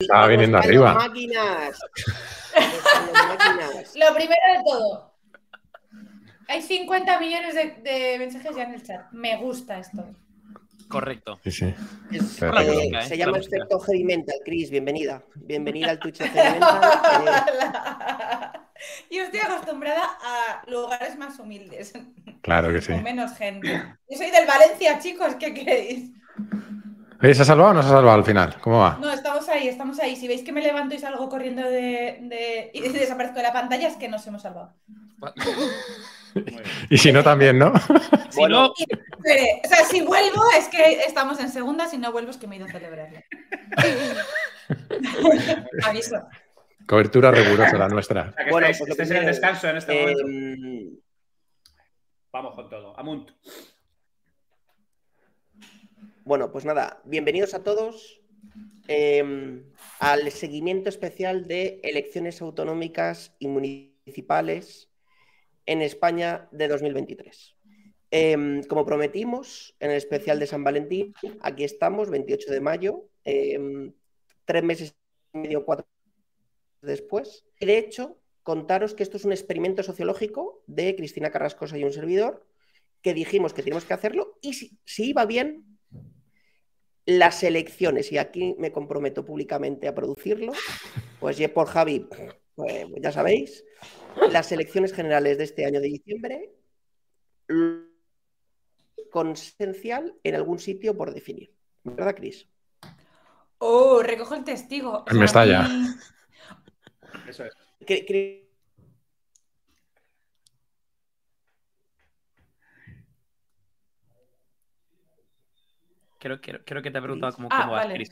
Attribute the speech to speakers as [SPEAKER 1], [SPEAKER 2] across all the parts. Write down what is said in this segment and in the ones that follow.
[SPEAKER 1] Estaba viniendo arriba.
[SPEAKER 2] máquinas.
[SPEAKER 3] Lo primero de todo. Hay 50 millones de, de mensajes ya en el chat. Me gusta esto.
[SPEAKER 4] Correcto.
[SPEAKER 1] Sí, sí.
[SPEAKER 2] Es,
[SPEAKER 1] Pero-
[SPEAKER 4] La
[SPEAKER 2] eh,
[SPEAKER 4] música, ¿eh?
[SPEAKER 2] se
[SPEAKER 4] La
[SPEAKER 2] llama efecto heavy mental, Chris. Bienvenida. Bienvenida al Twitch heavy mental. eh,
[SPEAKER 3] Yo estoy acostumbrada a lugares más humildes,
[SPEAKER 1] Claro que sí.
[SPEAKER 3] con menos gente. Yo soy del Valencia, chicos, ¿qué queréis?
[SPEAKER 1] ¿Se ha salvado o no se ha salvado al final? ¿Cómo va?
[SPEAKER 3] No, estamos ahí, estamos ahí. Si veis que me levanto y salgo corriendo de, de- y desaparezco de la pantalla, es que nos hemos salvado.
[SPEAKER 1] Y si no, también, ¿no?
[SPEAKER 4] Si no,
[SPEAKER 3] Espere, o sea, si vuelvo es que estamos en segunda, si no vuelvo es que me he ido a celebrarlo. Aviso.
[SPEAKER 1] Cobertura rigurosa la nuestra.
[SPEAKER 5] O sea, que
[SPEAKER 2] Bueno,
[SPEAKER 5] estáis,
[SPEAKER 2] pues
[SPEAKER 5] en el descanso en este momento.
[SPEAKER 2] em,
[SPEAKER 5] Vamos con todo. Amunt.
[SPEAKER 2] Bueno, pues nada, bienvenidos a todos eh, al seguimiento especial de elecciones autonómicas y municipales en España de 2023. Eh, como prometimos en el especial de San Valentín, aquí estamos, 28 de mayo, eh, tres meses y medio, cuatro después. De hecho, contaros que esto es un experimento sociológico de Cristina Carrascosa y un servidor, que dijimos que teníamos que hacerlo y si, si iba bien, las elecciones, y aquí me comprometo públicamente a producirlo, pues ya por Javi, pues ya sabéis, las elecciones generales de este año de diciembre, consencial en algún sitio por definir. ¿Verdad, Cris?
[SPEAKER 3] Oh, recojo el testigo. O
[SPEAKER 1] En Mestalla.
[SPEAKER 3] a mí-
[SPEAKER 5] Eso es.
[SPEAKER 4] Creo, creo, creo que te he preguntado cómo,
[SPEAKER 3] Ah,
[SPEAKER 4] cómo vas,
[SPEAKER 3] vale.
[SPEAKER 4] Chris.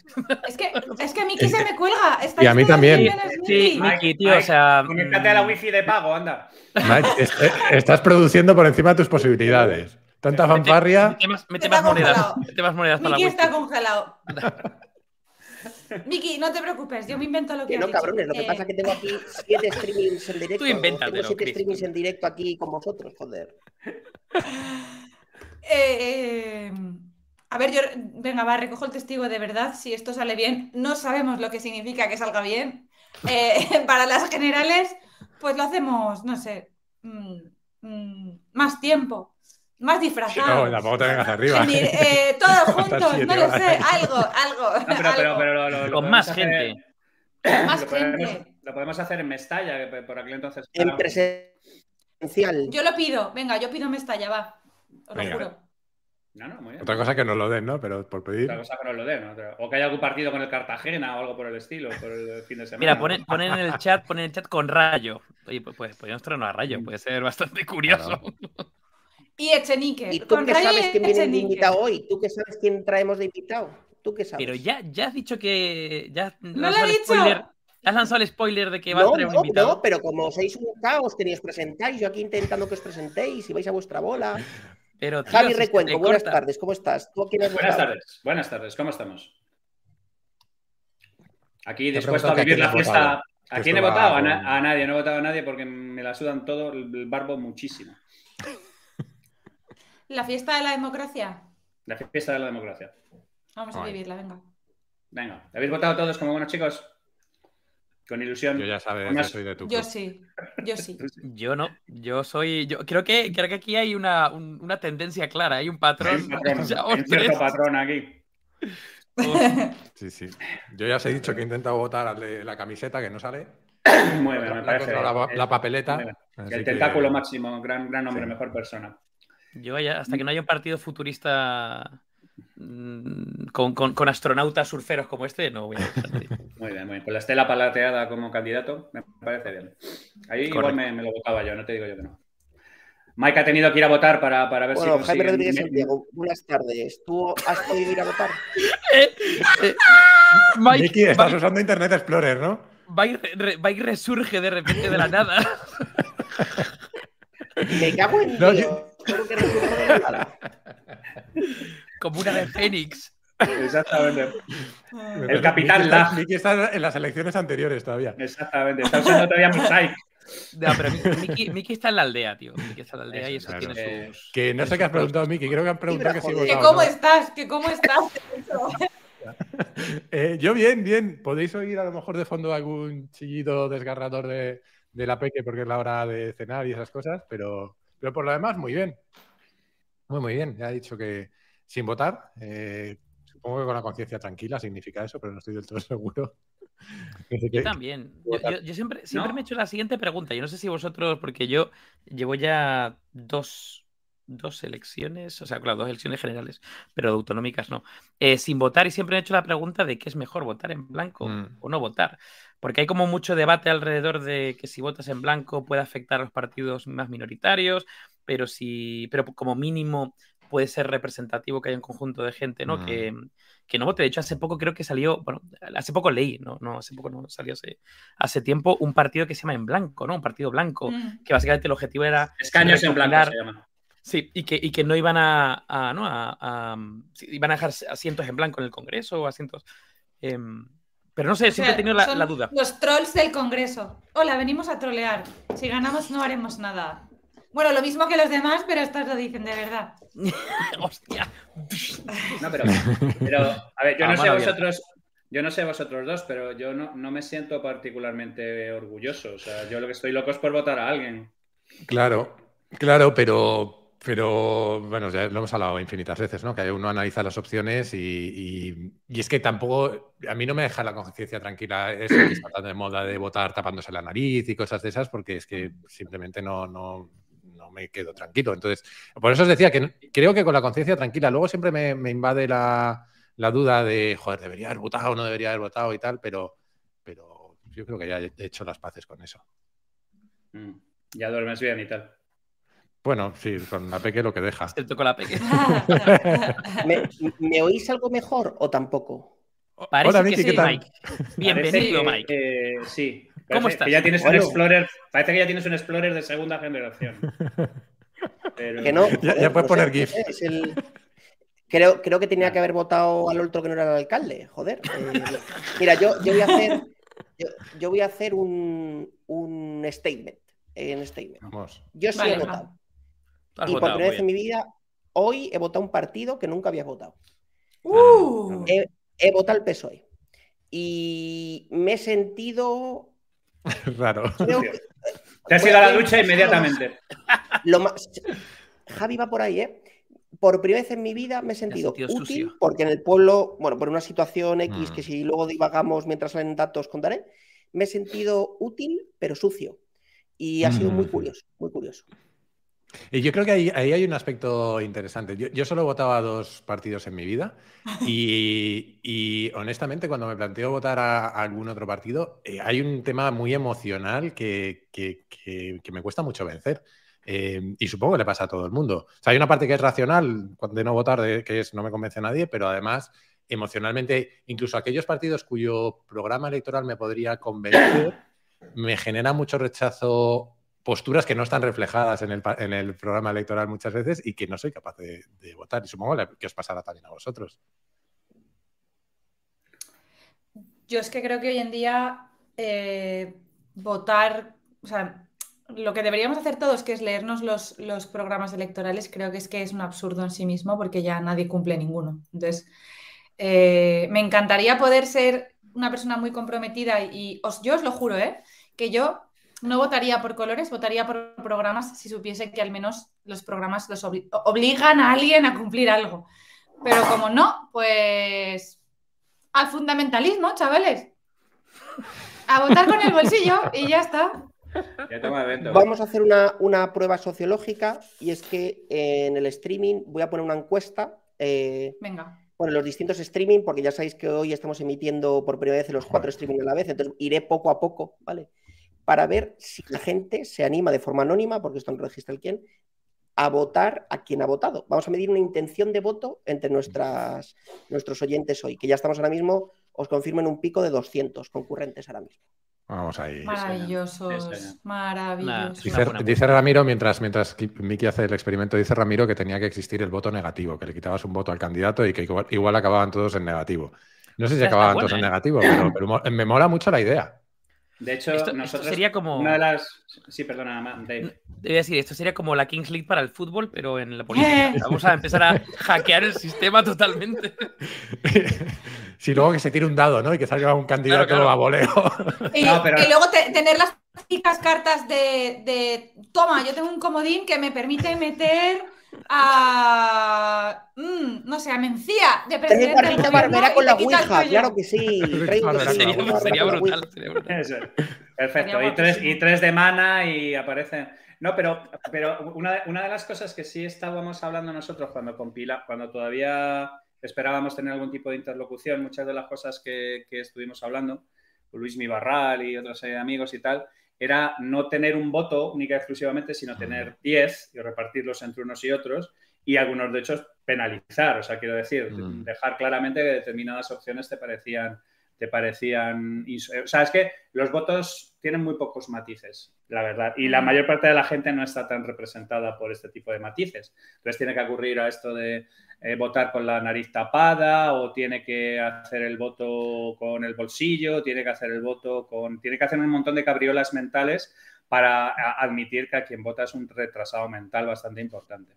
[SPEAKER 3] Es que, es que Miki se me cuelga.
[SPEAKER 1] Y a mí también.
[SPEAKER 4] Sí,
[SPEAKER 3] Miki.
[SPEAKER 4] Tío,
[SPEAKER 5] Mike,
[SPEAKER 4] o sea.
[SPEAKER 5] Conéctate a la
[SPEAKER 4] mm,
[SPEAKER 5] wifi de pago, anda.
[SPEAKER 1] Mike, es- eh, estás produciendo por encima de tus posibilidades. Tanta fanfarria.
[SPEAKER 4] Mete más, mete
[SPEAKER 3] Está
[SPEAKER 4] más monedas. Mete más monedas para la
[SPEAKER 3] Miki
[SPEAKER 4] wifi.
[SPEAKER 3] está congelado. Miki, no te preocupes, yo me invento lo que
[SPEAKER 2] no,
[SPEAKER 3] dicho.
[SPEAKER 2] cabrones, lo que
[SPEAKER 3] Eh,
[SPEAKER 2] pasa es que tengo aquí siete streamings en directo.
[SPEAKER 4] Tú invéntatelo,
[SPEAKER 2] tengo siete
[SPEAKER 4] Chris.
[SPEAKER 2] streamings en directo aquí con vosotros, joder.
[SPEAKER 3] eh, a ver, yo. Venga, va, recojo el testigo de verdad. Si esto sale bien, no sabemos lo que significa que salga bien. Eh, para las generales, pues lo hacemos, no sé, mm, mm, más tiempo, más
[SPEAKER 1] No,
[SPEAKER 3] disfrazados.
[SPEAKER 1] tampoco te vengas arriba.
[SPEAKER 3] En eh, todos juntos,
[SPEAKER 1] siete
[SPEAKER 3] no lo sé, algo, algo.
[SPEAKER 5] No, pero, pero,
[SPEAKER 3] algo.
[SPEAKER 5] pero lo- lo- lo
[SPEAKER 4] Con más
[SPEAKER 5] hacer-
[SPEAKER 4] gente.
[SPEAKER 3] Más
[SPEAKER 5] lo podemos-
[SPEAKER 3] gente.
[SPEAKER 5] Lo podemos hacer en Mestalla, que por aquel entonces.
[SPEAKER 2] En presencial.
[SPEAKER 3] Yo lo pido, venga, yo pido Mestalla, va. Os lo juro.
[SPEAKER 5] No, no, muy bien.
[SPEAKER 1] Otra cosa que nos lo den, ¿no? Pero por pedir.
[SPEAKER 5] Otra cosa que nos lo den. ¿no? O que haya algún partido con el Cartagena o algo por el estilo, por el fin de semana.
[SPEAKER 4] Mira, ponen, ponen en el chat, ponen en el chat con rayo. Oye, pues, pues podríamos traernos a rayo, puede ser bastante curioso.
[SPEAKER 3] Y Echenique.
[SPEAKER 2] ¿Y tú
[SPEAKER 3] con
[SPEAKER 2] qué
[SPEAKER 3] Rayo
[SPEAKER 2] sabes quién viene de invitado hoy? ¿Tú qué sabes quién traemos de invitado? ¿Tú qué sabes?
[SPEAKER 4] Pero ya, ya has dicho que. Ya has
[SPEAKER 3] No lo
[SPEAKER 4] lanzado
[SPEAKER 3] he
[SPEAKER 4] el
[SPEAKER 3] dicho.
[SPEAKER 4] spoiler. Has lanzado el spoiler de que va a traer un
[SPEAKER 2] no,
[SPEAKER 4] invitado.
[SPEAKER 2] no, pero como sois un caos que ni os presentáis, yo aquí intentando que os presentéis y vais a vuestra bola.
[SPEAKER 4] Pero, tío,
[SPEAKER 2] Javi Recuenco, buenas
[SPEAKER 4] corta.
[SPEAKER 2] tardes, ¿cómo estás? ¿Tú a quién has
[SPEAKER 5] Buenas tardes, buenas tardes, ¿cómo estamos? Aquí dispuesto a vivir la fiesta. ¿A quién he votado? A,
[SPEAKER 1] con-
[SPEAKER 5] na- a nadie, no he votado a nadie porque me la sudan todo el barbo muchísimo.
[SPEAKER 3] La fiesta de la democracia.
[SPEAKER 5] La fiesta de la democracia.
[SPEAKER 3] Vamos a vivirla, venga.
[SPEAKER 5] Venga, ¿habéis votado todos como buenos chicos? Con ilusión.
[SPEAKER 1] Yo ya sabes,
[SPEAKER 5] Además,
[SPEAKER 1] yo soy de tu
[SPEAKER 3] Yo
[SPEAKER 1] club.
[SPEAKER 3] sí, yo sí.
[SPEAKER 4] Yo no, yo soy. Yo creo que, creo que aquí hay una, un- una tendencia clara, hay un
[SPEAKER 5] Hay
[SPEAKER 4] patrón.
[SPEAKER 5] un patrón,
[SPEAKER 4] Ya,
[SPEAKER 5] hay un
[SPEAKER 4] tres.
[SPEAKER 5] cierto patrón aquí.
[SPEAKER 1] Sí, sí. Yo ya os he dicho que he intentado votar al de la camiseta, que no sale.
[SPEAKER 5] Muy bien, me
[SPEAKER 1] La,
[SPEAKER 5] parece.
[SPEAKER 1] la, la papeleta.
[SPEAKER 5] El
[SPEAKER 1] que-
[SPEAKER 5] tentáculo máximo, gran, gran hombre,
[SPEAKER 1] Sí.
[SPEAKER 5] mejor persona.
[SPEAKER 4] Yo ya, hasta que no haya un partido futurista con, con- con astronautas surferos como este, no voy a.
[SPEAKER 5] Muy bien, muy bien. Con la estela palateada como candidato, me parece bien. Ahí igual me, me lo votaba yo, no te digo yo que no. Mike ha tenido que ir a votar para, para ver
[SPEAKER 2] Bueno,
[SPEAKER 5] si
[SPEAKER 2] Jaime Rodríguez Santiago, buenas tardes. ¿Tú has podido ir a votar?
[SPEAKER 4] Eh, eh, Mike,
[SPEAKER 1] estás
[SPEAKER 4] Mike-
[SPEAKER 1] usando Internet Explorer, ¿no?
[SPEAKER 4] Mike re- Mike resurge de repente de la nada.
[SPEAKER 2] Me cago en
[SPEAKER 1] No,
[SPEAKER 2] Dios. ¿Cómo que resurge de la nada?
[SPEAKER 4] Como una de Fénix.
[SPEAKER 5] Exactamente.
[SPEAKER 3] Mm.
[SPEAKER 5] El capitán
[SPEAKER 1] Miki está,
[SPEAKER 5] Lag.
[SPEAKER 1] Miki está en las elecciones anteriores todavía.
[SPEAKER 5] Exactamente. Está usando todavía Mosaic.
[SPEAKER 4] No, pero Miki, Miki está en la aldea, tío. Miki está en la aldea y eso
[SPEAKER 1] Claro.
[SPEAKER 4] tiene sus.
[SPEAKER 1] Que no sé qué has preguntado, Miki. Creo que han preguntado que si
[SPEAKER 2] Joder.
[SPEAKER 3] ¿Que
[SPEAKER 1] votado.
[SPEAKER 3] cómo
[SPEAKER 1] ¿no?
[SPEAKER 3] estás? ¿Que cómo estás?
[SPEAKER 1] Eh, yo bien, bien. Podéis oír a lo mejor de fondo algún chillido desgarrador de, de la peque porque es la hora de cenar y esas cosas, pero, pero por lo demás, muy bien. Muy, muy bien. Ya he dicho que sin votar, eh, supongo que con la conciencia tranquila significa eso, pero no estoy del todo seguro.
[SPEAKER 4] Yo también. Yo, yo- yo siempre, siempre
[SPEAKER 5] ¿No?
[SPEAKER 4] me he hecho la siguiente pregunta. Yo no sé si vosotros, porque yo llevo ya dos, dos elecciones, o sea, claro, dos elecciones generales, pero autonómicas no, eh, sin votar y siempre me he hecho la pregunta de qué es mejor, votar en blanco
[SPEAKER 1] Mm.
[SPEAKER 4] o no votar. Porque hay como mucho debate alrededor de que si votas en blanco puede afectar a los partidos más minoritarios, pero si, pero como mínimo puede ser representativo que haya un conjunto de gente, ¿no?
[SPEAKER 1] Mm.
[SPEAKER 4] Que, que no vote. De hecho, hace poco creo que salió, bueno, hace poco leí, no, no, hace poco no salió hace, hace tiempo, un partido que se llama En Blanco, ¿no? Un partido blanco,
[SPEAKER 3] Mm.
[SPEAKER 4] que básicamente el objetivo era
[SPEAKER 5] Escaños en blanco se llama.
[SPEAKER 4] Sí, y que, y que no iban a, a- ¿no? a, a- sí, iban a dejar asientos en blanco en el Congreso o asientos. em, pero no sé,
[SPEAKER 3] O
[SPEAKER 4] siempre he tenido la, la duda.
[SPEAKER 3] Los trolls del Congreso. Hola, venimos a trolear. Si ganamos no haremos nada. Bueno, lo mismo que los demás, pero estos lo dicen de verdad.
[SPEAKER 4] Hostia.
[SPEAKER 5] No, pero, pero, a ver, yo
[SPEAKER 4] Ah,
[SPEAKER 5] no sé vosotros, yo no sé vosotros dos, pero yo no, no me siento particularmente orgulloso. O sea, yo lo que estoy loco es por votar a alguien.
[SPEAKER 1] Claro, claro, pero, pero bueno, ya lo hemos hablado infinitas veces, ¿no? Que uno analiza las opciones y, y- y es que tampoco, a mí no me deja la conciencia tranquila eso que está tan de moda de votar tapándose la nariz y cosas de esas, porque es que simplemente no, no me quedo tranquilo. Entonces, por eso os decía que creo que con la conciencia tranquila, luego siempre me, me invade la, la duda de, joder, debería haber votado o no debería haber votado y tal, pero, pero yo creo que ya he hecho las paces con eso.
[SPEAKER 5] Mm, Ya duermes bien y tal.
[SPEAKER 1] Bueno, sí, con la peque lo que deja.
[SPEAKER 4] Se tocó la pequeña.
[SPEAKER 2] ¿Me, me oís algo mejor o tampoco?
[SPEAKER 4] Parece
[SPEAKER 1] Hola,
[SPEAKER 4] que
[SPEAKER 1] Miki,
[SPEAKER 4] sí,
[SPEAKER 1] ¿qué tal?
[SPEAKER 4] Mike. Bienvenido,
[SPEAKER 5] Parece
[SPEAKER 4] Mike.
[SPEAKER 5] que, eh, sí.
[SPEAKER 4] ¿Cómo
[SPEAKER 5] Parece
[SPEAKER 4] estás?
[SPEAKER 5] Que ya tienes
[SPEAKER 2] Bueno.
[SPEAKER 5] un Explorer. Parece que ya tienes un Explorer de segunda generación. Pero-
[SPEAKER 2] Que no.
[SPEAKER 1] Ya- ya puedes poner GIF.
[SPEAKER 2] es el- Creo, creo que tenía que haber votado al otro que no era el alcalde, joder. Eh, mira, yo, yo voy a hacer, yo, yo voy a hacer un, un statement. En statement.
[SPEAKER 1] Vamos.
[SPEAKER 2] Yo sí
[SPEAKER 3] Vale,
[SPEAKER 2] he votado. Y por
[SPEAKER 4] votado,
[SPEAKER 2] primera
[SPEAKER 4] muy
[SPEAKER 2] vez en mi vida, hoy he votado un partido que nunca había votado.
[SPEAKER 3] Uh,
[SPEAKER 2] He, he votado al PSOE. Y me he sentido.
[SPEAKER 1] Raro.
[SPEAKER 2] creo que-
[SPEAKER 5] Te has ido a la ducha inmediatamente.
[SPEAKER 2] Lo más... Javi va por ahí, ¿eh? Por primera vez en mi vida me he sentido
[SPEAKER 4] sentido
[SPEAKER 2] útil
[SPEAKER 4] sucio.
[SPEAKER 2] porque en el pueblo, bueno, por una situación X
[SPEAKER 1] Mm.
[SPEAKER 2] que si luego divagamos mientras salen datos contaré, me he sentido útil pero sucio. Y ha sido muy
[SPEAKER 1] Mm.
[SPEAKER 2] curioso, muy curioso.
[SPEAKER 1] Y yo creo que ahí, ahí hay un aspecto interesante. Yo, yo solo votaba dos partidos en mi vida y, y, honestamente cuando me planteo votar a, a algún otro partido, eh, hay un tema muy emocional que, que- que- que me cuesta mucho vencer. Eh, y supongo que le pasa a todo el mundo. O sea, hay una parte que es racional de no votar, de- que es no me convence a nadie, pero además emocionalmente, incluso aquellos partidos cuyo programa electoral me podría convencer, me genera mucho rechazo posturas que no están reflejadas en el, en el programa electoral muchas veces y que no soy capaz de, votar. Y supongo que os pasará también a vosotros.
[SPEAKER 3] Yo es que creo que hoy en día eh, votar, o sea, lo que deberíamos hacer todos, que es leernos los, los programas electorales, creo que es que es un absurdo en sí mismo porque ya nadie cumple ninguno. Entonces, eh, me encantaría poder ser una persona muy comprometida y os, yo os lo juro, ¿eh? que yo no votaría por colores, votaría por programas si supiese que al menos los programas los obli- obligan a alguien a cumplir algo. Pero como no, pues al fundamentalismo, chavales. A votar con el bolsillo y ya está.
[SPEAKER 5] Ya toma evento.
[SPEAKER 2] Vamos a hacer una, una prueba sociológica y es que en el streaming voy a poner una encuesta. eh,
[SPEAKER 3] Venga.
[SPEAKER 2] bueno, los distintos streaming, porque ya sabéis que hoy estamos emitiendo por primera vez los cuatro streaming a la vez, entonces iré poco a poco, ¿vale? Para ver si la gente se anima de forma anónima, porque esto no registra el quién, a votar a quien ha votado. Vamos a medir una intención de voto entre nuestras, nuestros oyentes hoy, que ya estamos ahora mismo, os confirmo en un pico de 200 concurrentes ahora mismo.
[SPEAKER 1] Vamos ahí.
[SPEAKER 3] Maravillosos, maravillosos.
[SPEAKER 1] Dice, dice Ramiro, mientras, mientras Ki- Miki hace el experimento, dice Ramiro que tenía que existir el voto negativo, que le quitabas un voto al candidato y que igual, igual acababan todos en negativo. No sé si acababan
[SPEAKER 4] buena,
[SPEAKER 1] todos en
[SPEAKER 4] ¿eh?
[SPEAKER 1] negativo, pero, pero me mola mucho la idea.
[SPEAKER 5] De hecho,
[SPEAKER 4] Esto- esto
[SPEAKER 5] nosotros.
[SPEAKER 4] sería como-
[SPEAKER 5] Una de las. Sí, perdona, Dave.
[SPEAKER 4] Debe decir, esto sería como la Kings League para el fútbol, pero en la política. Vamos a empezar a hackear el sistema totalmente.
[SPEAKER 1] si luego que se tire un dado, ¿no? Y que salga un candidato
[SPEAKER 4] claro.
[SPEAKER 1] a voleo.
[SPEAKER 3] Y,
[SPEAKER 5] No, pero-
[SPEAKER 3] y luego te- tener las típicas cartas de, de, toma, yo tengo un comodín que me permite meter a, mm, no sé, a Mencía de presidente del
[SPEAKER 2] Juanito
[SPEAKER 3] gobierno
[SPEAKER 2] Barbera
[SPEAKER 3] y
[SPEAKER 2] con la Ouija, claro que sí.
[SPEAKER 1] Barbera
[SPEAKER 4] Sería, brutal. Sería brutal.
[SPEAKER 5] Eso. Perfecto. Y tres, y tres de mana y aparecen. No, pero, pero una, de- una de las cosas que sí estábamos hablando nosotros cuando compila, cuando todavía esperábamos tener algún tipo de interlocución, muchas de las cosas que, que estuvimos hablando, con Luis Mibarral y otros eh, amigos y tal, era no tener un voto única y exclusivamente, sino tener 10 y repartirlos entre unos y otros y algunos de hecho penalizar. O sea, quiero decir,
[SPEAKER 1] Mm.
[SPEAKER 5] dejar claramente que determinadas opciones te parecían te parecían. ins- O sea, es que los votos tienen muy pocos matices, la verdad. Y la
[SPEAKER 3] Mm.
[SPEAKER 5] mayor parte de la gente no está tan representada por este tipo de matices. Entonces tiene que ocurrir a esto de eh, votar con la nariz tapada o tiene que hacer el voto con el bolsillo, tiene que hacer el voto con. Tiene que hacer un montón de cabriolas mentales para admitir que a quien vota es un retrasado mental bastante importante.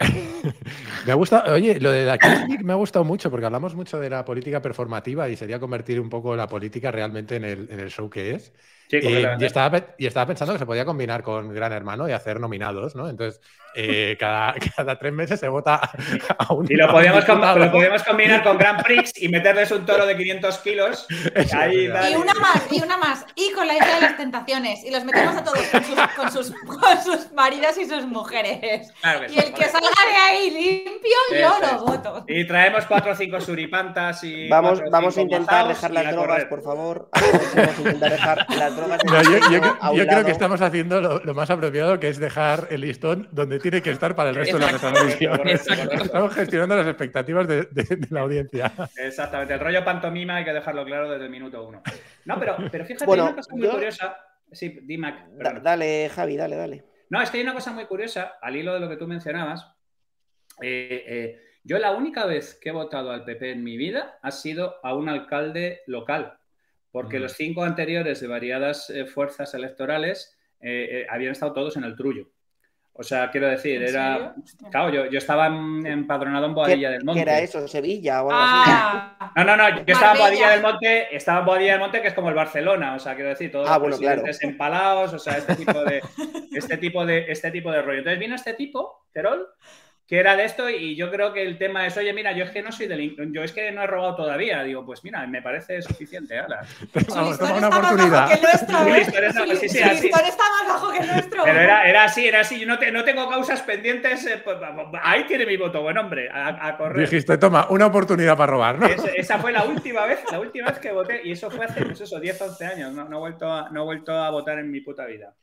[SPEAKER 1] Me ha gustado, oye, lo de la me ha gustado mucho porque hablamos mucho de la política performativa y sería convertir un poco la política realmente en el show que es.
[SPEAKER 5] Sí,
[SPEAKER 1] Eh, y, estaba, y estaba pensando que se podía combinar con Gran Hermano y hacer nominados, ¿no? Entonces, eh, cada, cada tres meses se vota a un.
[SPEAKER 5] Y lo podíamos, com-
[SPEAKER 1] diputado.
[SPEAKER 5] lo podíamos combinar con Grand Prix y meterles un toro de 500 kilos. Ahí.
[SPEAKER 3] Y una más, y una más. Y con la isla de las tentaciones. Y los metemos a todos con sus, con sus, con sus maridos y sus mujeres.
[SPEAKER 5] Claro
[SPEAKER 3] Y
[SPEAKER 5] sí,
[SPEAKER 3] el que
[SPEAKER 5] vale.
[SPEAKER 3] salga de ahí limpio, yo lo voto.
[SPEAKER 5] Y traemos cuatro o cinco suripantas y.
[SPEAKER 2] Vamos, vamos a intentar dejar las drogas, por favor. Vamos a intentar dejar las
[SPEAKER 1] No, yo, creo- yo que estamos haciendo lo, lo más apropiado, que es dejar el listón donde tiene que estar para el resto de la retransmisión.
[SPEAKER 4] Exacto.
[SPEAKER 1] Estamos gestionando las expectativas de, de- de la audiencia.
[SPEAKER 5] Exactamente, el rollo pantomima hay que dejarlo claro desde el minuto uno. No, pero, pero fíjate,
[SPEAKER 2] Bueno,
[SPEAKER 5] hay una cosa muy
[SPEAKER 2] yo-
[SPEAKER 5] curiosa. Sí, Dimac.
[SPEAKER 2] Da- dale, Javi, dale, dale.
[SPEAKER 5] No, es que hay una cosa muy curiosa, al hilo de lo que tú mencionabas. Eh, eh, yo la única vez que he votado al PP en mi vida ha sido a un alcalde local, porque los cinco anteriores de variadas eh, fuerzas electorales eh, eh, habían estado todos en el trullo. O sea, quiero decir,
[SPEAKER 3] ¿En
[SPEAKER 5] era...
[SPEAKER 3] serio?
[SPEAKER 5] Claro, yo, yo estaba empadronado en
[SPEAKER 2] ¿Qué,
[SPEAKER 5] Boadilla del
[SPEAKER 2] qué
[SPEAKER 5] Monte.
[SPEAKER 2] era eso? ¿Sevilla o algo así?
[SPEAKER 3] Ah,
[SPEAKER 5] No, no, no, yo estaba en. Boadilla del Monte, estaba en Boadilla del Monte, que es como el Barcelona, o sea, quiero decir, todos
[SPEAKER 2] Ah,
[SPEAKER 5] los
[SPEAKER 2] bueno, claro.
[SPEAKER 5] empalados, o sea, este tipo de, este tipo de, este tipo de rollo. Entonces vino este tipo, Terol, que era de esto, y yo creo que el tema es, oye, mira, yo es que no soy delincuente, yo es que no he robado todavía. Digo, pues mira, me parece suficiente, ahora.
[SPEAKER 3] su
[SPEAKER 1] Vamos, toma una oportunidad.
[SPEAKER 3] el ¿eh?
[SPEAKER 5] listón está-
[SPEAKER 3] más bajo que el nuestro.
[SPEAKER 5] Pero era, era así, era así, yo no, te- no tengo causas pendientes, eh, pues, ahí tiene mi voto, buen hombre, a, a correr.
[SPEAKER 1] Dijiste, toma, una oportunidad para robar, ¿no?
[SPEAKER 5] Es- esa fue la última vez, la última vez que voté, y eso fue hace, pues eso, 10, 11 años. No, no he vuelto a, no he vuelto a votar en mi puta vida.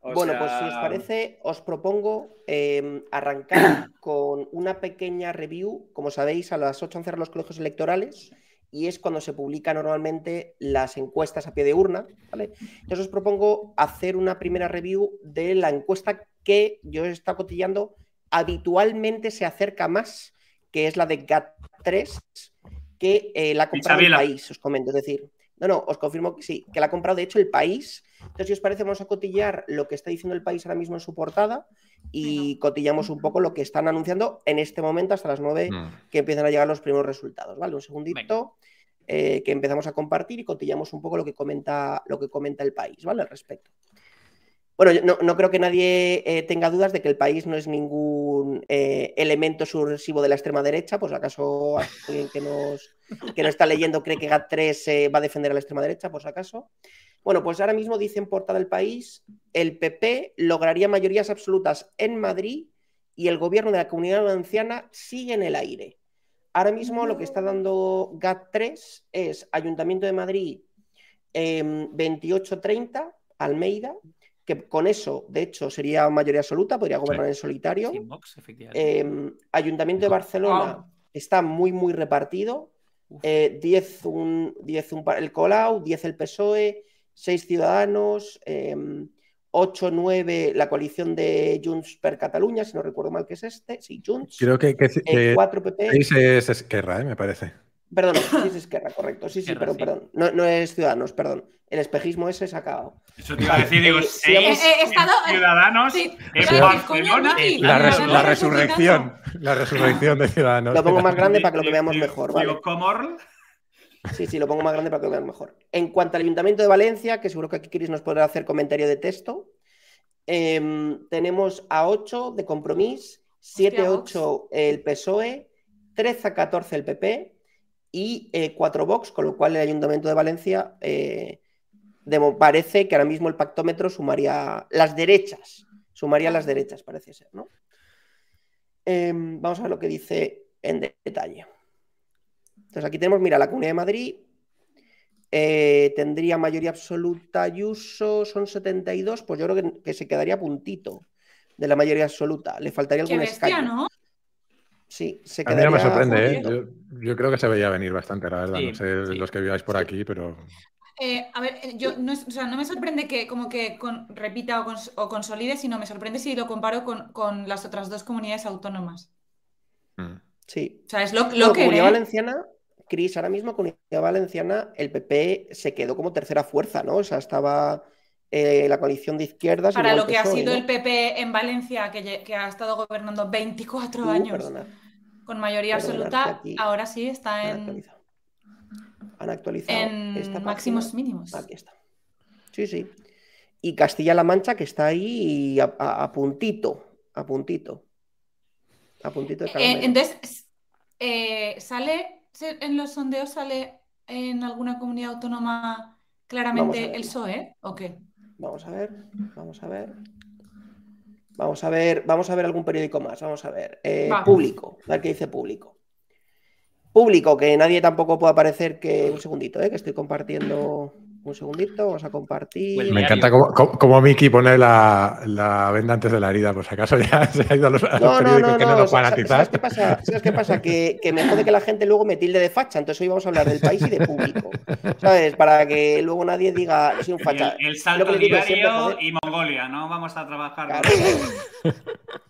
[SPEAKER 5] O
[SPEAKER 2] bueno,
[SPEAKER 5] sea,
[SPEAKER 2] pues si os parece, os propongo eh, arrancar con una pequeña review. Como sabéis, a las 8 han cerrado los colegios electorales y es cuando se publican normalmente las encuestas a pie de urna. ¿vale? Entonces os propongo hacer una primera review de la encuesta que yo he estado cotillando habitualmente se acerca más, que es la de GAT3, que eh, la ha comprado el
[SPEAKER 5] Isabela.
[SPEAKER 2] país, os comento. Es decir, no, no, os confirmo que sí, que la ha comprado de hecho el país. Entonces, si os parece, vamos a cotillar lo que está diciendo el país ahora mismo en su portada y cotillamos un poco lo que están anunciando en este momento hasta las 9
[SPEAKER 1] Mm.
[SPEAKER 2] que empiezan a llegar los primeros resultados. ¿Vale? Un segundito eh, que empezamos a compartir y cotillamos un poco lo que comenta, lo que comenta el país, ¿vale? Al respecto. Bueno, yo no, creo que nadie eh, tenga dudas de que el país no es ningún eh, elemento subversivo de la extrema derecha, pues acaso alguien que nos, que no está leyendo cree que GAT3 eh, va a defender a la extrema derecha, si acaso. Bueno, pues ahora mismo dice en portada del país, el PP lograría mayorías absolutas en Madrid y el gobierno de la comunidad valenciana sigue en el aire. Ahora mismo lo que está dando GAT3 es Ayuntamiento de Madrid eh, 28-30, Almeida, que con eso, de hecho, sería mayoría absoluta, podría gobernar en solitario.
[SPEAKER 4] Sí, Vox, efectivamente.
[SPEAKER 2] Eh, Ayuntamiento de Barcelona está muy, muy repartido.
[SPEAKER 4] Uf.
[SPEAKER 2] Eh, 10, un, 10 un el Colau, 10 el PSOE, 6 Ciudadanos, eh, 8, 9 la coalición de Junts per Cataluña, si no recuerdo mal que es este. Sí, Junts.
[SPEAKER 1] Creo que, que, que
[SPEAKER 2] 4 PP.
[SPEAKER 1] seis es Esquerra, ¿eh? me parece.
[SPEAKER 2] Perdón, sí es Esquerra, correcto. Sí, sí,
[SPEAKER 4] Esquerra,
[SPEAKER 2] perdón,
[SPEAKER 4] sí.
[SPEAKER 2] perdón. No, no es Ciudadanos, perdón. El espejismo ese se ha acabado.
[SPEAKER 5] Eso te iba a decir, digo,
[SPEAKER 2] Eh,
[SPEAKER 5] seis
[SPEAKER 3] eh, estado-
[SPEAKER 5] ciudadanos
[SPEAKER 3] Sí,
[SPEAKER 5] en Barcelona.
[SPEAKER 1] La, res- resurrección. La resurrección de Ciudadanos.
[SPEAKER 2] Lo pongo más grande para que lo que veamos mejor, ¿vale? Sí, sí, lo pongo más grande para que lo vean mejor. En cuanto al Ayuntamiento de Valencia, que seguro que aquí Chris nos podrá hacer comentario de texto, em, tenemos a 8 de Compromís, 7
[SPEAKER 3] Hostia,
[SPEAKER 2] 8 el PSOE, 13 a 14 el PP y 4 Vox, con lo cual el Ayuntamiento de Valencia eh, de- parece que ahora mismo el pactómetro sumaría las derechas, sumaría las derechas, parece ser, ¿no? Em, vamos a ver lo que dice en detalle. Entonces aquí tenemos, mira, la Comunidad de Madrid eh, tendría mayoría absoluta Ayuso, son 72, pues yo creo que, que se quedaría puntito de la mayoría absoluta. Le faltaría algún
[SPEAKER 3] bestia,
[SPEAKER 2] escaño.
[SPEAKER 3] ¿no?
[SPEAKER 2] Sí, se
[SPEAKER 1] A mí
[SPEAKER 2] quedaría
[SPEAKER 1] no me sorprende, ¿eh? Yo, yo creo que se veía venir bastante, la verdad.
[SPEAKER 4] Sí,
[SPEAKER 1] no sé
[SPEAKER 4] sí.
[SPEAKER 1] los que viváis por
[SPEAKER 2] Sí.
[SPEAKER 1] aquí, pero.
[SPEAKER 3] Eh, a ver, eh, yo no, es- o sea, no me sorprende que como que con- repita o, cons- o consolide, sino me sorprende si lo comparo con, con las otras dos comunidades autónomas.
[SPEAKER 1] mm.
[SPEAKER 2] Sí.
[SPEAKER 3] O sea, es lo, que
[SPEAKER 2] Comunidad
[SPEAKER 3] ¿eh?
[SPEAKER 2] Valenciana, Cris, ahora mismo Comunidad Valenciana, el PP se quedó como tercera fuerza, ¿no? O sea, estaba eh, la coalición de izquierdas.
[SPEAKER 3] Para lo que ha sido
[SPEAKER 2] ¿no?
[SPEAKER 3] el PP en Valencia, que, ha estado gobernando 24
[SPEAKER 2] Uh,
[SPEAKER 3] años
[SPEAKER 2] perdonad,
[SPEAKER 3] con mayoría absoluta, ahora sí está
[SPEAKER 2] han
[SPEAKER 3] en,
[SPEAKER 2] actualizado. Han actualizado
[SPEAKER 3] en
[SPEAKER 2] esta página.
[SPEAKER 3] máximos mínimos.
[SPEAKER 2] Aquí está. Sí, sí. Y Castilla-La Mancha, que está ahí a, a- a puntito, a puntito. A puntito de
[SPEAKER 3] Eh, entonces, eh, ¿sale en los sondeos, sale en alguna comunidad autónoma claramente el PSOE? ¿O qué?
[SPEAKER 2] Vamos a ver, vamos a ver. Vamos a ver, vamos a ver algún periódico más. Vamos a ver. Eh, público, a ver qué dice público. Público, que nadie tampoco puede aparecer que. Un segundito, eh, que estoy compartiendo. Un segundito, vamos a compartir.
[SPEAKER 1] Me encanta cómo, cómo- cómo Miki pone la, la venda antes de la herida, por si acaso ya se ha ido a los, a los
[SPEAKER 2] No, no,
[SPEAKER 1] que no
[SPEAKER 2] no. ¿Sabes, sabes qué pasa? ¿Sabes qué pasa? Que, que me jode que la gente luego me tilde de facha. Entonces hoy vamos a hablar del país y de público. ¿Sabes? Para que luego nadie diga, soy un facha.
[SPEAKER 5] El, salto
[SPEAKER 2] siempre,
[SPEAKER 5] diario
[SPEAKER 2] joder.
[SPEAKER 5] y Mongolia, ¿no? Vamos a trabajar
[SPEAKER 2] Claro.
[SPEAKER 5] con-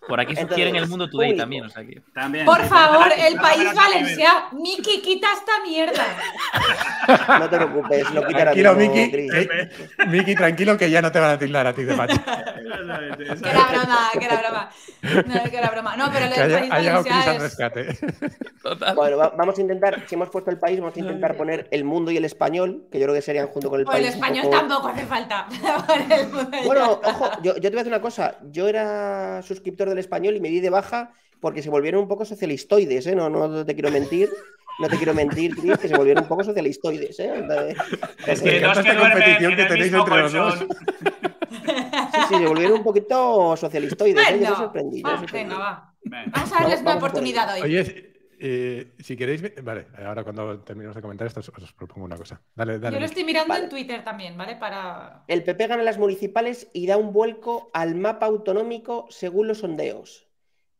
[SPEAKER 4] Por aquí
[SPEAKER 2] Entonces,
[SPEAKER 4] sugieren el Mundo Today
[SPEAKER 2] público.
[SPEAKER 4] también, o sea que.
[SPEAKER 5] también.
[SPEAKER 3] Por favor, el país Valencia, Miki, quita esta mierda.
[SPEAKER 2] No te preocupes, lo quitará
[SPEAKER 1] Miki. Eh, Miki, tranquilo que ya no te van a tildar a ti de.
[SPEAKER 5] Exactamente,
[SPEAKER 3] Que era broma, que era broma. No, que era broma. No, pero lo del
[SPEAKER 1] haya,
[SPEAKER 3] país
[SPEAKER 1] ha llegado Chris al
[SPEAKER 3] Valencia es...
[SPEAKER 1] rescate.
[SPEAKER 4] Total.
[SPEAKER 2] Bueno, va- vamos a intentar, si hemos puesto el país, vamos a intentar poner el mundo y el español, que yo creo que serían junto con el
[SPEAKER 3] O el
[SPEAKER 2] país. un
[SPEAKER 3] español
[SPEAKER 2] poco-
[SPEAKER 3] tampoco hace falta. El ya
[SPEAKER 2] Bueno, ojo, yo, yo te voy a decir una cosa. Yo era suscriptor del español y me di de baja porque se volvieron un poco socialistoides, ¿eh? No, no te quiero mentir. No te quiero mentir, Chris, que se volvieron un poco socialistoides, ¿eh?
[SPEAKER 5] Es que dos que
[SPEAKER 1] esta competición que tenéis entre los dos.
[SPEAKER 2] Sí, sí, se volvieron un poquito socialistoides, ¿eh? Yo me
[SPEAKER 3] Bueno,
[SPEAKER 2] sorprendí. yo
[SPEAKER 3] va,
[SPEAKER 2] sorprendí.
[SPEAKER 3] venga, va. Vamos a darles
[SPEAKER 2] Vamos-
[SPEAKER 3] una oportunidad hoy.
[SPEAKER 1] Oye, eh, si queréis. Vale, ahora cuando terminemos de comentar esto, os, os propongo una cosa. Dale, dale.
[SPEAKER 3] Yo lo estoy mirando
[SPEAKER 2] Vale.
[SPEAKER 3] en Twitter también, ¿vale? Para...
[SPEAKER 2] El PP gana las municipales y da un vuelco al mapa autonómico según los sondeos.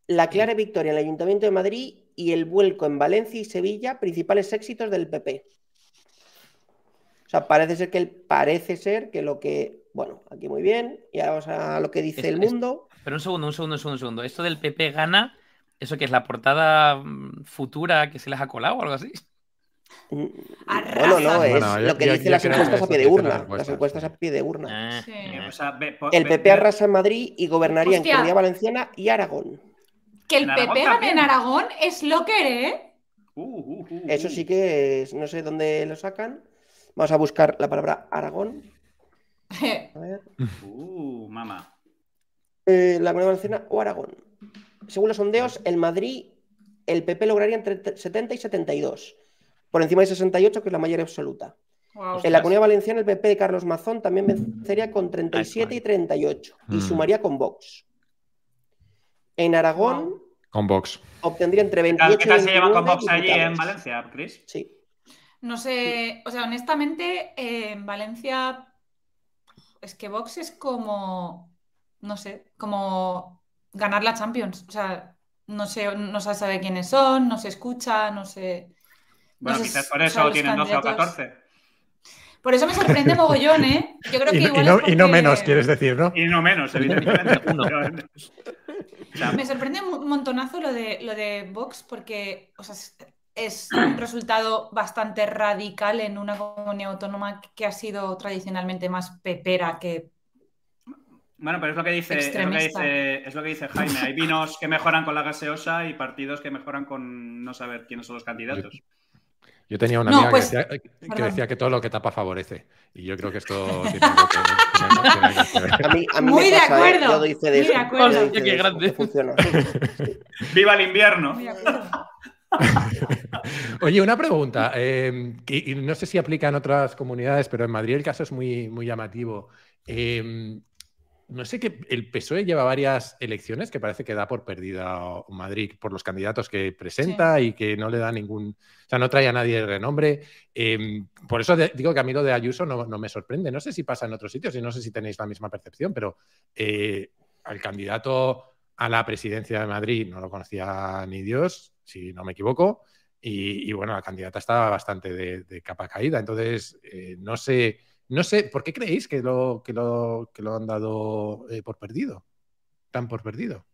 [SPEAKER 2] La clara victoria en el Ayuntamiento de Madrid y el vuelco en Valencia y Sevilla, principales éxitos del PP. O sea, parece ser que el- parece ser que lo que, bueno, aquí muy bien, y ahora vamos a lo que dice
[SPEAKER 4] Es-
[SPEAKER 2] el
[SPEAKER 4] es-
[SPEAKER 2] mundo.
[SPEAKER 4] Pero un segundo, un segundo, un segundo, un segundo. Esto del PP gana, ¿eso que es la portada mm, futura que se les ha colado o algo así?
[SPEAKER 2] Mm,
[SPEAKER 3] Arrasa.
[SPEAKER 2] Bueno, no, es
[SPEAKER 1] Bueno, yo-
[SPEAKER 2] lo que
[SPEAKER 1] yo-
[SPEAKER 2] dice
[SPEAKER 1] yo
[SPEAKER 2] las encuestas
[SPEAKER 1] que
[SPEAKER 2] a pie de urna.
[SPEAKER 1] las
[SPEAKER 2] Las
[SPEAKER 1] encuestas,
[SPEAKER 2] a pie de urna. El PP arrasa en Madrid y gobernaría
[SPEAKER 3] Hostia.
[SPEAKER 2] en Comunidad Valenciana y Aragón.
[SPEAKER 3] Que el PP gane
[SPEAKER 5] también.
[SPEAKER 3] en Aragón es lo que ¿eh?
[SPEAKER 5] Uh, uh, uh,
[SPEAKER 2] Eso sí que es- no sé dónde lo sacan. Vamos a buscar la palabra Aragón. A ver.
[SPEAKER 5] Uh, mamá.
[SPEAKER 2] Eh, la Comunidad Valenciana o Aragón. Según los sondeos, en Madrid el PP lograría entre 70 y 72. Por encima de 68, que es la mayoría absoluta.
[SPEAKER 3] Wow.
[SPEAKER 2] En la Comunidad Valenciana el PP de Carlos Mazón también vencería con 37 y 38. Y
[SPEAKER 1] Mm.
[SPEAKER 2] sumaría con Vox. En Aragón
[SPEAKER 1] Con Vox.
[SPEAKER 2] obtendría entre
[SPEAKER 5] ¿Qué
[SPEAKER 2] 28
[SPEAKER 5] tal, qué tal
[SPEAKER 2] y
[SPEAKER 5] se llevan con
[SPEAKER 2] 29
[SPEAKER 5] Vox allí en. Valencia, Chris?
[SPEAKER 2] Sí.
[SPEAKER 3] No sé, o sea, honestamente, eh, en Valencia es que Vox es como, no sé, como ganar la Champions. O sea, no sé, no se sabe quiénes son, no se escucha, no sé.
[SPEAKER 5] Bueno,
[SPEAKER 3] no sé,
[SPEAKER 5] quizás por eso tienen 12 o
[SPEAKER 3] candidatos-
[SPEAKER 5] 14.
[SPEAKER 3] Por eso me sorprende mogollón, ¿eh? Yo creo que
[SPEAKER 1] Y, no- y
[SPEAKER 3] igual
[SPEAKER 1] no,
[SPEAKER 3] es
[SPEAKER 1] y no
[SPEAKER 3] porque-
[SPEAKER 1] menos, quieres decir, ¿no?
[SPEAKER 5] Y no menos, evidentemente.
[SPEAKER 4] Uno.
[SPEAKER 3] Me sorprende un montonazo lo de, lo de Vox porque, o sea, es- un resultado bastante radical en una comunidad autónoma que ha sido tradicionalmente más pepera que
[SPEAKER 5] Bueno, pero es lo que dice, es lo que
[SPEAKER 3] Extremista.
[SPEAKER 5] dice, es lo que dice Jaime. Hay vinos que mejoran con la gaseosa y partidos que mejoran con no saber quiénes son los candidatos.
[SPEAKER 1] Yo tenía una
[SPEAKER 3] No,
[SPEAKER 1] amiga
[SPEAKER 3] pues,
[SPEAKER 1] que, decía, que
[SPEAKER 3] perdón.
[SPEAKER 1] decía que todo lo que tapa favorece. Y yo creo que esto tiene que.
[SPEAKER 2] A mí, a mí
[SPEAKER 3] Muy
[SPEAKER 2] me
[SPEAKER 3] de
[SPEAKER 2] pasa,
[SPEAKER 3] acuerdo,
[SPEAKER 2] Yo doy fe de
[SPEAKER 3] muy de
[SPEAKER 2] eso.
[SPEAKER 3] acuerdo.
[SPEAKER 2] Yo doy fe
[SPEAKER 4] Hostia,
[SPEAKER 2] de
[SPEAKER 4] qué
[SPEAKER 2] eso,
[SPEAKER 4] grande.
[SPEAKER 2] que funciona. Sí.
[SPEAKER 5] ¡Viva el invierno!
[SPEAKER 3] Muy de acuerdo.
[SPEAKER 1] Oye, una pregunta. eh, que- y no sé si aplica en otras comunidades, pero en Madrid el caso es muy, muy llamativo. Eh, no sé que el PSOE lleva varias elecciones que parece que da por perdida Madrid por los candidatos que presenta y que no le da ningún. O sea, no trae a nadie de renombre. Eh, por eso de- digo que a mí lo de Ayuso no, no me sorprende. No sé si pasa en otros sitios y no sé si tenéis la misma percepción, pero eh, al candidato a la presidencia de Madrid no lo conocía ni Dios, si no me equivoco. Y, y, bueno, la candidata estaba bastante de, de capa caída. Entonces, eh, no sé, no sé, ¿por qué creéis que lo, que lo, que lo han dado eh, por perdido? Tan por perdido.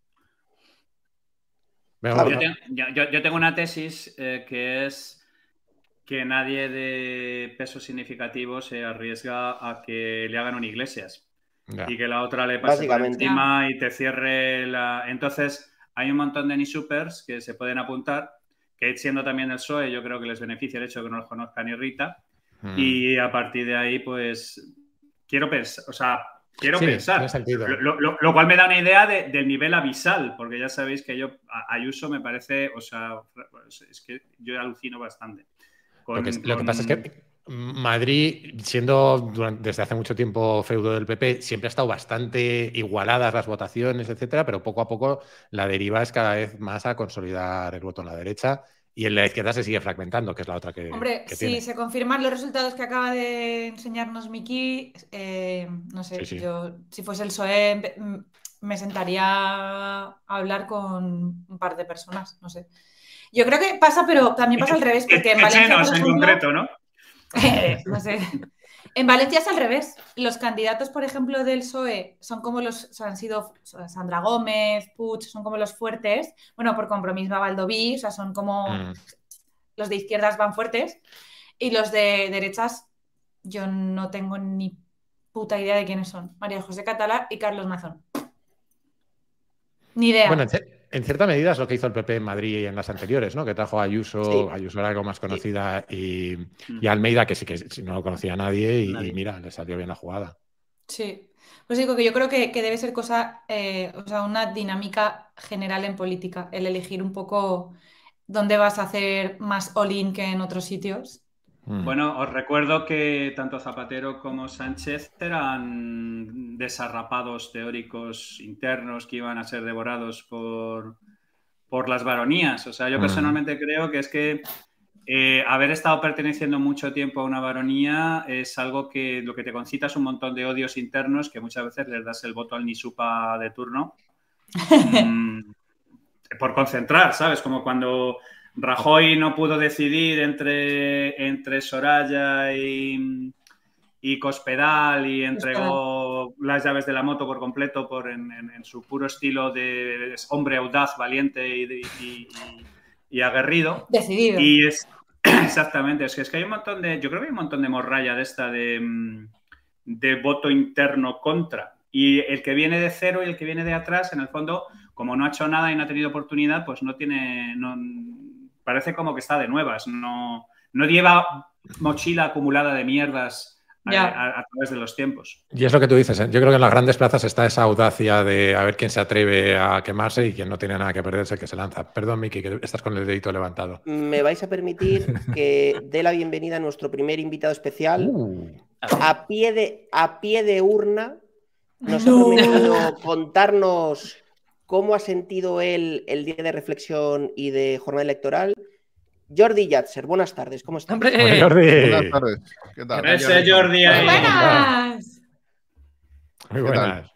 [SPEAKER 1] Venga.
[SPEAKER 5] Yo, tengo, yo- tengo una tesis eh, que es que nadie de peso significativo se arriesga a que le hagan un iglesias
[SPEAKER 1] Ya.
[SPEAKER 5] y que la otra le pase por encima y te cierre la... Entonces, hay un montón de ni supers que se pueden apuntar, que siendo también el PSOE, yo creo que les beneficia el hecho de que no los conozca ni Rita.
[SPEAKER 1] Mm.
[SPEAKER 5] Y a partir de ahí, pues, quiero pensar, o sea, quiero
[SPEAKER 1] Sí,
[SPEAKER 5] pensar. Lo, lo- lo cual me da una idea de- del nivel abisal, porque ya sabéis que yo, Ayuso me parece, o sea, pues, es que yo alucino bastante.
[SPEAKER 1] Lo que,
[SPEAKER 5] Con-
[SPEAKER 1] lo que
[SPEAKER 5] con-
[SPEAKER 1] pasa es que Madrid, siendo durante- desde hace mucho tiempo feudo del PP, siempre ha estado bastante igualadas las votaciones, etcétera, pero poco a poco la deriva es cada vez más a consolidar el voto en la derecha y en la izquierda se sigue fragmentando, que es la otra que,
[SPEAKER 3] Hombre,
[SPEAKER 1] que
[SPEAKER 3] si
[SPEAKER 1] tiene.
[SPEAKER 3] se confirman los resultados que acaba de enseñarnos Miki, eh, no sé,
[SPEAKER 1] Sí, sí.
[SPEAKER 3] yo si fuese el PSOE empe- m- me sentaría a hablar con un par de personas, no sé. Yo creo que pasa, pero también pasa al revés, porque en Valencia,
[SPEAKER 5] Echenos
[SPEAKER 3] por
[SPEAKER 5] en concreto, ¿no?
[SPEAKER 3] no sé. En Valencia es al revés. Los candidatos, por ejemplo, del PSOE son como los, han sido Sandra Gómez, Puig, son como los fuertes. Bueno, por compromiso a Valdoví, o sea, son como
[SPEAKER 1] Mm.
[SPEAKER 3] los de izquierdas van fuertes y los de derechas yo no tengo ni puta idea de quiénes son. María José Catalá y Carlos Mazón. Ni idea.
[SPEAKER 1] Bueno, en, cier- en cierta medida es lo que hizo el PP en Madrid en las anteriores, ¿no? Que trajo a Ayuso,
[SPEAKER 2] Sí.
[SPEAKER 1] Ayuso era algo más conocida, y,
[SPEAKER 5] Mm.
[SPEAKER 1] y a Almeida, que sí que sí, no lo conocía nadie, y,
[SPEAKER 4] Nadie.
[SPEAKER 1] y mira, le salió bien la jugada.
[SPEAKER 3] Sí. Pues digo que yo creo que, que debe ser cosa, eh, o sea, una dinámica general en política, el elegir un poco dónde vas a hacer más all-in que en otros sitios.
[SPEAKER 1] Mm.
[SPEAKER 5] Bueno, os recuerdo que tanto Zapatero como Sánchez eran desarrapados teóricos internos que iban a ser devorados por, por las varonías. O sea, yo
[SPEAKER 1] Mm.
[SPEAKER 5] personalmente creo que es que eh, haber estado perteneciendo mucho tiempo a una varonía es algo que lo que te concita es un montón de odios internos que muchas veces les das el voto al Nisupa de turno. Mm, por concentrar, ¿sabes? Como cuando Rajoy no pudo decidir entre, entre Soraya y, y Cospedal y entregó las llaves de la moto por completo por en, en- en su puro estilo de hombre audaz, valiente y, y- aguerrido.
[SPEAKER 3] Decidido.
[SPEAKER 5] Y es exactamente, es que, es que hay un montón de, yo creo que hay un montón de morralla de esta de, mm, de voto interno contra. Y el que viene de cero y el que viene de atrás, en el fondo, como no ha hecho nada y no ha tenido oportunidad, pues no tiene, no, parece como que está de nuevas, no, no lleva mochila acumulada de mierdas a,
[SPEAKER 3] Ya.
[SPEAKER 5] a- a través de los tiempos.
[SPEAKER 1] Y es lo que tú dices, ¿eh? yo creo que en las grandes plazas está esa audacia de a ver quién se atreve a quemarse y quién no tiene nada que perderse que se lanza. Perdón, Miki, que estás con el dedito levantado.
[SPEAKER 2] Me vais a permitir que dé la bienvenida a nuestro primer invitado especial.
[SPEAKER 1] Uh,
[SPEAKER 2] A pie de, a pie de urna nos
[SPEAKER 3] No.
[SPEAKER 2] ha prometido contarnos cómo ha sentido él el día de reflexión y de jornada electoral. Jordi Yatzer, buenas tardes, ¿cómo estás?
[SPEAKER 4] ¡Hombre!
[SPEAKER 1] Jordi,
[SPEAKER 6] Buenas tardes. ¿Qué tal?
[SPEAKER 5] Jordi ahí.
[SPEAKER 3] ¡Buenas!
[SPEAKER 1] muy
[SPEAKER 6] ¿Qué tal?
[SPEAKER 1] buenas.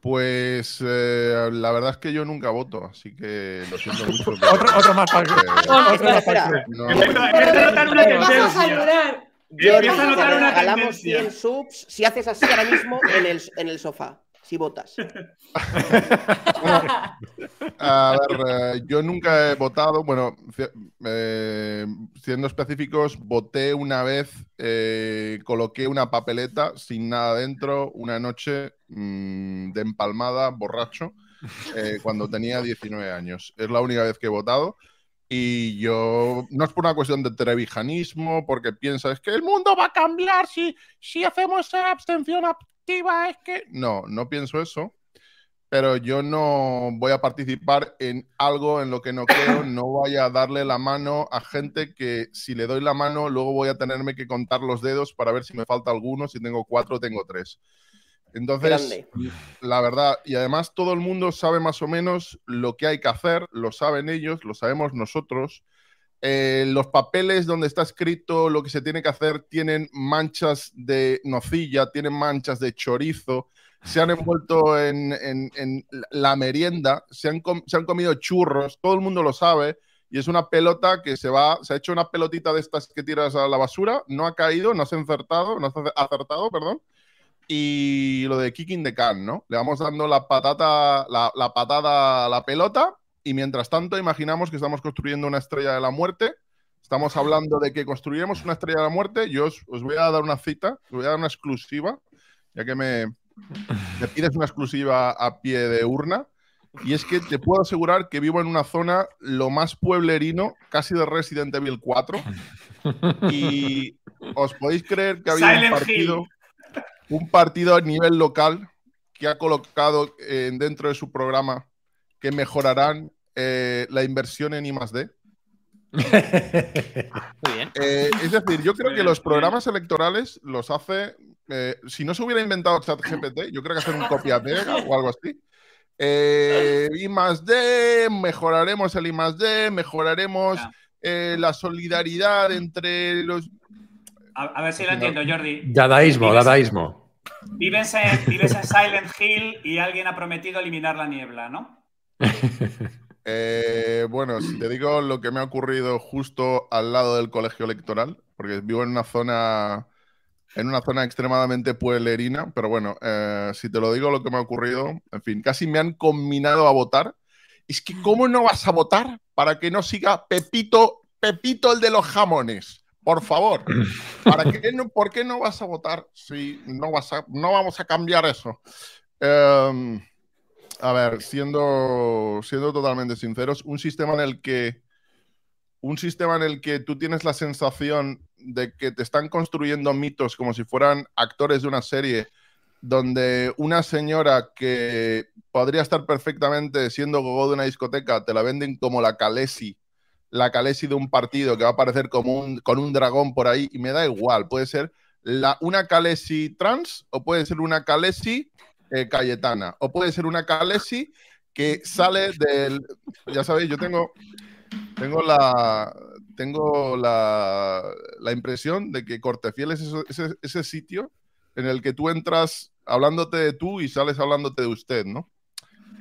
[SPEAKER 6] Pues eh, la verdad es que yo nunca voto, así que lo siento mucho. pero-
[SPEAKER 1] Otro, otro más para otro más
[SPEAKER 2] espera.
[SPEAKER 1] para-
[SPEAKER 6] no,
[SPEAKER 5] empiezo a notar una
[SPEAKER 3] Vamos a
[SPEAKER 5] tendencia.
[SPEAKER 3] saludar.
[SPEAKER 2] Jordi,
[SPEAKER 5] Empieza a notar una tendencia.
[SPEAKER 2] 100 subs si haces así ahora mismo en el, en el sofá. Si votas.
[SPEAKER 6] A ver, eh, yo nunca he votado, bueno, eh, siendo específicos, voté una vez, eh, coloqué una papeleta sin nada dentro una noche mm, de empalmada, borracho, eh, cuando tenía 19 años. Es la única vez que he votado. Y yo, no es por una cuestión de trevijanismo, porque piensa, es que el mundo va a cambiar si, si hacemos abstención activa, es que... No, no pienso eso pero yo no voy a participar en algo en lo que no creo, no voy a darle la mano a gente que si le doy la mano luego voy a tenerme que contar los dedos para ver si me falta alguno, si tengo cuatro tengo tres. Entonces,
[SPEAKER 2] Grande.
[SPEAKER 6] la verdad, y además todo el mundo sabe más o menos lo que hay que hacer, lo saben ellos, lo sabemos nosotros. Eh, los papeles donde está escrito lo que se tiene que hacer tienen manchas de nocilla, tienen manchas de chorizo, se han envuelto en, la merienda, se han, comido churros, todo el mundo lo sabe. Y es una pelota que se va, se ha hecho una pelotita de estas que tiras a la basura, no ha caído, no se ha acertado, no ha acertado, perdón. Y lo de kicking the can, ¿no? Le vamos dando la patata, la, la patada a la pelota y mientras tanto imaginamos que estamos construyendo una estrella de la muerte. Estamos hablando de que construiremos una estrella de la muerte. Yo os, os voy a dar una cita, os voy a dar una exclusiva, ya que me, me pides una exclusiva a pie de urna. Y es que te puedo asegurar que vivo en una zona lo más pueblerino, casi de Resident Evil 4. Y os podéis creer que había un
[SPEAKER 5] Silent
[SPEAKER 6] partido,
[SPEAKER 5] Hill.
[SPEAKER 6] un partido a nivel local que ha colocado eh, dentro de su programa que mejorarán eh, la inversión en I D.
[SPEAKER 4] Muy bien.
[SPEAKER 6] Eh, es decir, yo creo que los
[SPEAKER 5] bien.
[SPEAKER 6] programas electorales los hace. eh, si no se hubiera inventado ChatGPT, yo creo que hacer un copia-pega o algo así. Eh, I más D, mejoraremos el I más D, mejoraremos eh, la solidaridad entre los.
[SPEAKER 5] A, a ver si lo entiendo, Jordi.
[SPEAKER 1] Dadaísmo,
[SPEAKER 5] Vives-
[SPEAKER 1] dadaísmo.
[SPEAKER 5] Vives en, vives en Silent Hill y alguien ha prometido eliminar la niebla, ¿no?
[SPEAKER 6] Eh, bueno, si te digo lo que me ha ocurrido justo al lado del colegio electoral, porque vivo en una zona, en una zona extremadamente pueblerina, pero bueno, eh, si te lo digo lo que me ha ocurrido, en fin, casi me han combinado a votar. Es que, ¿cómo no vas a votar para que no siga Pepito, Pepito el de los jamones? Por favor, ¿para no, ¿por qué no vas a votar si no, vas a, no vamos a cambiar eso? Em, a ver, siendo, siendo totalmente sinceros, un sistema en el que un sistema en el que tú tienes la sensación de que te están construyendo mitos como si fueran actores de una serie donde una señora que podría estar perfectamente siendo gogo de una discoteca te la venden como la Calesi, la Calesi de un partido que va a aparecer como un, con un dragón por ahí y me da igual, puede ser la, una Calesi trans o puede ser una Calesi eh, Cayetana. O puede ser una Calesi que sale del. Ya sabéis, yo tengo. Tengo la. Tengo la, la impresión de que Cortefiel es ese sitio en el que tú entras hablándote de tú y sales hablándote de usted, ¿no?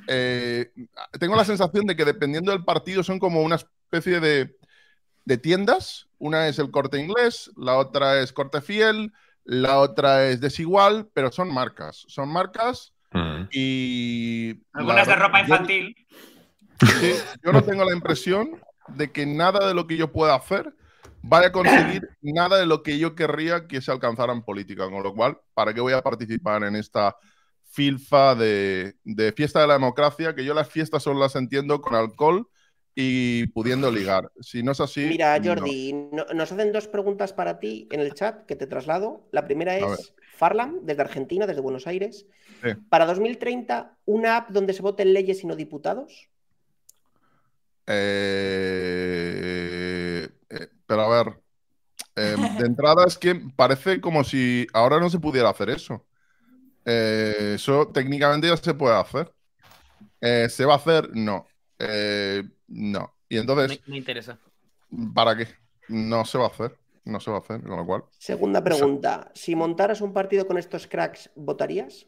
[SPEAKER 6] Eh, tengo la sensación de que dependiendo del partido son como una especie de, de tiendas. Una es el corte inglés, la otra es corte fiel, la otra es desigual, pero son marcas. Son marcas
[SPEAKER 1] Mm.
[SPEAKER 6] y.
[SPEAKER 5] Algunas
[SPEAKER 6] la-
[SPEAKER 5] de ropa
[SPEAKER 6] yo-
[SPEAKER 5] infantil.
[SPEAKER 6] Sí, yo no tengo la impresión de que nada de lo que yo pueda hacer vaya a conseguir nada de lo que yo querría que se alcanzara en política. Con lo cual, ¿para qué voy a participar en esta filfa de, de fiesta de la democracia? Que yo las fiestas solo las entiendo con alcohol y pudiendo ligar. Si no es así.
[SPEAKER 2] Mira. Jordi, no- nos hacen dos preguntas para ti en el chat que te traslado. La primera es Farlam, desde Argentina, desde Buenos Aires.
[SPEAKER 6] Sí.
[SPEAKER 2] Para 2030, una app donde se voten leyes y no diputados.
[SPEAKER 6] Eh, eh, pero a ver, eh, de entrada es que parece como si ahora no se pudiera hacer eso. Eh, eso técnicamente ya se puede hacer. ¿se va a hacer? No. Eh, no. Y entonces,
[SPEAKER 4] me interesa.
[SPEAKER 6] ¿para qué? No se va a hacer. No se va a hacer, con lo cual.
[SPEAKER 2] Segunda pregunta, si montaras un partido con estos cracks, ¿votarías?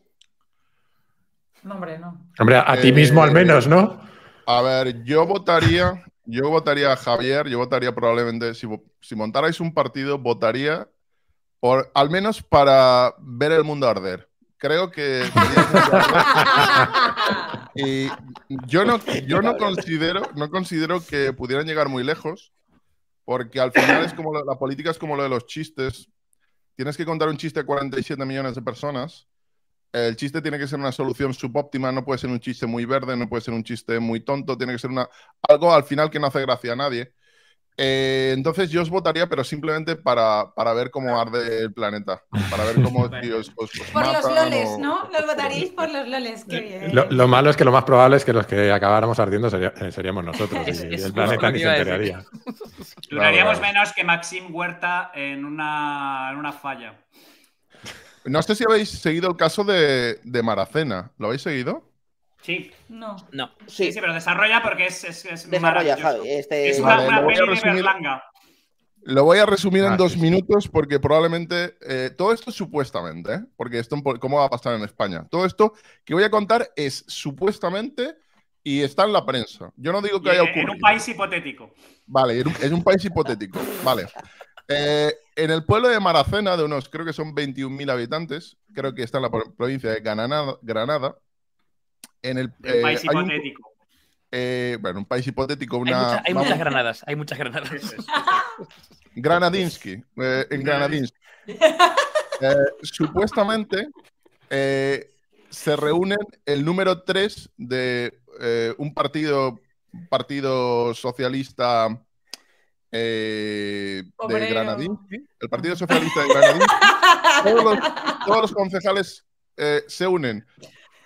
[SPEAKER 3] No, hombre, no.
[SPEAKER 1] Hombre, a, a ti
[SPEAKER 6] Eh,
[SPEAKER 1] mismo al menos, ¿no?
[SPEAKER 6] A ver, yo votaría, yo votaría a Javier, yo votaría probablemente, si, si montarais un partido, votaría por, al menos para ver el mundo arder. creo que... y yo no, yo no considero, no considero que pudieran llegar muy lejos, porque al final es como la, la política es como lo de los chistes. Tienes que contar un chiste a 47 millones de personas. El chiste tiene que ser una solución subóptima, no puede ser un chiste muy verde, no puede ser un chiste muy tonto, tiene que ser una, algo al final que no hace gracia a nadie. Eh, entonces yo os votaría, pero simplemente para, para ver cómo arde el planeta, para ver cómo tío, os, os- os
[SPEAKER 3] Por los loles,
[SPEAKER 6] o-
[SPEAKER 3] ¿no? Los votaréis por los loles. Qué bien.
[SPEAKER 1] Lo, lo malo es que lo más probable es que los que acabáramos ardiendo sería- eh, seríamos nosotros
[SPEAKER 4] Es-
[SPEAKER 1] y
[SPEAKER 4] es
[SPEAKER 1] el planeta ni se enteraría.
[SPEAKER 5] Duraríamos
[SPEAKER 6] Claro,
[SPEAKER 5] menos que Maxim Huerta en una, en una falla.
[SPEAKER 6] No sé si habéis seguido el caso de, de Maracena. ¿Lo habéis seguido?
[SPEAKER 5] Sí,
[SPEAKER 3] No.
[SPEAKER 4] No.
[SPEAKER 5] sí,
[SPEAKER 2] Sí,
[SPEAKER 5] sí, pero desarrolla porque es, es, es
[SPEAKER 2] desarrolla. Javi. Este,
[SPEAKER 5] Es una,
[SPEAKER 6] Vale,
[SPEAKER 5] una
[SPEAKER 6] lo voy a
[SPEAKER 5] peli de
[SPEAKER 6] resumir.
[SPEAKER 5] Berlanga.
[SPEAKER 6] Lo voy a resumir en
[SPEAKER 1] Ah,
[SPEAKER 6] dos
[SPEAKER 1] sí,
[SPEAKER 6] minutos porque probablemente eh, todo esto es supuestamente, ¿eh? porque esto cómo va a pasar en España. Todo esto que voy a contar es supuestamente y está en la prensa. Yo no digo que
[SPEAKER 5] Y
[SPEAKER 6] haya
[SPEAKER 5] en-
[SPEAKER 6] ocurrido.
[SPEAKER 5] en un país hipotético.
[SPEAKER 6] Vale, en un- es un país hipotético. Vale. Eh, en el pueblo de Maracena, de unos, creo que son 21.000 habitantes, creo que está en la pro- provincia de Granada, Granada en el, eh,
[SPEAKER 5] país
[SPEAKER 6] un-
[SPEAKER 5] hipotético.
[SPEAKER 6] eh, bueno, un país hipotético,
[SPEAKER 4] Hay,
[SPEAKER 6] una,
[SPEAKER 4] mucha- hay
[SPEAKER 6] vamos,
[SPEAKER 4] muchas granadas, hay muchas granadas.
[SPEAKER 6] Granadinsky, eh, en Granadinsky. Eh, supuestamente eh, se reúnen el número 3 de eh, un partido, partido socialista eh, de. Granadinsky, el Partido Socialista de Granadinsky. todos, los, todos los concejales eh, se unen.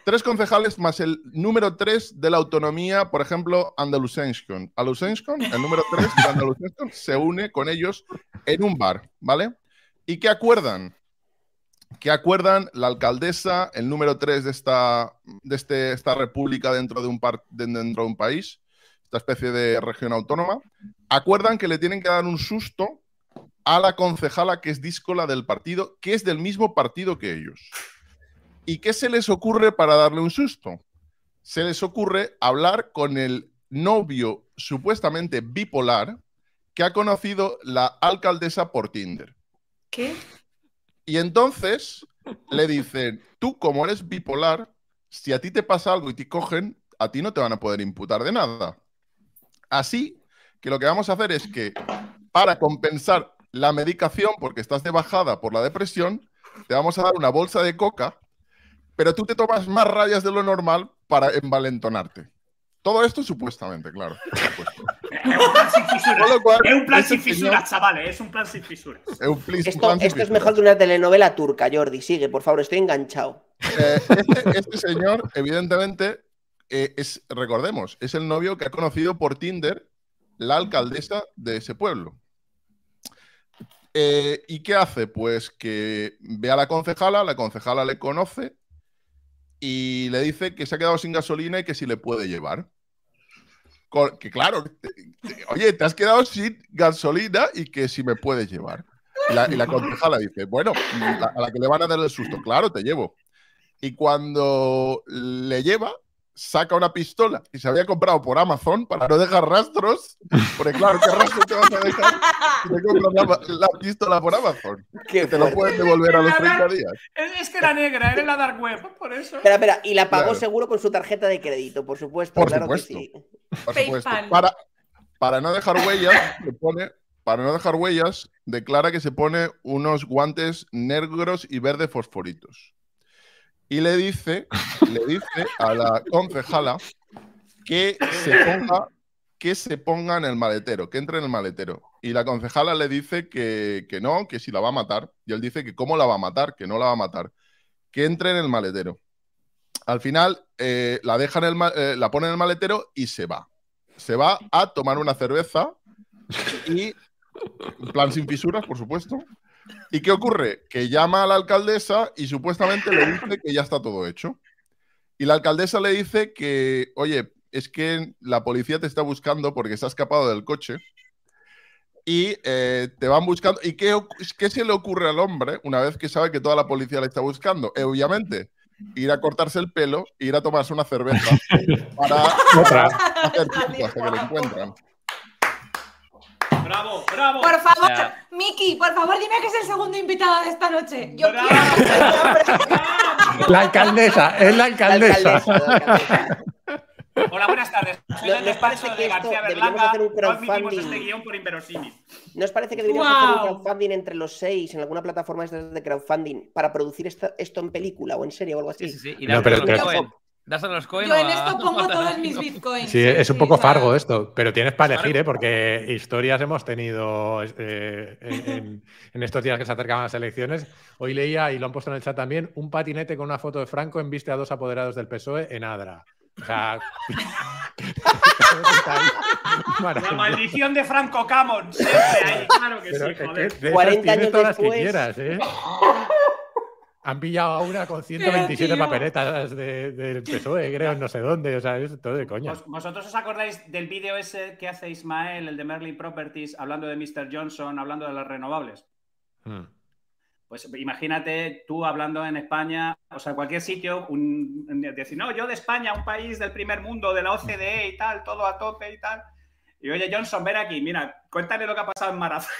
[SPEAKER 6] Tres concejales más el número 3 de la autonomía, por ejemplo, Andalusenskon. Andalusenskon, el número 3 de Andalusenskon, se une con ellos en un bar, ¿vale? ¿Y qué acuerdan? ¿Qué acuerdan la alcaldesa, el número 3 de esta, de este- esta república dentro de, un par- de- dentro de un país, esta especie de región autónoma? Acuerdan que le tienen que dar un susto a la concejala que es díscola del partido, que es del mismo partido que ellos. ¿Y qué se les ocurre para darle un susto? Se les ocurre hablar con el novio supuestamente bipolar que ha conocido la alcaldesa por Tinder.
[SPEAKER 3] ¿Qué?
[SPEAKER 6] Y entonces le dicen, tú como eres bipolar, si a ti te pasa algo y te cogen, a ti no te van a poder imputar de nada. Así que lo que vamos a hacer es que para compensar la medicación, porque estás de bajada por la depresión, te vamos a dar una bolsa de coca, pero tú te tomas más rayas de lo normal para envalentonarte. Todo esto supuestamente, claro. supuesto.
[SPEAKER 5] Es un plan sin fisuras.
[SPEAKER 6] Lo cual,
[SPEAKER 5] Es un plan
[SPEAKER 6] este
[SPEAKER 5] sin fisuras, chavales. Es un plan sin fisuras.
[SPEAKER 6] Es un plis-
[SPEAKER 2] Esto,
[SPEAKER 6] plan sin
[SPEAKER 2] esto es
[SPEAKER 6] fisuras.
[SPEAKER 2] mejor que una telenovela turca, Jordi. Sigue, por favor, estoy enganchado.
[SPEAKER 6] Eh, este, este señor, evidentemente, eh, es, recordemos, es el novio que ha conocido por Tinder la alcaldesa de ese pueblo. Eh, ¿Y qué hace? Pues que ve a la concejala, la concejala le conoce y le dice que se ha quedado sin gasolina y que si le puede llevar. Que claro, oye, te has quedado sin gasolina y que si me puedes llevar. Y la, y la dice, bueno, a la que le van a dar el susto, claro, te llevo. Y cuando le lleva, saca una pistola que se había comprado por Amazon para no dejar rastros. Porque claro, ¿qué rastro te vas a dejar si te compras la, la pistola por Amazon? Que te lo pueden devolver a los 30 días.
[SPEAKER 5] Es, que era negra, era la dark web, por eso.
[SPEAKER 2] Espera, espera, y la pagó
[SPEAKER 6] Claro.
[SPEAKER 2] seguro con su tarjeta de crédito, por supuesto,
[SPEAKER 6] Por
[SPEAKER 2] claro
[SPEAKER 6] supuesto.
[SPEAKER 2] que sí.
[SPEAKER 6] Por supuesto.
[SPEAKER 3] PayPal.
[SPEAKER 6] Para, para no dejar huellas, se pone, para no dejar huellas, declara que se pone unos guantes negros y verde fosforitos. Y le dice, le dice a la concejala que se ponga, que se ponga en el maletero, que entre en el maletero. Y la concejala le dice que, que no, que si la va a matar. Y él dice que cómo la va a matar, que no la va a matar. Que entre en el maletero. Al final eh, la deja en el eh, la pone en el maletero y se va. Se va a tomar una cerveza y plan sin fisuras, por supuesto. ¿Y qué ocurre? Que llama a la alcaldesa y supuestamente le dice que ya está todo hecho. Y la alcaldesa le dice que, oye, es que la policía te está buscando porque se ha escapado del coche y eh, te van buscando. ¿Y qué, qué se le ocurre al hombre una vez que sabe que toda la policía le está buscando? Eh, obviamente, ir a cortarse el pelo e ir a tomarse una cerveza para, para hacer tiempo hasta que lo encuentran.
[SPEAKER 5] Bravo, bravo.
[SPEAKER 3] Por favor,
[SPEAKER 4] O sea-
[SPEAKER 3] Miki, por favor, dime que es el segundo invitado de esta noche. Yo
[SPEAKER 5] Bravo.
[SPEAKER 3] quiero.
[SPEAKER 1] La alcaldesa, es la
[SPEAKER 2] La
[SPEAKER 1] alcaldesa.
[SPEAKER 2] alcaldesa, la alcaldesa.
[SPEAKER 5] Hola, buenas tardes. Soy
[SPEAKER 2] ¿No- nos parece
[SPEAKER 5] despacho
[SPEAKER 2] que
[SPEAKER 5] de
[SPEAKER 2] esto
[SPEAKER 5] García
[SPEAKER 2] deberíamos
[SPEAKER 5] Berlanga.
[SPEAKER 2] hacer un crowdfunding?
[SPEAKER 5] este guion por inverosímil.
[SPEAKER 2] ¿No os parece que deberíamos hacer un crowdfunding entre los seis en alguna plataforma de crowdfunding para producir esto en película o en serie o algo así?
[SPEAKER 4] Sí, sí, sí. Y
[SPEAKER 1] No, pero- pero-
[SPEAKER 4] Dáselo a los Cohen
[SPEAKER 3] Yo en esto pongo todos mis bitcoins.
[SPEAKER 1] Sí, es un poco fargo esto, pero tienes para elegir, ¿eh? porque historias hemos tenido eh, en, en- estos días que se acercaban las elecciones. Hoy leía, y lo han puesto en el chat también, un patinete con una foto de Franco en viste a dos apoderados del PSOE en Adra. O sea.
[SPEAKER 5] La maldición de Franco Camon. Siempre ahí, claro que
[SPEAKER 1] Pero
[SPEAKER 5] sí,
[SPEAKER 1] que
[SPEAKER 5] joder.
[SPEAKER 1] de esas
[SPEAKER 2] 40
[SPEAKER 1] tienes
[SPEAKER 2] años
[SPEAKER 1] todas las que
[SPEAKER 2] después.
[SPEAKER 1] quieras, ¿eh? Han pillado a una con 127
[SPEAKER 3] tío.
[SPEAKER 1] papeletas de- del PSOE, E, creo, en no sé dónde. O sea, es todo de coña.
[SPEAKER 5] ¿Vos- ¿Vosotros os acordáis del vídeo ese que hace Ismael, el de Merlin Properties, hablando de Mr. Johnson, hablando de las renovables?
[SPEAKER 1] Mm.
[SPEAKER 5] Pues imagínate tú hablando en España, o sea, en cualquier sitio, un, decir, no, yo de España, un país del primer mundo, de la OCDE y tal, todo a tope y tal. Y oye, Johnson, ven aquí, mira, cuéntale lo que ha pasado en Marazón.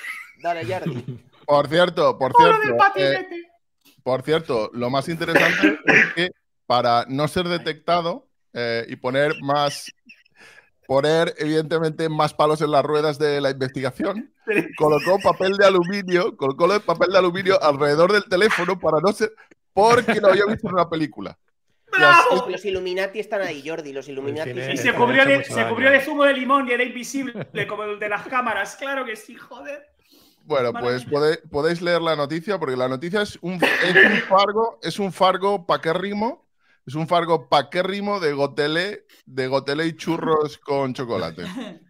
[SPEAKER 2] Dale, Jordi.
[SPEAKER 6] Por cierto, por
[SPEAKER 5] Lo del
[SPEAKER 6] cierto, eh. Por cierto, lo más interesante es que para no ser detectado eh, y poner más, poner evidentemente más palos en las ruedas de la investigación, colocó papel de aluminio, colocó el papel de aluminio alrededor del teléfono para no ser, porque lo había visto en una película. Y así-
[SPEAKER 5] ¡Bravo!
[SPEAKER 2] Los Illuminati están ahí, Jordi. Los Illuminati.
[SPEAKER 1] cine-
[SPEAKER 5] Y
[SPEAKER 2] sí.
[SPEAKER 5] se
[SPEAKER 1] Esto me
[SPEAKER 5] cubrió, de, se cubrió de zumo de limón y era invisible, como el de las cámaras. Claro que sí, joder.
[SPEAKER 6] Bueno, pues pode- podéis leer la noticia porque la noticia es un, es un fargo, es un fargo paquérrimo, es un fargo paquérrimo de gotele, de gotele y churros con chocolate.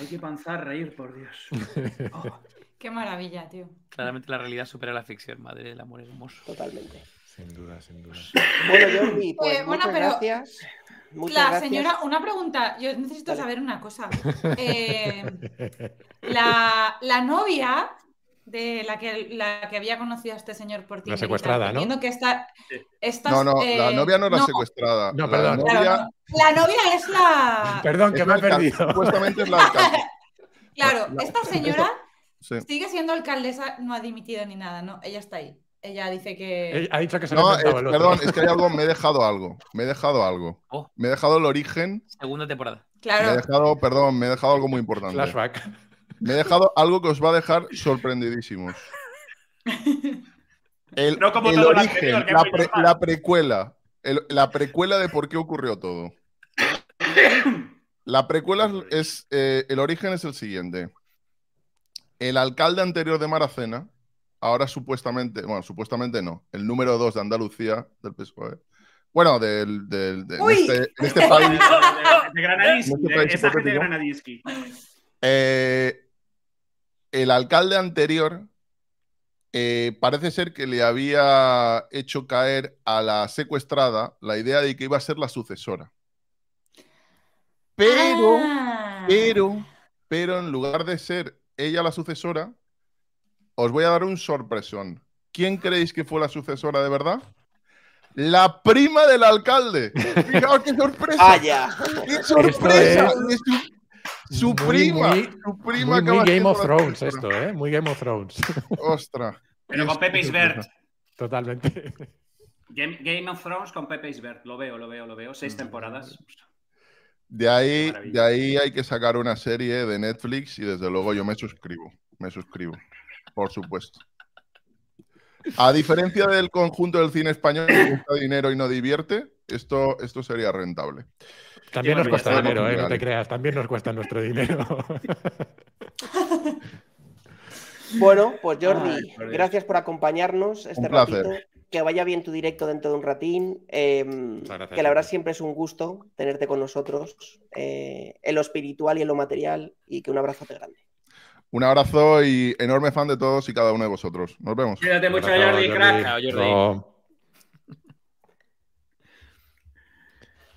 [SPEAKER 5] Hay que panzar reír, por Dios. Oh.
[SPEAKER 3] Qué maravilla, tío.
[SPEAKER 4] Claramente la realidad supera la ficción, madre del amor hermoso.
[SPEAKER 2] Totalmente.
[SPEAKER 1] Sin duda, sin duda.
[SPEAKER 2] Bueno, Jordi, pues
[SPEAKER 3] Eh, bueno,
[SPEAKER 2] muchas
[SPEAKER 3] pero
[SPEAKER 2] gracias. Muchas
[SPEAKER 3] La
[SPEAKER 2] gracias.
[SPEAKER 3] señora, una pregunta, yo necesito
[SPEAKER 2] Dale.
[SPEAKER 3] saber una cosa. Eh, la, la novia de la que, la que había conocido a este señor por Tinder tal,
[SPEAKER 1] secuestrada, ¿no?
[SPEAKER 3] que estas,
[SPEAKER 6] No, no, la
[SPEAKER 3] eh,
[SPEAKER 6] novia no era
[SPEAKER 3] no,
[SPEAKER 6] secuestrada.
[SPEAKER 1] No,
[SPEAKER 6] la
[SPEAKER 1] perdón.
[SPEAKER 3] claro. La novia es la.
[SPEAKER 1] Perdón,
[SPEAKER 6] es
[SPEAKER 1] que me
[SPEAKER 6] la
[SPEAKER 1] he perdido.
[SPEAKER 6] Supuestamente es la alcalde.
[SPEAKER 3] Claro,
[SPEAKER 6] la-
[SPEAKER 3] esta señora
[SPEAKER 6] Sí.
[SPEAKER 3] sigue siendo alcaldesa, no ha dimitido ni nada, ¿no? Ella está ahí. Ella dice que.
[SPEAKER 1] Ha dicho que se
[SPEAKER 6] No,
[SPEAKER 1] ha
[SPEAKER 6] es-
[SPEAKER 1] el otro.
[SPEAKER 6] perdón, es que hay algo, me he dejado algo. Me he dejado algo.
[SPEAKER 4] Oh.
[SPEAKER 6] Me he dejado el origen.
[SPEAKER 4] Segunda temporada.
[SPEAKER 6] Me he
[SPEAKER 3] Claro,
[SPEAKER 6] dejado, perdón, me he dejado algo muy importante.
[SPEAKER 1] Flashback.
[SPEAKER 6] Me he dejado algo que os va a dejar sorprendidísimos. El,
[SPEAKER 5] No como
[SPEAKER 6] el
[SPEAKER 5] todo
[SPEAKER 6] origen,
[SPEAKER 5] anterior,
[SPEAKER 6] la, pre- precuela. el- la precuela de por qué ocurrió todo. La precuela es. eh, el origen es el siguiente. El alcalde anterior de Maracena, ahora supuestamente, bueno, supuestamente no, el número 2 de Andalucía del PSOE. Bueno, del, del- de- este, en este país.
[SPEAKER 5] De, de, de de
[SPEAKER 6] país
[SPEAKER 5] esa gente de. Granadinsky.
[SPEAKER 6] Eh, el alcalde anterior eh, parece ser que le había hecho caer a la secuestrada la idea de que iba a ser la sucesora. Pero,
[SPEAKER 3] Ah.
[SPEAKER 6] pero, pero en lugar de ser ella la sucesora, os voy a dar un sorpresón. ¿Quién creéis que fue la sucesora de verdad? La prima del alcalde. Fijaos qué sorpresa.
[SPEAKER 2] ¡Vaya!
[SPEAKER 6] ¡Qué sorpresa! Es su,
[SPEAKER 1] Muy,
[SPEAKER 6] prima.
[SPEAKER 1] muy-
[SPEAKER 6] su prima
[SPEAKER 1] Muy, Game of Thrones esto, ¿eh? Muy Game of Thrones.
[SPEAKER 6] Ostras.
[SPEAKER 5] Pero con Pepe Isbert.
[SPEAKER 1] Totalmente.
[SPEAKER 5] Game, Game of Thrones con Pepe Isbert. Lo veo, lo veo, lo veo. Seis temporadas.
[SPEAKER 6] De ahí,
[SPEAKER 5] Maravilla.
[SPEAKER 6] de ahí hay que sacar una serie de Netflix y desde luego yo me suscribo. Me suscribo. Por supuesto. A diferencia del conjunto del cine español que cuesta dinero y no divierte, esto, esto sería rentable.
[SPEAKER 1] También nos cuesta dinero, ¿eh? No te creas. También nos cuesta nuestro dinero.
[SPEAKER 2] Bueno, pues Jordi,
[SPEAKER 5] Ay,
[SPEAKER 2] gracias por acompañarnos este ratito. Que vaya bien tu directo dentro de un ratín. eh,
[SPEAKER 1] gracias,
[SPEAKER 2] que la verdad siempre es un gusto tenerte con nosotros eh, en lo espiritual y en lo material. Y que un abrazote grande.
[SPEAKER 6] Un abrazo y enorme fan de todos y cada uno de vosotros. Nos vemos.
[SPEAKER 5] Cuídate mucho, Jordi, crack.
[SPEAKER 4] Chao, Jordi.
[SPEAKER 1] No.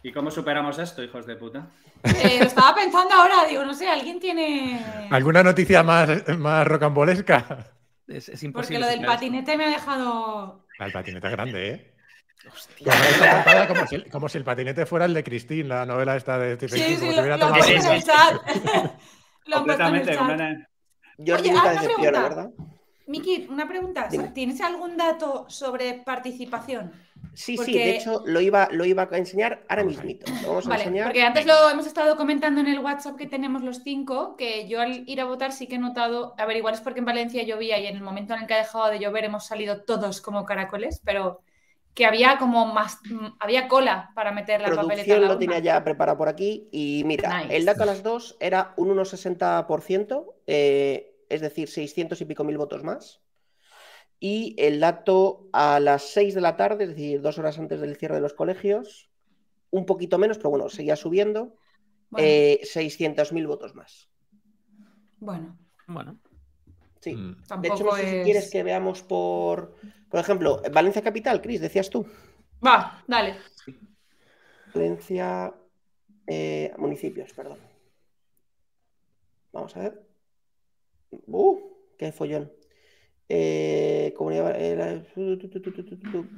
[SPEAKER 5] ¿Y cómo superamos esto, hijos de puta?
[SPEAKER 3] Eh, lo estaba pensando ahora, digo, no sé, alguien tiene.
[SPEAKER 1] ¿Alguna noticia más, más rocambolesca?
[SPEAKER 4] Es, es
[SPEAKER 3] Porque
[SPEAKER 4] imposible.
[SPEAKER 3] lo del
[SPEAKER 4] esto.
[SPEAKER 3] patinete me ha dejado.
[SPEAKER 1] El patinete es grande, ¿eh?
[SPEAKER 4] Hostia.
[SPEAKER 1] Como, si, como si el patinete fuera el de Christine, la novela esta de Stephen
[SPEAKER 3] Sí,
[SPEAKER 1] King.
[SPEAKER 3] sí, lo, lo han
[SPEAKER 1] tomado-
[SPEAKER 3] puesto en el chat. lo han puesto en el
[SPEAKER 5] Completamente.
[SPEAKER 3] chat.
[SPEAKER 5] completamente.
[SPEAKER 2] Jordi
[SPEAKER 3] Oye,
[SPEAKER 2] nunca
[SPEAKER 3] ah, una pregunta.
[SPEAKER 2] ¿verdad?
[SPEAKER 3] Miki, una pregunta. ¿Tienes algún dato sobre participación?
[SPEAKER 2] Sí, sí, de hecho lo iba, lo iba a enseñar ahora mismito. Lo vamos a
[SPEAKER 3] Vale,
[SPEAKER 2] enseñar.
[SPEAKER 3] porque antes lo hemos estado comentando en el WhatsApp que tenemos los cinco, que yo al ir a votar sí que he notado, a ver, igual es porque en Valencia llovía y en el momento en el que ha dejado de llover hemos salido todos como caracoles, pero que había como más, mm, había cola para meter la papeleta. a
[SPEAKER 2] Producción
[SPEAKER 3] la
[SPEAKER 2] lo tenía ya preparado por aquí y mira,
[SPEAKER 3] Nice.
[SPEAKER 2] el dato a las dos era un 1,60%, eh, es decir, 600 y pico mil votos más. Y el dato a las 6 de la tarde, es decir, dos horas antes del cierre de los colegios, un poquito menos, pero bueno, seguía subiendo,
[SPEAKER 3] Bueno,
[SPEAKER 2] eh, 600.000 votos más.
[SPEAKER 3] bueno,
[SPEAKER 4] Bueno,
[SPEAKER 2] Sí.
[SPEAKER 1] Mm.
[SPEAKER 2] De hecho, no sé
[SPEAKER 3] es...
[SPEAKER 2] si quieres que veamos por, por ejemplo, Valencia Capital, Cris, decías tú.
[SPEAKER 3] Va, dale.
[SPEAKER 2] Valencia eh, municipios, perdón. Vamos a ver. ¡Uh! ¡Qué follón! Eh, comunidad, eh, la-.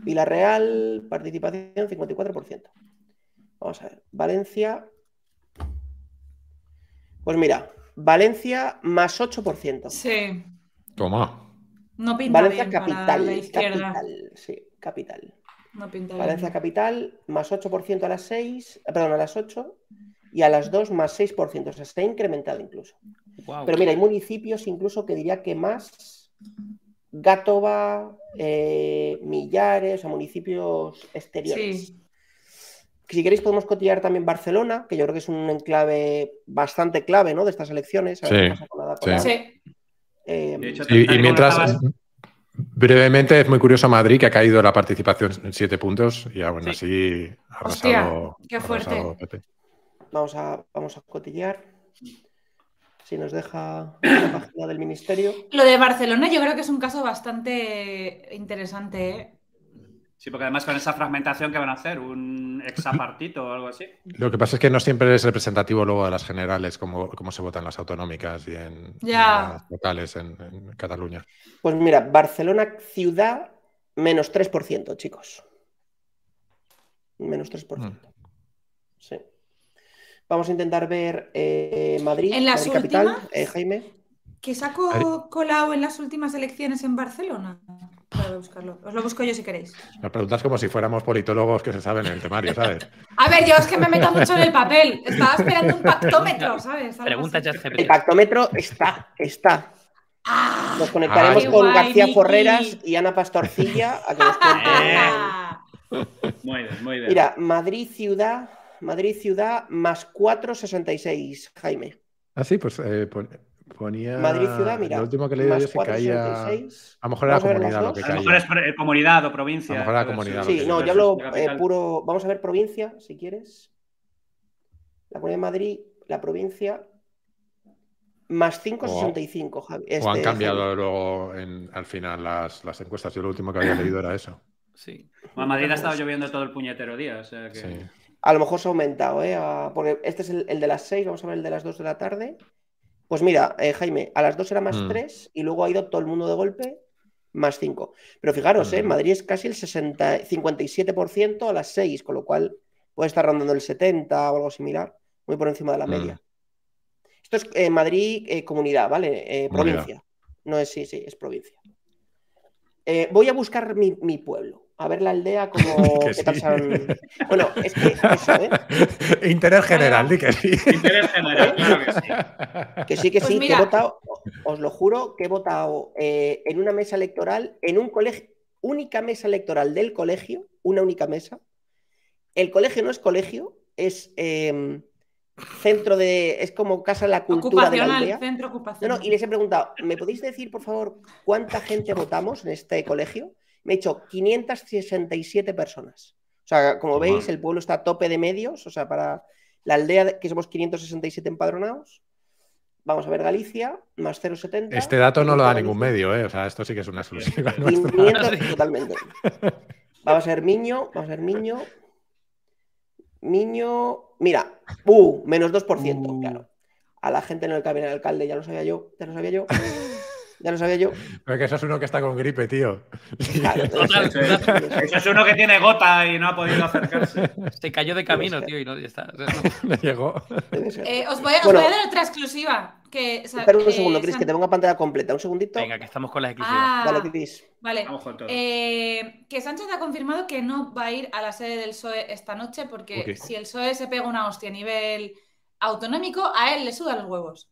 [SPEAKER 2] Villarreal, participación 54%. Vamos a ver. Valencia. Pues mira, Valencia más 8%.
[SPEAKER 3] Sí,
[SPEAKER 1] Toma.
[SPEAKER 3] no pinta
[SPEAKER 2] Valencia
[SPEAKER 3] bien para
[SPEAKER 2] capital.
[SPEAKER 3] la izquierda.
[SPEAKER 2] Capital, sí, capital.
[SPEAKER 3] No pinta
[SPEAKER 2] Valencia
[SPEAKER 3] bien.
[SPEAKER 2] capital más 8% a las 6, eh, perdón, a las 8 y a las 2 más 6%. O sea, está incrementado incluso.
[SPEAKER 4] wow.
[SPEAKER 2] Pero mira, hay municipios incluso que diría que más Gátova, eh, Millares, o municipios exteriores.
[SPEAKER 3] Sí.
[SPEAKER 2] Si queréis podemos cotillar también Barcelona, que yo creo que es un enclave bastante clave ¿no? de estas elecciones. A ver
[SPEAKER 1] Sí,
[SPEAKER 2] qué pasa con la Ada
[SPEAKER 1] sí.
[SPEAKER 2] Eh,
[SPEAKER 5] hecho,
[SPEAKER 1] Y, mientras, brevemente, es muy curioso Madrid, que ha caído la participación en siete puntos y aún
[SPEAKER 4] Sí.
[SPEAKER 1] así ha
[SPEAKER 3] Hostia,
[SPEAKER 1] arrasado,
[SPEAKER 3] qué
[SPEAKER 1] ha arrasado
[SPEAKER 3] fuerte.
[SPEAKER 1] Pepe.
[SPEAKER 2] vamos, a, vamos a cotillar. Si nos deja la página del ministerio.
[SPEAKER 3] Lo de Barcelona yo creo que es un caso bastante interesante. ¿eh?
[SPEAKER 5] Sí, porque además con esa fragmentación que van a hacer, un exapartito o algo así.
[SPEAKER 1] Lo que pasa es que no siempre es representativo luego de las generales, como, como se votan las autonómicas y en, las locales en, en Cataluña.
[SPEAKER 2] Pues mira, Barcelona ciudad menos 3%, chicos. Menos 3%.
[SPEAKER 1] Mm.
[SPEAKER 2] Sí. Vamos a intentar ver eh, Madrid,
[SPEAKER 3] ¿En las
[SPEAKER 2] Madrid capital,
[SPEAKER 3] últimas?
[SPEAKER 2] eh, Jaime.
[SPEAKER 3] ¿Que sacó Colau en las últimas elecciones en Barcelona? Buscarlo. Os lo busco yo si queréis.
[SPEAKER 1] Las preguntas como si fuéramos politólogos que se saben el temario, ¿sabes?
[SPEAKER 3] A ver, yo es que me meto mucho en el papel. Estaba esperando un pactómetro, ¿sabes?
[SPEAKER 4] Pregunta
[SPEAKER 3] así.
[SPEAKER 2] El pactómetro está, está.
[SPEAKER 3] Ah,
[SPEAKER 2] Nos conectaremos
[SPEAKER 1] Ay,
[SPEAKER 2] con
[SPEAKER 3] guay,
[SPEAKER 2] García
[SPEAKER 3] Miki.
[SPEAKER 2] Forreras y Ana Pastorcilla a que nos cuenten.
[SPEAKER 5] Muy bien, muy bien.
[SPEAKER 2] Mira, Madrid ciudad, Madrid ciudad más 4,66, Jaime.
[SPEAKER 1] Ah, sí, pues eh, pon- ponía.
[SPEAKER 2] Madrid ciudad, mira.
[SPEAKER 1] Lo último que
[SPEAKER 2] más
[SPEAKER 1] yo se caía.
[SPEAKER 2] 4,66.
[SPEAKER 1] A lo mejor era comunidad lo que
[SPEAKER 2] dos.
[SPEAKER 5] a lo
[SPEAKER 1] caía.
[SPEAKER 5] mejor es comunidad o provincia.
[SPEAKER 1] A lo mejor era comunidad
[SPEAKER 2] Sí, no, yo hablo eh, puro. Vamos a ver provincia, si quieres. La Comunidad de Madrid, la provincia, más 5,65, Javi.
[SPEAKER 1] O han
[SPEAKER 2] este,
[SPEAKER 1] cambiado luego en- al final las, las encuestas. Yo lo último que había leído era eso.
[SPEAKER 4] Sí.
[SPEAKER 5] Bueno, en Madrid ha estado lloviendo todo el puñetero día. O sea que...
[SPEAKER 1] Sí.
[SPEAKER 2] A lo mejor se ha aumentado, ¿eh? A- porque este es el, el de las 6, vamos a ver el de las 2 de la tarde. Pues mira, eh, Jaime, a las 2 era más
[SPEAKER 1] Mm.
[SPEAKER 2] 3 y luego ha ido todo el mundo de golpe más 5. Pero fijaros, ¿eh?
[SPEAKER 1] Mm.
[SPEAKER 2] Madrid es casi el 60, 57% a las 6, con lo cual puede estar rondando el 70 o algo similar, muy por encima de la
[SPEAKER 1] Mm.
[SPEAKER 2] media. Esto es eh, Madrid, eh, comunidad, ¿vale? Eh, provincia. No es, sí, sí, es provincia. Eh, voy a buscar mi, mi pueblo, a ver la aldea como
[SPEAKER 1] Que
[SPEAKER 2] qué
[SPEAKER 1] sí.
[SPEAKER 2] Bueno, es que eso, ¿eh?
[SPEAKER 1] Interés general, di que sí.
[SPEAKER 5] Interés general, claro que sí.
[SPEAKER 2] Que sí, que
[SPEAKER 3] Pues
[SPEAKER 2] sí,
[SPEAKER 3] mira.
[SPEAKER 2] que he votado, os lo juro, que he votado eh, en una mesa electoral, en un colegio, única mesa electoral del colegio, una única mesa. El colegio no es colegio, es eh, centro de, es como casa de la cultura de la
[SPEAKER 3] Ocupacional,
[SPEAKER 2] aldea.
[SPEAKER 3] centro
[SPEAKER 2] No,
[SPEAKER 3] ocupacional.
[SPEAKER 2] no, y les he preguntado, ¿me podéis decir, por favor, cuánta gente votamos en este colegio? Me he dicho 567 personas. O sea, como veis, el pueblo está a tope de medios, o sea, para la aldea, de- que somos 567 empadronados. Vamos a ver Galicia, más 0,70.
[SPEAKER 1] Este dato no lo da ningún medio, ¿eh? O sea, esto sí que es una exclusiva nuestra.
[SPEAKER 2] 500 totalmente. Vamos a ver Miño, vamos a ver Miño. Miño, mira, uh, menos 2%,
[SPEAKER 5] Uh.
[SPEAKER 2] claro. A la gente no le cabe el alcalde, ya lo sabía yo, ya lo sabía yo. Ya lo sabía yo.
[SPEAKER 1] Pero que eso es uno que está con gripe, tío.
[SPEAKER 2] Claro,
[SPEAKER 4] Total.
[SPEAKER 2] eso es-
[SPEAKER 5] Eso es uno que tiene gota y no ha podido acercarse.
[SPEAKER 4] Se cayó de camino, tío, y no, ya está. O sea, no.
[SPEAKER 1] Le llegó.
[SPEAKER 3] Eh, os, voy, a- os
[SPEAKER 2] Bueno.
[SPEAKER 3] voy a dar otra exclusiva. Que, o sea,
[SPEAKER 2] Espera un
[SPEAKER 3] eh,
[SPEAKER 2] segundo, Cris,
[SPEAKER 3] San-
[SPEAKER 2] que te ponga pantalla completa. Un segundito.
[SPEAKER 4] Venga, que estamos con las exclusivas.
[SPEAKER 3] Ah,
[SPEAKER 2] Vale, Cris.
[SPEAKER 3] vale.
[SPEAKER 5] Vamos con todo.
[SPEAKER 3] Eh, que Sánchez ha confirmado que no va a ir a la sede del PSOE esta noche porque si el PSOE se pega una hostia a nivel autonómico, a él le sudan los huevos.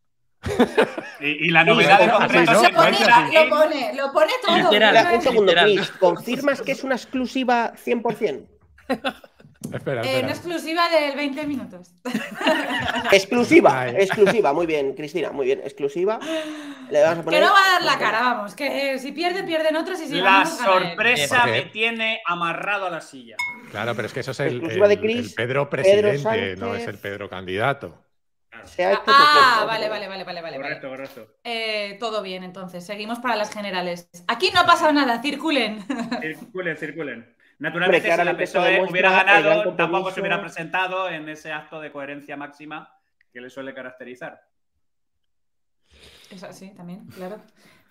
[SPEAKER 5] Y, y la novedad
[SPEAKER 2] Sí,
[SPEAKER 1] no,
[SPEAKER 5] se
[SPEAKER 3] lo, pone, lo pone, lo pone todo.
[SPEAKER 4] Literal.
[SPEAKER 2] Un segundo,
[SPEAKER 4] Literal.
[SPEAKER 2] Cris. ¿Confirmas que es una exclusiva 100%?
[SPEAKER 1] Espera,
[SPEAKER 3] Eh,
[SPEAKER 1] espera.
[SPEAKER 3] una exclusiva del 20 minutos.
[SPEAKER 2] Exclusiva,
[SPEAKER 1] Ay.
[SPEAKER 2] exclusiva. Muy bien, Cristina, muy bien. Exclusiva. Le vamos a
[SPEAKER 3] Que no va a dar la cara, vamos. Que eh, si pierde, pierden otros y si
[SPEAKER 5] La sorpresa me tiene amarrado a la silla.
[SPEAKER 1] Claro, pero es que eso es el,
[SPEAKER 2] Exclusiva de
[SPEAKER 1] el-
[SPEAKER 2] Chris,
[SPEAKER 1] el Pedro
[SPEAKER 2] Pedro
[SPEAKER 1] presidente, no es el Pedro candidato.
[SPEAKER 2] Se ha hecho
[SPEAKER 3] Ah, vale, vale, vale, vale, vale. vale.
[SPEAKER 5] Correcto, correcto.
[SPEAKER 3] Eh, todo bien, entonces. Seguimos para las generales. Aquí no ha pasado nada, circulen.
[SPEAKER 5] Circulen, circulen. Naturalmente,
[SPEAKER 2] Hombre,
[SPEAKER 5] si la PSOE hubiera ganado, tampoco se hubiera presentado en ese acto de coherencia máxima que le suele caracterizar.
[SPEAKER 3] Es así, también, claro.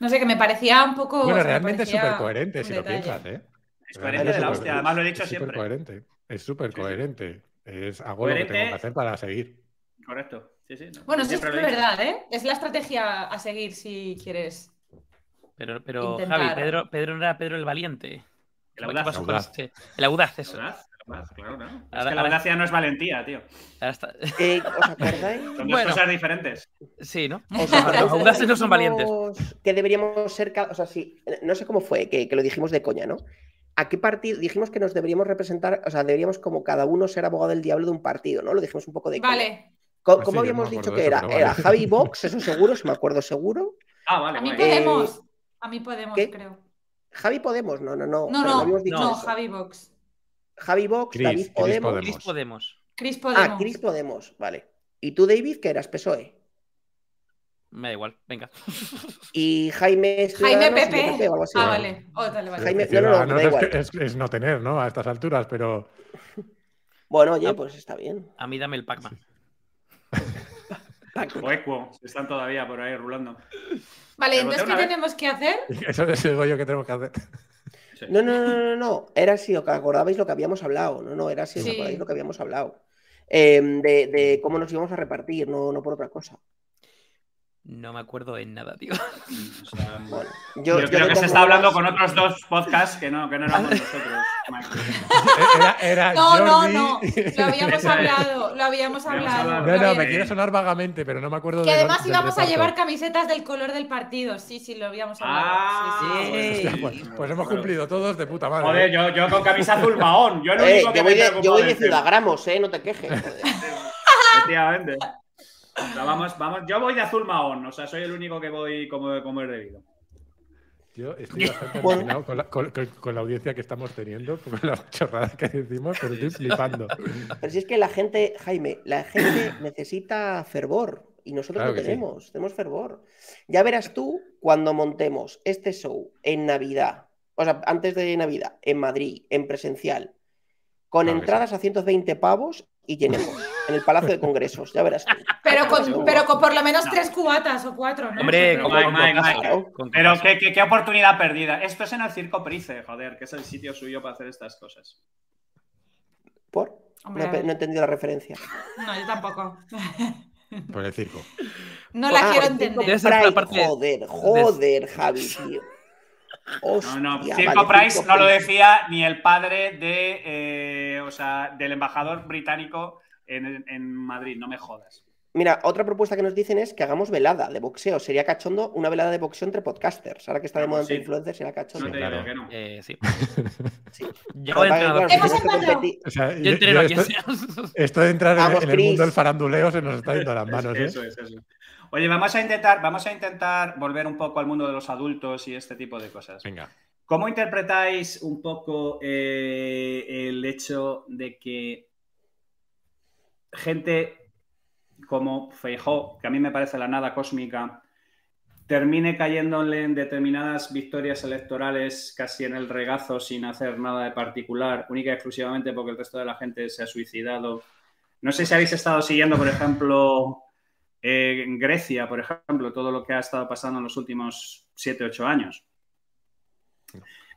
[SPEAKER 3] No sé, que me parecía un poco.
[SPEAKER 1] Bueno,
[SPEAKER 3] sea, me
[SPEAKER 1] realmente es súper coherente si lo piensas, ¿eh?
[SPEAKER 5] Es coherente de la hostia, además lo he dicho
[SPEAKER 1] es
[SPEAKER 5] siempre.
[SPEAKER 1] súper coherente. Es súper coherente. Es hago lo que
[SPEAKER 5] Coherente.
[SPEAKER 1] tengo que hacer para seguir.
[SPEAKER 5] Correcto. Sí, sí. no,
[SPEAKER 3] Bueno, eso es verdad, ¿eh? Es la estrategia a seguir si quieres.
[SPEAKER 4] Pero, pero
[SPEAKER 3] Intentar.
[SPEAKER 4] Javi, Pedro, Pedro no era Pedro el valiente.
[SPEAKER 5] El
[SPEAKER 4] ¿Qué
[SPEAKER 5] audaz.
[SPEAKER 4] con
[SPEAKER 1] Audaz.
[SPEAKER 4] este? El audaz,
[SPEAKER 5] El
[SPEAKER 4] eso.
[SPEAKER 5] el audaz, claro, ¿no? Es
[SPEAKER 4] Ahora-
[SPEAKER 5] que la
[SPEAKER 4] ahora-
[SPEAKER 5] audacia no es valentía, tío.
[SPEAKER 4] Ahora está-
[SPEAKER 2] Eh, ¿Os acordáis?
[SPEAKER 5] Son dos
[SPEAKER 4] Bueno.
[SPEAKER 5] cosas diferentes.
[SPEAKER 4] Sí, ¿no?
[SPEAKER 2] ¿Os
[SPEAKER 4] Los audaces
[SPEAKER 2] que
[SPEAKER 4] no son valientes.
[SPEAKER 2] Que deberíamos ser. O sea, sí, no sé cómo fue, que, que lo dijimos de coña, ¿no? ¿A qué partido? Dijimos que nos deberíamos representar, o sea, deberíamos como cada uno ser abogado del diablo de un partido, ¿no? Lo dijimos un poco de coña.
[SPEAKER 3] Vale.
[SPEAKER 1] Pues
[SPEAKER 2] ¿Cómo
[SPEAKER 1] sí, yo no
[SPEAKER 2] habíamos dicho que era? Era. Javi Vox, eso seguro, si me acuerdo seguro.
[SPEAKER 5] Ah, vale,
[SPEAKER 3] A mí. Podemos. A mí Podemos,
[SPEAKER 2] ¿qué?
[SPEAKER 3] creo.
[SPEAKER 2] Javi Podemos, no, no, no.
[SPEAKER 3] No, no,
[SPEAKER 2] habíamos dicho
[SPEAKER 3] no,
[SPEAKER 2] eso.
[SPEAKER 3] Javi Vox.
[SPEAKER 2] Javi Vox,
[SPEAKER 1] Cris,
[SPEAKER 2] David Podemos.
[SPEAKER 4] Cris Podemos.
[SPEAKER 3] Chris Podemos.
[SPEAKER 2] Ah, Cris Podemos, vale. ¿Y tú, David, que eras PSOE?
[SPEAKER 4] Me da igual, venga.
[SPEAKER 2] Y Jaime
[SPEAKER 3] Jaime Pepe.
[SPEAKER 2] PP o algo así.
[SPEAKER 3] Ah,
[SPEAKER 2] ¿no?
[SPEAKER 3] vale. Oh, dale, vale.
[SPEAKER 2] Jaime- no, no, no, da
[SPEAKER 1] es,
[SPEAKER 2] igual.
[SPEAKER 1] que- es- es no tener, ¿no? A estas alturas, pero
[SPEAKER 2] Bueno, oye,
[SPEAKER 4] Ah.
[SPEAKER 2] pues está bien.
[SPEAKER 4] A mí dame el Pac-Man.
[SPEAKER 5] O Equo, están todavía por ahí rulando.
[SPEAKER 3] Vale, entonces, ¿qué
[SPEAKER 5] vez.
[SPEAKER 3] tenemos que hacer?
[SPEAKER 1] eso es digo yo que tenemos que hacer.
[SPEAKER 5] Sí.
[SPEAKER 2] No, no, no, no, no. Era así, os acordabais lo que habíamos hablado. No, no, era así, os
[SPEAKER 3] Sí.
[SPEAKER 2] acordáis lo que habíamos hablado. Eh, de, de cómo nos íbamos a repartir, no, no por otra cosa.
[SPEAKER 4] No me acuerdo de nada, tío.
[SPEAKER 5] O sea,
[SPEAKER 2] Bueno,
[SPEAKER 5] yo, creo que se está hablando con otros dos podcasts que no, que no éramos nosotros. Mike.
[SPEAKER 1] Era, era
[SPEAKER 3] No, no,
[SPEAKER 1] Jordi-
[SPEAKER 3] no. Lo habíamos hablado, lo habíamos hablado.
[SPEAKER 5] hablado.
[SPEAKER 1] No, no, me quiere sonar vagamente, pero no me acuerdo
[SPEAKER 3] Que
[SPEAKER 1] de
[SPEAKER 3] además íbamos a llevar camisetas del color del partido. Sí, sí, lo habíamos hablado.
[SPEAKER 5] Ah,
[SPEAKER 3] Sí, sí, sí.
[SPEAKER 5] bueno,
[SPEAKER 1] Hostia,
[SPEAKER 5] sí,
[SPEAKER 1] pues, pues hemos cumplido todos de puta madre.
[SPEAKER 5] Joder,
[SPEAKER 1] ¿eh?
[SPEAKER 5] yo, yo con camisa azul mahón. Yo el
[SPEAKER 2] Eh,
[SPEAKER 5] único que
[SPEAKER 2] yo voy de,
[SPEAKER 5] preocupa
[SPEAKER 2] yo voy de
[SPEAKER 5] del tema.
[SPEAKER 2] ciudadagramos, ¿eh? No te quejes.
[SPEAKER 5] Efectivamente. O sea, vamos, vamos, yo voy de azul mahón, o sea, soy el único que voy como, como es debido.
[SPEAKER 1] Yo estoy bastante
[SPEAKER 2] Bueno.
[SPEAKER 1] con la, con- con- con la audiencia que estamos teniendo, con la chorrada que decimos, pero estoy flipando.
[SPEAKER 2] Pero si es que la gente, Jaime, la gente necesita fervor y nosotros
[SPEAKER 1] Claro
[SPEAKER 2] lo
[SPEAKER 1] sí.
[SPEAKER 2] tenemos, tenemos fervor. Ya verás tú cuando montemos este show en Navidad, o sea, antes de Navidad, en Madrid, en presencial, con
[SPEAKER 1] Claro
[SPEAKER 2] entradas a 120 pavos y llenemos en el Palacio de Congresos, ya verás tú.
[SPEAKER 3] Pero con, pero con por lo menos
[SPEAKER 5] No.
[SPEAKER 3] tres cubatas o cuatro, ¿no?
[SPEAKER 4] Hombre,
[SPEAKER 5] Pero
[SPEAKER 4] con
[SPEAKER 5] Mike,
[SPEAKER 4] con
[SPEAKER 5] Mike,
[SPEAKER 4] Cocaso.
[SPEAKER 2] Mike.
[SPEAKER 4] Con
[SPEAKER 5] Pero qué, qué- qué oportunidad perdida. Esto es en el Circo Price, joder, que es el sitio suyo para hacer estas cosas.
[SPEAKER 2] ¿Por?
[SPEAKER 3] Hombre,
[SPEAKER 2] no,
[SPEAKER 3] a
[SPEAKER 2] he-
[SPEAKER 3] ver.
[SPEAKER 2] no he entendido la referencia.
[SPEAKER 3] No, yo tampoco.
[SPEAKER 1] Por el circo.
[SPEAKER 3] No la
[SPEAKER 2] Ah,
[SPEAKER 3] quiero entender.
[SPEAKER 4] Parte-
[SPEAKER 2] Joder, joder, Javi, tío.
[SPEAKER 5] No, no, Circo
[SPEAKER 2] vale,
[SPEAKER 5] Price
[SPEAKER 2] Circo
[SPEAKER 5] no lo decía ni el padre de, eh, o sea, del embajador británico en, en Madrid, no me jodas.
[SPEAKER 2] Mira, otra propuesta que nos dicen es que hagamos velada de boxeo. Sería cachondo una velada de boxeo entre podcasters. Ahora que está de moda
[SPEAKER 5] pues
[SPEAKER 2] entre
[SPEAKER 5] sí.
[SPEAKER 2] influencers, será cachondo.
[SPEAKER 5] No te
[SPEAKER 1] claro.
[SPEAKER 5] digo que no.
[SPEAKER 4] Eh, sí.
[SPEAKER 2] Sí.
[SPEAKER 4] Yo
[SPEAKER 2] claro, competir.
[SPEAKER 1] O sea,
[SPEAKER 4] Yo
[SPEAKER 1] yo-
[SPEAKER 4] entreno
[SPEAKER 1] yo
[SPEAKER 4] a quien
[SPEAKER 1] esto,
[SPEAKER 4] sea.
[SPEAKER 1] esto de entrar en-
[SPEAKER 2] Vamos,
[SPEAKER 1] en, el mundo del faranduleo se nos está yendo a las manos, ¿eh?
[SPEAKER 5] Eso es, eso. Oye, vamos a intentar, vamos a intentar volver un poco al mundo de los adultos y este tipo de cosas.
[SPEAKER 1] Venga.
[SPEAKER 5] ¿Cómo interpretáis un poco eh, el hecho de que gente como Feijó, que a mí me parece la nada cósmica, termine cayéndole en determinadas victorias electorales casi en el regazo sin hacer nada de particular, única y exclusivamente porque el resto de la gente se ha suicidado? No sé si habéis estado siguiendo, por ejemplo, eh, en Grecia, por ejemplo, todo lo que ha estado pasando en los últimos 7, 8 años.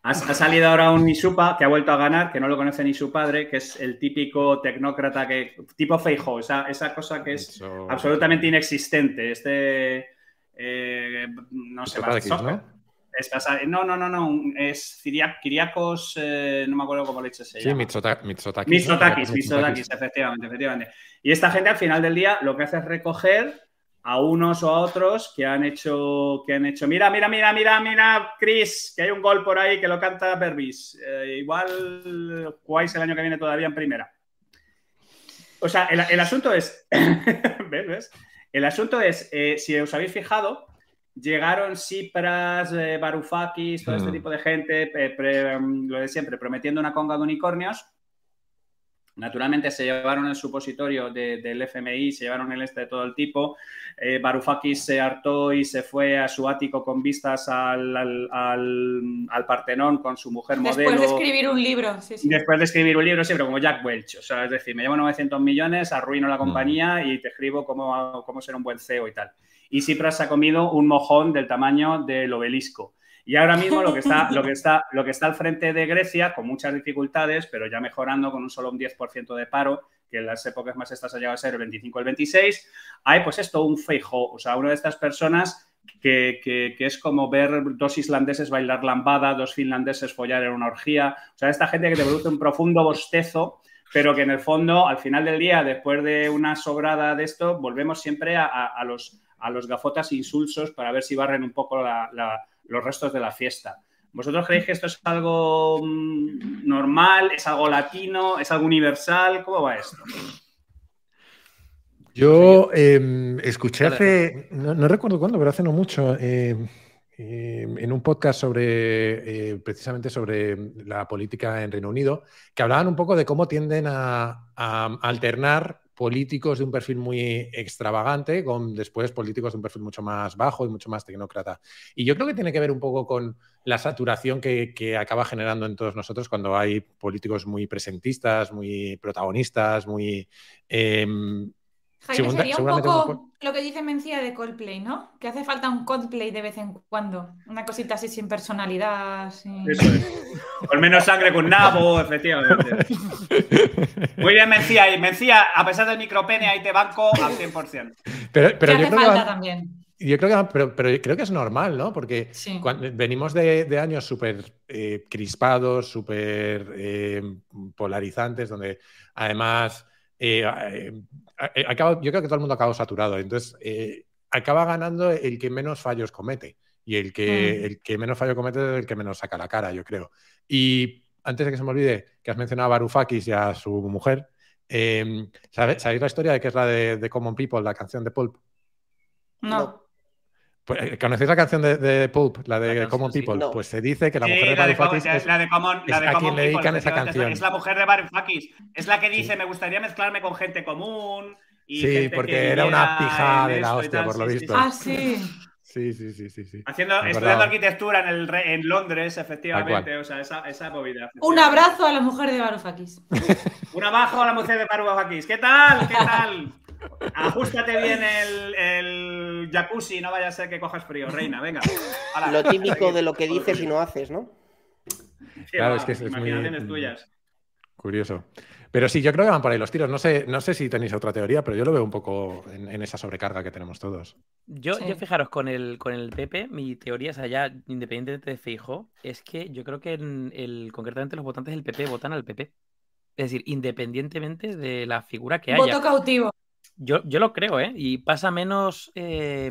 [SPEAKER 5] Ha, salido ahora un Isupa que ha vuelto a ganar, que no lo conoce ni su padre, que es el típico tecnócrata que. tipo Feijo, esa, esa cosa que es
[SPEAKER 1] Eso-
[SPEAKER 5] absolutamente inexistente. Este. eh, no sé, más-
[SPEAKER 1] ¿no?
[SPEAKER 5] es no, no, no, no. Es Kiriakos, eh, no me acuerdo cómo leche se
[SPEAKER 1] Sí,
[SPEAKER 5] llama.
[SPEAKER 1] Mitsota- Mitsotakis. ¿no?
[SPEAKER 5] Mitsotakis,
[SPEAKER 1] Mitsotakis.
[SPEAKER 5] Mitsotakis, efectivamente, efectivamente. Y esta gente al final del día lo que hace es recoger a unos o a otros que han hecho, que han hecho, mira, mira, mira, mira, mira, Chris, que hay un gol por ahí que lo canta Berbis. Eh, igual jugáis el año que viene todavía en primera. O sea, el, el asunto es, ¿ves? ves? El asunto es, eh, si os habéis fijado, llegaron Cipras, eh, Varoufakis, todo este
[SPEAKER 1] Hmm.
[SPEAKER 5] tipo de gente, eh, pre- mm, lo de siempre, prometiendo una conga de unicornios. Naturalmente se llevaron el supositorio de- del FMI, se llevaron el este de todo el tipo. Eh, Varoufakis se hartó y se fue a su ático con vistas al, al- al- al Partenón con su mujer modelo.
[SPEAKER 3] Después de escribir un libro, sí, sí.
[SPEAKER 5] Después de escribir un libro, siempre como Jack Welch. O sea, es decir, me llevo 900 millones, arruino la compañía y te escribo cómo, cómo ser un buen CEO y tal. Y Cipras se ha comido un mojón del tamaño del obelisco. Y ahora mismo lo que está, lo que está, lo que está al frente de Grecia, con muchas dificultades, pero ya mejorando con un solo un 10% de paro, que en las épocas más estas ha llegado a ser el 25 o el 26, hay pues esto, un feijo, o sea, una de estas personas que, que- que es como ver dos islandeses bailar lambada, dos finlandeses follar en una orgía. O sea, esta gente que te produce un profundo bostezo, pero que en el fondo, al final del día, después de una sobrada de esto, volvemos siempre a, a- a los, a los gafotas insulsos para ver si barren un poco la- la- los restos de la fiesta. ¿Vosotros creéis que esto es algo mm, normal? ¿Es algo latino? ¿Es algo universal? ¿Cómo va esto?
[SPEAKER 1] Yo eh, escuché hace, no, no recuerdo cuándo, pero hace no mucho, eh, eh, en un podcast sobre, eh, precisamente sobre la política en Reino Unido, que hablaban un poco de cómo tienden a, a alternar políticos de un perfil muy extravagante con después políticos de un perfil mucho más bajo y mucho más tecnócrata. Y yo creo que tiene que ver un poco con la saturación que, que acaba generando en todos nosotros cuando hay políticos muy presentistas, muy protagonistas, muy... em,
[SPEAKER 3] Jaime,
[SPEAKER 1] Segunda-
[SPEAKER 3] sería un poco lo que dice Mencía de Coldplay, ¿no? Que hace falta un Coldplay de vez en cuando. Una cosita así sin personalidad. sin-
[SPEAKER 5] Eso es. Con menos sangre que un nabo, efectivamente. Muy bien, Mencía. Y Mencía, a pesar del micropene, ahí te banco al 100%.
[SPEAKER 1] Pero, pero yo
[SPEAKER 3] hace
[SPEAKER 1] creo que
[SPEAKER 3] falta también.
[SPEAKER 1] Yo creo que, pero, pero creo que es normal, ¿no? Porque
[SPEAKER 3] Sí.
[SPEAKER 1] cuando- venimos de, de años súper eh, crispados, súper eh, polarizantes, donde además eh, acaba- yo creo que todo el mundo acaba saturado. Entonces, eh, acaba ganando el que menos fallos comete. Y el que,
[SPEAKER 3] Mm.
[SPEAKER 1] el que menos fallo comete es el que menos saca la cara, yo creo. Y antes de que se me olvide, que has mencionado a Varoufakis y a su mujer, eh, ¿sabe- ¿sabéis la historia de que es la de, de Common People, la canción de Pulp?
[SPEAKER 3] No.
[SPEAKER 1] Pues, eh, ¿Conocéis la canción de, de Pulp, la de
[SPEAKER 5] La
[SPEAKER 1] Common
[SPEAKER 5] sí.
[SPEAKER 1] People?
[SPEAKER 2] No.
[SPEAKER 1] Pues se dice que la
[SPEAKER 5] Sí,
[SPEAKER 1] mujer de
[SPEAKER 5] la de,
[SPEAKER 1] Varoufakis
[SPEAKER 5] Common-
[SPEAKER 1] es-
[SPEAKER 5] la de Common, la de
[SPEAKER 1] a quien le
[SPEAKER 5] People,
[SPEAKER 1] dedican esa
[SPEAKER 5] efectivamente, es la-
[SPEAKER 1] canción.
[SPEAKER 5] Es la mujer de Varoufakis. Es la que dice, me gustaría mezclarme con gente común. Y
[SPEAKER 1] Sí,
[SPEAKER 5] gente
[SPEAKER 1] porque
[SPEAKER 5] que
[SPEAKER 1] era una pija de la hostia,
[SPEAKER 5] tal,
[SPEAKER 1] por lo visto.
[SPEAKER 5] sí.
[SPEAKER 3] Ah, sí.
[SPEAKER 1] Sí, sí, sí, sí, sí.
[SPEAKER 5] Haciendo, estudiando arquitectura en, el, re- en Londres, efectivamente. O sea, esa, esa movida.
[SPEAKER 3] Un abrazo a la mujer de Varoufakis.
[SPEAKER 5] Un abajo a la mujer de Varoufakis. ¿Qué tal? ¿Qué tal? Ajustate bien el, el jacuzzi, no vaya a ser que cojas frío, reina. Venga.
[SPEAKER 2] Lo típico de lo que dices y no haces, ¿no?
[SPEAKER 5] Sí,
[SPEAKER 1] Claro,
[SPEAKER 5] va,
[SPEAKER 1] es que es- muy-
[SPEAKER 5] imaginaciones tuyas.
[SPEAKER 1] Curioso. Pero sí, yo creo que van por ahí los tiros. No sé, no sé si tenéis otra teoría, pero yo lo veo un poco en, en esa sobrecarga que tenemos todos.
[SPEAKER 4] Yo,
[SPEAKER 3] Sí.
[SPEAKER 4] yo fijaros, con el, con el PP, mi teoría, o sea, ya independientemente de Feijo, es que yo creo que en el, concretamente los votantes del PP votan al PP. Es decir, independientemente de la figura que haya.
[SPEAKER 3] Voto cautivo.
[SPEAKER 4] Yo, yo lo creo, ¿eh? Y pasa menos, eh,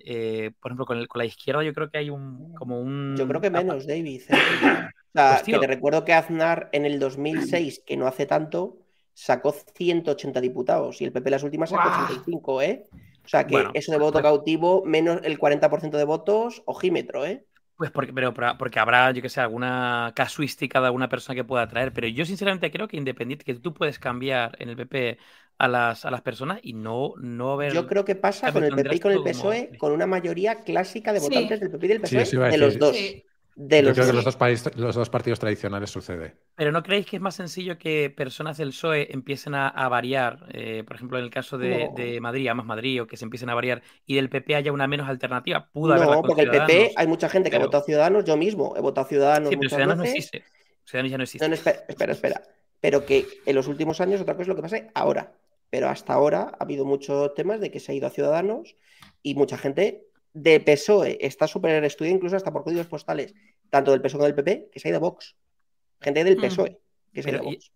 [SPEAKER 4] eh, por ejemplo, con, el- con la izquierda yo creo que hay un, como un...
[SPEAKER 2] Yo creo que menos, David. ¿eh? O sea,
[SPEAKER 4] Pues,
[SPEAKER 2] que te recuerdo que Aznar en el 2006, que no hace tanto, sacó 180 diputados y el PP las últimas sacó
[SPEAKER 3] Guau.
[SPEAKER 2] 85, ¿eh? O sea que
[SPEAKER 4] Bueno,
[SPEAKER 2] eso de voto
[SPEAKER 4] pues-
[SPEAKER 2] cautivo, menos el 40% de votos, ojímetro, ¿eh?
[SPEAKER 4] Pues porque, pero- porque habrá, yo que sé, alguna casuística de alguna persona que pueda traer. Pero yo sinceramente creo que independiente, que tú puedes cambiar en el PP a las, a las personas y no, no ver.
[SPEAKER 2] Yo creo que pasa con el PP y con el
[SPEAKER 4] como-
[SPEAKER 2] PSOE, con una mayoría clásica de
[SPEAKER 3] Sí.
[SPEAKER 2] votantes del PP y del PSOE, E, de los dos.
[SPEAKER 3] Sí.
[SPEAKER 2] de
[SPEAKER 1] Yo
[SPEAKER 2] los
[SPEAKER 1] creo que
[SPEAKER 2] dos.
[SPEAKER 1] los dos, países- los dos partidos tradicionales sucede.
[SPEAKER 4] Pero ¿no creéis que es más sencillo que personas del PSOE empiecen a, a variar? eh, por ejemplo, en el caso de,
[SPEAKER 2] No.
[SPEAKER 4] de Madrid, a más Madrid, o que se empiecen a variar y del PP haya una menos alternativa. Pudo
[SPEAKER 2] No, porque el PP, hay mucha gente que ha votado Ciudadanos, yo mismo he votado Ciudadanos
[SPEAKER 4] Sí, pero Ciudadanos no
[SPEAKER 2] veces.
[SPEAKER 4] existe. Ciudadanos ya no existe.
[SPEAKER 2] No, no, espera, espera, espera. Pero que en los últimos años, otra cosa es lo que pasa ahora. Pero hasta ahora ha habido muchos temas de que se ha ido a Ciudadanos y mucha gente de PSOE está súper estudiada, incluso hasta por códigos postales, tanto del PSOE como del PP, que se ha ido a Vox. Gente del
[SPEAKER 3] Mm.
[SPEAKER 2] PSOE que se ha ido a
[SPEAKER 4] y-
[SPEAKER 2] Vox.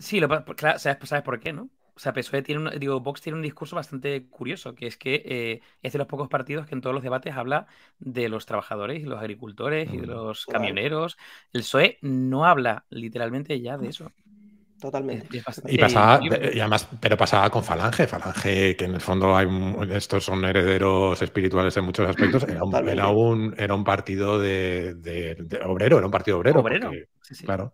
[SPEAKER 4] Sí, lo, pa- claro, ¿sabes, sabes por qué, no? O sea, PSOE tiene un, digo, Vox tiene un discurso bastante curioso, que es que eh, es de los pocos partidos que en todos los debates habla de los trabajadores y los agricultores y de
[SPEAKER 1] Mm.
[SPEAKER 4] los camioneros. El PSOE no habla literalmente ya de eso.
[SPEAKER 2] Totalmente.
[SPEAKER 1] Y pasaba, y además, pero pasaba con Falange, Falange, que en el fondo hay un- estos son herederos espirituales en muchos aspectos, era un, era un, era un partido de, de- de obrero, era un partido obrero.
[SPEAKER 4] Obrero,
[SPEAKER 1] porque,
[SPEAKER 4] sí, sí.
[SPEAKER 1] Claro.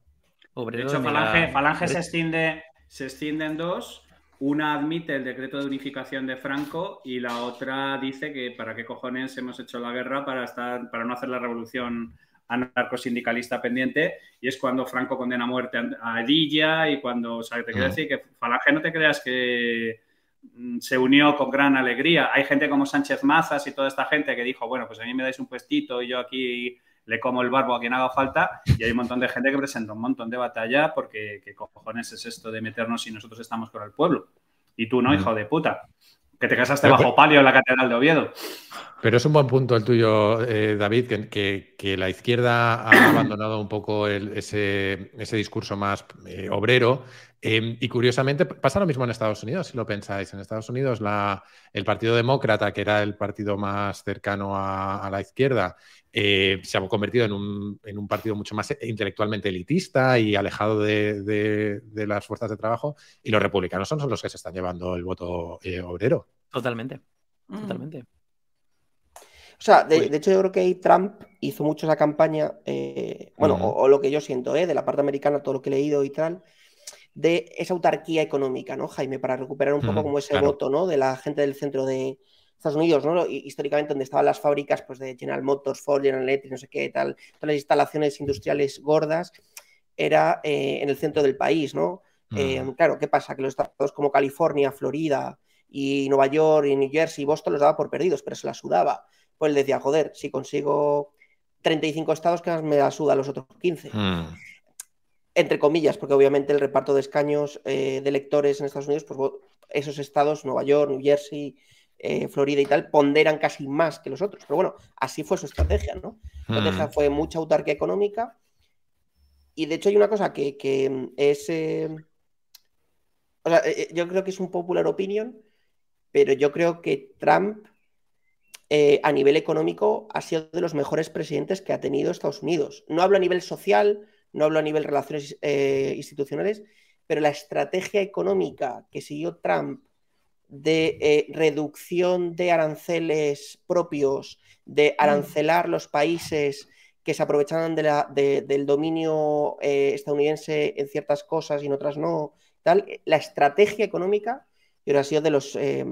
[SPEAKER 5] De hecho, Falange,
[SPEAKER 4] la
[SPEAKER 5] Falange se, extiende, se extiende en dos. Una admite el decreto de unificación de Franco y la otra dice que para qué cojones hemos hecho la guerra para, estar, para no hacer la revolución anarcosindicalista pendiente. Y es cuando Franco condena a muerte a Edilla y cuando, o sea, te quiero decir que Falange no te creas que mm, se unió con gran alegría. Hay gente como Sánchez Mazas y toda esta gente que dijo, bueno, pues a mí me dais un puestito y yo aquí le como el barbo a quien haga falta y hay un montón de gente que presenta un montón de batalla porque qué cojones es esto de meternos si nosotros estamos con el pueblo. Y tú no, hijo de puta, que te casaste
[SPEAKER 1] Pero-
[SPEAKER 5] bajo palio en la Catedral de Oviedo.
[SPEAKER 1] Pero es un buen punto el tuyo, eh, David, que, que- que la izquierda ha abandonado un poco el- ese, ese discurso más eh, obrero. eh, y curiosamente pasa lo mismo en Estados Unidos, si lo pensáis. En Estados Unidos la- el Partido Demócrata, que era el partido más cercano a, a la izquierda, eh, se ha convertido en un, en un partido mucho más intelectualmente elitista y alejado de, de- de las fuerzas de trabajo. Y los republicanos son los que se están llevando el voto eh, obrero.
[SPEAKER 4] Totalmente,
[SPEAKER 3] Mm.
[SPEAKER 4] totalmente.
[SPEAKER 2] O sea, de, hecho yo creo que Trump hizo mucho esa campaña, eh, bueno, o, o lo que yo siento, eh, de la parte americana, todo lo que he leído y tal, de esa autarquía económica, ¿no, Jaime? Para recuperar un poco como ese
[SPEAKER 1] claro.
[SPEAKER 2] voto, ¿no? De la gente del centro de Estados Unidos, ¿no? Históricamente donde estaban las fábricas, pues de General Motors, Ford, General Electric, no sé qué, tal, todas las instalaciones industriales gordas, era eh, en el centro del país, ¿no? Eh,
[SPEAKER 1] Mm.
[SPEAKER 2] claro, ¿qué pasa? Que los estados como California, Florida y Nueva York y New Jersey y Boston los daba por perdidos, pero se la sudaba. Pues él decía, joder, si consigo 35 estados, ¿qué más me la suda los otros 15?
[SPEAKER 1] Mm.
[SPEAKER 2] Entre comillas, porque obviamente el reparto de escaños eh, de electores en Estados Unidos, pues esos estados, Nueva York, New Jersey, eh, Florida y tal, ponderan casi más que los otros. Pero bueno, así fue su estrategia, ¿no? Su estrategia
[SPEAKER 1] Mm.
[SPEAKER 2] fue mucha autarquía económica. Y de hecho hay una cosa que, que, es... eh, o sea, eh, yo creo que es un popular opinion, pero yo creo que Trump eh, a nivel económico ha sido de los mejores presidentes que ha tenido Estados Unidos. No hablo a nivel social, no hablo a nivel relaciones eh, institucionales, pero la estrategia económica que siguió Trump de eh, reducción de aranceles propios, de arancelar los países que se aprovechaban de la- de- del dominio eh, estadounidense en ciertas cosas y en otras no, tal, la estrategia económica creo que ha sido de los... eh,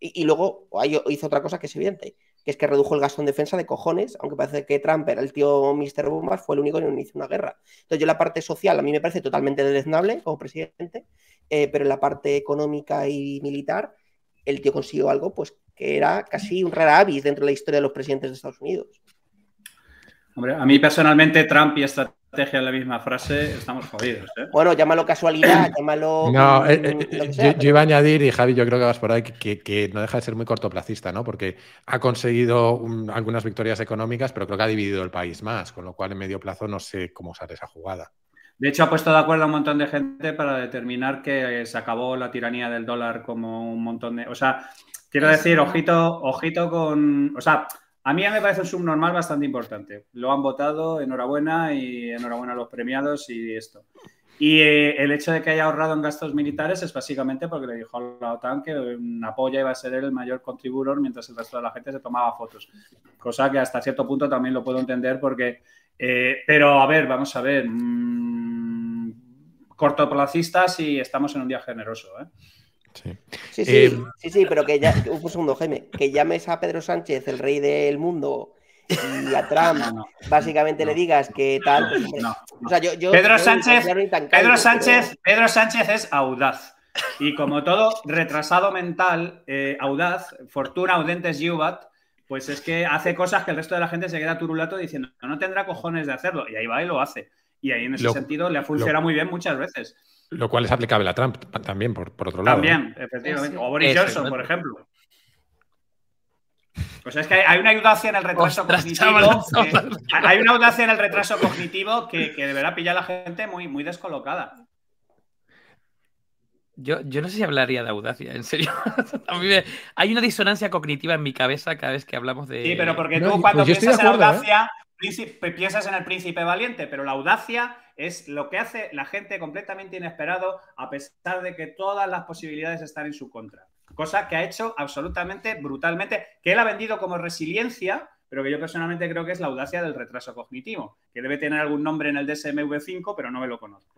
[SPEAKER 2] y, y luego hizo otra cosa que es evidente, que es que redujo el gasto en defensa de cojones, aunque parece que Trump era el tío Mr. Bombas, fue el único que no inició una guerra. Entonces yo la parte social a mí me parece totalmente deleznable como presidente, eh, pero en la parte económica y militar el tío consiguió algo pues que era casi un rara avis dentro de la historia de los presidentes de Estados Unidos.
[SPEAKER 5] Hombre, a mí personalmente Trump y estrategia en la misma frase estamos jodidos. ¿eh?
[SPEAKER 2] Bueno, llámalo casualidad, llámalo...
[SPEAKER 1] No, eh, eh, yo, iba a añadir, y Javi, yo creo que vas por ahí, que, que- que no deja de ser muy cortoplacista, ¿no? Porque ha conseguido un- algunas victorias económicas, pero creo que ha dividido el país más, con lo cual en medio plazo no sé cómo usar esa jugada.
[SPEAKER 5] De hecho, ha puesto de acuerdo a un montón de gente para determinar que se acabó la tiranía del dólar como un montón de... O sea, quiero decir, ojito, ojito con... O sea, a mí me parece un subnormal bastante importante. Lo han votado, enhorabuena y enhorabuena a los premiados y esto. Y eh, el hecho de que haya ahorrado en gastos militares es básicamente porque le dijo a la OTAN que una polla iba a ser el mayor contribuidor mientras el resto de la gente se tomaba fotos. Cosa que hasta cierto punto también lo puedo entender porque... eh, pero a ver, vamos a ver. mm, cortoplacistas y estamos en un día generoso. ¿eh?
[SPEAKER 1] Sí.
[SPEAKER 2] Sí, sí,
[SPEAKER 1] Eh,
[SPEAKER 2] sí, sí, pero que ya, un segundo, Jaime, que llames a Pedro Sánchez el rey del mundo y a Trump
[SPEAKER 5] No, no.
[SPEAKER 2] básicamente
[SPEAKER 5] No.
[SPEAKER 2] le digas que tal. pues, hombre,
[SPEAKER 5] No,
[SPEAKER 2] O sea, yo, yo-
[SPEAKER 5] Pedro
[SPEAKER 2] yo
[SPEAKER 5] Sánchez- Pedro
[SPEAKER 2] pero-
[SPEAKER 5] Sánchez, Pedro Sánchez es audaz. Y como todo retrasado mental, eh, audaz, fortuna audentes juvat, pues es que hace cosas que el resto de la gente se queda turulato diciendo no tendrá cojones de hacerlo. Y ahí va y lo hace. Y ahí en ese
[SPEAKER 1] Lo-
[SPEAKER 5] sentido le ha funcionado muy bien muchas veces.
[SPEAKER 1] Lo cual es aplicable a Trump también, por, por otro lado.
[SPEAKER 5] También, efectivamente.
[SPEAKER 3] Sí.
[SPEAKER 5] O Boris Johnson, por ejemplo. Pues es que hay- una audacia en el retraso
[SPEAKER 4] Ostras,
[SPEAKER 5] cognitivo.
[SPEAKER 4] chaval,
[SPEAKER 5] que- hay una audacia en el retraso cognitivo que, que deberá pillar a la gente muy, muy descolocada.
[SPEAKER 4] Yo, yo no sé si hablaría de audacia, en serio. A mí me- hay una disonancia cognitiva en mi cabeza cada vez que hablamos de.
[SPEAKER 5] Sí, pero porque
[SPEAKER 1] No,
[SPEAKER 5] tú cuando
[SPEAKER 1] pues
[SPEAKER 5] piensas en
[SPEAKER 1] acuerdo,
[SPEAKER 5] audacia, príncipe- piensas en el príncipe valiente, pero la audacia es lo que hace la gente completamente inesperado a pesar de que todas las posibilidades están en su contra. Cosa que ha hecho absolutamente brutalmente, que él ha vendido como resiliencia, pero que yo personalmente creo que es la audacia del retraso cognitivo, que debe tener algún nombre en el DSM-V5, pero no me lo conozco.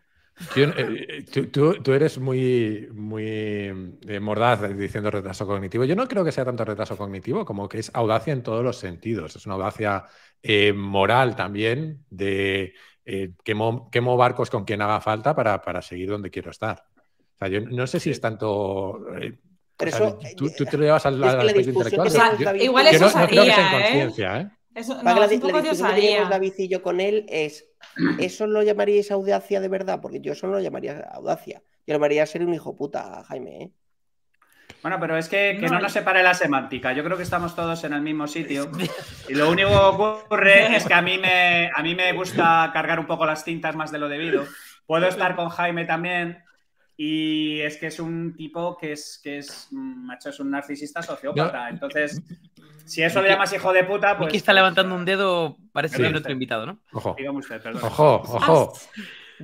[SPEAKER 1] Eh, eh, tú, tú- tú eres muy, muy eh, mordaz diciendo retraso cognitivo. Yo no creo que sea tanto retraso cognitivo como que es audacia en todos los sentidos. Es una audacia eh, moral también de eh, quemo, quemo barcos con quien haga falta para, para seguir donde quiero estar. O sea, yo no sé si es tanto... eh,
[SPEAKER 2] Pero
[SPEAKER 1] o sea,
[SPEAKER 2] eso,
[SPEAKER 1] tú,
[SPEAKER 2] eh,
[SPEAKER 1] tú te lo llevas al,
[SPEAKER 2] la
[SPEAKER 1] aspecto intelectual.
[SPEAKER 2] tenemos,
[SPEAKER 1] yo-
[SPEAKER 3] Igual
[SPEAKER 1] yo
[SPEAKER 3] eso
[SPEAKER 1] no, no creo que sea en
[SPEAKER 3] usaría, ¿eh?
[SPEAKER 1] conciencia, ¿eh?
[SPEAKER 3] Eso,
[SPEAKER 2] Para
[SPEAKER 3] no,
[SPEAKER 2] la,
[SPEAKER 3] es un
[SPEAKER 2] la
[SPEAKER 3] poco de
[SPEAKER 2] discusión que
[SPEAKER 3] osadía.
[SPEAKER 2] David y yo con él es, ¿eso lo llamaríais audacia de verdad? Porque yo eso no lo llamaría audacia. Yo lo llamaría ser un hijo puta, Jaime, ¿eh?
[SPEAKER 5] Bueno, pero es que, que no,
[SPEAKER 4] No,
[SPEAKER 5] nos separe la semántica. Yo creo que estamos todos en el mismo sitio. Y lo único que ocurre es que a mí, me, a mí me gusta cargar un poco las cintas más de lo debido. Puedo estar con Jaime también. Y es que es un tipo que es, que es, macho, es un narcisista sociópata. Entonces, si eso le llamas hijo de puta, pues.
[SPEAKER 4] Miki está levantando un dedo, parece nuestro
[SPEAKER 5] usted.
[SPEAKER 4] invitado, ¿no?
[SPEAKER 1] Ojo,
[SPEAKER 5] usted, perdón.
[SPEAKER 1] ojo, ojo.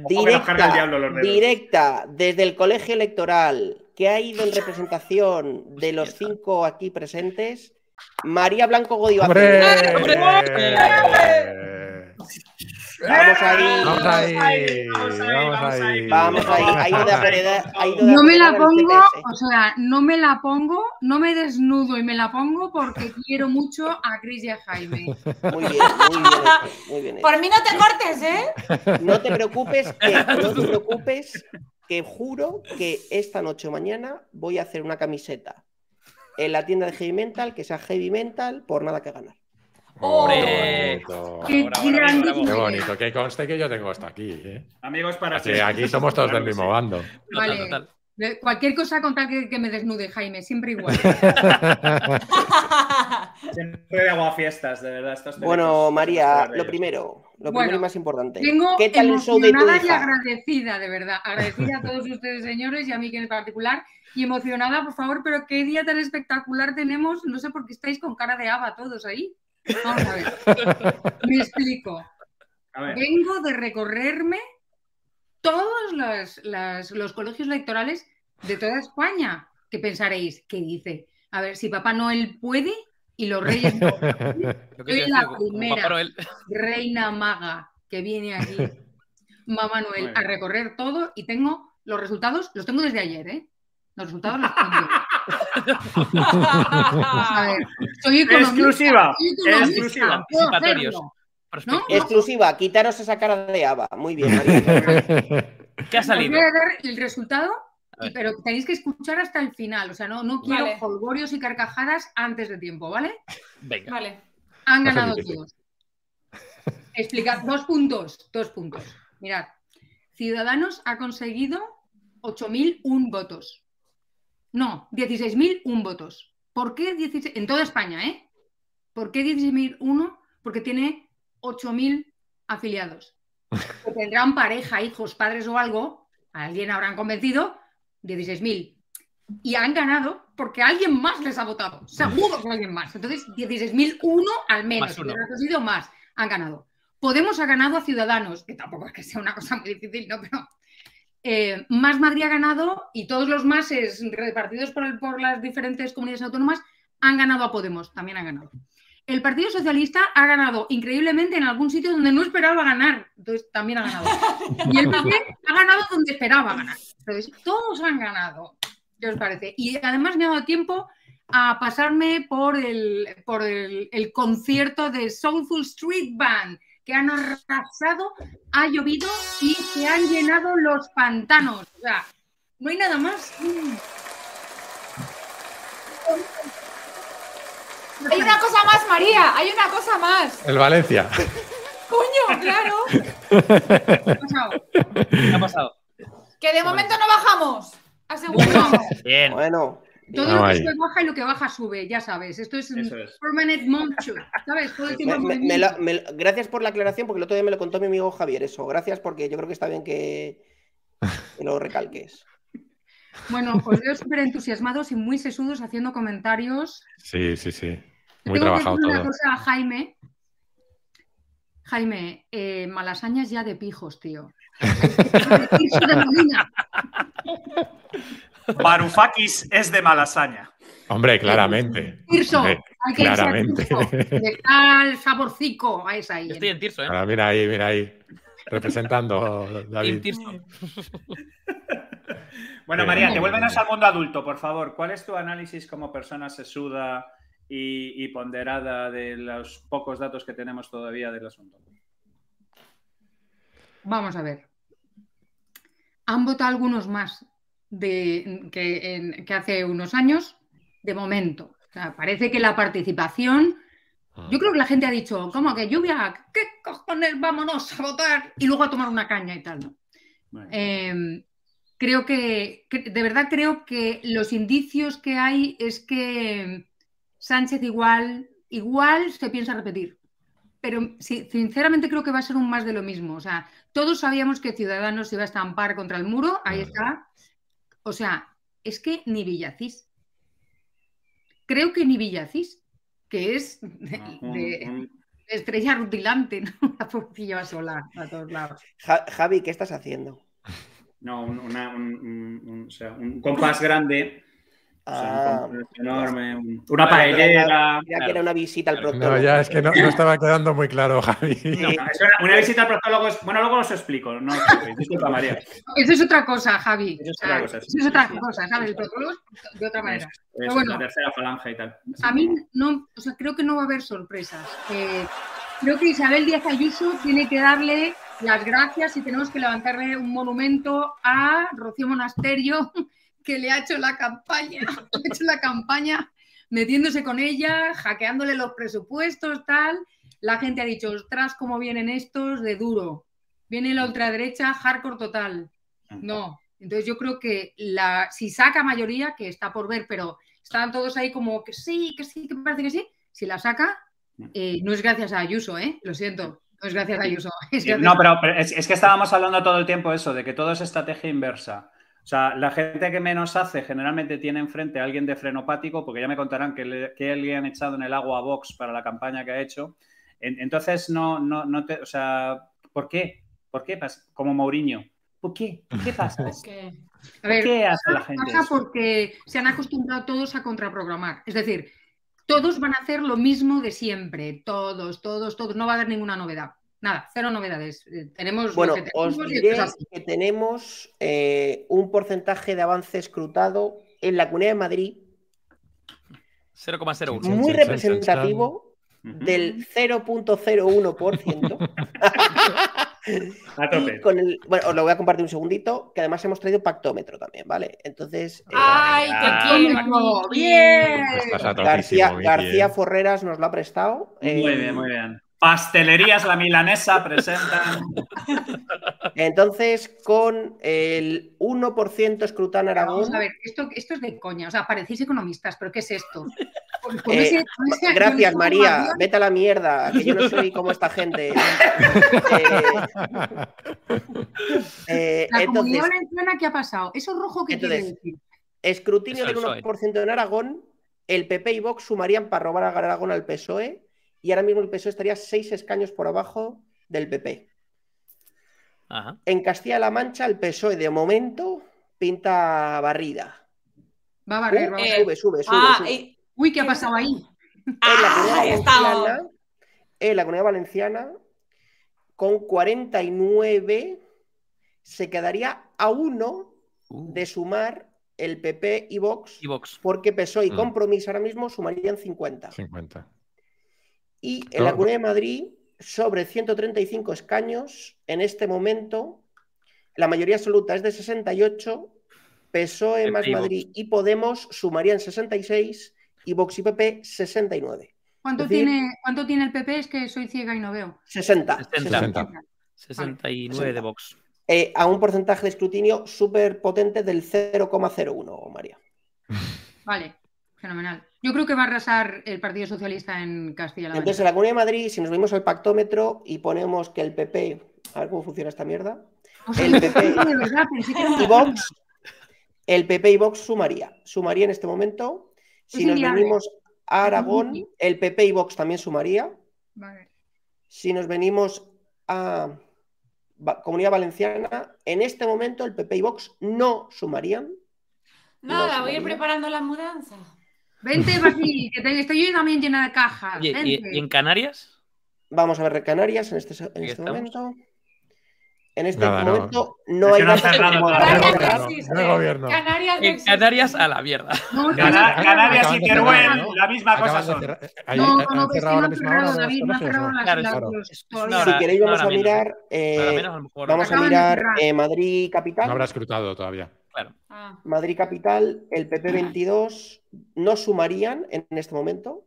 [SPEAKER 5] Ojo que nos carga el diablo los dedos.
[SPEAKER 2] directa desde el colegio electoral que ha ido en representación de los cinco aquí presentes, María Blanco Godío.
[SPEAKER 1] ¡Hombre!
[SPEAKER 2] Vamos ahí.
[SPEAKER 1] Vamos ahí,
[SPEAKER 5] Vamos ahí,
[SPEAKER 1] vamos
[SPEAKER 5] vamos ahí.
[SPEAKER 1] ahí.
[SPEAKER 2] Vamos ahí, ha ido de apoderar- ha ido de
[SPEAKER 7] No me la pongo, o sea, no me la pongo, no me desnudo y me la pongo porque quiero mucho a Chris y a Jaime.
[SPEAKER 2] Muy bien, muy bien hecho, muy bien hecho.
[SPEAKER 3] Por mí no te cortes, ¿eh?
[SPEAKER 2] No te preocupes, que, no te preocupes, que juro que esta noche o mañana voy a hacer una camiseta en la tienda de Heavy Mental, que sea Heavy Mental, por nada que ganar.
[SPEAKER 3] Oh.
[SPEAKER 1] Qué bonito.
[SPEAKER 7] Qué
[SPEAKER 4] Bravo, bravo,
[SPEAKER 7] grandísimo.
[SPEAKER 1] Qué bonito, que conste que yo tengo esto aquí. ¿eh?
[SPEAKER 5] Amigos para
[SPEAKER 1] Así, aquí somos todos del
[SPEAKER 5] Claro
[SPEAKER 1] mismo
[SPEAKER 5] sí.
[SPEAKER 1] bando.
[SPEAKER 7] Vale.
[SPEAKER 4] total.
[SPEAKER 7] Cualquier cosa con tal que, que me desnude, Jaime, siempre igual.
[SPEAKER 5] Siempre de aguafiestas, de verdad. Estos
[SPEAKER 2] Bueno, María, lo primero, lo
[SPEAKER 7] Bueno,
[SPEAKER 2] primero y más importante.
[SPEAKER 7] Tengo
[SPEAKER 2] ¿Qué tal el show de tu
[SPEAKER 7] emocionada y
[SPEAKER 2] hija?
[SPEAKER 7] agradecida, de verdad. Agradecida a todos ustedes, señores, y a mí que en particular. Y emocionada, por favor, pero qué día tan espectacular tenemos. No sé por qué estáis con cara de haba todos ahí. Vamos a ver. Me explico.
[SPEAKER 5] A ver,
[SPEAKER 7] Vengo de recorrerme todos los, colegios electorales de toda España. ¿Qué pensaréis? ¿Qué dice? A ver, si Papá Noel puede y los reyes no.
[SPEAKER 4] Lo que
[SPEAKER 7] Soy la
[SPEAKER 4] digo,
[SPEAKER 7] primera. Reina maga que viene aquí, Mamá Noel, a recorrer todo y tengo los resultados, los tengo desde ayer, ¿eh? Los resultados los tengo. A ver, soy economista.
[SPEAKER 5] Exclusiva,
[SPEAKER 7] soy economista,
[SPEAKER 5] exclusiva.
[SPEAKER 2] Exclusiva, quitaros esa cara de Ava. Muy bien, María.
[SPEAKER 4] ¿Qué ha salido?
[SPEAKER 7] voy a dar el resultado, Pero tenéis que escuchar hasta el final. O sea, no, no quiero
[SPEAKER 3] Vale.
[SPEAKER 7] folgorios y carcajadas antes de tiempo, ¿vale?
[SPEAKER 4] Venga.
[SPEAKER 3] Vale.
[SPEAKER 7] Han ganado todos. Explicad, dos puntos, dos puntos. Mirad, Ciudadanos ha conseguido 8.001 votos. No, 16.001 votos. ¿Por qué 16? En toda España, ¿eh? ¿Por qué 16.001? Porque tiene 8.000 afiliados. Que tendrán pareja, hijos, padres o algo. A alguien habrán convencido 16.000. Y han ganado porque alguien más les ha votado. Seguro que alguien más. Entonces, 16.001 al menos.
[SPEAKER 4] Más
[SPEAKER 7] sido más. Han ganado. Podemos ha ganado a Ciudadanos, que tampoco es que sea una cosa muy difícil, ¿no? Pero eh, Más Madrid ha ganado y todos los máses repartidos por, el- por las diferentes comunidades autónomas han ganado a Podemos, también han ganado. El Partido Socialista ha ganado increíblemente en algún sitio donde no esperaba ganar, entonces también ha ganado. Y el PP ha ganado donde esperaba ganar. Entonces, todos han ganado. ¿Qué os parece? Y además me ha dado tiempo a pasarme por el, por el, el concierto de Soulful Street Band, que han arrasado, ha llovido y se han llenado los pantanos. O sea, no hay nada más. Mm.
[SPEAKER 3] Hay una cosa más, María, hay una cosa más.
[SPEAKER 1] El Valencia.
[SPEAKER 3] Coño, claro.
[SPEAKER 7] ¿Qué ha pasado?
[SPEAKER 4] ¿Qué ha pasado?
[SPEAKER 3] Que de momento no bajamos. Aseguro.
[SPEAKER 4] Bien.
[SPEAKER 2] Bueno,
[SPEAKER 7] Todo lo que sube baja y lo que baja sube, ya sabes. Esto es un
[SPEAKER 5] es.
[SPEAKER 7] permanent motion, ¿sabes? Todo el tiempo
[SPEAKER 2] me-
[SPEAKER 7] en
[SPEAKER 2] me- me lo-
[SPEAKER 7] movimiento.
[SPEAKER 2] me lo- gracias por la aclaración, porque el otro día me lo contó mi amigo Javier eso. Gracias porque yo creo que está bien que, que lo recalques.
[SPEAKER 7] Bueno, os veo súper entusiasmados y muy sesudos haciendo comentarios.
[SPEAKER 1] Sí, sí, sí. Muy
[SPEAKER 7] tengo que
[SPEAKER 1] trabajado
[SPEAKER 7] decir una
[SPEAKER 1] todo.
[SPEAKER 7] cosa a Jaime. Jaime, eh, malasañas ya de pijos, tío. Tirso de Molina.
[SPEAKER 8] Varoufakis es de Malasaña.
[SPEAKER 1] Hombre, claramente.
[SPEAKER 7] Tirso,
[SPEAKER 1] Hombre,
[SPEAKER 7] hay que
[SPEAKER 1] claramente.
[SPEAKER 7] Tirso. Le da el saborcico a esa ahí.
[SPEAKER 4] Estoy en Tirso, ¿eh?
[SPEAKER 1] Ahora, mira ahí, mira ahí. Representando David.
[SPEAKER 4] Tirso.
[SPEAKER 5] Bueno. María, devuélvenos al mundo adulto, por favor. ¿Cuál es tu análisis como persona sesuda y, y ponderada de los pocos datos que tenemos todavía del asunto?
[SPEAKER 7] Vamos a ver. Han votado algunos más de, que, en- que hace unos años, de momento. O sea, parece que la participación. Yo creo que la gente ha dicho, ¿cómo que lluvia? ¿Qué cojones? Vámonos a votar y luego a tomar una caña y tal. ¿no?
[SPEAKER 5] Bueno,
[SPEAKER 7] Eh, creo que, que- de verdad creo que los indicios que hay es que Sánchez igual, igual se piensa repetir. Pero sí, sinceramente creo que va a ser un más de lo mismo. O sea, todos sabíamos que Ciudadanos iba a estampar contra el muro, ahí
[SPEAKER 1] Vale.
[SPEAKER 7] está. O sea, es que ni Villacís. Creo que ni Villacís, que es de,
[SPEAKER 5] un-
[SPEAKER 7] estrella rutilante, ¿no? La pobrecilla sola a todos lados.
[SPEAKER 2] Ja- Javi, ¿qué estás haciendo?
[SPEAKER 5] no, un- una- un- un- un- o sea, un compás grande,
[SPEAKER 2] Ah,
[SPEAKER 5] un enorme, una paellera.
[SPEAKER 2] Mira que era una visita al proctólogo.
[SPEAKER 1] No, ya es que no, no estaba quedando muy claro, Javi.
[SPEAKER 5] No, es una, una visita al proctólogo es- Bueno, luego os explico. No. Disculpa, María.
[SPEAKER 7] Eso es otra cosa, Javi.
[SPEAKER 5] Eso es otra cosa, sí,
[SPEAKER 7] eso es
[SPEAKER 5] sí,
[SPEAKER 7] otra
[SPEAKER 5] sí.
[SPEAKER 7] cosa, ¿sabes? El protocolo es de otra manera.
[SPEAKER 5] Eso,
[SPEAKER 7] bueno.
[SPEAKER 5] la tercera falange y tal.
[SPEAKER 7] A mí no, o sea, creo que no va a haber sorpresas. Eh, creo que Isabel Díaz Ayuso tiene que darle las gracias y tenemos que levantarle un monumento a Rocío Monasterio, que le ha hecho la campaña, le ha hecho la campaña metiéndose con ella, hackeándole los presupuestos, tal. La gente ha dicho, ostras, cómo vienen estos de duro. Viene la ultraderecha, hardcore total. No. Entonces yo creo que la, si saca mayoría, que está por ver, pero están todos ahí como que sí, que sí, que parece que sí. Si la saca, eh, no es gracias a Ayuso, ¿eh? Lo siento, no es gracias a Ayuso. es gracias
[SPEAKER 5] No, pero, pero es, es que estábamos hablando todo el tiempo eso, de que todo es estrategia inversa. O sea, la gente que menos hace generalmente tiene enfrente a alguien de frenopático, porque ya me contarán que le, que le han echado en el agua a Vox para la campaña que ha hecho. En- entonces, no, no, no te. O sea, ¿por qué? ¿Por qué pasa? Como Mourinho. ¿Por qué? ¿Qué pasa?
[SPEAKER 3] Es que-
[SPEAKER 7] A
[SPEAKER 5] ¿Por
[SPEAKER 7] ver,
[SPEAKER 5] qué hace la gente
[SPEAKER 7] pasa
[SPEAKER 5] eso?
[SPEAKER 7] porque se han acostumbrado todos a contraprogramar. Es decir, todos van a hacer lo mismo de siempre. Todos, todos, todos. No va a haber ninguna novedad. Nada, cero novedades. Eh, Tenemos
[SPEAKER 2] Bueno,
[SPEAKER 7] lo que
[SPEAKER 2] os
[SPEAKER 7] tenemos
[SPEAKER 2] diré que eh, un porcentaje de avance escrutado en la Comunidad de Madrid
[SPEAKER 4] 0,01.
[SPEAKER 1] Sí,
[SPEAKER 2] muy representativo del 0.01%.
[SPEAKER 5] A
[SPEAKER 2] y
[SPEAKER 5] tope.
[SPEAKER 2] con el, bueno, os lo voy a compartir un segundito, que además hemos traído pactómetro también, ¿vale? Entonces, eh,
[SPEAKER 3] ¡Ay, te quiero! Miki!
[SPEAKER 7] ¡Bien!
[SPEAKER 2] García, García. Forreras nos lo ha prestado.
[SPEAKER 5] Muy
[SPEAKER 2] eh,
[SPEAKER 5] bien, muy bien. Pastelerías La Milanesa presentan.
[SPEAKER 2] Entonces, con el 1% escrután Aragón.
[SPEAKER 7] Vamos a ver, esto, esto es de coña. O sea, parecéis economistas, pero ¿qué es esto? Con- con
[SPEAKER 2] Eh,
[SPEAKER 7] ese- con ese
[SPEAKER 2] Gracias, María. Vete a la mierda, que yo no soy como esta gente. Eh, eh,
[SPEAKER 7] La
[SPEAKER 2] entonces,
[SPEAKER 7] comunidad valenciana, ¿qué ha pasado? ¿Eso rojo qué quiere
[SPEAKER 2] Entonces,
[SPEAKER 7] decir?
[SPEAKER 2] escrutinio del
[SPEAKER 4] eso, eh.
[SPEAKER 2] 1% en Aragón, el PP y Vox sumarían para robar a Aragón al PSOE E, y ahora mismo el PSOE estaría seis escaños por abajo del PP.
[SPEAKER 4] Ajá.
[SPEAKER 2] En Castilla-La Mancha, el PSOE de momento pinta barrida.
[SPEAKER 7] Va a barrer, va a
[SPEAKER 2] Uh,
[SPEAKER 7] barrer.
[SPEAKER 2] sube, sube, sube.
[SPEAKER 3] Ah,
[SPEAKER 2] sube.
[SPEAKER 3] y-
[SPEAKER 7] Uy, ¿qué ha pasado ahí?
[SPEAKER 2] en la
[SPEAKER 3] ah,
[SPEAKER 2] comunidad en la comunidad valenciana, con 49 se quedaría a uno
[SPEAKER 4] Uh.
[SPEAKER 2] de sumar el PP y Vox,
[SPEAKER 4] Y Vox.
[SPEAKER 2] porque PSOE y
[SPEAKER 1] Mm.
[SPEAKER 2] Compromís ahora mismo sumarían 50.
[SPEAKER 1] 50.
[SPEAKER 2] Y en la. Comunidad de Madrid, sobre 135 escaños, en este momento, la mayoría absoluta es de 68, PSOE E más
[SPEAKER 4] y Vox.
[SPEAKER 2] Madrid y Podemos sumarían 66 y Vox y PP 69.
[SPEAKER 7] ¿Cuánto,
[SPEAKER 2] decir-
[SPEAKER 7] tiene, ¿Cuánto tiene el PP? Es que soy ciega y no veo.
[SPEAKER 2] 60.
[SPEAKER 4] 60.
[SPEAKER 1] 60.
[SPEAKER 4] 69 de
[SPEAKER 2] 60.
[SPEAKER 4] Vox.
[SPEAKER 2] Eh, a un porcentaje de escrutinio súper potente del 0,01, María.
[SPEAKER 7] Vale, fenomenal. Yo creo que va a arrasar el Partido Socialista en Castilla-La
[SPEAKER 2] Entonces, en
[SPEAKER 7] Mancha.
[SPEAKER 2] la Comunidad de Madrid, si nos venimos al pactómetro y ponemos que el PP, a ver cómo funciona esta mierda,
[SPEAKER 7] sea,
[SPEAKER 2] el PP y Vox, el PP y Vox sumaría. Sumaría en este momento. Si
[SPEAKER 7] Es
[SPEAKER 2] nos
[SPEAKER 7] inviable.
[SPEAKER 2] venimos a Aragón, el PP y Vox también sumaría.
[SPEAKER 7] Vale.
[SPEAKER 2] Si nos venimos a Comunidad Valenciana, en este momento el PP y Vox no sumarían.
[SPEAKER 3] Nada,
[SPEAKER 2] No,
[SPEAKER 3] voy a ir preparando la mudanza.
[SPEAKER 7] Vente, Basil, que te- estoy yo también llena de cajas.
[SPEAKER 4] ¿y,
[SPEAKER 7] vente.
[SPEAKER 4] y en Canarias?
[SPEAKER 2] Vamos a ver Canarias en este, en este momento. En este
[SPEAKER 1] Nada,
[SPEAKER 2] momento no,
[SPEAKER 8] no
[SPEAKER 1] hay gobierno.
[SPEAKER 3] Canarias no.
[SPEAKER 4] Canarias a la mierda.
[SPEAKER 7] No,
[SPEAKER 8] Canarias y Teruel, la misma cosa son.
[SPEAKER 1] cerrar-
[SPEAKER 7] no, no, no, es que
[SPEAKER 1] cerrado
[SPEAKER 7] David, no
[SPEAKER 4] una
[SPEAKER 7] no.
[SPEAKER 2] Si queréis, vamos a mirar. Eh, vamos a mirar eh, Madrid Capital.
[SPEAKER 1] No habrá escrutado todavía.
[SPEAKER 4] Claro.
[SPEAKER 3] Ah,
[SPEAKER 2] Madrid Capital, el PP 22 no sumarían en este momento.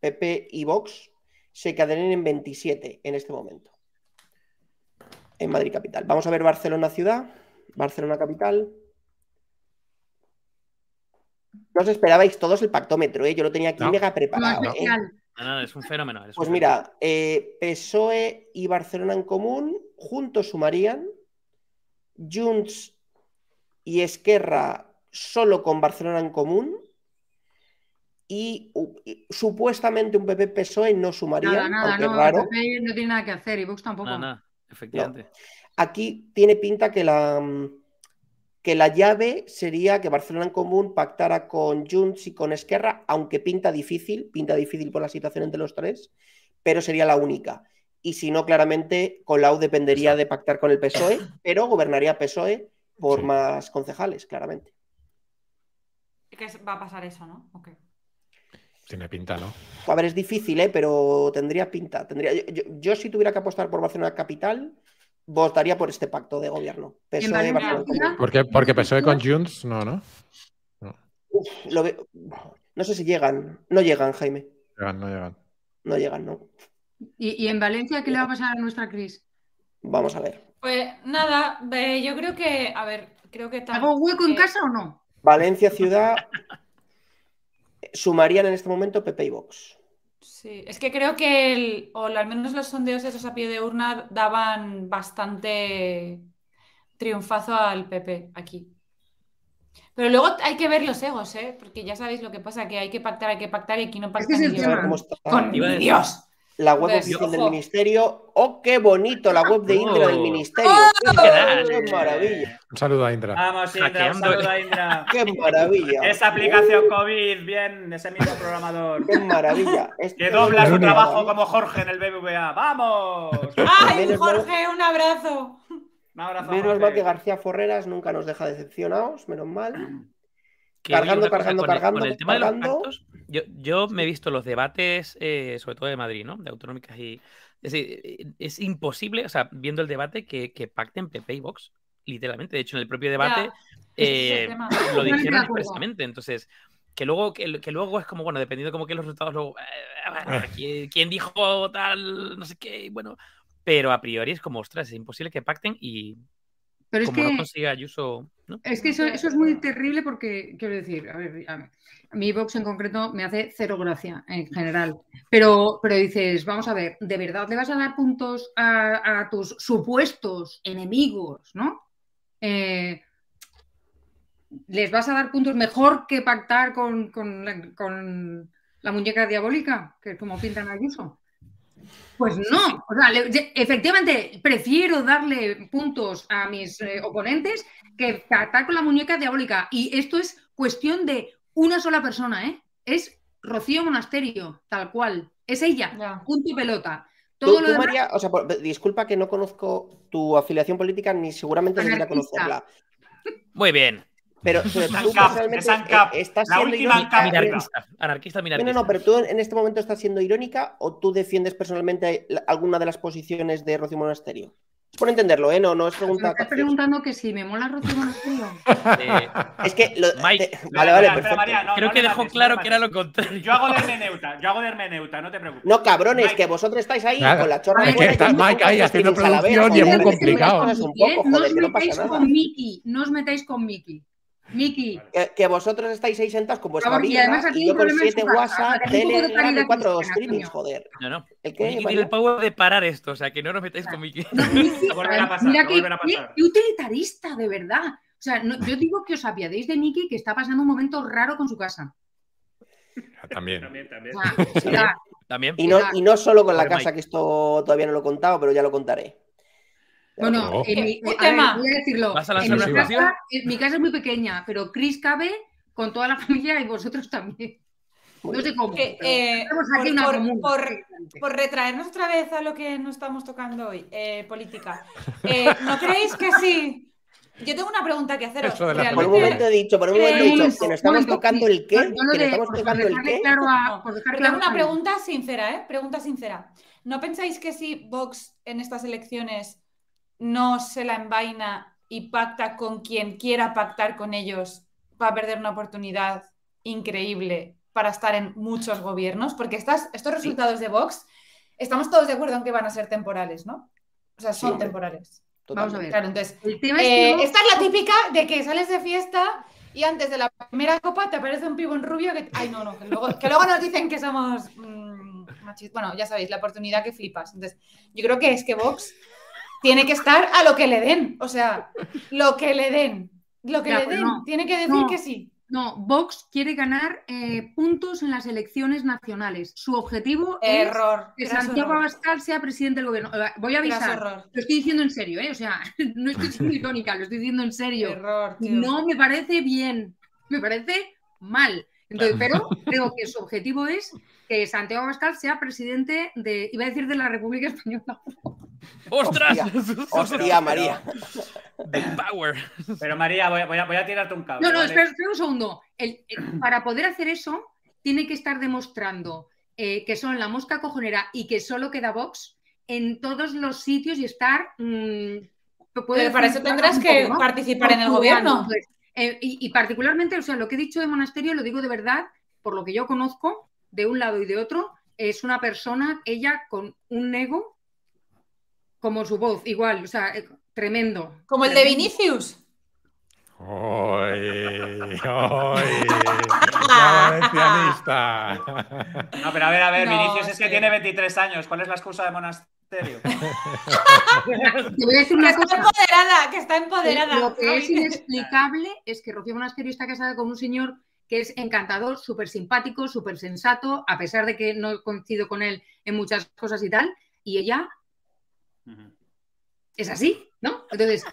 [SPEAKER 2] PP y Vox se quedarían en 27 en este momento. En Madrid Capital. Vamos a ver Barcelona Ciudad, Barcelona Capital. No os esperabais todos el pactómetro, ¿eh? Yo lo tenía aquí
[SPEAKER 1] No.
[SPEAKER 2] mega
[SPEAKER 7] No,
[SPEAKER 2] preparado. ¿eh?
[SPEAKER 4] No, no, es un fenómeno. un
[SPEAKER 2] Pues
[SPEAKER 4] fenómeno.
[SPEAKER 2] mira, eh, PSOE y Barcelona en común juntos sumarían. Junts y Esquerra solo con Barcelona en común. Y, supuestamente un PP PSOE no sumaría,
[SPEAKER 7] Nada, nada,
[SPEAKER 2] aunque
[SPEAKER 7] no,
[SPEAKER 2] raro.
[SPEAKER 7] el PP no tiene nada que hacer y Vox tampoco.
[SPEAKER 4] Nada, nada, efectivamente.
[SPEAKER 2] Aquí tiene pinta que la, que la llave sería que Barcelona en común pactara con Junts y con Esquerra, aunque pinta difícil, pinta difícil por la situación entre los tres, pero sería la única. Y si no, claramente Colau dependería de pactar con el PSOE, pero gobernaría PSOE por
[SPEAKER 1] Sí.
[SPEAKER 2] más concejales, claramente.
[SPEAKER 3] que va a pasar eso, ¿no? Ok.
[SPEAKER 1] Tiene pinta, ¿no?
[SPEAKER 2] A ver, es difícil, ¿eh? pero tendría pinta. Tendría... Yo, yo- yo si tuviera que apostar por Barcelona Capital, votaría por este pacto de gobierno. PSOE,
[SPEAKER 7] Valencia
[SPEAKER 2] Barcelona
[SPEAKER 1] Porque, porque PSOE con Junts, no, ¿no?
[SPEAKER 2] Uf, lo ve- No sé si llegan. No llegan, Jaime.
[SPEAKER 1] Llegan, no llegan.
[SPEAKER 2] No llegan, no.
[SPEAKER 7] ¿Y, y en Valencia qué le va a pasar a nuestra Cris?
[SPEAKER 2] Vamos a ver.
[SPEAKER 3] Pues nada, eh, yo creo que, a ver, creo que
[SPEAKER 7] ¿Hago hueco en
[SPEAKER 3] que-
[SPEAKER 7] casa o no?
[SPEAKER 2] Valencia Ciudad sumarían en este momento PP y Vox.
[SPEAKER 3] Sí, es que creo que, el- o al menos los sondeos esos a pie de urna daban bastante triunfazo al PP aquí. Pero luego hay que ver los egos, ¿eh? Porque ya sabéis lo que pasa, que hay que pactar, hay que pactar y aquí no
[SPEAKER 7] que
[SPEAKER 3] pactan
[SPEAKER 7] es
[SPEAKER 3] Con
[SPEAKER 4] decir-
[SPEAKER 3] Dios.
[SPEAKER 2] La web oficial del ministerio. ¡Oh, qué bonito! La web de Indra del
[SPEAKER 4] Oh.
[SPEAKER 2] ministerio. ¡Qué, qué maravilla!
[SPEAKER 1] Un saludo a Indra.
[SPEAKER 5] Vamos, Indra, un saludo a Indra.
[SPEAKER 2] ¡Qué maravilla!
[SPEAKER 5] Esa aplicación COVID, bien, ese mismo programador.
[SPEAKER 2] ¡Qué maravilla! Este
[SPEAKER 5] Que dobla su trabajo como Jorge en el BBVA. ¡Vamos!
[SPEAKER 3] ¡Ay,
[SPEAKER 2] Menos mal-
[SPEAKER 3] Jorge, un abrazo!
[SPEAKER 5] Un abrazo.
[SPEAKER 2] Menos
[SPEAKER 5] Jorge.
[SPEAKER 2] mal que García Forreras nunca nos deja decepcionados, menos mal. Cargando, cargando,
[SPEAKER 4] con el-
[SPEAKER 2] cargando,
[SPEAKER 4] Con el tema de los
[SPEAKER 2] cargando.
[SPEAKER 4] pactos, yo, yo me he visto los debates, eh, sobre todo de Madrid, ¿no? De autonómicas y. Es, decir, eh, es imposible, o sea, viendo el debate, que, que pacten PP y Vox, literalmente. De hecho, en el propio debate
[SPEAKER 3] es el
[SPEAKER 4] eh,
[SPEAKER 3] tema.
[SPEAKER 4] lo dijeron expresamente. Entonces, que luego, que, que luego es como, bueno, dependiendo como que los resultados luego. eh, ¿quién, quién dijo tal, no sé qué? Bueno, pero a priori es como, ostras, es imposible que pacten y
[SPEAKER 7] Pero es que
[SPEAKER 4] no consiga Ayuso, ¿no?
[SPEAKER 7] Es que eso, eso es muy terrible porque, quiero decir, a ver, a mí Vox en concreto me hace cero gracia en general. Pero, pero dices, vamos a ver, ¿de verdad le vas a dar puntos a, a tus supuestos enemigos, no? Eh, ¿Les vas a dar puntos mejor que pactar con, con la, con la muñeca diabólica? Que es como pintan a Ayuso. Pues no, o sea, le- efectivamente prefiero darle puntos a mis eh, oponentes que pactar con la muñeca diabólica. Y esto es cuestión de una sola persona, ¿eh? Es Rocío Monasterio, tal cual. Es ella, punto y pelota.
[SPEAKER 2] Tú,
[SPEAKER 7] Todo lo
[SPEAKER 2] tú,
[SPEAKER 7] demás,
[SPEAKER 2] María, o sea, por- disculpa que no conozco tu afiliación política ni seguramente debería conocerla.
[SPEAKER 4] Muy bien.
[SPEAKER 2] Pero, pero tú personalmente estás
[SPEAKER 8] la
[SPEAKER 2] siendo irónica.
[SPEAKER 4] Minarquista, anarquista
[SPEAKER 2] No,
[SPEAKER 4] minarquista.
[SPEAKER 2] no, no, pero tú en este momento estás siendo irónica o tú defiendes personalmente alguna de las posiciones de Rocío Monasterio. Es por entenderlo, ¿eh? No, no es
[SPEAKER 7] Me
[SPEAKER 2] pregunta.
[SPEAKER 7] estás
[SPEAKER 2] capciosa.
[SPEAKER 7] preguntando que si me mola Rocío Monasterio.
[SPEAKER 4] Eh,
[SPEAKER 2] Es que. lo-
[SPEAKER 4] Mike,
[SPEAKER 2] te- Vale, vale,
[SPEAKER 8] espera,
[SPEAKER 2] perfecto.
[SPEAKER 8] María, no,
[SPEAKER 4] creo
[SPEAKER 8] no
[SPEAKER 4] que dejó
[SPEAKER 8] mates,
[SPEAKER 4] claro que era lo contrario.
[SPEAKER 8] Yo hago de hermeneuta, yo hago de hermeneuta, no te preocupes.
[SPEAKER 2] No, cabrones,
[SPEAKER 8] Mike.
[SPEAKER 2] que vosotros estáis ahí
[SPEAKER 1] Claro.
[SPEAKER 2] con la chorra
[SPEAKER 7] Es que
[SPEAKER 1] está Mike ahí haciendo producción y es muy complicado.
[SPEAKER 7] no os metáis con Miki, no os metáis con Miki. Miki,
[SPEAKER 2] Que, que vosotros estáis ahí sentados con vuestra
[SPEAKER 7] favor, y
[SPEAKER 2] birra
[SPEAKER 7] además aquí
[SPEAKER 2] y
[SPEAKER 7] hay
[SPEAKER 2] yo
[SPEAKER 7] un
[SPEAKER 2] con
[SPEAKER 7] problema en
[SPEAKER 2] siete
[SPEAKER 7] su casa.
[SPEAKER 2] WhatsApp,
[SPEAKER 7] caridad
[SPEAKER 2] cuatro
[SPEAKER 7] cristiana,
[SPEAKER 2] streamings,
[SPEAKER 7] coño.
[SPEAKER 2] joder.
[SPEAKER 4] No, no.
[SPEAKER 2] ¿El
[SPEAKER 4] Miki tiene el power de parar esto, o sea, que no nos metáis con Miki.
[SPEAKER 7] No, Miki,
[SPEAKER 8] Va a volver a pasar,
[SPEAKER 7] mira que,
[SPEAKER 8] volver a
[SPEAKER 7] qué-
[SPEAKER 8] pasar.
[SPEAKER 7] qué utilitarista, de verdad. O sea, no- yo digo que os apiadéis de Miki, que está pasando un momento raro con su casa.
[SPEAKER 1] También.
[SPEAKER 8] También, también.
[SPEAKER 7] O sea,
[SPEAKER 4] También.
[SPEAKER 2] Y no, y no solo con la casa,
[SPEAKER 4] Mike.
[SPEAKER 2] que esto todavía no lo he contado, pero ya lo contaré.
[SPEAKER 7] Bueno,
[SPEAKER 1] Oh.
[SPEAKER 7] en mi,
[SPEAKER 3] Un
[SPEAKER 7] a ver,
[SPEAKER 3] tema.
[SPEAKER 7] voy a decirlo.
[SPEAKER 4] ¿Vas a
[SPEAKER 7] En
[SPEAKER 4] lanzar
[SPEAKER 7] mi, casa,
[SPEAKER 4] explosión?
[SPEAKER 7] en mi casa es muy pequeña, pero Chris cabe con toda la familia y vosotros también. No sé cómo.
[SPEAKER 3] Que, eh,
[SPEAKER 7] aquí
[SPEAKER 3] por-
[SPEAKER 7] una
[SPEAKER 3] por- por- Por retraernos otra vez a lo que nos estamos tocando hoy, eh, política. Eh, ¿No creéis que sí? Yo tengo una pregunta que haceros.
[SPEAKER 1] Eso de la
[SPEAKER 2] Por un
[SPEAKER 3] ¿Realmente-
[SPEAKER 2] momento he dicho, por un momento he
[SPEAKER 3] Eh,
[SPEAKER 2] dicho que nos estamos
[SPEAKER 7] momento,
[SPEAKER 2] tocando el qué, que estamos tocando el qué.
[SPEAKER 3] No, tengo una pregunta sincera, ¿eh? Pregunta sincera. ¿No pensáis que si Vox en estas elecciones no se la envaina y pacta con quien quiera pactar con ellos, va a perder una oportunidad increíble para estar en muchos gobiernos? Porque estas, estos resultados de Vox, estamos todos de acuerdo en que van a ser temporales, ¿no? O sea, son temporales.
[SPEAKER 7] Vamos a ver.
[SPEAKER 3] Claro, entonces,
[SPEAKER 7] es
[SPEAKER 3] eh,
[SPEAKER 7] que
[SPEAKER 3] esta es la típica de que sales de fiesta y antes de la primera copa te aparece un pibo en rubio que. Ay, no, no, que luego, que luego nos dicen que somos mm, machistas. Bueno, ya sabéis, la oportunidad que flipas. Entonces, yo creo que es que Vox tiene que estar a lo que le den. O sea, lo que le den. Lo que
[SPEAKER 7] Ya,
[SPEAKER 3] le
[SPEAKER 7] pero
[SPEAKER 3] den.
[SPEAKER 7] no.
[SPEAKER 3] Tiene que decir
[SPEAKER 7] No.
[SPEAKER 3] que sí.
[SPEAKER 7] No, Vox quiere ganar eh, puntos en las elecciones nacionales. Su objetivo
[SPEAKER 3] Error.
[SPEAKER 7] es que Santiago
[SPEAKER 3] error,
[SPEAKER 7] Abascal sea presidente del gobierno. Eh, Voy a avisar. Lo estoy diciendo en serio, ¿eh? O sea, no estoy siendo irónica, lo estoy diciendo en serio.
[SPEAKER 3] Error, tío.
[SPEAKER 7] No me parece bien, me parece mal. Entonces, pero creo que su objetivo es que Santiago Abascal sea presidente de, iba a decir de la República Española.
[SPEAKER 4] ¡Ostras!
[SPEAKER 2] Hostia, María.
[SPEAKER 4] The power.
[SPEAKER 5] Pero María, voy a, voy a- voy a tirarte un cable.
[SPEAKER 7] No, no,
[SPEAKER 5] ¿vale?
[SPEAKER 7] espera, espera un segundo. El- el- para poder hacer eso, tiene que estar demostrando eh, que son la mosca cojonera y que solo queda Vox en todos los sitios y estar. mm,
[SPEAKER 3] Pero para eso tendrás que
[SPEAKER 7] poco, ¿no?
[SPEAKER 3] participar en el
[SPEAKER 7] Portugal,
[SPEAKER 3] gobierno.
[SPEAKER 7] Eh, y, y particularmente, o sea, lo que he dicho de monasterio lo digo de verdad, por lo que yo conozco, de un lado y de otro, es una persona, ella con un ego como su voz, igual, o sea, eh, tremendo.
[SPEAKER 3] Como el de. Vinicius.
[SPEAKER 1] ¡Oy! ¡Oy! ¡La valencianista!
[SPEAKER 5] No, pero a ver, a ver,
[SPEAKER 3] No,
[SPEAKER 5] Vinicius es que tiene 23 años. ¿Cuál es la excusa de monasterio?
[SPEAKER 7] Te voy a decir
[SPEAKER 3] Que
[SPEAKER 7] una
[SPEAKER 3] está
[SPEAKER 7] cosa.
[SPEAKER 3] empoderada, que está empoderada.
[SPEAKER 7] Lo que es inexplicable es que Rocío Monasterio está casada con un señor que es encantador, súper simpático, súper sensato, a pesar de que no coincido con él en muchas cosas y tal, y ella es así, ¿no? Entonces,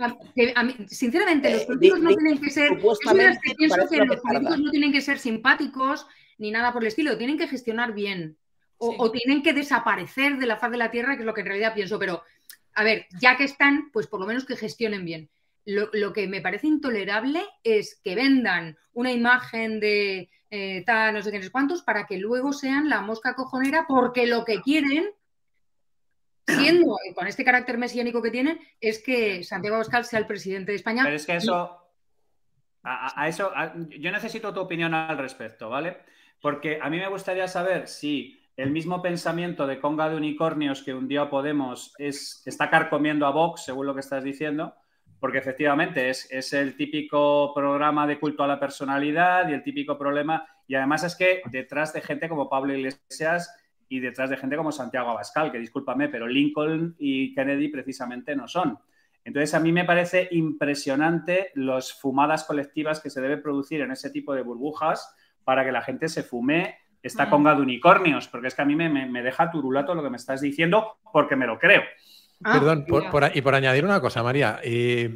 [SPEAKER 7] a- que a mí- sinceramente, los
[SPEAKER 2] Eh,
[SPEAKER 7] políticos no tienen que ser. Es que pienso que los políticos no tienen que ser simpáticos ni nada por el estilo, tienen que gestionar bien. O,
[SPEAKER 3] Sí.
[SPEAKER 7] o tienen que desaparecer de la faz de la tierra, que es lo que en realidad pienso. Pero, a ver, ya que están, pues por lo menos que gestionen bien. Lo, lo que me parece intolerable es que vendan una imagen de eh, tal, no sé qué, no sé cuántos, para que luego sean la mosca cojonera, porque lo que quieren, siendo con este carácter mesiánico que tienen, es que Santiago Abascal sea el presidente de España.
[SPEAKER 5] Pero es que eso. A, a- a eso. a- yo necesito tu opinión al respecto, ¿vale? Porque a mí me gustaría saber si el mismo pensamiento de conga de unicornios que un día Podemos es, está carcomiendo a Vox, según lo que estás diciendo, porque efectivamente es, es el típico programa de culto a la personalidad y el típico problema. Y además es que detrás de gente como Pablo Iglesias y detrás de gente como Santiago Abascal, que discúlpame, pero Lincoln y Kennedy precisamente no son. Entonces, a mí me parece impresionante las fumadas colectivas que se debe producir en ese tipo de burbujas para que la gente se fume esta
[SPEAKER 3] Mm.
[SPEAKER 5] conga de unicornios, porque es que a mí me, me- me deja turulato lo que me estás diciendo, porque me lo creo.
[SPEAKER 7] Ah,
[SPEAKER 1] Perdón, por- por y por añadir una cosa, María. eh,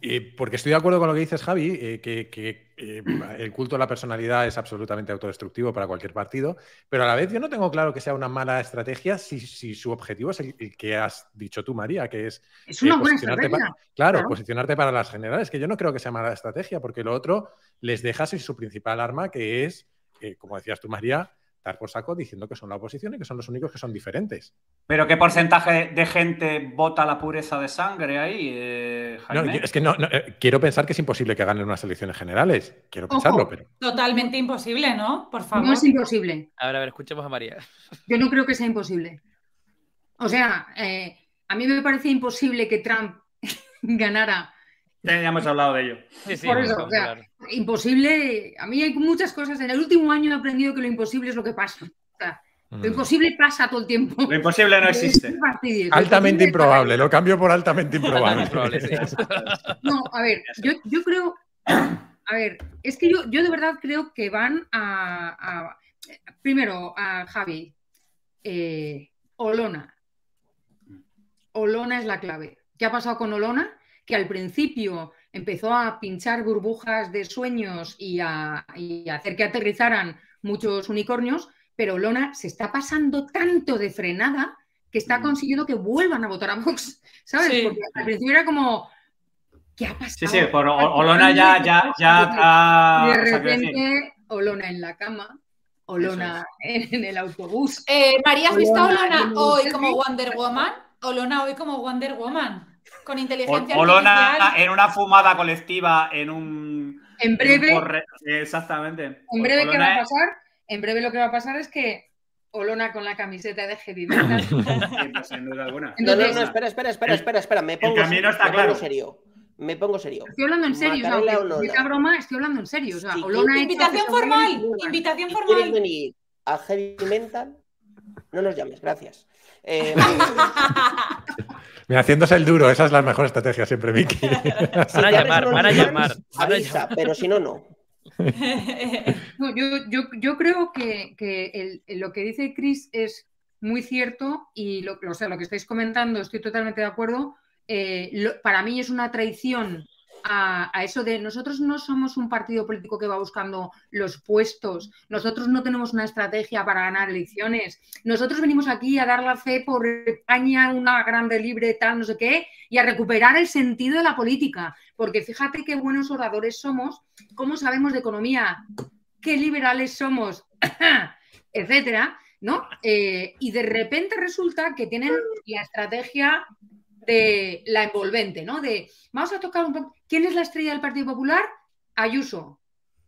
[SPEAKER 1] Eh, porque estoy de acuerdo con lo que dices, Javi, eh, que, que, eh, el culto a la personalidad es absolutamente autodestructivo para cualquier partido, pero a la vez yo no tengo claro que sea una mala estrategia si, si su objetivo es el, el que has dicho tú, María, que es
[SPEAKER 7] Es una
[SPEAKER 1] eh,
[SPEAKER 7] buena
[SPEAKER 1] posicionarte pa-
[SPEAKER 7] estrategia.
[SPEAKER 1] claro,
[SPEAKER 7] claro.
[SPEAKER 1] posicionarte para las generales, que yo no creo que sea mala estrategia, porque lo otro les dejas en su principal arma, que es, eh, como decías tú, María, dar por saco diciendo que son la oposición y que son los únicos que son diferentes.
[SPEAKER 8] Pero ¿qué porcentaje de gente vota la pureza de sangre ahí, eh,
[SPEAKER 1] No,
[SPEAKER 8] Jaime?
[SPEAKER 1] es que no, no, eh, quiero pensar que es imposible que ganen unas elecciones generales. Quiero
[SPEAKER 7] Ojo.
[SPEAKER 1] pensarlo, pero.
[SPEAKER 3] Totalmente imposible, ¿no? Por favor.
[SPEAKER 7] No es imposible.
[SPEAKER 4] A ver, a ver, escuchemos a María.
[SPEAKER 7] Yo no creo que sea imposible. O sea, eh, a mí me parece imposible que Trump ganara.
[SPEAKER 8] Ya hemos hablado de ello.
[SPEAKER 4] Sí, sí,
[SPEAKER 7] Por eso, o sea. Imposible. A mí hay muchas cosas. En el último año he aprendido que lo imposible es lo que pasa. O sea,
[SPEAKER 1] mm,
[SPEAKER 7] lo imposible pasa todo el tiempo.
[SPEAKER 8] Lo imposible no existe.
[SPEAKER 7] Lo
[SPEAKER 1] Altamente improbable, lo cambio por altamente improbable.
[SPEAKER 7] No, a ver, yo, yo creo. A ver, es que yo, yo de verdad creo que van a. a- primero, a Javi. eh, Olona. Olona es la clave. ¿Qué ha pasado con Olona? Que al principio empezó a pinchar burbujas de sueños y a, y a hacer que aterrizaran muchos unicornios, pero Olona se está pasando tanto de frenada que está
[SPEAKER 8] Mm.
[SPEAKER 7] consiguiendo que vuelvan a votar a Vox, ¿sabes?
[SPEAKER 3] Sí.
[SPEAKER 7] Porque al principio era como, ¿qué ha pasado?
[SPEAKER 8] Sí, sí, Olona ya, ya, ya
[SPEAKER 7] Y de repente, Olona en la cama, Olona en el autobús.
[SPEAKER 3] Eh, María, ¿has visto a
[SPEAKER 7] Olona,
[SPEAKER 3] hoy como Wonder Woman? Olona hoy como Wonder Woman. Con inteligencia
[SPEAKER 8] O- Olona
[SPEAKER 3] artificial.
[SPEAKER 8] en una fumada colectiva en un.
[SPEAKER 7] En
[SPEAKER 8] en
[SPEAKER 7] breve,
[SPEAKER 8] un corre- Exactamente.
[SPEAKER 7] en breve, ¿qué va a
[SPEAKER 8] es-
[SPEAKER 7] pasar? En breve lo que va a pasar es que Olona con la camiseta de heavy metal.
[SPEAKER 8] Pues, sin duda alguna.
[SPEAKER 2] No, no,
[SPEAKER 7] Entonces-
[SPEAKER 2] no, espera, espera, espera,
[SPEAKER 8] El-
[SPEAKER 2] espera, espera. Me
[SPEAKER 8] el
[SPEAKER 2] pongo,
[SPEAKER 8] camino
[SPEAKER 2] serio,
[SPEAKER 8] está
[SPEAKER 2] me pongo
[SPEAKER 8] claro.
[SPEAKER 2] serio. Me pongo serio.
[SPEAKER 7] Estoy hablando en serio, o sea, broma, estoy hablando en serio. O sea,
[SPEAKER 2] Sí,
[SPEAKER 7] Olona
[SPEAKER 3] Invitación formal. Invitación
[SPEAKER 2] Si quieres
[SPEAKER 3] formal.
[SPEAKER 2] venir a Heavy Mental, no nos llames, gracias. Eh,
[SPEAKER 1] Mira, haciéndose el duro, esa es la mejor estrategia siempre, Vicky.
[SPEAKER 4] Van a llamar, van a llamar, van a
[SPEAKER 2] Avisa, pero si no, no.
[SPEAKER 7] No, yo, yo, yo creo que, que el- el- lo que dice Chris es muy cierto y lo, o sea, lo que estáis comentando estoy totalmente de acuerdo. Eh, lo- para mí es una traición a, eso de nosotros no somos un partido político que va buscando los puestos, nosotros no tenemos una estrategia para ganar elecciones, nosotros venimos aquí a dar la fe por España, una grande libre, tal, no sé qué, y a recuperar el sentido de la política, porque fíjate qué buenos oradores somos, cómo sabemos de economía, qué liberales somos, etcétera, ¿no? Eh, y de repente resulta que tienen la estrategia de la envolvente, ¿no? De vamos a tocar un poco. ¿Quién es la estrella del Partido Popular? Ayuso,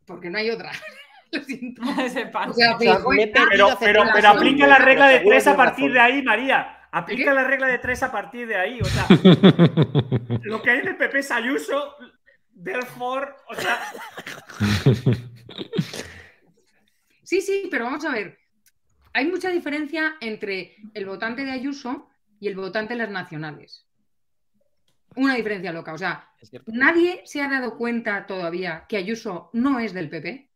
[SPEAKER 7] porque no hay otra. Lo siento. O sea,
[SPEAKER 8] Pero, pero, pero aplica la regla de tres a partir de ahí, María. Aplica la regla de tres a partir de ahí. O sea, lo que hay en el PP es Ayuso, therefore, o sea,
[SPEAKER 7] Sí, sí, pero vamos a ver. Hay mucha diferencia entre el votante de Ayuso y el votante de las nacionales. Una diferencia loca. O sea, nadie se ha dado cuenta todavía que Ayuso no es del PP.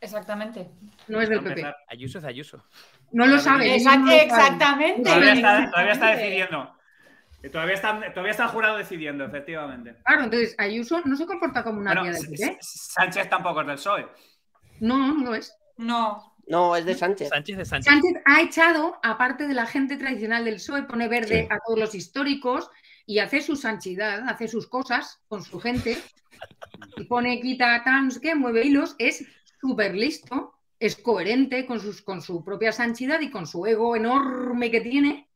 [SPEAKER 3] Exactamente.
[SPEAKER 7] No es del PP.
[SPEAKER 4] Ayuso es Ayuso.
[SPEAKER 7] No lo sabe.
[SPEAKER 3] exactamente.
[SPEAKER 8] todavía está, todavía está
[SPEAKER 3] Exactamente.
[SPEAKER 8] decidiendo. Todavía está, todavía está el jurado decidiendo, efectivamente.
[SPEAKER 7] Claro, entonces Ayuso no se comporta como una
[SPEAKER 8] Bueno,
[SPEAKER 7] del PP.
[SPEAKER 8] Sánchez tampoco es del PSOE.
[SPEAKER 7] No, no lo es.
[SPEAKER 3] No.
[SPEAKER 2] No, es de Sánchez.
[SPEAKER 4] Sánchez de Sánchez.
[SPEAKER 7] Sánchez ha echado, aparte de la gente tradicional del PSOE, pone verde
[SPEAKER 1] Sí.
[SPEAKER 7] a todos los históricos y hace su sanchidad, hace sus cosas con su gente y pone, quita, sé qué, mueve hilos, es súper listo, es coherente con, sus, con su propia sanchidad y con su ego enorme que tiene.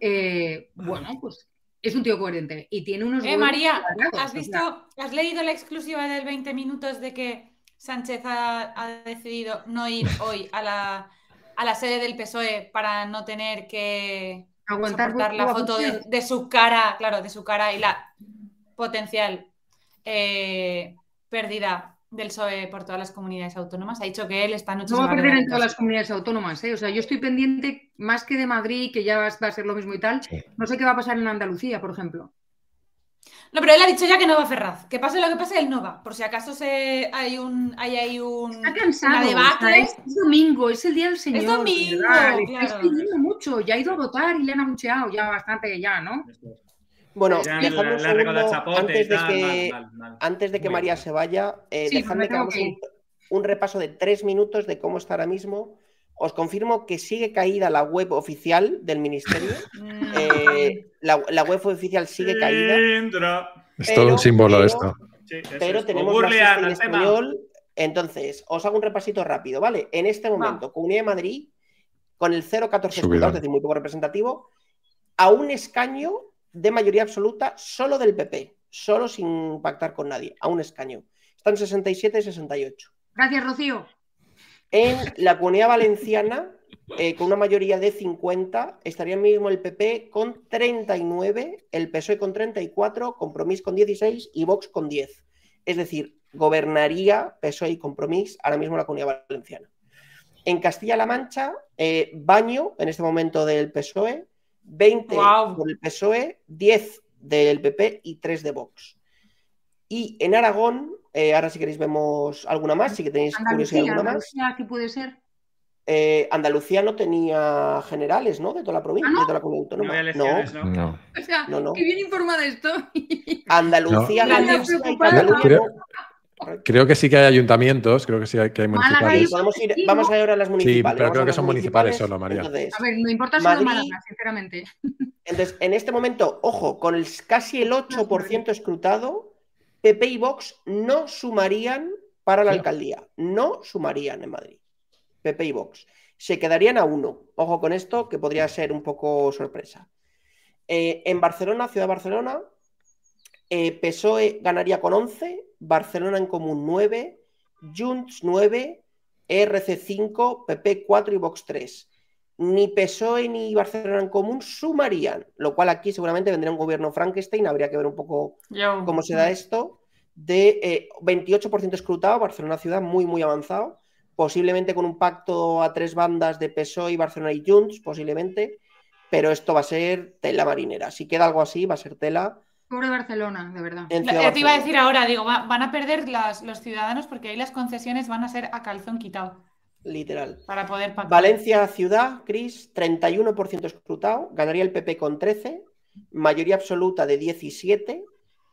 [SPEAKER 7] Eh, bueno, pues es un tío coherente y tiene unos...
[SPEAKER 3] Eh, María, ¿has
[SPEAKER 7] o sea,
[SPEAKER 3] visto, has leído la exclusiva del 20 minutos de que Sánchez ha, ha decidido no ir hoy a la, a la sede del PSOE para no tener que
[SPEAKER 7] aguantar
[SPEAKER 3] soportar la foto de, su cara, claro, de su cara y la potencial eh, pérdida del PSOE por todas las comunidades autónomas. Ha dicho que él esta noche
[SPEAKER 7] No va a perder en todas las comunidades autónomas, ¿eh? O sea, yo estoy pendiente más que de Madrid, que ya va, va a ser lo mismo y tal.
[SPEAKER 1] Sí.
[SPEAKER 7] No sé qué va a pasar en Andalucía, por ejemplo.
[SPEAKER 3] No, pero él ha dicho ya que no va a Ferraz. Que pase lo que pase, él no va. Por si acaso se, hay un hay ahí un
[SPEAKER 7] Está cansado.
[SPEAKER 3] una
[SPEAKER 7] es, es domingo, es el día del Señor. de
[SPEAKER 3] domingo,
[SPEAKER 7] verdad, Le estáis
[SPEAKER 3] claro.
[SPEAKER 7] pidiendo mucho. Ya ha ido a votar y le han abucheado ya bastante, ya, ¿no?
[SPEAKER 2] Bueno,
[SPEAKER 5] Ya,
[SPEAKER 2] dejadme
[SPEAKER 5] la-
[SPEAKER 2] un
[SPEAKER 5] la recota
[SPEAKER 2] segundo,
[SPEAKER 5] chapote y
[SPEAKER 2] antes de
[SPEAKER 5] tal,
[SPEAKER 2] que,
[SPEAKER 5] mal, mal, mal.
[SPEAKER 2] antes de que
[SPEAKER 5] Muy
[SPEAKER 2] María se vaya, eh,
[SPEAKER 7] Sí,
[SPEAKER 2] dejadme
[SPEAKER 7] me
[SPEAKER 2] que hagamos un, un repaso de tres minutos de cómo está ahora mismo. Os confirmo que sigue caída la web oficial del ministerio. Eh, la, la web oficial sigue caída.
[SPEAKER 1] Es
[SPEAKER 2] Pero-
[SPEAKER 1] todo un símbolo
[SPEAKER 2] pero-
[SPEAKER 1] esto.
[SPEAKER 5] Sí,
[SPEAKER 2] pero
[SPEAKER 5] es.
[SPEAKER 2] tenemos la en español. Entonces, os hago un repasito rápido, ¿vale? En este momento, Comunidad de Madrid, con el 0,14
[SPEAKER 1] Subidón.
[SPEAKER 2] escrutados, es decir, muy poco representativo, a un escaño de mayoría absoluta solo del PP, solo sin pactar con nadie, a un escaño. Están 67 y 68.
[SPEAKER 7] Gracias, Rocío.
[SPEAKER 2] En la comunidad valenciana, eh, con una mayoría de 50, estaría mismo el PP con 39, el PSOE con 34, Compromís con 16 y Vox con 10. Es decir, gobernaría PSOE y Compromís ahora mismo la comunidad valenciana. En Castilla-La Mancha, eh, Baño, en este momento del PSOE, 20
[SPEAKER 3] Guau.
[SPEAKER 2] por el PSOE, 10 del PP y 3 de Vox. Y en Aragón, eh, ahora si queréis vemos alguna más, si que tenéis curiosidad
[SPEAKER 7] Andalucía,
[SPEAKER 2] alguna más.
[SPEAKER 7] Andalucía, ¿qué puede ser?
[SPEAKER 2] Eh, Andalucía no tenía generales, ¿no? De toda la provincia,
[SPEAKER 7] ¿Ah, no?
[SPEAKER 2] de toda la comunidad
[SPEAKER 5] No
[SPEAKER 2] autónoma. No,
[SPEAKER 5] ¿no?
[SPEAKER 1] No.
[SPEAKER 7] O sea,
[SPEAKER 2] No, no.
[SPEAKER 7] qué bien informada estoy.
[SPEAKER 2] Andalucía,
[SPEAKER 3] No.
[SPEAKER 7] Preocupada.
[SPEAKER 2] Cataluña.
[SPEAKER 1] Creo-
[SPEAKER 2] no.
[SPEAKER 1] Creo que sí que hay ayuntamientos, creo que sí que hay municipales.
[SPEAKER 2] Podemos ir,
[SPEAKER 7] Sí,
[SPEAKER 2] vamos
[SPEAKER 7] ¿no?
[SPEAKER 2] a ir ahora a las municipales.
[SPEAKER 1] pero
[SPEAKER 2] vamos
[SPEAKER 1] creo que son municipales solo, María.
[SPEAKER 2] Entonces,
[SPEAKER 7] A ver, me importa solo
[SPEAKER 2] Madrid-
[SPEAKER 7] Málaga, sinceramente.
[SPEAKER 2] entonces, en este momento, ojo, con el casi el 8% escrutado, PP y Vox no sumarían para la alcaldía. No sumarían en Madrid. PP y Vox. Se quedarían a uno. Ojo con esto, que podría ser un poco sorpresa. Eh, en Barcelona, Ciudad de Barcelona, eh, PSOE ganaría con 11, Barcelona en Común 9, Junts 9, ERC 5, PP 4 y Vox 3. Ni PSOE ni Barcelona en Común sumarían, lo cual aquí seguramente vendría un gobierno Frankenstein, habría que ver un poco
[SPEAKER 3] yo.
[SPEAKER 2] cómo se da esto, de eh, 28% escrutado, Barcelona ciudad muy, muy avanzado, posiblemente con un pacto a tres bandas de PSOE y Barcelona y Junts, posiblemente, pero esto va a ser tela marinera. Si queda algo así, va a ser tela
[SPEAKER 7] Pobre Barcelona, de verdad.
[SPEAKER 2] Ciudad
[SPEAKER 3] eh, te iba a decir ahora, digo, va- van a perder las- los ciudadanos porque ahí las concesiones van a ser a calzón quitado
[SPEAKER 2] Literal.
[SPEAKER 3] para poder pactar.
[SPEAKER 2] Valencia ciudad, Cris, 31% escrutado, ganaría el PP con 13, mayoría absoluta de 17,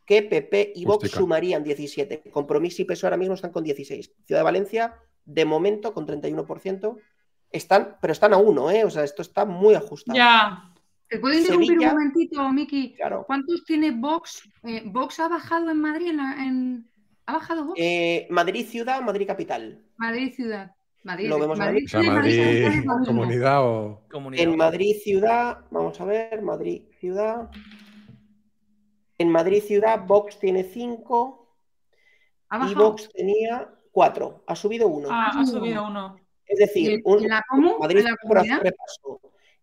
[SPEAKER 2] que PP y Vox
[SPEAKER 1] Hostica.
[SPEAKER 2] sumarían 17. Compromiso y PSOE ahora mismo están con 16. Ciudad de Valencia, de momento, con 31%. Están, pero están a uno, ¿eh? O sea, esto está muy ajustado.
[SPEAKER 3] Ya.
[SPEAKER 7] ¿Te puedo interrumpir
[SPEAKER 2] Sevilla-
[SPEAKER 7] un momentito, Miki?
[SPEAKER 2] Claro.
[SPEAKER 7] ¿Cuántos tiene Vox? Eh, ¿Vox ha bajado en Madrid? En la- en- ¿Ha bajado Vox?
[SPEAKER 2] Eh, Madrid ciudad, Madrid capital.
[SPEAKER 7] Madrid ciudad. Madrid,
[SPEAKER 2] Lo vemos ahora
[SPEAKER 7] Madrid,
[SPEAKER 1] O sea, Madrid,
[SPEAKER 7] mismo.
[SPEAKER 1] comunidad o.
[SPEAKER 4] Comunidad.
[SPEAKER 2] En Madrid ciudad, vamos a ver, Madrid ciudad. En Madrid ciudad, Vox tiene 5
[SPEAKER 7] ¿Ha
[SPEAKER 2] y? Vox tenía 4. Ha subido 1.
[SPEAKER 3] Ah, ha subido uno.
[SPEAKER 2] Es
[SPEAKER 7] ¿Y
[SPEAKER 2] decir,
[SPEAKER 7] en-
[SPEAKER 2] un,
[SPEAKER 7] la Comu?
[SPEAKER 2] Madrid
[SPEAKER 7] ¿En la
[SPEAKER 2] por repaso.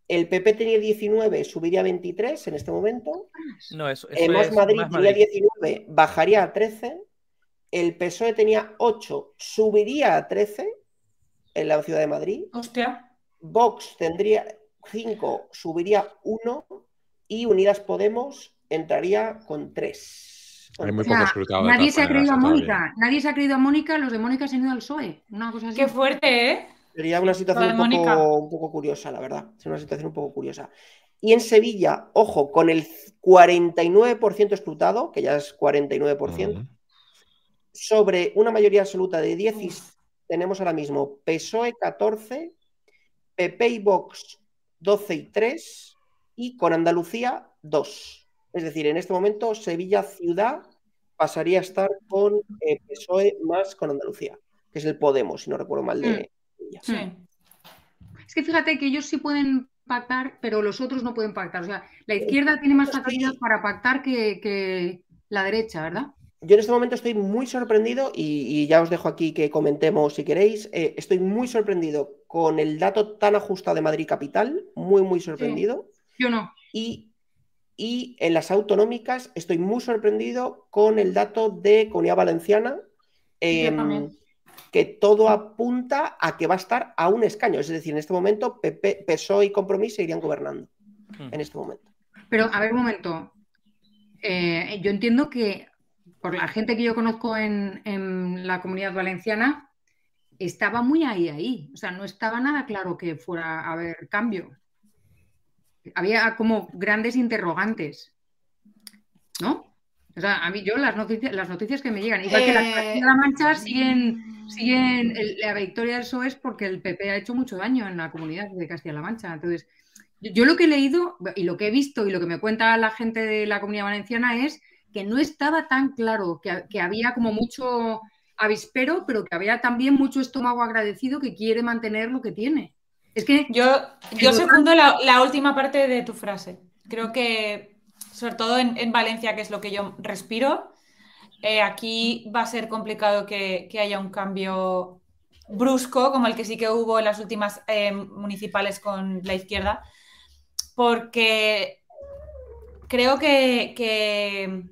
[SPEAKER 2] El PP tenía 19, subiría a 23 en este momento.
[SPEAKER 4] No, eso,
[SPEAKER 2] Eh,
[SPEAKER 4] eso
[SPEAKER 2] más
[SPEAKER 4] es
[SPEAKER 2] Madrid
[SPEAKER 4] más
[SPEAKER 2] tenía
[SPEAKER 4] Madrid.
[SPEAKER 2] 19, bajaría a 13. El PSOE tenía 8, subiría a 13 en la ciudad de Madrid.
[SPEAKER 3] Hostia.
[SPEAKER 2] Vox tendría 5, subiría 1. Y Unidas Podemos entraría con 3.
[SPEAKER 1] Hay muy
[SPEAKER 7] O sea,
[SPEAKER 1] poco
[SPEAKER 7] nadie se ha creído a
[SPEAKER 1] todavía.
[SPEAKER 7] Mónica. Nadie se ha creído a Mónica. Los de Mónica se han ido al PSOE. Una cosa así.
[SPEAKER 3] Qué fuerte, ¿eh?
[SPEAKER 2] Sería una situación un poco, un poco curiosa, la verdad. Sería una situación un poco curiosa. Y en Sevilla, ojo, con el 49% escrutado, que ya es 49%,
[SPEAKER 1] Ujú.
[SPEAKER 2] sobre una mayoría absoluta de 10, y tenemos ahora mismo PSOE 14, PP y Vox 12 y 3, y con Andalucía 2. Es decir, en este momento Sevilla ciudad pasaría a estar con eh, PSOE más con Andalucía, que es el Podemos, si no recuerdo mal de Sevilla.
[SPEAKER 3] Sí.
[SPEAKER 7] Es que fíjate que ellos sí pueden pactar, pero los otros no pueden pactar. O sea, la izquierda tiene más
[SPEAKER 2] Sí.
[SPEAKER 7] facilidad para pactar que, que la derecha, ¿verdad?
[SPEAKER 2] Yo en este momento estoy muy sorprendido y, y ya os dejo aquí que comentemos si queréis. eh, estoy muy sorprendido con el dato tan ajustado de Madrid Capital, muy, muy sorprendido.
[SPEAKER 7] Yo no.
[SPEAKER 2] Y, y en las autonómicas estoy muy sorprendido con el dato de Comunidad Valenciana,
[SPEAKER 3] también.
[SPEAKER 2] que todo apunta a que va a estar a un escaño. Es decir, en este momento PP, PSOE y Compromís se irían gobernando.
[SPEAKER 4] Hmm.
[SPEAKER 2] En este momento.
[SPEAKER 7] Pero, a ver, un momento. Eh, yo entiendo que por la gente que yo conozco en, en la comunidad valenciana, estaba muy ahí, ahí. O sea, no estaba nada claro que fuera a haber cambio. Había como grandes interrogantes. ¿no? O sea, a mí yo las noticias, las noticias que me llegan, igual que la
[SPEAKER 3] Eh,
[SPEAKER 7] Castilla-La Mancha siguen, siguen el- la victoria del PSOE es porque el PP ha hecho mucho daño en la comunidad de Castilla-La Mancha. Entonces, yo lo que he leído y lo que he visto y lo que me cuenta la gente de la comunidad valenciana es que no estaba tan claro, que, que había como mucho avispero, pero que había también mucho estómago agradecido que quiere mantener lo que tiene. Es que
[SPEAKER 3] Yo, yo
[SPEAKER 7] El
[SPEAKER 3] secundo la, la última parte de tu frase. Creo que, sobre todo en, en Valencia, que es lo que yo respiro, eh, aquí va a ser complicado que, que haya un cambio brusco, como el que sí que hubo en las últimas eh, municipales con la izquierda, porque creo que, que-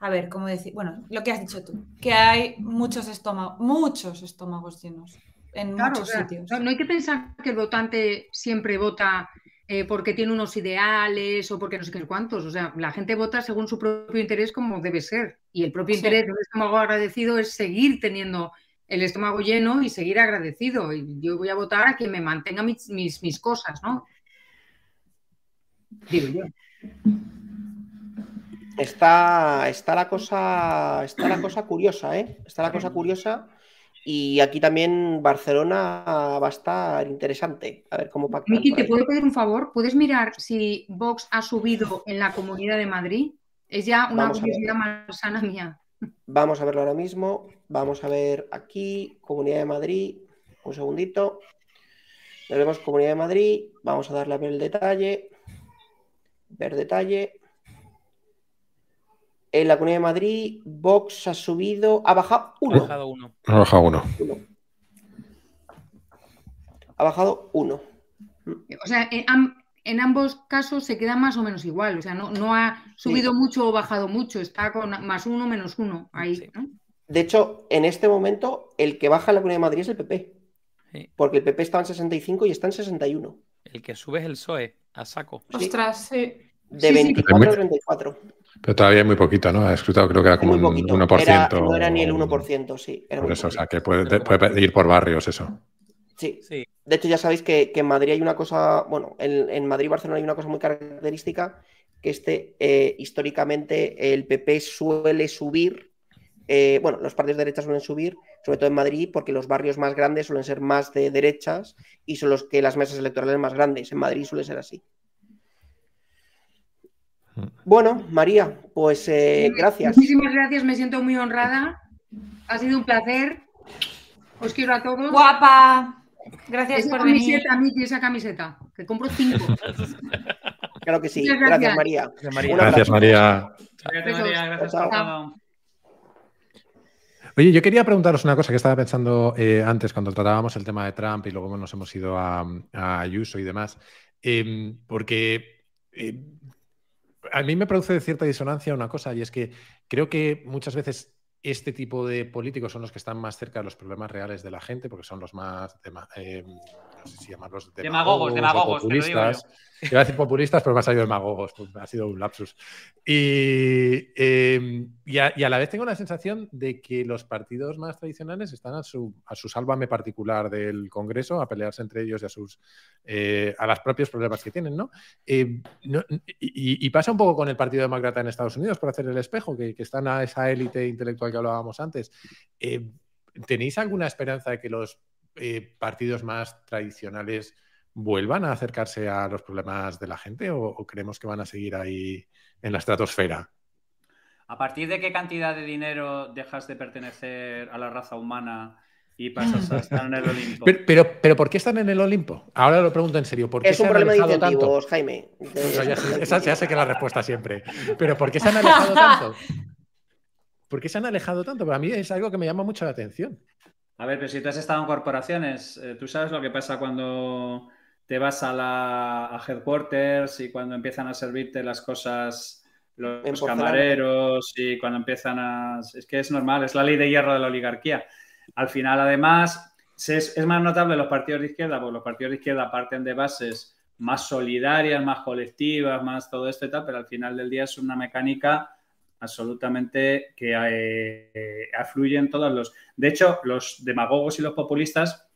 [SPEAKER 3] a ver, ¿cómo decir? Bueno, lo que has dicho tú, que hay muchos estómagos, muchos estómagos llenos en
[SPEAKER 7] Claro,
[SPEAKER 3] muchos
[SPEAKER 7] o sea,
[SPEAKER 3] sitios.
[SPEAKER 7] no, hay que pensar que el votante siempre vota eh, porque tiene unos ideales o porque no sé qué cuántos. O sea, la gente vota según su propio interés como debe ser. Y el propio
[SPEAKER 3] Sí.
[SPEAKER 7] interés de un estómago agradecido es seguir teniendo el estómago lleno y seguir agradecido. Y yo voy a votar a quien me mantenga mis, mis, mis cosas, ¿no? Digo yo.
[SPEAKER 2] Está, está la cosa, está la cosa curiosa, ¿eh? Está la cosa curiosa. Y aquí también Barcelona va a estar interesante. A ver cómo pactan
[SPEAKER 7] Miki, ¿te puedo pedir un favor? ¿Puedes mirar si Vox ha subido en la Comunidad de Madrid? Es ya una curiosidad malsana mía.
[SPEAKER 2] Vamos a verlo ahora mismo. Vamos a ver aquí, Comunidad de Madrid. Un segundito. Le vemos Comunidad de Madrid. Vamos a darle a ver el detalle. Ver detalle. En la Comunidad de Madrid, Vox ha subido, ha bajado
[SPEAKER 4] Ha
[SPEAKER 2] uno.
[SPEAKER 4] bajado uno.
[SPEAKER 1] Ha bajado uno.
[SPEAKER 2] uno. Ha bajado uno.
[SPEAKER 7] O sea, en, am- en ambos casos se queda más o menos igual. O sea, no, no ha subido mucho o bajado mucho. Está con más uno, menos uno. Ahí,
[SPEAKER 4] Sí.
[SPEAKER 7] ¿no?
[SPEAKER 2] De hecho, en este momento, el que baja en la Comunidad de Madrid es el PP.
[SPEAKER 4] Sí.
[SPEAKER 2] Porque el PP estaba en 65 y está en 61.
[SPEAKER 4] El que sube es el PSOE, a saco.
[SPEAKER 2] Sí.
[SPEAKER 3] Ostras, sí.
[SPEAKER 2] De
[SPEAKER 7] Sí, sí.
[SPEAKER 2] 24 a 34.
[SPEAKER 1] Pero todavía hay muy poquito, ¿no? Ha escrutado, creo que era como un
[SPEAKER 2] poquito.
[SPEAKER 1] 1%.
[SPEAKER 2] Era- no era ni el 1%, sí. Era
[SPEAKER 1] Por eso, o sea,
[SPEAKER 2] poquito.
[SPEAKER 1] que puede, puede ir por barrios eso.
[SPEAKER 2] Sí.
[SPEAKER 4] Sí.
[SPEAKER 2] De hecho, ya sabéis que, que en Madrid hay una cosa, bueno, en, en Madrid y Barcelona hay una cosa muy característica, que este, eh, históricamente el PP suele subir, eh, bueno, los partidos de derecha suelen subir, sobre todo en Madrid, porque los barrios más grandes suelen ser más de derechas y son los que las mesas electorales más grandes. En Madrid suele ser así. Bueno, María, pues eh, gracias.
[SPEAKER 7] Muchísimas gracias, me siento muy honrada. Ha sido un placer. Os quiero a todos.
[SPEAKER 3] Guapa. Gracias
[SPEAKER 7] Esa
[SPEAKER 3] por venir.
[SPEAKER 7] camiseta, Miki, esa camiseta, que compro cinco.
[SPEAKER 2] Claro que sí. Gracias,
[SPEAKER 7] gracias.
[SPEAKER 2] María.
[SPEAKER 4] Gracias, María.
[SPEAKER 1] Gracias. María.
[SPEAKER 7] Besos.
[SPEAKER 5] María, gracias por todo.
[SPEAKER 1] Oye, yo quería preguntaros una cosa que estaba pensando eh, antes cuando tratábamos el tema de Trump y luego nos hemos ido a, a Ayuso y demás, Em, porque eh, a mí me produce cierta disonancia una cosa y es que creo que muchas veces este tipo de políticos son los que están más cerca de los problemas reales de la gente porque son los más, eh, no sé si llamarlos
[SPEAKER 5] Demagogos, demagogos, te lo digo yo.
[SPEAKER 1] populistas. Iba a decir populistas, pero me ha salido demagogos, pues ha sido un lapsus. Y, eh, y, a, y a la vez tengo la sensación de que los partidos más tradicionales están a su, a su sálvame particular del Congreso, a pelearse entre ellos y a sus eh, a los propios problemas que tienen, ¿no? Eh, no- y, y pasa un poco con el Partido Demócrata en Estados Unidos, por hacer el espejo, que, que están a esa élite intelectual que hablábamos antes. Eh, ¿Tenéis alguna esperanza de que los eh, partidos más tradicionales vuelvan a acercarse a los problemas de la gente o, o creemos que van a seguir ahí en la estratosfera?
[SPEAKER 5] ¿A partir de qué cantidad de dinero dejas de pertenecer a la raza humana y pasas a estar en el Olimpo?
[SPEAKER 1] Pero, pero, pero ¿por qué están en el Olimpo? Ahora lo pregunto en serio. ¿Por qué
[SPEAKER 2] Es
[SPEAKER 1] se
[SPEAKER 2] un
[SPEAKER 1] han
[SPEAKER 2] problema de
[SPEAKER 1] alejado tanto?
[SPEAKER 2] Jaime.
[SPEAKER 1] No, ya, sé, esa ya sé que es la respuesta siempre. Pero ¿por qué se han alejado tanto? ¿Por qué se han alejado tanto? Para mí es algo que me llama mucho la atención.
[SPEAKER 5] A ver, pero si tú has estado en corporaciones, eh, tú sabes lo que pasa cuando te vas a la a headquarters y cuando empiezan a servirte las cosas los, camareros y cuando empiezan a... Es que es normal, es la ley de hierro de la oligarquía. Al final, además, es, es más notable los partidos de izquierda, porque los partidos de izquierda parten de bases más solidarias, más colectivas, más todo esto y tal, pero al final del día es una mecánica absolutamente que eh, afluye en todos los... De hecho, los demagogos y los populistas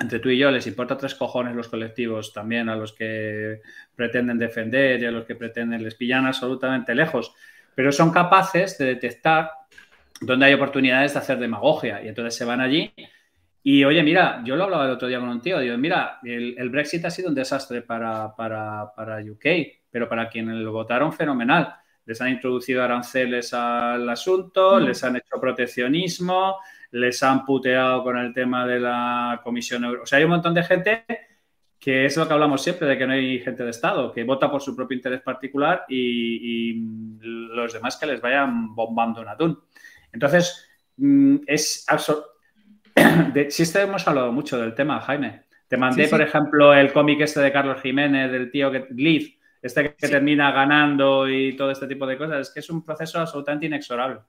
[SPEAKER 5] entre tú y yo les importa tres cojones los colectivos también a los que pretenden defender y a los que pretenden, les pillan absolutamente lejos, pero son capaces de detectar dónde hay oportunidades de hacer demagogia y entonces se van allí. Y oye, mira, yo lo hablaba el otro día con un tío, digo, mira, el, el Brexit ha sido un desastre para, para, para UK, pero para quienes lo votaron, fenomenal. Les han introducido aranceles al asunto,
[SPEAKER 3] Mm.
[SPEAKER 5] les han hecho proteccionismo, les han puteado con el tema de la Comisión Europea. O sea, hay un montón de gente que es lo que hablamos siempre, de que no hay gente de Estado, que vota por su propio interés particular y, y los demás que les vayan bombando un atún. Entonces, mm, es absoluto. De chiste hemos hablado mucho del tema, Jaime. Te mandé,
[SPEAKER 1] Sí, sí.
[SPEAKER 5] por ejemplo, el cómic este de Carlos Jiménez, del tío que Leaf, este que
[SPEAKER 1] Sí.
[SPEAKER 5] termina ganando y todo este tipo de cosas. Es que es un proceso absolutamente inexorable.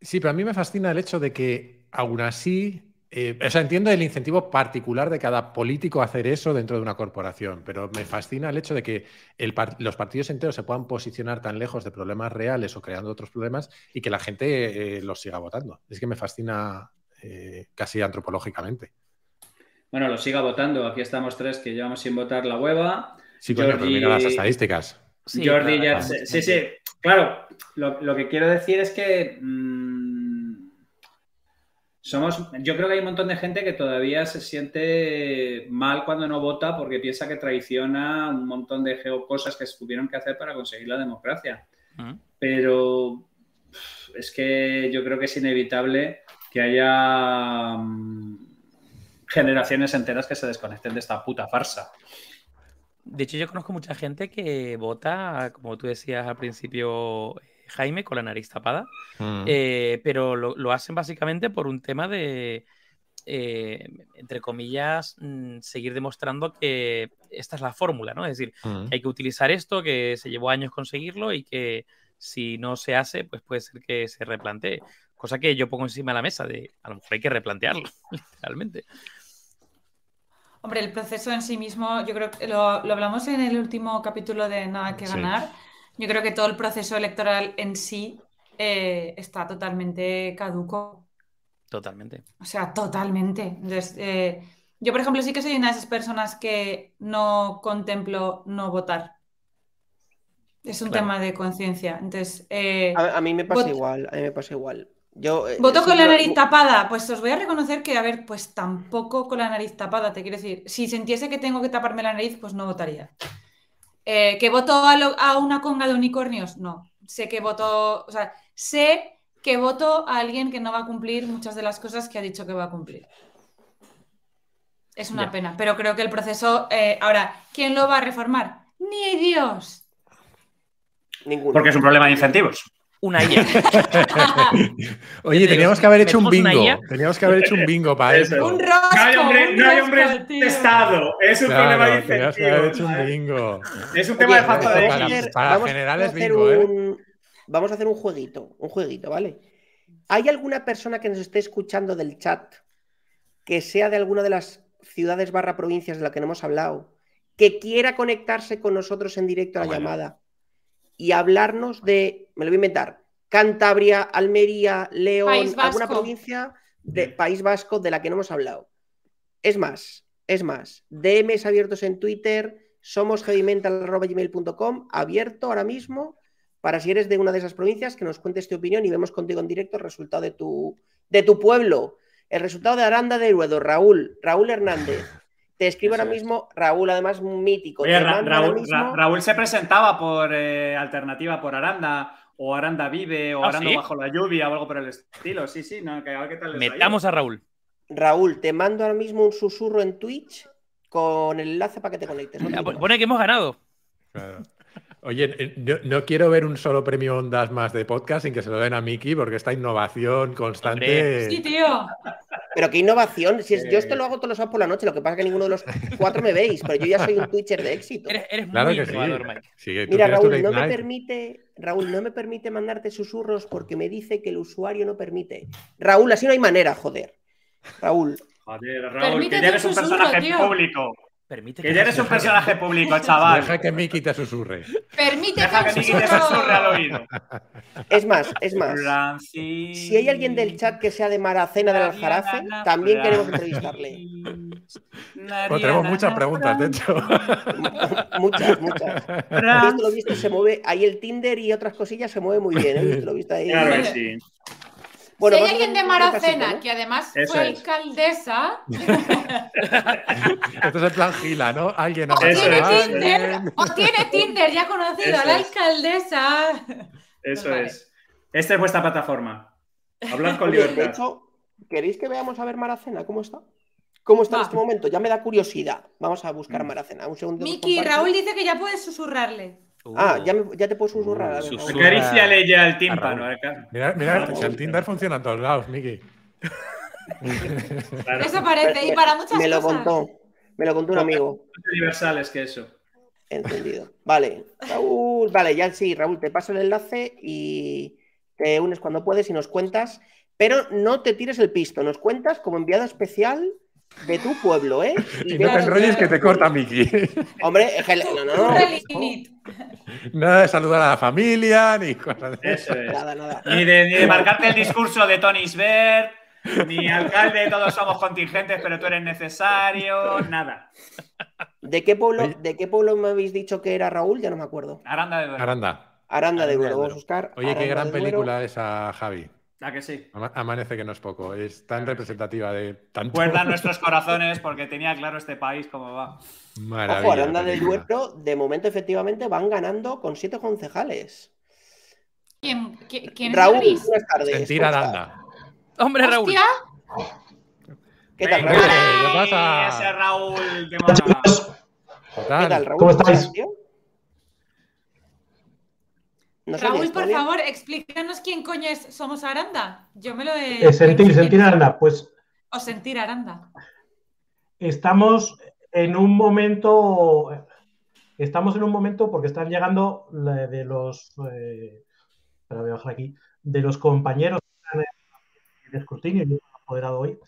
[SPEAKER 1] Sí, pero a mí me fascina el hecho de que, aún así, eh, o sea, entiendo el incentivo particular de cada político a hacer eso dentro de una corporación, pero me fascina el hecho de que el par- los partidos enteros se puedan posicionar tan lejos de problemas reales o creando otros problemas y que la gente eh, los siga votando. Es que me fascina eh, casi antropológicamente.
[SPEAKER 5] Bueno, lo siga votando. Aquí estamos tres que llevamos sin votar la hueva.
[SPEAKER 1] Sí, coño, pero
[SPEAKER 5] Jordi-
[SPEAKER 1] mira las estadísticas.
[SPEAKER 4] Sí,
[SPEAKER 5] Jordi
[SPEAKER 4] claro,
[SPEAKER 5] ya.
[SPEAKER 4] claro.
[SPEAKER 5] Sí, sí. Claro, lo, lo que quiero decir es que. mm, somos. Yo creo que hay un montón de gente que todavía se siente mal cuando no vota porque piensa que traiciona un montón de geo- cosas que se tuvieron que hacer para conseguir la democracia.
[SPEAKER 4] Mm.
[SPEAKER 5] Pero es que yo creo que es inevitable que haya mm, generaciones enteras que se desconecten de esta puta farsa.
[SPEAKER 4] De hecho, yo conozco mucha gente que vota, como tú decías al principio, eh, Jaime, con la nariz tapada,
[SPEAKER 1] Mm.
[SPEAKER 4] eh, pero lo, lo hacen básicamente por un tema de, eh, entre comillas, mm, seguir demostrando que esta es la fórmula, ¿no? Es decir,
[SPEAKER 1] Mm.
[SPEAKER 4] que hay que utilizar esto, que se llevó años conseguirlo y que si no se hace, pues puede ser que se replantee. Cosa que yo pongo encima de la mesa de, a lo mejor hay que replantearlo, literalmente.
[SPEAKER 3] Hombre, el proceso en sí mismo, yo creo que lo, lo hablamos en el último capítulo de Nada que
[SPEAKER 1] Sí.
[SPEAKER 3] ganar. Yo creo que todo el proceso electoral en sí eh, está totalmente caduco.
[SPEAKER 4] Totalmente.
[SPEAKER 3] O sea, totalmente. Entonces, eh, yo, por ejemplo, sí que soy una de esas personas que no contemplo no votar. Es un
[SPEAKER 4] Claro.
[SPEAKER 3] tema de conciencia. Entonces, eh,
[SPEAKER 2] A, a mí me pasa igual, a mí me pasa igual. Yo, eh,
[SPEAKER 3] voto con la nariz tapada. Pues os voy a reconocer que, a ver, pues tampoco con la nariz tapada, te quiero decir. Si sintiese que tengo que taparme la nariz, pues no votaría. Eh, ¿Que voto a, lo- a una conga de unicornios? No. Sé que voto, o sea, sé que voto a alguien que no va a cumplir muchas de las cosas que ha dicho que va a cumplir. Es una
[SPEAKER 4] Ya.
[SPEAKER 3] pena, pero creo que el proceso. eh, ahora, ¿quién lo va a reformar? ¡Ni Dios!
[SPEAKER 2] Ninguno.
[SPEAKER 5] Porque es un problema de incentivos.
[SPEAKER 4] Una IA.
[SPEAKER 1] Oye, teníamos que haber hecho un bingo. Teníamos que haber hecho un bingo para
[SPEAKER 5] Eso.
[SPEAKER 3] ¡Un rosco!
[SPEAKER 5] No hay hombre,
[SPEAKER 3] un
[SPEAKER 5] no hay
[SPEAKER 3] rosco,
[SPEAKER 5] hombre
[SPEAKER 3] tío!
[SPEAKER 5] de Estado. Es un
[SPEAKER 1] Claro,
[SPEAKER 5] problema de
[SPEAKER 1] teníamos que haber hecho
[SPEAKER 5] incentivos.
[SPEAKER 1] un
[SPEAKER 5] ¿vale?
[SPEAKER 1] bingo.
[SPEAKER 5] Es un
[SPEAKER 2] Oye,
[SPEAKER 5] tema de falta
[SPEAKER 2] vamos
[SPEAKER 5] de
[SPEAKER 2] a
[SPEAKER 1] para-
[SPEAKER 2] hacer-
[SPEAKER 1] para generales
[SPEAKER 2] hacer
[SPEAKER 1] bingo, ¿eh?
[SPEAKER 2] un- Vamos a hacer un jueguito, un jueguito, ¿vale? ¿Hay alguna persona que nos esté escuchando del chat que sea de alguna de las ciudades barra provincias de la que no hemos hablado, que quiera conectarse con nosotros en directo a la
[SPEAKER 1] Ah, bueno.
[SPEAKER 2] llamada y hablarnos de, me lo voy a inventar, Cantabria, Almería, León,
[SPEAKER 3] País
[SPEAKER 2] alguna provincia de País Vasco de la que no hemos hablado? Es más, es más, DMs abiertos en Twitter, somos heavymental.com, abierto ahora mismo para si eres de una de esas provincias que nos cuentes tu opinión y vemos contigo en directo el resultado de tu, de tu pueblo. El resultado de Aranda de Ruedo, Raúl, Raúl Hernández. Te escribo
[SPEAKER 5] Eso
[SPEAKER 2] ahora
[SPEAKER 5] es.
[SPEAKER 2] mismo, Raúl, además mítico.
[SPEAKER 5] Oye,
[SPEAKER 2] Te
[SPEAKER 5] Ra-
[SPEAKER 2] mando ahora
[SPEAKER 5] Raúl,
[SPEAKER 2] mismo-
[SPEAKER 5] Ra- Raúl se presentaba por eh, alternativa por Aranda, o Aranda vive, o
[SPEAKER 4] ¿Ah,
[SPEAKER 5] Aranda
[SPEAKER 4] sí?
[SPEAKER 5] bajo la lluvia, o algo por el estilo. Sí, sí, no, que a ver qué tal les.
[SPEAKER 4] Metamos a Raúl.
[SPEAKER 2] Raúl, te mando ahora mismo un susurro en Twitch con el enlace para que te conectes. no preocupes.
[SPEAKER 4] Pone que hemos ganado.
[SPEAKER 1] Claro. Oye, eh, no, no quiero ver un solo premio Ondas más de podcast sin que se lo den a Miki, porque esta innovación constante.
[SPEAKER 3] Sí, tío.
[SPEAKER 2] Pero qué innovación. Si es- yo
[SPEAKER 5] Eh.
[SPEAKER 2] esto lo hago todos los sábados por la noche, lo que pasa es que ninguno de los cuatro me veis, pero yo ya soy un Twitcher de éxito.
[SPEAKER 4] Eres, eres
[SPEAKER 1] Claro
[SPEAKER 4] muy
[SPEAKER 1] que sí.
[SPEAKER 4] Mike.
[SPEAKER 1] Sí,
[SPEAKER 2] Mira, Raúl, no me permite, Raúl, no me permite mandarte susurros porque me dice que el usuario no permite. Raúl, así no hay manera, joder. Raúl,
[SPEAKER 5] Joder, Raúl,
[SPEAKER 3] Permítete
[SPEAKER 5] que ya eres
[SPEAKER 3] un
[SPEAKER 5] un
[SPEAKER 3] susurro,
[SPEAKER 5] personaje
[SPEAKER 3] tío.
[SPEAKER 5] público.
[SPEAKER 4] Permite
[SPEAKER 5] Que ya eres un personaje público, chaval.
[SPEAKER 1] Deja que Miki te susurre.
[SPEAKER 3] Permítete
[SPEAKER 5] Deja que Miki te susurre al oído.
[SPEAKER 2] es más, es más.
[SPEAKER 5] Francis.
[SPEAKER 2] Si hay alguien del chat que sea de Maracena del Aljarafe, también queremos entrevistarle.
[SPEAKER 1] Pues tenemos muchas preguntas, de hecho.
[SPEAKER 2] muchas, muchas. Ahí lo visto, se mueve, ahí el Tinder y otras cosillas se mueve muy bien, ¿eh? Lo visto ahí.
[SPEAKER 8] Claro que sí.
[SPEAKER 2] Bueno,
[SPEAKER 3] si hay alguien de Maracena, que además
[SPEAKER 8] Eso
[SPEAKER 3] fue
[SPEAKER 8] es.
[SPEAKER 3] alcaldesa,
[SPEAKER 1] Esto es el plan Gila, ¿no? Alguien ha
[SPEAKER 3] o tiene. Tinder, o tiene Tinder ya conocido
[SPEAKER 8] Eso
[SPEAKER 3] a la
[SPEAKER 8] es.
[SPEAKER 3] alcaldesa.
[SPEAKER 8] Eso
[SPEAKER 3] Vale.
[SPEAKER 8] es. Esta es vuestra plataforma. Hablad con
[SPEAKER 2] Oye, de
[SPEAKER 8] libertad.
[SPEAKER 2] hecho, ¿queréis que veamos a ver Maracena? ¿Cómo está? ¿Cómo está en este momento? Ya me da curiosidad. Vamos a buscar
[SPEAKER 8] Mm.
[SPEAKER 2] Maracena. Un segundo.
[SPEAKER 3] Miki. Raúl dice que ya puedes susurrarle.
[SPEAKER 2] Ah,
[SPEAKER 4] Uh.
[SPEAKER 2] ya, me- ya te puedo susurrar. a ver,
[SPEAKER 1] Uh.
[SPEAKER 8] Acaríciale ya el tímpano. Arca-
[SPEAKER 1] Mira, mira, si el Tinder funciona en todos lados, Miki.
[SPEAKER 8] Claro.
[SPEAKER 3] Eso parece, y para muchas
[SPEAKER 2] me lo
[SPEAKER 3] cosas.
[SPEAKER 2] contó. Me lo contó un amigo.
[SPEAKER 8] Más universales que eso.
[SPEAKER 2] Entendido. Vale, Raúl, vale, ya sí, Raúl, te paso el enlace y te unes cuando puedes y nos cuentas, pero no te tires el pisto, nos cuentas como enviado especial de tu pueblo, ¿eh?
[SPEAKER 1] Y no te enrolles que te corta Miki.
[SPEAKER 2] Hombre, no, no, no.
[SPEAKER 1] Nada de saludar a la familia, ni cosas de
[SPEAKER 8] Eso es.
[SPEAKER 2] Nada, nada.
[SPEAKER 8] Ni de, ni de marcarte el discurso de Tony Sver, ni alcalde, todos somos contingentes, pero tú eres necesario, nada.
[SPEAKER 2] ¿De qué pueblo, de qué pueblo me habéis dicho que era Raúl? Ya no me acuerdo.
[SPEAKER 8] Aranda de Duero.
[SPEAKER 1] Aranda.
[SPEAKER 2] Aranda de Duero, a buscar.
[SPEAKER 1] Oye, qué gran película esa, Javi.
[SPEAKER 8] ¿A que sí?
[SPEAKER 1] Ama- Amanece que no es poco. Es tan representativa de tanto.
[SPEAKER 8] Guardan nuestros corazones porque tenía claro este país cómo va.
[SPEAKER 1] Maravilla.
[SPEAKER 2] Ojo, Aranda de
[SPEAKER 1] película.
[SPEAKER 2] Duero, de momento efectivamente van ganando con siete concejales.
[SPEAKER 3] ¿Quién, qui- quién es
[SPEAKER 2] Raúl,
[SPEAKER 3] gris?
[SPEAKER 2] buenas tardes.
[SPEAKER 1] Sentir. Aranda.
[SPEAKER 4] Hombre, Raúl.
[SPEAKER 3] Hostia,
[SPEAKER 2] ¿Qué tal, Raúl?
[SPEAKER 1] ¿qué pasa?
[SPEAKER 8] Ese Raúl, qué mona.
[SPEAKER 1] ¿Qué
[SPEAKER 2] ¿Qué
[SPEAKER 1] tal?
[SPEAKER 2] Raúl?
[SPEAKER 9] ¿Cómo
[SPEAKER 2] estás,
[SPEAKER 9] estáis?
[SPEAKER 2] tío? ¿Nos
[SPEAKER 3] Raúl, por favor, explícanos quién coño es Somos Aranda. Yo me lo he.
[SPEAKER 9] Eh, sentir, sentir. Aranda. Pues
[SPEAKER 3] O sentir Aranda.
[SPEAKER 9] estamos en un momento. Estamos en un momento porque están llegando de los. Eh, espera, voy a bajar aquí. De los compañeros que están en el escrutinio, he apoderado hoy.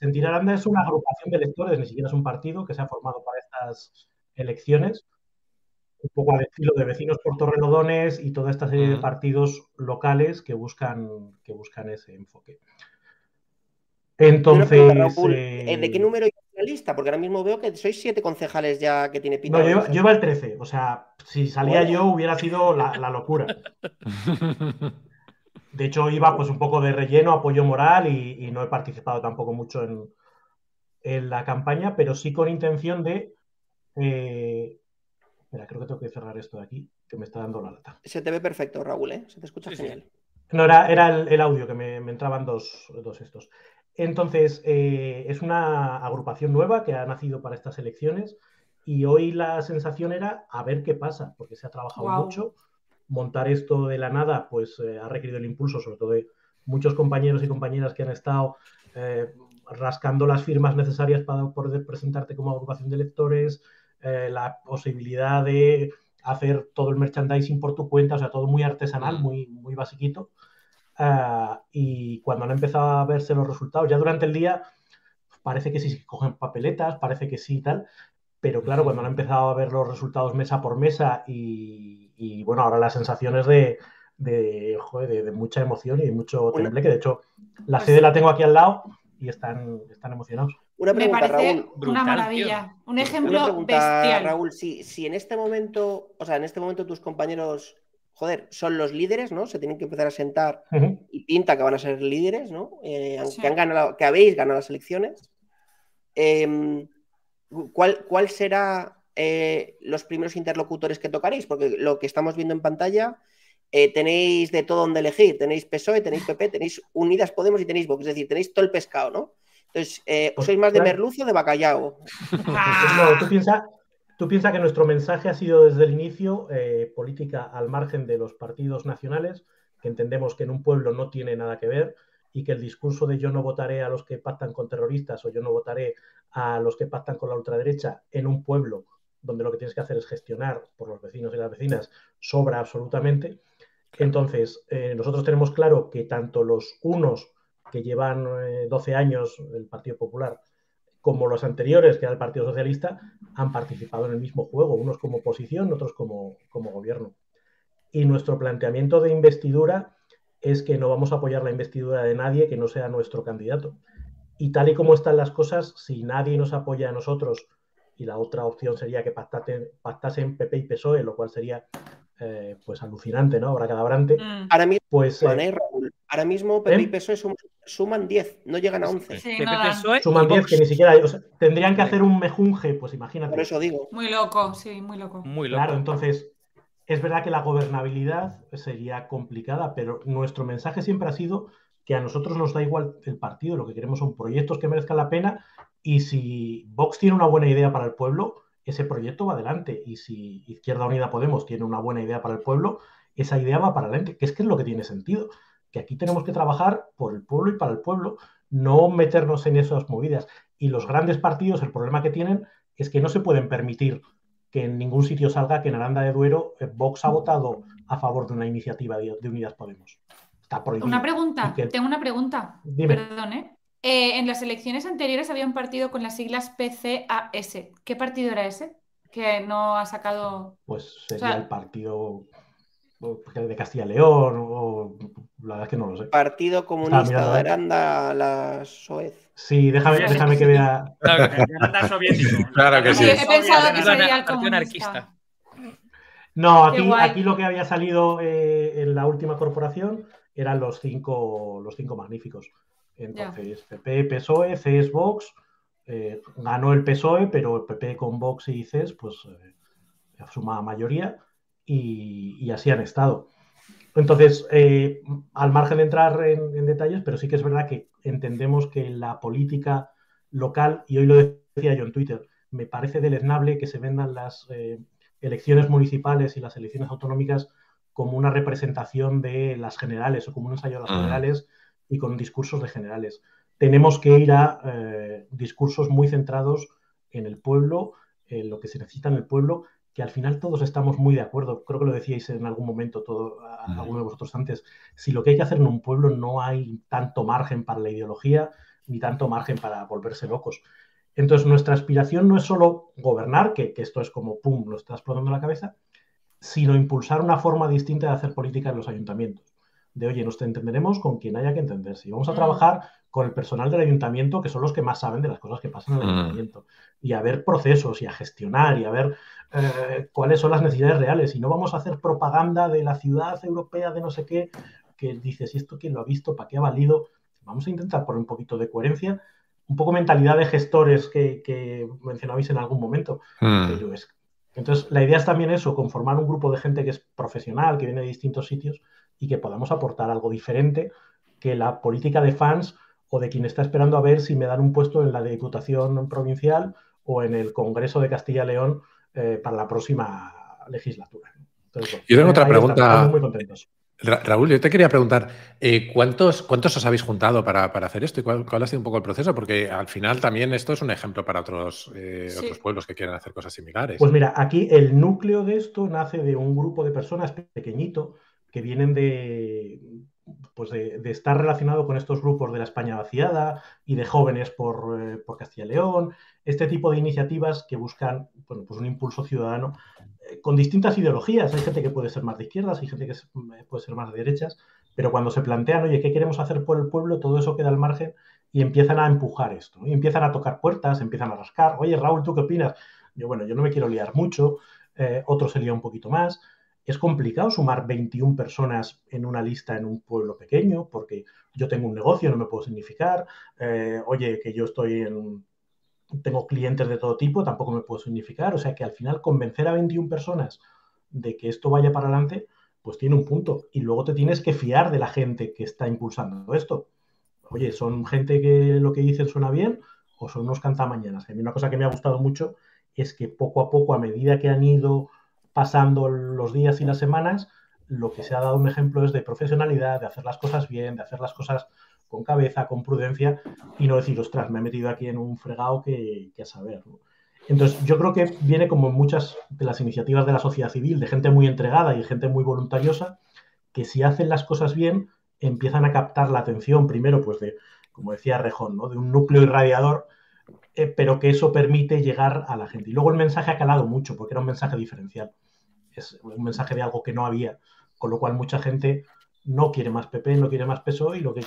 [SPEAKER 9] Sentir Aranda es una agrupación de electores, ni siquiera es un partido que se ha formado para estas elecciones. Un poco al estilo de vecinos por Torrelodones y toda esta serie de
[SPEAKER 1] Ujú.
[SPEAKER 9] partidos locales que buscan, que buscan ese enfoque. Entonces.
[SPEAKER 2] pregunta, Raúl,
[SPEAKER 9] eh,
[SPEAKER 2] ¿eh, ¿de qué número hay en la lista? Porque ahora mismo veo que sois siete concejales ya que tiene pinta.
[SPEAKER 9] No, yo, iba al 13, o sea, si salía
[SPEAKER 2] Bueno.
[SPEAKER 9] yo hubiera sido la, la locura. De hecho, iba pues un poco de relleno, apoyo moral y, y no he participado tampoco mucho en, en la campaña, pero sí con intención de... eh, Espera, creo que tengo que cerrar esto de aquí, que me está dando la lata.
[SPEAKER 2] Se te ve perfecto, Raúl, ¿eh? Se te escucha
[SPEAKER 4] Sí, sí.
[SPEAKER 2] genial.
[SPEAKER 9] No, era, era el, el audio que me, me entraban dos, dos estos. Entonces, eh, es una agrupación nueva que ha nacido para estas elecciones y hoy la sensación era a ver qué pasa, porque se ha trabajado mucho. Montar esto de la nada, pues eh, ha requerido el impulso, sobre todo de muchos compañeros y compañeras que han estado eh, rascando las firmas necesarias para poder presentarte como agrupación de electores, eh, la posibilidad de hacer todo el merchandising por tu cuenta, o sea, todo muy artesanal,
[SPEAKER 1] Mm.
[SPEAKER 9] muy, muy basiquito. Ah, y cuando han empezado a verse los resultados, ya durante el día, parece que sí se cogen papeletas, parece que sí y tal, pero claro, cuando han empezado a ver los resultados mesa por mesa y, y, bueno, ahora las sensaciones de, de, joder, de, de mucha emoción y de mucho
[SPEAKER 2] Una-
[SPEAKER 9] temple, que de hecho la
[SPEAKER 3] Pues-
[SPEAKER 9] sede la tengo aquí al lado y están, están emocionados.
[SPEAKER 2] Una
[SPEAKER 3] Me
[SPEAKER 2] pregunta,
[SPEAKER 3] parece
[SPEAKER 2] Raúl.
[SPEAKER 3] una maravilla. Un
[SPEAKER 2] Una
[SPEAKER 3] ejemplo
[SPEAKER 2] pregunta,
[SPEAKER 3] bestial.
[SPEAKER 2] Raúl. Si, si en este momento, o sea, en este momento tus compañeros, joder, son los líderes, ¿no? Se tienen que empezar a sentar y pinta que van a ser líderes, ¿no? Eh,
[SPEAKER 3] Sí.
[SPEAKER 2] han ganado, que habéis ganado las elecciones. Em, ¿cuál, ¿Cuál será eh, los primeros interlocutores que tocaréis? Porque lo que estamos viendo en pantalla, eh, tenéis de todo donde elegir. Tenéis PSOE, tenéis PP, tenéis Unidas Podemos y tenéis Vox. Es decir, tenéis todo el pescado, ¿no? Entonces, eh,
[SPEAKER 9] Pues,
[SPEAKER 2] ¿sois más de merluzo o de bacallao?
[SPEAKER 9] No, tú piensas tú piensa que nuestro mensaje ha sido desde el inicio eh, política al margen de los partidos nacionales, que entendemos que en un pueblo no tiene nada que ver y que el discurso de yo no votaré a los que pactan con terroristas o yo no votaré a los que pactan con la ultraderecha en un pueblo donde lo que tienes que hacer es gestionar por los vecinos y las vecinas sobra absolutamente. Entonces, eh, nosotros tenemos claro que tanto los unos que llevan eh, 12 años, el Partido Popular, como los anteriores, que era el Partido Socialista, han participado en el mismo juego, unos como oposición, otros como, como gobierno. Y nuestro planteamiento de investidura es que no vamos a apoyar la investidura de nadie que no sea nuestro candidato. Y tal y como están las cosas, si nadie nos apoya a nosotros, y la otra opción sería que pactasen PP y PSOE, lo cual sería eh, pues alucinante, ¿no? Ahora cadabrante.
[SPEAKER 3] Mm.
[SPEAKER 2] Ahora mismo,
[SPEAKER 9] Pues eh,
[SPEAKER 2] suman, ¿eh, Raúl? Ahora mismo PP y
[SPEAKER 9] ¿Eh?
[SPEAKER 2] PSOE sum- suman 10, no llegan a 11.
[SPEAKER 3] Sí,
[SPEAKER 4] PP,
[SPEAKER 3] no.
[SPEAKER 4] PSOE
[SPEAKER 9] suman
[SPEAKER 4] y
[SPEAKER 9] 10
[SPEAKER 4] Vox.
[SPEAKER 9] que ni siquiera o sea, tendrían que hacer un mejunje, pues imagínate.
[SPEAKER 2] Por eso digo.
[SPEAKER 3] Muy loco, sí, muy loco.
[SPEAKER 4] Muy loco.
[SPEAKER 9] Claro, entonces es verdad que la gobernabilidad sería complicada, pero nuestro mensaje siempre ha sido que a nosotros nos da igual el partido, lo que queremos son proyectos que merezcan la pena y si Vox tiene una buena idea para el pueblo, ese proyecto va adelante y si Izquierda Unida Podemos tiene una buena idea para el pueblo, esa idea va para adelante, que es que es lo que tiene sentido, que aquí tenemos que trabajar por el pueblo y para el pueblo, no meternos en esas movidas. Y los grandes partidos, el problema que tienen es que no se pueden permitir que en ningún sitio salga que en Aranda de Duero eh, Vox ha votado a favor de una iniciativa de, de Unidas Podemos. Está prohibido.
[SPEAKER 3] Una pregunta,
[SPEAKER 9] que-
[SPEAKER 3] tengo una pregunta.
[SPEAKER 9] Dime.
[SPEAKER 3] Perdón, ¿eh? Eh, En las elecciones anteriores había un partido con las siglas PCAS. ¿Qué partido era ese? Que no ha sacado.
[SPEAKER 9] Pues sería
[SPEAKER 3] O sea-
[SPEAKER 9] el partido de Castilla y León, o la verdad es que no lo sé.
[SPEAKER 2] Partido Comunista
[SPEAKER 9] mirando,
[SPEAKER 2] de. Aranda, la SOEZ.
[SPEAKER 9] Sí, déjame,
[SPEAKER 8] Sí, sí,
[SPEAKER 9] déjame
[SPEAKER 8] sí,
[SPEAKER 9] que
[SPEAKER 8] sí.
[SPEAKER 9] vea.
[SPEAKER 4] Claro,
[SPEAKER 8] Anda soviético.
[SPEAKER 1] Claro que sí.
[SPEAKER 3] He pensado que sería el
[SPEAKER 4] Partido
[SPEAKER 3] comunista.
[SPEAKER 4] anarquista.
[SPEAKER 9] No, aquí lo que había salido eh, en la última corporación eran los cinco, los cinco magníficos. Entonces, PP, PSOE, CES, Vox. eh, ganó el PSOE, pero el PP con Vox y CES, pues eh, suma mayoría y, y así han estado. Entonces, eh, al margen de entrar en, en detalles, pero sí que es verdad que entendemos que la política local, y hoy lo decía yo en Twitter, me parece deleznable que se vendan las eh, elecciones municipales y las elecciones autonómicas como una representación de las generales o como un ensayo de las
[SPEAKER 1] Mm.
[SPEAKER 9] generales y con discursos de generales. Tenemos que ir a eh, discursos muy centrados en el pueblo, en lo que se necesita en el pueblo, que al final todos estamos muy de acuerdo. Creo que lo decíais en algún momento, todo, a- alguno de vosotros antes. Si lo que hay que hacer en un pueblo no hay tanto margen para la ideología ni tanto margen para volverse locos. Entonces, nuestra aspiración no es solo gobernar, que, que esto es como, ¡pum!, lo está explotando la cabeza, sino impulsar una forma distinta de hacer política en los ayuntamientos. De, oye, nos entenderemos con quien haya que entenderse. Y vamos a
[SPEAKER 3] Mm.
[SPEAKER 9] trabajar con el personal del ayuntamiento, que son los que más saben de las cosas que pasan en el
[SPEAKER 1] Mm.
[SPEAKER 9] ayuntamiento. Y a ver procesos y a gestionar y a ver eh, cuáles son las necesidades reales. Y no vamos a hacer propaganda de la ciudad europea de no sé qué, que dices, ¿y esto quién lo ha visto? ¿Para qué ha valido? Vamos a intentar poner un poquito de coherencia, un poco mentalidad de gestores que, que mencionabais en algún momento.
[SPEAKER 1] Mm.
[SPEAKER 9] Entonces, la idea es también eso, conformar un grupo de gente que es profesional, que viene de distintos sitios y que podamos aportar algo diferente que la política de fans o de quien está esperando a ver si me dan un puesto en la Diputación Provincial o en el Congreso de Castilla y León eh, para la próxima legislatura. Entonces, bueno,
[SPEAKER 1] Yo tengo otra pregunta.
[SPEAKER 9] estamos muy contentos.
[SPEAKER 1] Ra- Raúl, yo te quería preguntar, eh, ¿cuántos, ¿cuántos os habéis juntado para, para hacer esto y cuál, cuál ha sido un poco el proceso? Porque al final también esto es un ejemplo para otros, eh,
[SPEAKER 3] Sí.
[SPEAKER 1] otros pueblos que quieren hacer cosas similares.
[SPEAKER 9] Pues mira, aquí el núcleo de esto nace de un grupo de personas pequeñito que vienen de, pues de, estar relacionado con estos grupos de la España vaciada y de jóvenes por, eh, por Castilla y León, este tipo de iniciativas que buscan bueno, pues un impulso ciudadano eh, con distintas ideologías. Hay gente que puede ser más de izquierdas, hay gente que es- eh, puede ser más de derechas, pero cuando se plantean, oye, ¿qué queremos hacer por el pueblo? Todo eso queda al margen y empiezan a empujar esto. Y empiezan a tocar puertas, empiezan a rascar. Oye, Raúl, ¿tú qué opinas? Yo, bueno, yo no me quiero liar mucho, otro se lía un poquito más. Es complicado sumar 21 personas en una lista en un pueblo pequeño, porque yo tengo un negocio, no me puedo significar. Eh, oye, que yo estoy en. Tengo clientes de todo tipo, tampoco me puedo significar. O sea que al final convencer a 21 personas de que esto vaya para adelante, pues tiene un punto. Y luego te tienes que fiar de la gente que está impulsando esto. Oye, ¿son gente que lo que dicen suena bien o son unos cantamañanas? A mí una cosa que me ha gustado mucho es que poco a poco, a medida que han ido pasando los días y las semanas, lo que se ha dado un ejemplo es de profesionalidad, de hacer las cosas bien, de hacer las cosas con cabeza, con prudencia y no decir, ostras, me he metido aquí en un fregado que, que a saber. Entonces, yo creo que viene como muchas de las iniciativas de la sociedad civil, de gente muy entregada y gente muy voluntariosa, que si hacen las cosas bien, empiezan a captar la atención, primero, pues de, como decía Rejón, ¿no? de un núcleo irradiador, eh, pero que eso permite llegar a la gente. Y luego el mensaje ha calado mucho, porque era un mensaje diferencial. Es un mensaje de algo que no había, con lo cual mucha gente no quiere más PP, no quiere más PSOE y lo que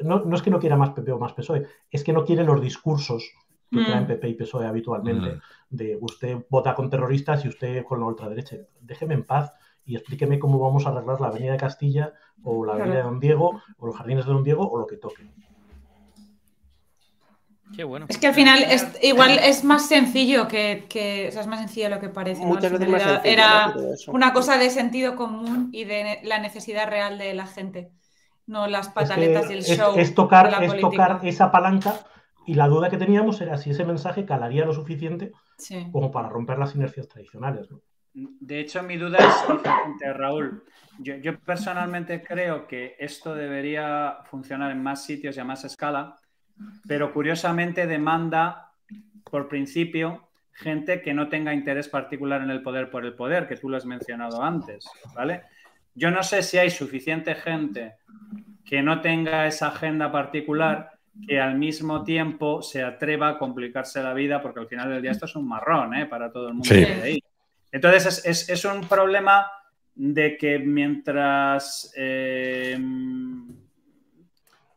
[SPEAKER 9] no, no es que no quiera más PP o más PSOE, es que no quiere los discursos que
[SPEAKER 3] Mm.
[SPEAKER 9] traen PP y PSOE habitualmente,
[SPEAKER 1] Mm.
[SPEAKER 9] de usted vota con terroristas y usted con la ultraderecha. Déjeme en paz y explíqueme cómo vamos a arreglar la Avenida de Castilla o la Avenida
[SPEAKER 3] Claro.
[SPEAKER 9] de Don Diego o los Jardines de Don Diego o lo que toque.
[SPEAKER 4] Qué bueno.
[SPEAKER 3] Es que al final es, igual es más sencillo que, que- o sea, es más sencillo de lo que parece. ¿no?
[SPEAKER 2] Muchas
[SPEAKER 3] Al
[SPEAKER 2] veces
[SPEAKER 3] final
[SPEAKER 2] más
[SPEAKER 3] era-
[SPEAKER 2] sencillo,
[SPEAKER 3] era
[SPEAKER 2] ¿no? Todo eso.
[SPEAKER 3] una cosa de sentido común y de la necesidad real de la gente, no las
[SPEAKER 9] Es, que
[SPEAKER 3] pataletas y el
[SPEAKER 9] es-
[SPEAKER 3] show.
[SPEAKER 9] es tocar,
[SPEAKER 3] la
[SPEAKER 9] es tocar esa palanca y la duda que teníamos era si ese mensaje calaría lo suficiente
[SPEAKER 3] Sí.
[SPEAKER 9] como para romper las inercias tradicionales. ¿no?
[SPEAKER 5] De hecho, mi duda es diferente, Raúl. Yo, yo personalmente creo que esto debería funcionar en más sitios y a más escala, pero curiosamente demanda, por principio, gente que no tenga interés particular en el poder por el poder, que tú lo has mencionado antes, ¿vale? Yo no sé si hay suficiente gente que no tenga esa agenda particular que al mismo tiempo se atreva a complicarse la vida, porque al final del día esto es un marrón ¿eh? para todo el mundo
[SPEAKER 1] Sí.
[SPEAKER 5] hay ahí. Entonces es, es- es un problema de que mientras eh,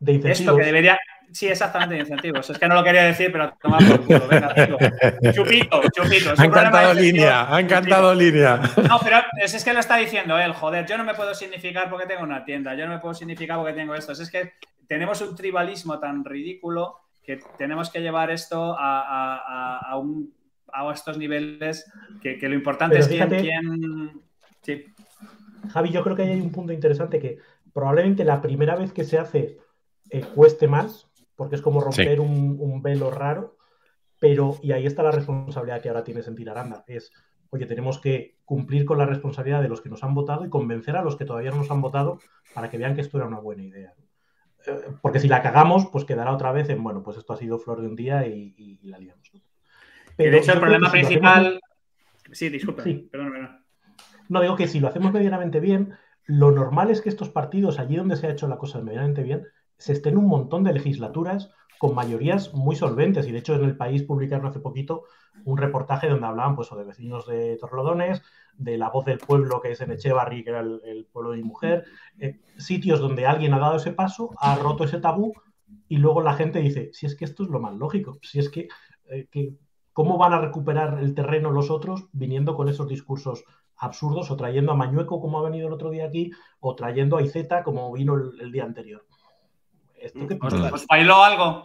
[SPEAKER 9] De
[SPEAKER 5] esto que debería... Sí, exactamente, de incentivos. Es que no lo quería decir, pero toma por culo. Venga. Chupito, chupito. Es
[SPEAKER 1] Ha encantado línea, ha encantado línea.
[SPEAKER 5] No, pero es, es que lo está diciendo él, joder, yo no me puedo significar porque tengo una tienda, yo no me puedo significar porque tengo esto. Es que tenemos un tribalismo tan ridículo que tenemos que llevar esto a, a- a- a un- a estos niveles que, que lo importante
[SPEAKER 9] Pero
[SPEAKER 5] es quién,
[SPEAKER 9] fíjate-
[SPEAKER 5] quién- Sí.
[SPEAKER 9] Javi, yo creo que ahí hay un punto interesante que probablemente la primera vez que se hace eh, cueste más, porque es como romper un, un velo raro, pero, y ahí está la responsabilidad que ahora tiene Sentir Aranda, es, oye, tenemos que cumplir con la responsabilidad de los que nos han votado y convencer a los que todavía no nos han votado para que vean que esto era una buena idea. Eh, Porque si la cagamos, pues quedará otra vez en, bueno, pues esto ha sido flor de un día y, y- y la liamos. ¿no?
[SPEAKER 5] Y
[SPEAKER 9] Pero
[SPEAKER 5] de hecho, el problema
[SPEAKER 9] si hacemos-
[SPEAKER 5] principal. Sí, disculpa.
[SPEAKER 9] Sí.
[SPEAKER 5] Perdón, perdón.
[SPEAKER 9] no, digo que si lo hacemos medianamente bien, lo normal es que estos partidos, allí donde se ha hecho la cosa medianamente bien, se estén un montón de legislaturas con mayorías muy solventes. Y de hecho, en el país publicaron hace poquito un reportaje donde hablaban pues, de vecinos de Torlodones, de la voz del pueblo, que es en Echevarri, que era el, pueblo de mi mujer, eh, sitios donde alguien ha dado ese paso, ha roto ese tabú, y luego la gente dice: si es que esto es lo más lógico, si es que, eh, que ¿cómo van a recuperar el terreno los otros viniendo con esos discursos absurdos o trayendo a Mañueco como ha venido el otro día aquí o trayendo a Izeta como vino el día anterior? ¿Esto qué
[SPEAKER 5] ¿Os,
[SPEAKER 9] pinta?
[SPEAKER 5] os bailó algo?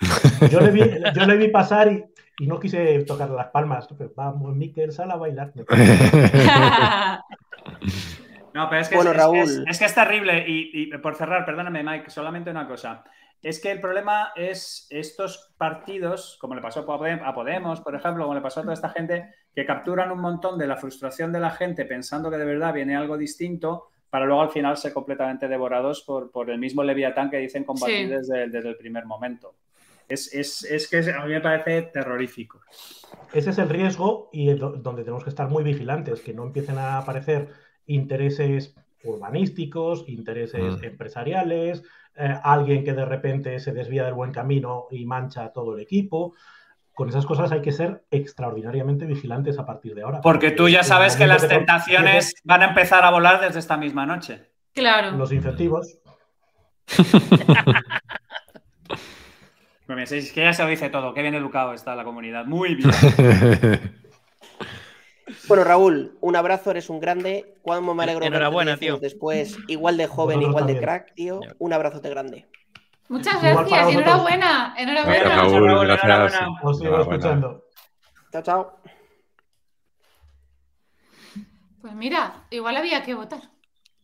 [SPEAKER 9] Yo le vi, yo le vi pasar y, y no quise tocarle las palmas. Pero Vamos, Miquel, sal a bailar.
[SPEAKER 5] No, pero es que,
[SPEAKER 2] Bueno,
[SPEAKER 5] es,
[SPEAKER 2] Raúl.
[SPEAKER 5] es, es que es terrible. Y, y por cerrar, perdóname, Mike, solamente una cosa. Es que el problema es estos partidos, como le pasó a Podemos, por ejemplo, como le pasó a toda esta gente, que capturan un montón de la frustración de la gente pensando que de verdad viene algo distinto, para luego al final ser completamente devorados por, por el mismo Leviatán que dicen combatir
[SPEAKER 3] Sí.
[SPEAKER 5] desde, desde el primer momento. Es, es- es que a mí me parece terrorífico.
[SPEAKER 9] Ese es el riesgo y donde tenemos que estar muy vigilantes, que no empiecen a aparecer intereses urbanísticos, intereses
[SPEAKER 1] Mm.
[SPEAKER 9] empresariales, eh, alguien que de repente se desvía del buen camino y mancha a todo el equipo. Con esas cosas hay que ser extraordinariamente vigilantes a partir de ahora.
[SPEAKER 5] Porque tú ya sabes que las tentaciones van a empezar a volar desde esta misma noche.
[SPEAKER 3] claro.
[SPEAKER 9] Los incentivos.
[SPEAKER 5] Mira, es que ya se lo dice todo, qué bien educado está la comunidad. Muy bien.
[SPEAKER 2] Bueno, Raúl, un abrazo, eres un grande. Cuánto me alegro de
[SPEAKER 4] Enhorabuena, tío.
[SPEAKER 2] Después, igual de joven, igual de crack, tío. Un abrazote grande.
[SPEAKER 3] Muchas gracias
[SPEAKER 9] vosotros.
[SPEAKER 3] enhorabuena.
[SPEAKER 1] Gracias,
[SPEAKER 3] Enhorabuena.
[SPEAKER 1] Raúl, gracias.
[SPEAKER 5] enhorabuena.
[SPEAKER 9] Os sigo
[SPEAKER 1] Enhorabuena.
[SPEAKER 9] escuchando.
[SPEAKER 2] Chao, chao.
[SPEAKER 3] Pues mira, igual había que votar.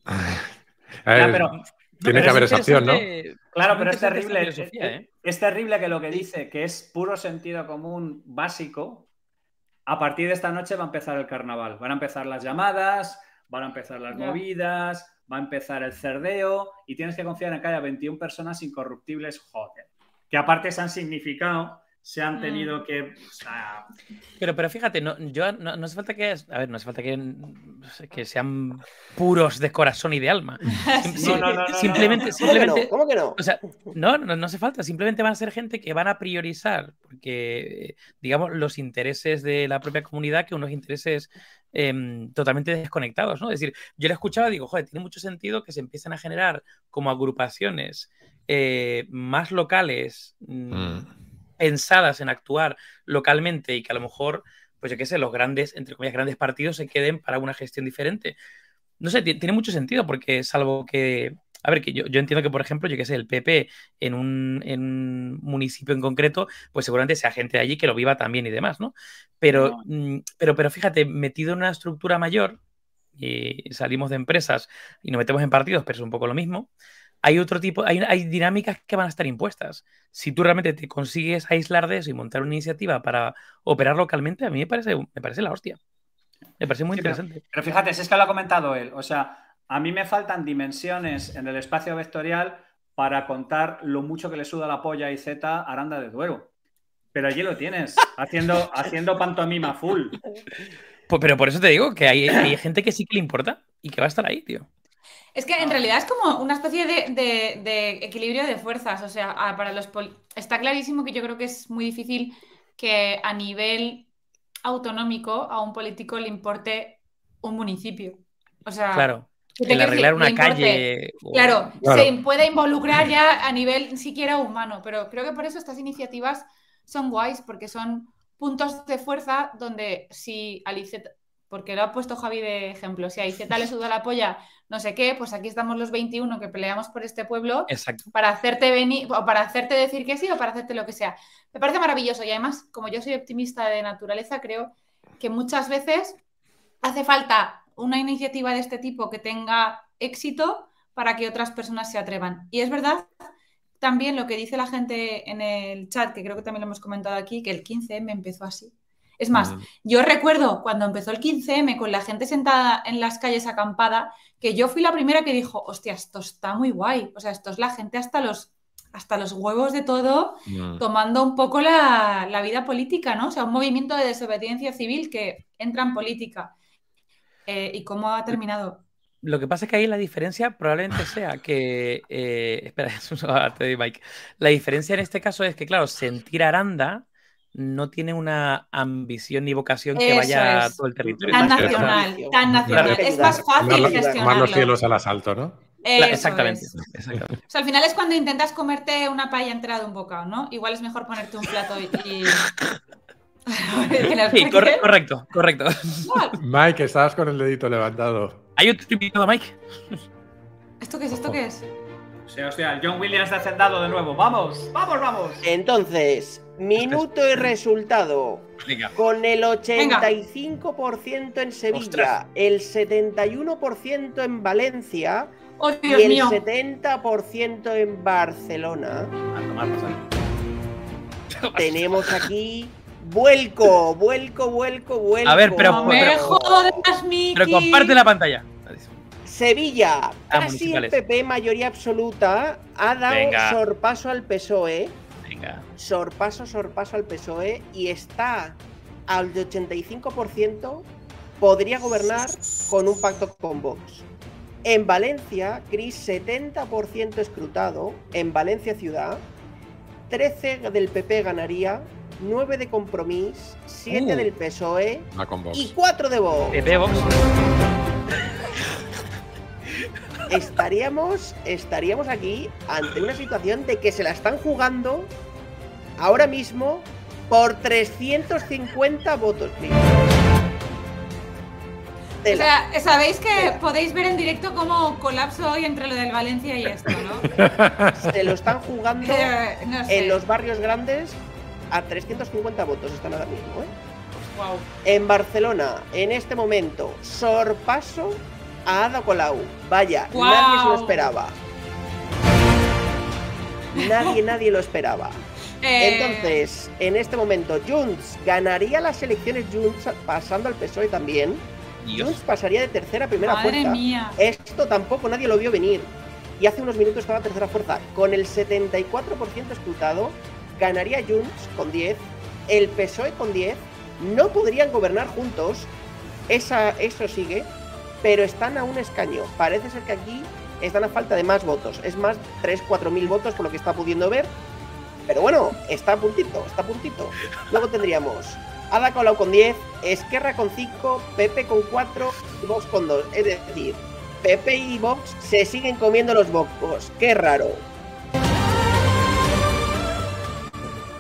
[SPEAKER 5] Ya, pero-
[SPEAKER 1] tiene que haber
[SPEAKER 4] es
[SPEAKER 1] esa opción, ¿no?
[SPEAKER 5] Claro, pero es terrible. es,
[SPEAKER 4] ¿eh?
[SPEAKER 5] es terrible que lo que dice, que es puro sentido común básico, a partir de esta noche va a empezar el carnaval. Van a empezar las llamadas, van a empezar las
[SPEAKER 3] Ya.
[SPEAKER 5] movidas, va a empezar el cerdeo y tienes que confiar en que haya 21 personas incorruptibles, joder. Que aparte se han significado, se han
[SPEAKER 3] Mm.
[SPEAKER 5] tenido que... o sea,
[SPEAKER 4] Pero, pero fíjate, no, yo, no, no hace falta que. A ver, no hace falta que, que sean puros de corazón y de alma. Simplemente,
[SPEAKER 5] no.
[SPEAKER 2] ¿Cómo que no?
[SPEAKER 4] simplemente.
[SPEAKER 2] ¿Cómo que no?
[SPEAKER 4] O sea, no, no, no hace falta. Simplemente van a ser gente que van a priorizar, porque, digamos, los intereses de la propia comunidad que unos intereses em, totalmente desconectados, ¿no? Es decir, yo le escuchaba y digo, joder, tiene mucho sentido que se empiecen a generar como agrupaciones eh, más locales, mm,
[SPEAKER 1] Mm.
[SPEAKER 4] Pensadas en actuar localmente y que a lo mejor, pues yo qué sé, los grandes, entre comillas, grandes partidos se queden para una gestión diferente. No sé, ti- tiene mucho sentido porque salvo que, a ver, que yo, yo entiendo que, por ejemplo, yo qué sé, el PP en un, en un municipio en concreto, pues seguramente sea gente de allí que lo viva también y demás, ¿no? Pero, mm, pero, pero fíjate, metido en una estructura mayor, y salimos de empresas y nos metemos en partidos, pero es un poco lo mismo. Hay otro tipo, hay, hay dinámicas que van a estar impuestas. Si tú realmente te consigues aislar de eso y montar una iniciativa para operar localmente, a mí me parece, me parece la hostia. Me parece muy
[SPEAKER 8] Sí, pero-
[SPEAKER 4] interesante.
[SPEAKER 8] Pero fíjate, si es que lo ha comentado él, o sea, a mí me faltan dimensiones en el espacio vectorial para contar lo mucho que le suda la polla y Z a Aranda de Duero. Pero allí lo tienes, haciendo, haciendo pantomima full.
[SPEAKER 4] Pues, pero por eso te digo que hay, hay gente que sí que le importa y que va a estar ahí, tío.
[SPEAKER 3] Es que en realidad es como una especie de, de- de equilibrio de fuerzas. O sea, a- para los pol- está clarísimo que yo creo que es muy difícil que a nivel autonómico a un político le importe un municipio. O sea,
[SPEAKER 4] Claro.
[SPEAKER 3] ¿qué te
[SPEAKER 4] El arreglar una calle. o-
[SPEAKER 3] Claro,
[SPEAKER 1] Claro.
[SPEAKER 3] se puede involucrar ya a nivel siquiera humano, pero creo que por eso estas iniciativas son guays, porque son puntos de fuerza donde si a Liceta, porque lo ha puesto Javi de ejemplo, si a Iceta le suda la polla, no sé qué, pues aquí estamos los 21 que peleamos por este pueblo
[SPEAKER 4] Exacto.
[SPEAKER 3] para hacerte venir, o para hacerte decir que sí o para hacerte lo que sea. Me parece maravilloso y además, como yo soy optimista de naturaleza, creo que muchas veces hace falta una iniciativa de este tipo que tenga éxito para que otras personas se atrevan. Y es verdad también lo que dice la gente en el chat, que creo que también lo hemos comentado aquí, que el 15M empezó así. Es más, yo recuerdo cuando empezó el 15M con la gente sentada en las calles acampada, que yo fui la primera que dijo, hostia, esto está muy guay. O sea, esto es la gente hasta los, hasta los huevos de todo, tomando un poco la, la vida política, ¿no? O sea, un movimiento de desobediencia civil que entra en política. Eh, ¿Y cómo ha terminado?
[SPEAKER 4] Lo que pasa es que ahí la diferencia probablemente sea que. eh, espera, te doy Mike. La diferencia en este caso es que, claro, sentir Aranda no tiene una ambición ni vocación que
[SPEAKER 3] Eso
[SPEAKER 4] vaya a todo el territorio.
[SPEAKER 3] Tan
[SPEAKER 1] más
[SPEAKER 3] nacional, tan nacional.
[SPEAKER 2] Claro.
[SPEAKER 3] Es más fácil
[SPEAKER 1] la- tomar los
[SPEAKER 3] gestionarlo.
[SPEAKER 1] cielos al asalto, ¿no?
[SPEAKER 3] Eso
[SPEAKER 4] Exactamente.
[SPEAKER 3] es.
[SPEAKER 4] exactamente.
[SPEAKER 3] O sea, al final es cuando intentas comerte una paella entera de un bocado, ¿no? Igual es mejor ponerte un plato y...
[SPEAKER 4] Sí, correcto, correcto.
[SPEAKER 1] Mike, estabas con el dedito levantado.
[SPEAKER 4] ¿Hay otro invitado, Mike?
[SPEAKER 3] ¿Esto qué es? ¿Esto qué es?
[SPEAKER 8] O sea, hostia, el John Williams de Hacendado de nuevo. ¡Vamos! ¡Vamos, vamos!
[SPEAKER 2] Entonces, minuto y resultado.
[SPEAKER 4] Venga.
[SPEAKER 2] Con el 85% en Sevilla,
[SPEAKER 4] Ostras.
[SPEAKER 2] el 71% en Valencia
[SPEAKER 3] ¡Oh,
[SPEAKER 2] y el
[SPEAKER 3] mío!
[SPEAKER 2] 70% en Barcelona.
[SPEAKER 4] A tomar por saco.
[SPEAKER 2] Tenemos aquí vuelco, vuelco, vuelco, vuelco.
[SPEAKER 4] A ver, pero-
[SPEAKER 3] ¡No me
[SPEAKER 4] pero-
[SPEAKER 3] jodas, Miki!
[SPEAKER 4] Pero comparte la pantalla.
[SPEAKER 2] Sevilla,
[SPEAKER 4] Ah,
[SPEAKER 2] casi el. PP mayoría absoluta, ha dado
[SPEAKER 4] Venga.
[SPEAKER 2] sorpaso al PSOE,
[SPEAKER 4] Venga.
[SPEAKER 2] sorpaso, sorpaso al PSOE y está al de 85%, podría gobernar con un pacto con Vox. En Valencia, Cris 70% escrutado, en Valencia ciudad, 13 del PP ganaría, 9 de Compromís, 7
[SPEAKER 4] Uh.
[SPEAKER 2] del PSOE y 4 de Vox.
[SPEAKER 4] PP Vox.
[SPEAKER 2] estaríamos, estaríamos aquí ante una situación de que se la están jugando ahora mismo por 350 votos.
[SPEAKER 3] O sea, sabéis que podéis ver en directo cómo colapso hoy entre lo del Valencia y esto, ¿no?
[SPEAKER 2] Se lo están jugando
[SPEAKER 3] Eh, no sé.
[SPEAKER 2] en los barrios grandes a 350 votos están ahora mismo. ¿eh? En Barcelona, en este momento, sorpaso a Ada Colau. Vaya, nadie se lo esperaba. Nadie, nadie lo esperaba.
[SPEAKER 3] Eh,
[SPEAKER 2] Entonces, en este momento, Junts ganaría las elecciones Junts pasando al PSOE también.
[SPEAKER 4] Dios.
[SPEAKER 2] Junts pasaría de tercera a primera
[SPEAKER 3] Madre
[SPEAKER 2] fuerza.
[SPEAKER 3] mía.
[SPEAKER 2] Esto tampoco nadie lo vio venir. Y hace unos minutos estaba tercera fuerza. Con el 74% escrutado, ganaría Junts con 10, el PSOE con 10. No podrían gobernar juntos. Esa, eso sigue. Pero están a un escaño. Parece ser que aquí están a falta de más votos. Es más, 3-4 mil votos por lo que está pudiendo ver. Pero bueno, está a puntito, está a puntito. Luego tendríamos Ada Colau con 10, Esquerra con 5, Pepe con 4 y Vox con 2. Es decir, Pepe y Vox se siguen comiendo los vocos. Qué raro.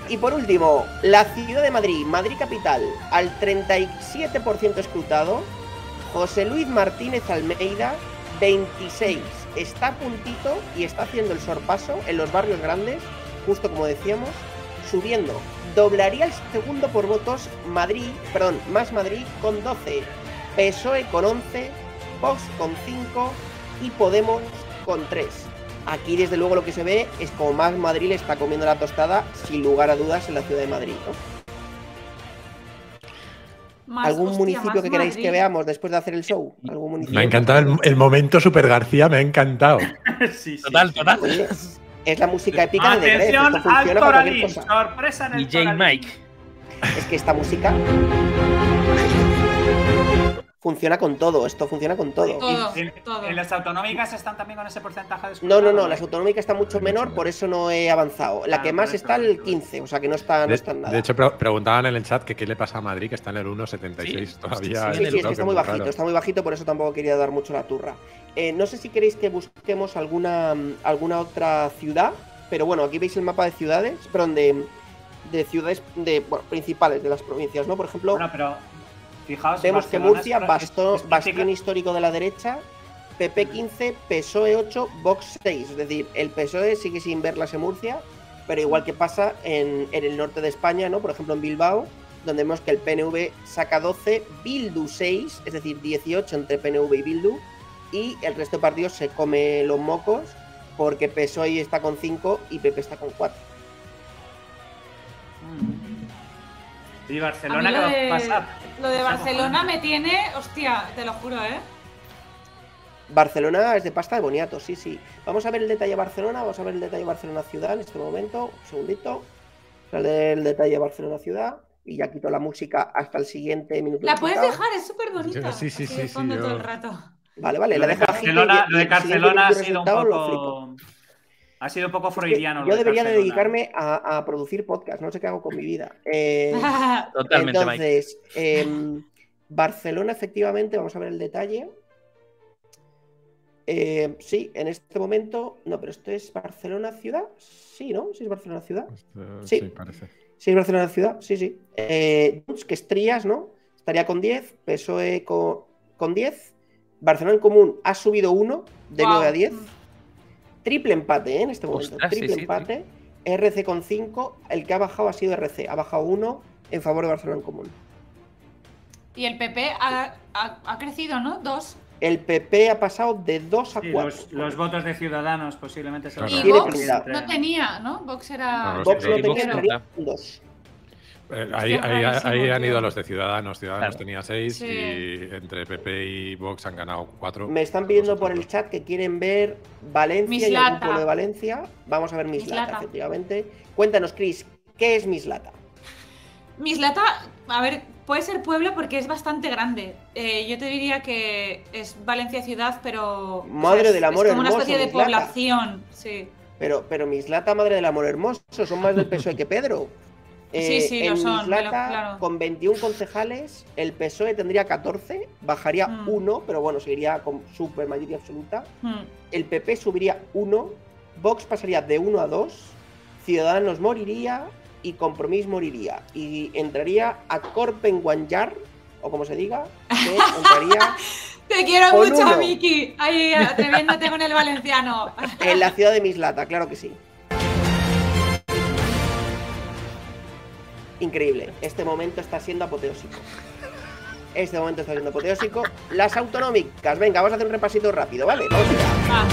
[SPEAKER 2] Y por último, la ciudad de Madrid, Madrid capital, al 37% escrutado. José Luis Martínez Almeida, 26. Está a puntito y está haciendo el sorpaso en los barrios grandes, justo como decíamos, subiendo. Doblaría el segundo por votos Madrid, perdón, más Madrid con 12. PSOE con 11, Vox con 5 y Podemos con 3. Aquí, desde luego, lo que se ve es como más Madrid le está comiendo la tostada, sin lugar a dudas, en la ciudad de Madrid. ¿no?
[SPEAKER 3] Más,
[SPEAKER 2] ¿Algún
[SPEAKER 3] hostia,
[SPEAKER 2] municipio que queráis
[SPEAKER 3] Madrid.
[SPEAKER 2] que veamos después de hacer el show? ¿Algún municipio?
[SPEAKER 1] Me ha encantado el, el momento Super García, me ha encantado.
[SPEAKER 8] Sí, sí.
[SPEAKER 4] Total, total.
[SPEAKER 2] es la música épica de
[SPEAKER 8] Atención
[SPEAKER 2] esto
[SPEAKER 8] al
[SPEAKER 2] funciona para cualquier
[SPEAKER 8] Toralín.
[SPEAKER 2] cosa.
[SPEAKER 8] Sorpresa en el
[SPEAKER 4] DJ
[SPEAKER 8] Toralín.
[SPEAKER 4] Mike.
[SPEAKER 2] Es que esta música funciona con todo, esto funciona con todo.
[SPEAKER 3] Todo,
[SPEAKER 8] En,
[SPEAKER 3] todo.
[SPEAKER 8] en las autonómicas están también con ese porcentaje de
[SPEAKER 2] No, no, no, las autonómicas está mucho menor, por eso no he avanzado. La
[SPEAKER 8] Ah,
[SPEAKER 2] que más está el
[SPEAKER 8] eso.
[SPEAKER 2] 15, o sea que no está, no
[SPEAKER 1] De,
[SPEAKER 2] está en nada.
[SPEAKER 1] de hecho, pre- preguntaban en el chat que qué le pasa a Madrid, que está en el 1.76
[SPEAKER 4] Sí,
[SPEAKER 1] todavía.
[SPEAKER 4] sí,
[SPEAKER 2] Sí, sí, es que está muy
[SPEAKER 1] raro.
[SPEAKER 2] bajito, está muy bajito, por eso tampoco quería dar mucho la turra. Eh, no sé si queréis que busquemos alguna, alguna otra ciudad, pero bueno, aquí veis el mapa de ciudades, perdón, de, de ciudades de, bueno, principales de las provincias, ¿no? Por ejemplo,
[SPEAKER 8] Bueno, pero fijaos.
[SPEAKER 2] vemos que Murcia,
[SPEAKER 8] es
[SPEAKER 2] bastión histórico de la derecha, PP 15, PSOE 8, Vox 6. Es decir, el PSOE sigue sin verlas en Murcia, pero igual que pasa en, en el norte de España, ¿no? Por ejemplo, en Bilbao, donde vemos que el PNV saca 12, Bildu 6, es decir, 18 entre PNV y Bildu, y el resto de partidos se come los mocos porque PSOE está con 5 y PP está con 4.
[SPEAKER 8] Y
[SPEAKER 3] A
[SPEAKER 8] Barcelona, ¿qué va a pasar?
[SPEAKER 3] Lo de Barcelona me tiene, hostia, te lo juro, ¿eh?
[SPEAKER 2] Barcelona es de pasta de boniato, sí, sí. Vamos a ver el detalle de Barcelona, vamos a ver el detalle de Barcelona ciudad en este momento. Un segundito. Sale el detalle de Barcelona ciudad y ya quito la música hasta el siguiente minuto.
[SPEAKER 3] La
[SPEAKER 2] de
[SPEAKER 3] puedes dejar, es súper bonita.
[SPEAKER 1] Sí, sí, sí, sí, yo-
[SPEAKER 3] todo el rato.
[SPEAKER 2] Vale, vale,
[SPEAKER 8] Lo
[SPEAKER 2] la
[SPEAKER 8] de Barcelona,
[SPEAKER 2] y
[SPEAKER 8] lo de Barcelona ha sido un poco. Ha sido un poco
[SPEAKER 2] Es que
[SPEAKER 8] freudiano.
[SPEAKER 2] Yo debería de dedicarme a, a producir podcast, no sé qué hago con mi vida. Eh,
[SPEAKER 4] Totalmente, Mike.
[SPEAKER 2] entonces, em, Barcelona, efectivamente, vamos a ver el detalle. Eh, sí, en este momento. No, pero esto es Barcelona ciudad. Sí, ¿no? Sí, es Barcelona ciudad.
[SPEAKER 1] Sí,
[SPEAKER 2] Sí.
[SPEAKER 1] parece.
[SPEAKER 2] Sí, es Barcelona ciudad. Sí, sí. Eh, que es Trías, ¿no? Estaría con 10. PSOE co- con 10. Barcelona en común ha subido 1 de
[SPEAKER 3] Guau.
[SPEAKER 2] 9 a 10. Triple empate, ¿eh? En este momento.
[SPEAKER 4] Ostras, sí,
[SPEAKER 2] Triple
[SPEAKER 4] sí,
[SPEAKER 2] empate. RC con 5. El que ha bajado ha sido RC. Ha bajado 1 en favor de Barcelona en común.
[SPEAKER 3] Y el PP ha, ha- ha crecido, ¿no? Dos.
[SPEAKER 2] El PP ha pasado de 2 a
[SPEAKER 8] Sí,
[SPEAKER 2] 4.
[SPEAKER 8] los, los votos de ciudadanos posiblemente se los
[SPEAKER 1] Claro.
[SPEAKER 3] Y Vox no tenía, ¿no? Vox era.
[SPEAKER 1] No,
[SPEAKER 2] Vox
[SPEAKER 1] sí,
[SPEAKER 2] lo
[SPEAKER 1] sí,
[SPEAKER 2] tenía,
[SPEAKER 4] Vox
[SPEAKER 2] tenía
[SPEAKER 4] no.
[SPEAKER 2] 2.
[SPEAKER 1] Eh, Ahí, han ido los de Ciudadanos. Ciudadanos
[SPEAKER 4] Claro.
[SPEAKER 1] tenía 6
[SPEAKER 3] Sí.
[SPEAKER 1] y entre PP y Vox han ganado 4.
[SPEAKER 2] Me están pidiendo por el chat que quieren ver Valencia y
[SPEAKER 3] Mislata.
[SPEAKER 2] algún pueblo de Valencia. Vamos a ver Mislata,
[SPEAKER 3] Mislata.
[SPEAKER 2] efectivamente. Cuéntanos, Chris, ¿qué es Mislata?
[SPEAKER 3] Mislata, a ver, puede ser pueblo porque es bastante grande. Eh, yo te diría que es Valencia ciudad, pero. o
[SPEAKER 2] Madre
[SPEAKER 3] es,
[SPEAKER 2] del amor
[SPEAKER 3] es como
[SPEAKER 2] hermoso,
[SPEAKER 3] una especie de
[SPEAKER 2] Mislata.
[SPEAKER 3] población, sí.
[SPEAKER 2] Pero, pero Mislata, madre del amor hermoso, son más del PSOE que Pedro.
[SPEAKER 3] Sí, sí,
[SPEAKER 2] en
[SPEAKER 3] lo son, lo-
[SPEAKER 2] Mislata,
[SPEAKER 3] claro.
[SPEAKER 2] con 21 concejales, el PSOE tendría 14, bajaría
[SPEAKER 3] Mm.
[SPEAKER 2] 1, pero bueno, seguiría con super mayoría absoluta.
[SPEAKER 3] Hmm.
[SPEAKER 2] El PP subiría 1, Vox pasaría de 1 a 2, Ciudadanos moriría y Compromís moriría. Y entraría a Corpenguanyar, o como se diga, que entraría
[SPEAKER 3] Te quiero mucho,
[SPEAKER 2] uno.
[SPEAKER 3] Miki. Ahí atreviéndote con el valenciano.
[SPEAKER 2] en la ciudad de Mislata, claro que sí. Increíble, este momento está siendo apoteósico. Este momento está siendo apoteósico. Las autonómicas, venga, vamos a hacer un repasito rápido, ¿vale? Vamos allá.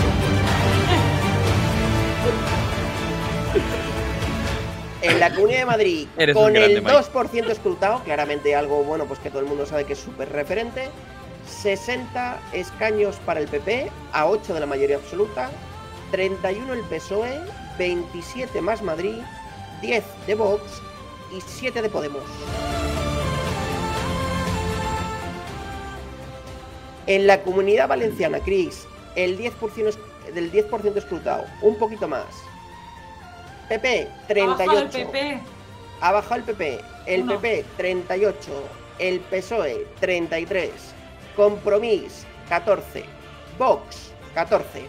[SPEAKER 2] En la Comunidad de Madrid,
[SPEAKER 4] Eres
[SPEAKER 2] con
[SPEAKER 4] grande,
[SPEAKER 2] el
[SPEAKER 4] Mike.
[SPEAKER 2] 2% escrutado, claramente algo bueno, pues que todo el mundo sabe que es súper referente. 60 escaños para el PP, a 8 de la mayoría absoluta. 31 el PSOE, 27 más Madrid, 10 de Vox y 7 de Podemos. En la comunidad valenciana, Cris, el 10% es- del 10% escrutado, un poquito más. PP,
[SPEAKER 3] Ha
[SPEAKER 2] 38.
[SPEAKER 3] bajado el PP.
[SPEAKER 2] Ha bajado el PP. El
[SPEAKER 3] Uno.
[SPEAKER 2] PP, 38. El PSOE, 33. Compromís, 14. Vox, 14.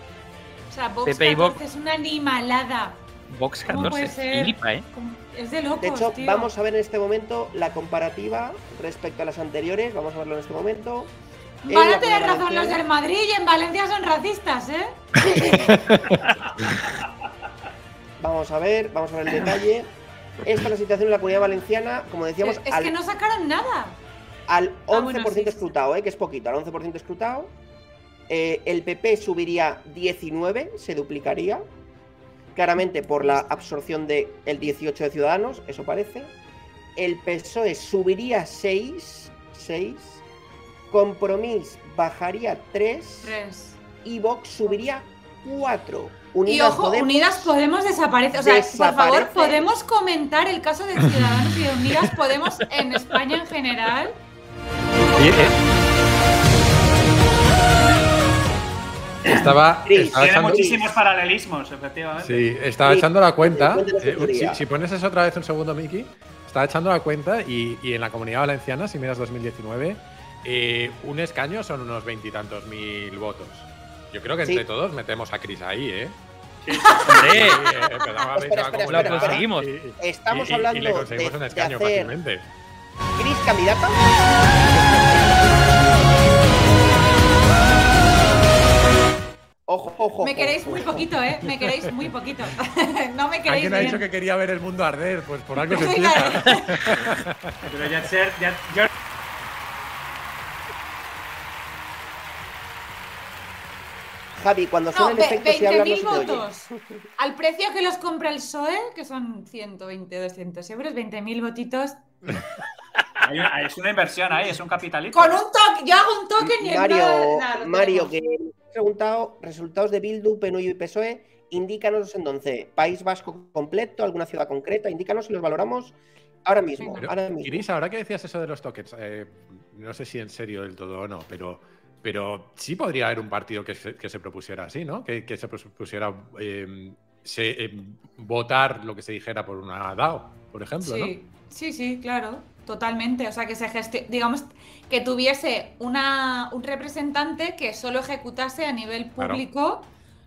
[SPEAKER 3] O sea, Vox
[SPEAKER 4] PP y Vox.
[SPEAKER 3] 14 es una animalada.
[SPEAKER 4] Vox
[SPEAKER 3] ¿Cómo puede
[SPEAKER 4] 14.
[SPEAKER 3] ser?
[SPEAKER 4] ¿eh?
[SPEAKER 3] ¿Cómo? Es de locos,
[SPEAKER 2] De hecho,
[SPEAKER 3] tío.
[SPEAKER 2] vamos a ver en este momento la comparativa respecto a las anteriores. Vamos a verlo en este momento. En
[SPEAKER 3] Van a tener razón los del Madrid y en Valencia son racistas, ¿eh?
[SPEAKER 2] Vamos a ver, vamos a ver el detalle. Esta es la situación en la comunidad valenciana, como decíamos,
[SPEAKER 3] Es, es
[SPEAKER 2] al,
[SPEAKER 3] que no sacaron nada.
[SPEAKER 2] al 11%
[SPEAKER 3] Ah, bueno, sí, sí.
[SPEAKER 2] escrutado, ¿eh? que es poquito, al 11% escrutado. Eh, el PP subiría 19, se duplicaría. Claramente por la absorción del 18 de Ciudadanos, eso parece. El PSOE subiría 6, 6. Compromís bajaría 3.
[SPEAKER 3] Tres.
[SPEAKER 2] Y Vox subiría 4.
[SPEAKER 3] y ojo, Unidas Podemos desaparece. O sea, por favor, podemos comentar el caso de Ciudadanos y de Unidas Podemos en España en general.
[SPEAKER 1] Eh, Estaba,
[SPEAKER 2] Cris,
[SPEAKER 1] estaba
[SPEAKER 8] Tiene
[SPEAKER 1] echando,
[SPEAKER 8] muchísimos paralelismos, efectivamente.
[SPEAKER 1] sí, estaba echando la cuenta. eh, si, pones eso otra vez un segundo, Miki, estaba echando la cuenta y, y en la comunidad valenciana, si miras 2019, eh, un escaño son unos veintitantos mil votos. Yo creo que
[SPEAKER 2] Sí.
[SPEAKER 1] entre todos metemos a Cris ahí, ¿eh?
[SPEAKER 4] Hombre,
[SPEAKER 1] Sí, eh,
[SPEAKER 2] espera,
[SPEAKER 1] le va
[SPEAKER 4] conseguimos.
[SPEAKER 2] Estamos
[SPEAKER 1] y- y-
[SPEAKER 2] hablando
[SPEAKER 1] y le conseguimos
[SPEAKER 2] de-
[SPEAKER 1] un
[SPEAKER 2] de
[SPEAKER 1] escaño
[SPEAKER 2] hacer-
[SPEAKER 1] fácilmente.
[SPEAKER 2] Cris candidata. Ojo, ojo.
[SPEAKER 3] Me queréis muy poquito, ¿eh? Me queréis muy poquito. no me queréis
[SPEAKER 1] Alguien ha dicho que quería ver el mundo arder, pues por algo se empieza.
[SPEAKER 8] Pero ya ser, ya,
[SPEAKER 2] Javi, cuando
[SPEAKER 3] No,
[SPEAKER 2] suena el efecto si hablas no
[SPEAKER 3] 20.000
[SPEAKER 2] se te oye.
[SPEAKER 3] votos. Al precio que los compra el PSOE, que son 120, 200 euros, 20.000 votitos.
[SPEAKER 8] es una inversión ahí, es un capitalito.
[SPEAKER 3] Con un toque, yo hago un token y en
[SPEAKER 2] Mario,
[SPEAKER 3] nada- nada, lo
[SPEAKER 2] Mario, que preguntado resultados de Bildu, PNU y PSOE. Indícanos entonces, País Vasco completo, alguna ciudad concreta, indícanos y los valoramos ahora mismo.
[SPEAKER 3] Venga.
[SPEAKER 2] ahora mismo.
[SPEAKER 1] Iris, ahora que decías eso de los tokens, eh, no sé si en serio del todo o no, pero, pero sí podría haber un partido que se, que se propusiera así, ¿no? Que, que se propusiera eh, se- eh, votar lo que se dijera por una DAO, por ejemplo, ¿no?
[SPEAKER 3] Sí, sí, sí, claro, totalmente. O sea, que se digamos, que tuviese una, un representante que solo ejecutase a nivel
[SPEAKER 1] Claro.
[SPEAKER 3] público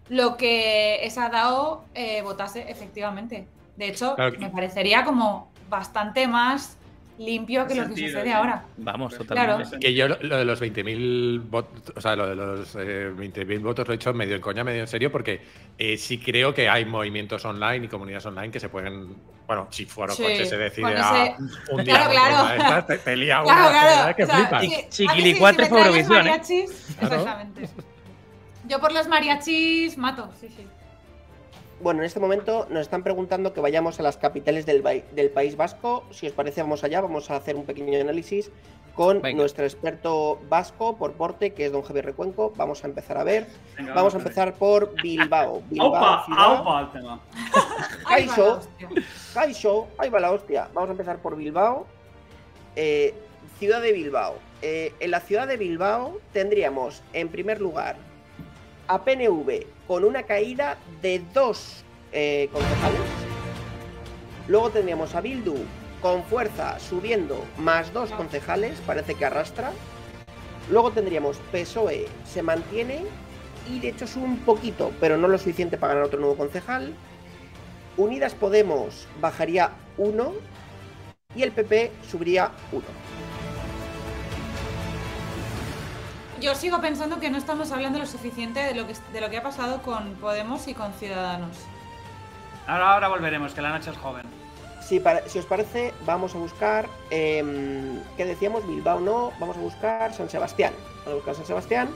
[SPEAKER 3] lo que esa DAO eh, votase efectivamente. De hecho,
[SPEAKER 1] Claro que-
[SPEAKER 3] me parecería como bastante más limpio que lo que
[SPEAKER 8] Sentido,
[SPEAKER 3] sucede ahora.
[SPEAKER 4] Vamos,
[SPEAKER 3] Claro.
[SPEAKER 4] totalmente.
[SPEAKER 1] Que yo lo, lo de los 20.000 votos, o sea, lo de los eh, 20.000 votos lo he hecho medio en coña, medio en serio, porque eh, sí creo que hay movimientos online y comunidades online que se pueden, bueno, si fuera
[SPEAKER 3] Sí,
[SPEAKER 1] coche se decide
[SPEAKER 3] ese-
[SPEAKER 1] un día
[SPEAKER 3] Claro, claro.
[SPEAKER 1] una de estas, te, te lía una
[SPEAKER 3] Claro,
[SPEAKER 1] generalidad
[SPEAKER 3] claro.
[SPEAKER 1] que
[SPEAKER 3] o sea,
[SPEAKER 1] flipas.
[SPEAKER 3] sí,
[SPEAKER 4] Chiquilicuatre
[SPEAKER 3] si
[SPEAKER 4] ¿eh?
[SPEAKER 3] mariachis,
[SPEAKER 1] Claro.
[SPEAKER 3] Exactamente. Yo por los mariachis mato, sí, sí.
[SPEAKER 2] Bueno, en este momento nos están preguntando que vayamos a las capitales del, País Vasco. Si os parece, vamos allá, vamos a hacer un pequeño análisis con
[SPEAKER 4] Venga.
[SPEAKER 2] nuestro experto vasco por porte, que es don Javier Recuenco. Vamos a empezar a ver.
[SPEAKER 8] Venga,
[SPEAKER 2] Vamos a empezar por Bilbao. Bilbao
[SPEAKER 8] ¡Aupa! ¡Aupa! el tema.
[SPEAKER 3] Hostia.
[SPEAKER 2] Kaixo, ahí va la hostia. Vamos a empezar por Bilbao. Eh, ciudad de Bilbao. Eh, en la ciudad de Bilbao tendríamos, en primer lugar, a PNV con una caída de dos eh, concejales. Luego tendríamos a Bildu con fuerza subiendo más dos concejales, parece que arrastra. Luego tendríamos PSOE se mantiene y de hecho sube un poquito, pero no lo suficiente para ganar otro nuevo concejal. Unidas Podemos bajaría 1 y el PP subiría 1.
[SPEAKER 3] Yo sigo pensando que no estamos hablando lo suficiente de lo que, de lo que ha pasado con Podemos y con Ciudadanos.
[SPEAKER 8] Ahora, ahora volveremos, que la noche es joven.
[SPEAKER 2] Si, para- si os parece, vamos a buscar, em, ¿qué decíamos? Bilbao no, vamos a buscar San Sebastián. Vamos a buscar San Sebastián.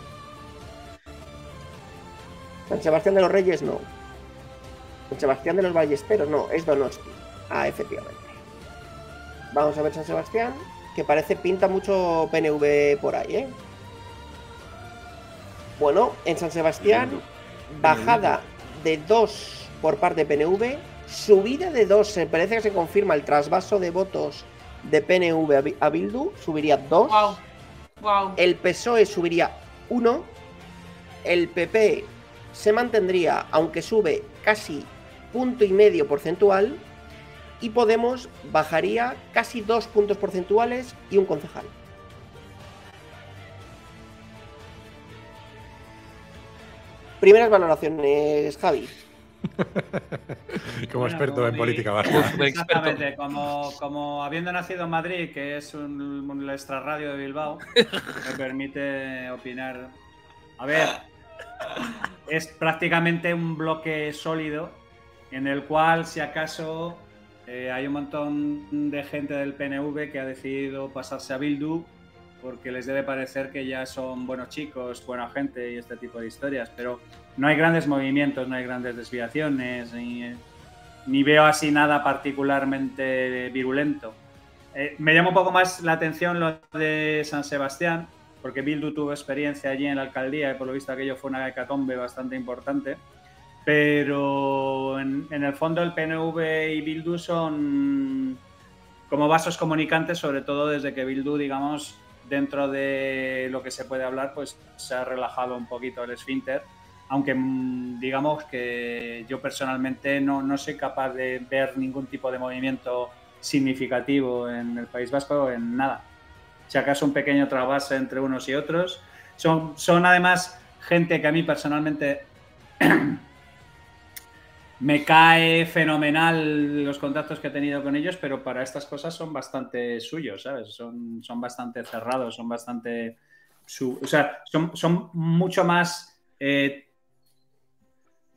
[SPEAKER 2] San Sebastián de los Reyes no. San Sebastián de los Ballesteros no, es Donosti. Ah, efectivamente. Vamos a ver San Sebastián, que parece pinta mucho PNV por ahí, ¿eh? Bueno, en San Sebastián, bajada de 2 por parte de PNV, subida de 2, se parece que se confirma el trasvaso de votos de PNV a Bi- a Bildu, subiría 2.
[SPEAKER 3] Wow. Wow.
[SPEAKER 2] El PSOE subiría 1. El PP se mantendría, aunque sube casi punto y medio porcentual. Y Podemos bajaría casi dos puntos porcentuales y un concejal. Primeras valoraciones, Javi.
[SPEAKER 1] Como
[SPEAKER 5] Bueno,
[SPEAKER 1] experto en
[SPEAKER 5] y-
[SPEAKER 1] política vasca.
[SPEAKER 5] Exactamente, como, como habiendo nacido en Madrid, que es un, un extrarradio de Bilbao, me permite opinar. A ver, es prácticamente un bloque sólido en el cual, si acaso, eh, hay un montón de gente del PNV que ha decidido pasarse a Bildu porque les debe parecer que ya son buenos chicos, buena gente y este tipo de historias, pero no hay grandes movimientos, no hay grandes desviaciones, ni, ni veo así nada particularmente virulento. Eh, me llama un poco más la atención lo de San Sebastián, porque Bildu tuvo experiencia allí en la alcaldía y por lo visto aquello fue una hecatombe bastante importante. Pero en, en el fondo el PNV y Bildu son como vasos comunicantes, sobre todo desde que Bildu, digamos, dentro de lo que se puede hablar, pues se ha relajado un poquito el esfínter aunque mm, digamos que yo personalmente no, no soy capaz de ver ningún tipo de movimiento significativo en el País Vasco, en nada. Si acaso un pequeño trasvase entre unos y otros. Son, son además gente que a mí personalmente me cae fenomenal los contactos que he tenido con ellos, pero para estas cosas son bastante suyos, ¿sabes? Son, son bastante cerrados, son bastante... su- o sea, son, son mucho más... eh,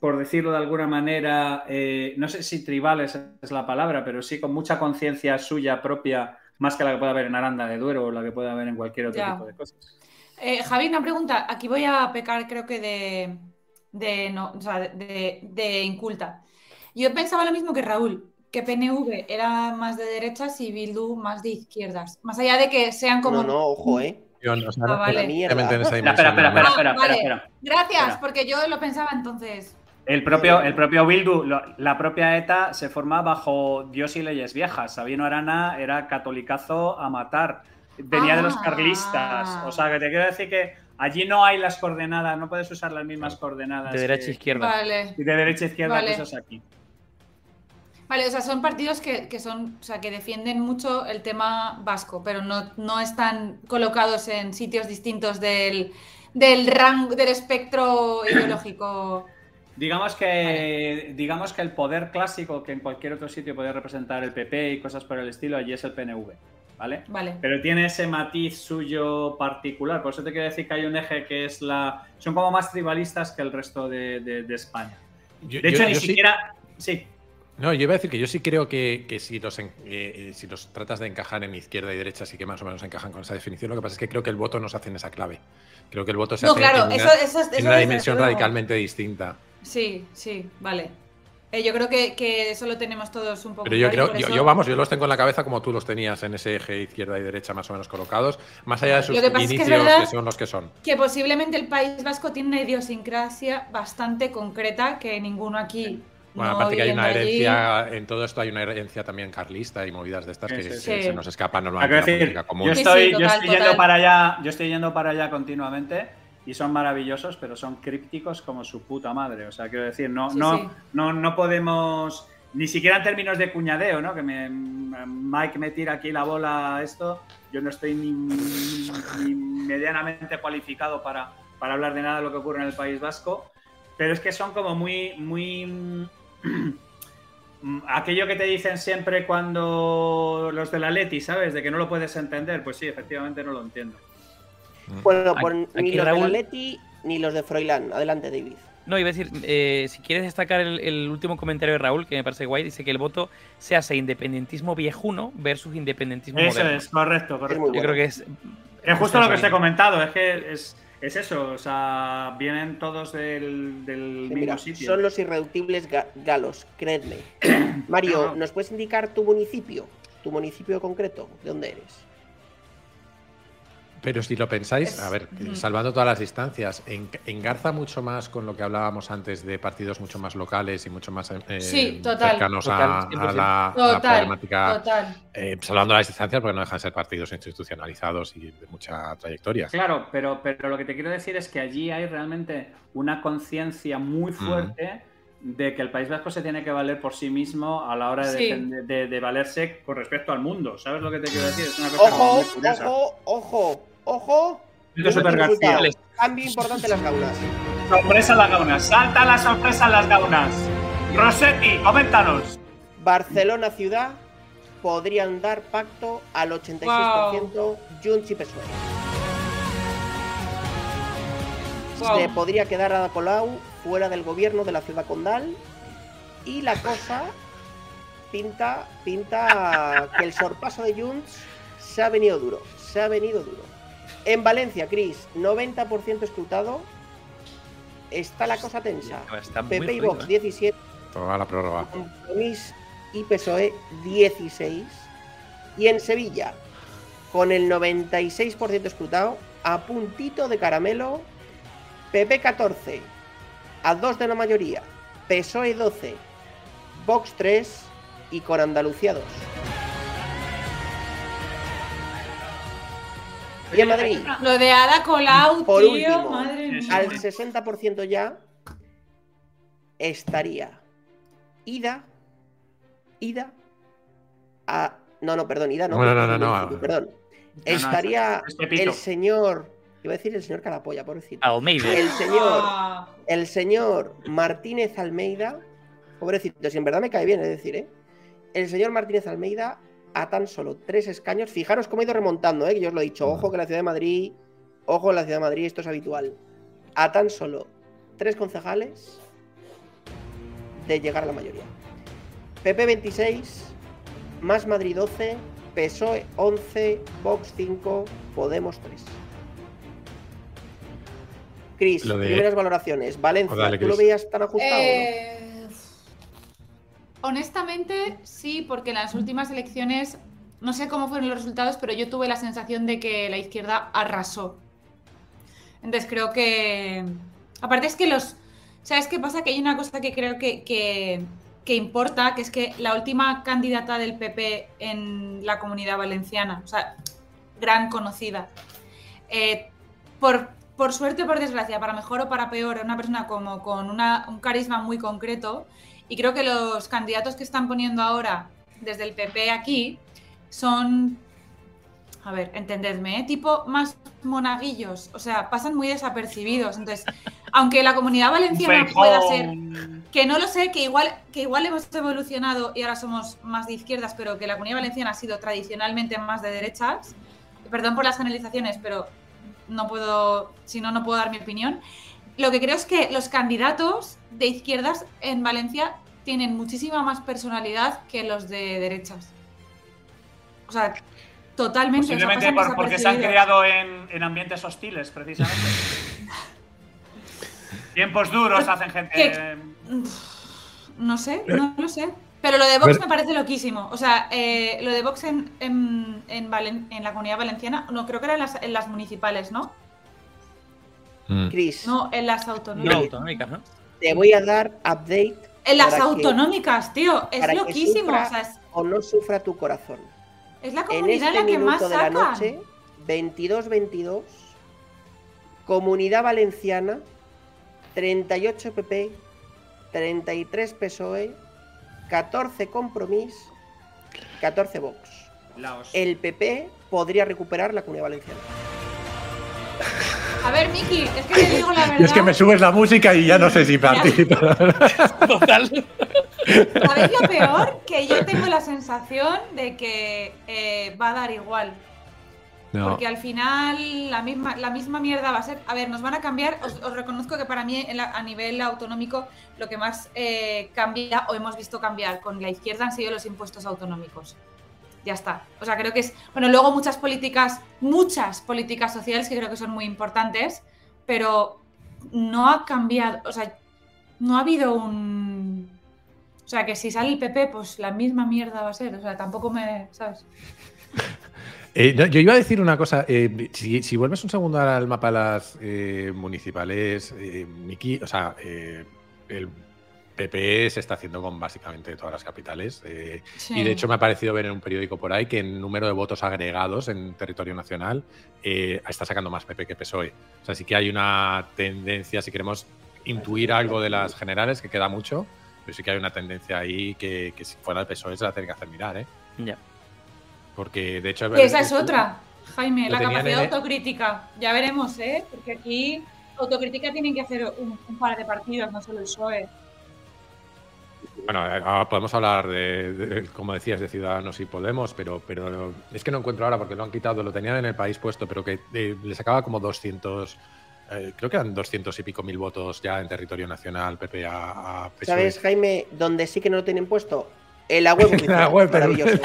[SPEAKER 5] por decirlo de alguna manera, eh, no sé si tribales es la palabra, pero sí con mucha conciencia suya propia, más que la que puede haber en Aranda de Duero o la que puede haber en cualquier otro
[SPEAKER 3] Ya.
[SPEAKER 5] tipo de cosas.
[SPEAKER 3] Eh, Javi, una pregunta. Aquí voy a pecar, creo que de, de, no, o sea, de, de inculta. Yo pensaba lo mismo que Raúl, que PNV era más de derechas y Bildu más de izquierdas. Más allá de que sean como.
[SPEAKER 2] No, no, ojo, ¿eh?
[SPEAKER 1] Yo no, o sea,
[SPEAKER 3] Ah,
[SPEAKER 1] no-
[SPEAKER 3] vale.
[SPEAKER 5] Espera, espera, espera,
[SPEAKER 1] dimensión,
[SPEAKER 5] espera, espera,
[SPEAKER 3] vale.
[SPEAKER 5] espera.
[SPEAKER 3] Gracias,
[SPEAKER 5] Espera.
[SPEAKER 3] porque yo lo pensaba entonces.
[SPEAKER 5] El propio, el propio Bildu, lo- la propia ETA se forma bajo Dios y leyes viejas. Sabino Arana era catolicazo a matar. Venía de los
[SPEAKER 3] Ah.
[SPEAKER 5] carlistas. O sea, que te quiero decir que allí no hay las coordenadas, no puedes usar las mismas coordenadas.
[SPEAKER 4] De derecha a izquierda.
[SPEAKER 3] Vale.
[SPEAKER 5] y de derecha a izquierda
[SPEAKER 3] Vale.
[SPEAKER 5] que usas aquí.
[SPEAKER 3] Vale, o sea, son partidos que, que son, o sea, que defienden mucho el tema vasco, pero no, no están colocados en sitios distintos del, del rango, del espectro ideológico.
[SPEAKER 5] Digamos que, digamos que el poder clásico que en cualquier otro sitio puede representar el PP y cosas por el estilo, allí es el PNV, ¿vale?
[SPEAKER 3] Vale.
[SPEAKER 5] Pero tiene ese matiz suyo particular. Por eso te quiero decir que hay un eje que es la. Son como más tribalistas que el resto de, de- de España.
[SPEAKER 1] Yo-
[SPEAKER 5] De hecho,
[SPEAKER 1] yo-
[SPEAKER 5] ni
[SPEAKER 1] yo
[SPEAKER 5] siquiera. Sí.
[SPEAKER 1] No, yo iba a decir que yo sí creo que, que si, los en- eh, eh, si los tratas de encajar en izquierda y derecha, sí que más o menos encajan con esa definición. Lo que pasa es que creo que el voto no se hace en esa clave. Creo que el voto se
[SPEAKER 3] No,
[SPEAKER 1] hace
[SPEAKER 3] claro,
[SPEAKER 1] en
[SPEAKER 3] eso,
[SPEAKER 1] una,
[SPEAKER 3] eso, eso
[SPEAKER 1] en una
[SPEAKER 3] desde
[SPEAKER 1] dimensión radicalmente distinta.
[SPEAKER 3] Sí, sí, vale. Eh, yo creo que, que eso lo tenemos todos un poco
[SPEAKER 1] Pero yo
[SPEAKER 3] claro
[SPEAKER 1] creo, yo,
[SPEAKER 3] eso-
[SPEAKER 1] yo, vamos, yo los tengo en la cabeza como tú los tenías en ese eje izquierda y derecha más o menos colocados, más allá de sus
[SPEAKER 3] Lo que pasa es que es
[SPEAKER 1] inicios que son los que son.
[SPEAKER 3] que posiblemente el País Vasco tiene una idiosincrasia bastante concreta que ninguno aquí.
[SPEAKER 1] Bueno,
[SPEAKER 3] no
[SPEAKER 1] aparte que hay una
[SPEAKER 3] allí-
[SPEAKER 1] herencia, en todo esto hay una herencia también carlista y movidas de estas
[SPEAKER 5] Sí,
[SPEAKER 1] que,
[SPEAKER 5] sí,
[SPEAKER 1] que
[SPEAKER 3] sí.
[SPEAKER 1] se nos escapan
[SPEAKER 5] Hay que
[SPEAKER 1] normalmente la
[SPEAKER 5] decir,
[SPEAKER 1] política común.
[SPEAKER 5] yo estoy,
[SPEAKER 3] sí,
[SPEAKER 5] yo
[SPEAKER 3] total,
[SPEAKER 5] estoy yendo para allá, yo estoy yendo para allá continuamente y son maravillosos, pero son crípticos como su puta madre. O sea, quiero decir, no,
[SPEAKER 3] Sí,
[SPEAKER 5] no,
[SPEAKER 3] sí.
[SPEAKER 5] no, no podemos, ni siquiera en términos de cuñadeo, ¿no? Que me, Mike me tira aquí la bola a esto, yo no estoy ni, ni medianamente cualificado para, para hablar de nada de lo que ocurre en el País Vasco, pero es que son como muy, muy... Mm, Aquello que te dicen siempre cuando los de la Leti, ¿sabes? De que no lo puedes entender, pues sí, efectivamente no lo entiendo.
[SPEAKER 2] Bueno,
[SPEAKER 4] Aquí-
[SPEAKER 2] pues ni los
[SPEAKER 4] Raúl-
[SPEAKER 2] de Leti ni los de Froilán. Adelante, David.
[SPEAKER 4] No, iba a decir, eh, si quieres destacar el, el último comentario de Raúl, que me parece guay, dice que el voto se hace independentismo viejuno versus independentismo
[SPEAKER 5] Eso
[SPEAKER 4] moderno.
[SPEAKER 5] es, correcto, correcto.
[SPEAKER 4] Yo
[SPEAKER 2] bueno.
[SPEAKER 4] creo que es.
[SPEAKER 5] Es justo lo que os he comentado, es que es, es eso, o sea, vienen todos del, del
[SPEAKER 2] Sí,
[SPEAKER 5] mismo
[SPEAKER 2] mira,
[SPEAKER 5] sitio.
[SPEAKER 2] son los irreductibles ga- galos, creedme. Mario,
[SPEAKER 5] No, no.
[SPEAKER 2] ¿nos puedes indicar tu municipio? ¿Tu municipio concreto? ¿De dónde eres?
[SPEAKER 1] Pero si lo pensáis, a ver, salvando todas las distancias, en- engarza mucho más con lo que hablábamos antes de partidos mucho más locales y mucho más eh,
[SPEAKER 3] Sí, total.
[SPEAKER 1] cercanos a,
[SPEAKER 4] Total,
[SPEAKER 1] a
[SPEAKER 4] 100%.
[SPEAKER 1] la, a la
[SPEAKER 3] Total,
[SPEAKER 1] problemática,
[SPEAKER 3] total.
[SPEAKER 1] eh, salvando las distancias porque no dejan de ser partidos institucionalizados y de mucha trayectoria.
[SPEAKER 5] Claro, pero, pero lo que te quiero decir es que allí hay realmente una conciencia muy fuerte de que el País Vasco se tiene que valer por sí mismo a la hora de,
[SPEAKER 3] Sí.
[SPEAKER 5] defender- de- de valerse con respecto al mundo. ¿Sabes lo que te quiero decir? Es una cosa
[SPEAKER 2] ¡Ojo! ¡Ojo! ¡Ojo! ¡Ojo! Cambio importante en las gaunas.
[SPEAKER 5] Sorpresa en las gaunas. Salta la sorpresa en las gaunas.
[SPEAKER 8] Rossetti, coméntanos.
[SPEAKER 2] Barcelona ciudad podrían dar pacto al 86% Junts y PSOE. Se podría quedar Ada Colau fuera del gobierno de la ciudad condal y la cosa pinta, pinta que el sorpaso de Junts se ha venido duro, se ha venido duro. En Valencia, Cris, 90% escrutado. Está la cosa tensa.
[SPEAKER 4] Está muy
[SPEAKER 2] PP y Vox
[SPEAKER 4] ¿eh?
[SPEAKER 2] 17,
[SPEAKER 1] Toda la prórroga.
[SPEAKER 2] Compromís y PSOE 16. Y en Sevilla, con el 96% escrutado, a puntito de caramelo, PP 14, a 2 de la mayoría, PSOE 12, Vox 3 y con Andalucía 2. Y en Madrid,
[SPEAKER 3] Lo de Ada Colau,
[SPEAKER 2] Por
[SPEAKER 3] tío,
[SPEAKER 2] último,
[SPEAKER 3] madre mía.
[SPEAKER 2] al 60% ya estaría ida, ida a... No, no, perdón, ida no.
[SPEAKER 1] No, no, no, no,
[SPEAKER 2] Perdón.
[SPEAKER 8] no,
[SPEAKER 2] Estaría
[SPEAKER 8] es Pepito.
[SPEAKER 2] el señor... Iba a decir el señor Calapolla, pobrecito.
[SPEAKER 4] Almeida.
[SPEAKER 2] El señor,
[SPEAKER 3] Ah,
[SPEAKER 2] el señor Martínez Almeida, pobrecito, si en verdad me cae bien, es decir, ¿eh? El señor Martínez Almeida a tan solo tres escaños. Fijaros cómo ha ido remontando, ¿eh? Que yo os lo he dicho. Ojo que la ciudad de Madrid, ojo en la ciudad de Madrid, esto es habitual. A tan solo tres concejales de llegar a la mayoría. PP 26, más Madrid 12, PSOE 11, Vox 5, Podemos 3. Cris,
[SPEAKER 1] de-
[SPEAKER 2] primeras valoraciones. Valencia,
[SPEAKER 1] Oh, dale,
[SPEAKER 2] ¿tú lo veías tan ajustado? o no?
[SPEAKER 3] Honestamente, sí, porque en las últimas elecciones, no sé cómo fueron los resultados, pero yo tuve la sensación de que la izquierda arrasó. Entonces creo que. Aparte es que los. ¿Sabes qué pasa? Que hay una cosa que creo que, que, que importa, que es que la última candidata del PP en la comunidad valenciana, o sea, gran conocida, eh, por, por suerte o por desgracia, para mejor o para peor, una persona como con una- un carisma muy concreto. Y creo que los candidatos que están poniendo ahora desde el PP aquí son, a ver, entendedme, ¿eh? tipo más monaguillos, o sea, pasan muy desapercibidos. Entonces, aunque la comunidad valenciana pueda ser que no lo sé, que igual, que igual hemos evolucionado y ahora somos más de izquierdas, pero que la comunidad valenciana ha sido tradicionalmente más de derechas. Perdón por las generalizaciones, pero no puedo, si no, no puedo dar mi opinión. Lo que creo es que los candidatos de izquierdas en Valencia tienen muchísima más personalidad que los de derechas. O sea, totalmente. o sea,
[SPEAKER 8] Posiblemente por- porque se han creado en, en ambientes hostiles, precisamente. Tiempos duros hacen gente.
[SPEAKER 3] ¿Qué? No sé, no lo sé. Pero lo de Vox me parece loquísimo. O sea, eh, lo de Vox en, en, en Valen- en la comunidad valenciana, no, creo que era en las, en las municipales, ¿no?
[SPEAKER 1] Mm.
[SPEAKER 2] Cris,
[SPEAKER 3] No, en las
[SPEAKER 4] No,
[SPEAKER 3] autonómicas,
[SPEAKER 4] ¿no?
[SPEAKER 2] te voy a dar update
[SPEAKER 3] En las
[SPEAKER 2] que-
[SPEAKER 3] autonómicas, tío. Es
[SPEAKER 2] para que
[SPEAKER 3] loquísimo.
[SPEAKER 2] sufra
[SPEAKER 3] O sea, es,
[SPEAKER 2] o no sufra tu corazón.
[SPEAKER 3] es la
[SPEAKER 2] En
[SPEAKER 3] comunidad
[SPEAKER 2] este
[SPEAKER 3] la que más
[SPEAKER 2] minuto de la
[SPEAKER 3] sacan.
[SPEAKER 2] noche, 22-22, Comunidad Valenciana, 38 PP, 33 PSOE, 14 Compromís, 14 Vox.
[SPEAKER 8] Laos.
[SPEAKER 2] El PP podría recuperar la Comunidad Valenciana.
[SPEAKER 3] A ver, Miki, es que te digo la verdad.
[SPEAKER 1] Y es que me subes la música y ya no sé si participo.
[SPEAKER 4] Total.
[SPEAKER 3] ¿Sabéis lo peor? Que yo tengo la sensación de que eh, va a dar igual.
[SPEAKER 1] No.
[SPEAKER 3] Porque al final la misma, la misma mierda va a ser. A ver, nos van a cambiar. Os, os reconozco que para mí la- a nivel autonómico lo que más eh, cambia o hemos visto cambiar con la izquierda han sido los impuestos autonómicos. Ya está. O sea, creo que es. Bueno, luego muchas políticas, muchas políticas sociales que creo que son muy importantes, pero no ha cambiado. O sea, no ha habido un. O sea, que si sale el PP, pues la misma mierda va a ser. O sea, tampoco me. ¿Sabes?
[SPEAKER 1] Eh, yo iba a decir una cosa. eh, si, si vuelves un segundo al mapa de las eh, municipales, Miki, o sea, el PP se está haciendo con básicamente todas las capitales. eh,
[SPEAKER 3] Sí.
[SPEAKER 1] Y de hecho me ha parecido ver en un periódico por ahí que el número de votos agregados en territorio nacional eh, está sacando más PP que PSOE. E. O sea, sí que hay una tendencia, si queremos intuir algo de las generales, que queda mucho, pero sí que hay una tendencia ahí que, que si fuera el PSOE E se la tiene que hacer mirar, ¿eh?
[SPEAKER 4] Ya.
[SPEAKER 1] Porque de hecho...
[SPEAKER 3] Esa es otra, Jaime, la capacidad de autocrítica. Ya veremos, ¿eh? Porque aquí autocrítica tienen que hacer un, un par de partidos, no solo el PSOE.
[SPEAKER 1] Bueno, ahora podemos hablar de, de- como decías, de Ciudadanos y Podemos, pero, pero es que no encuentro ahora porque lo han quitado, lo tenían en el país puesto, pero que eh, le sacaba como 200, eh, creo que eran 200 y pico mil votos ya en territorio nacional, PP a, a PSOE.
[SPEAKER 2] ¿Sabes, Jaime, dónde sí que no lo tienen puesto? En la web.
[SPEAKER 1] En la web, pero-
[SPEAKER 2] Maravilloso.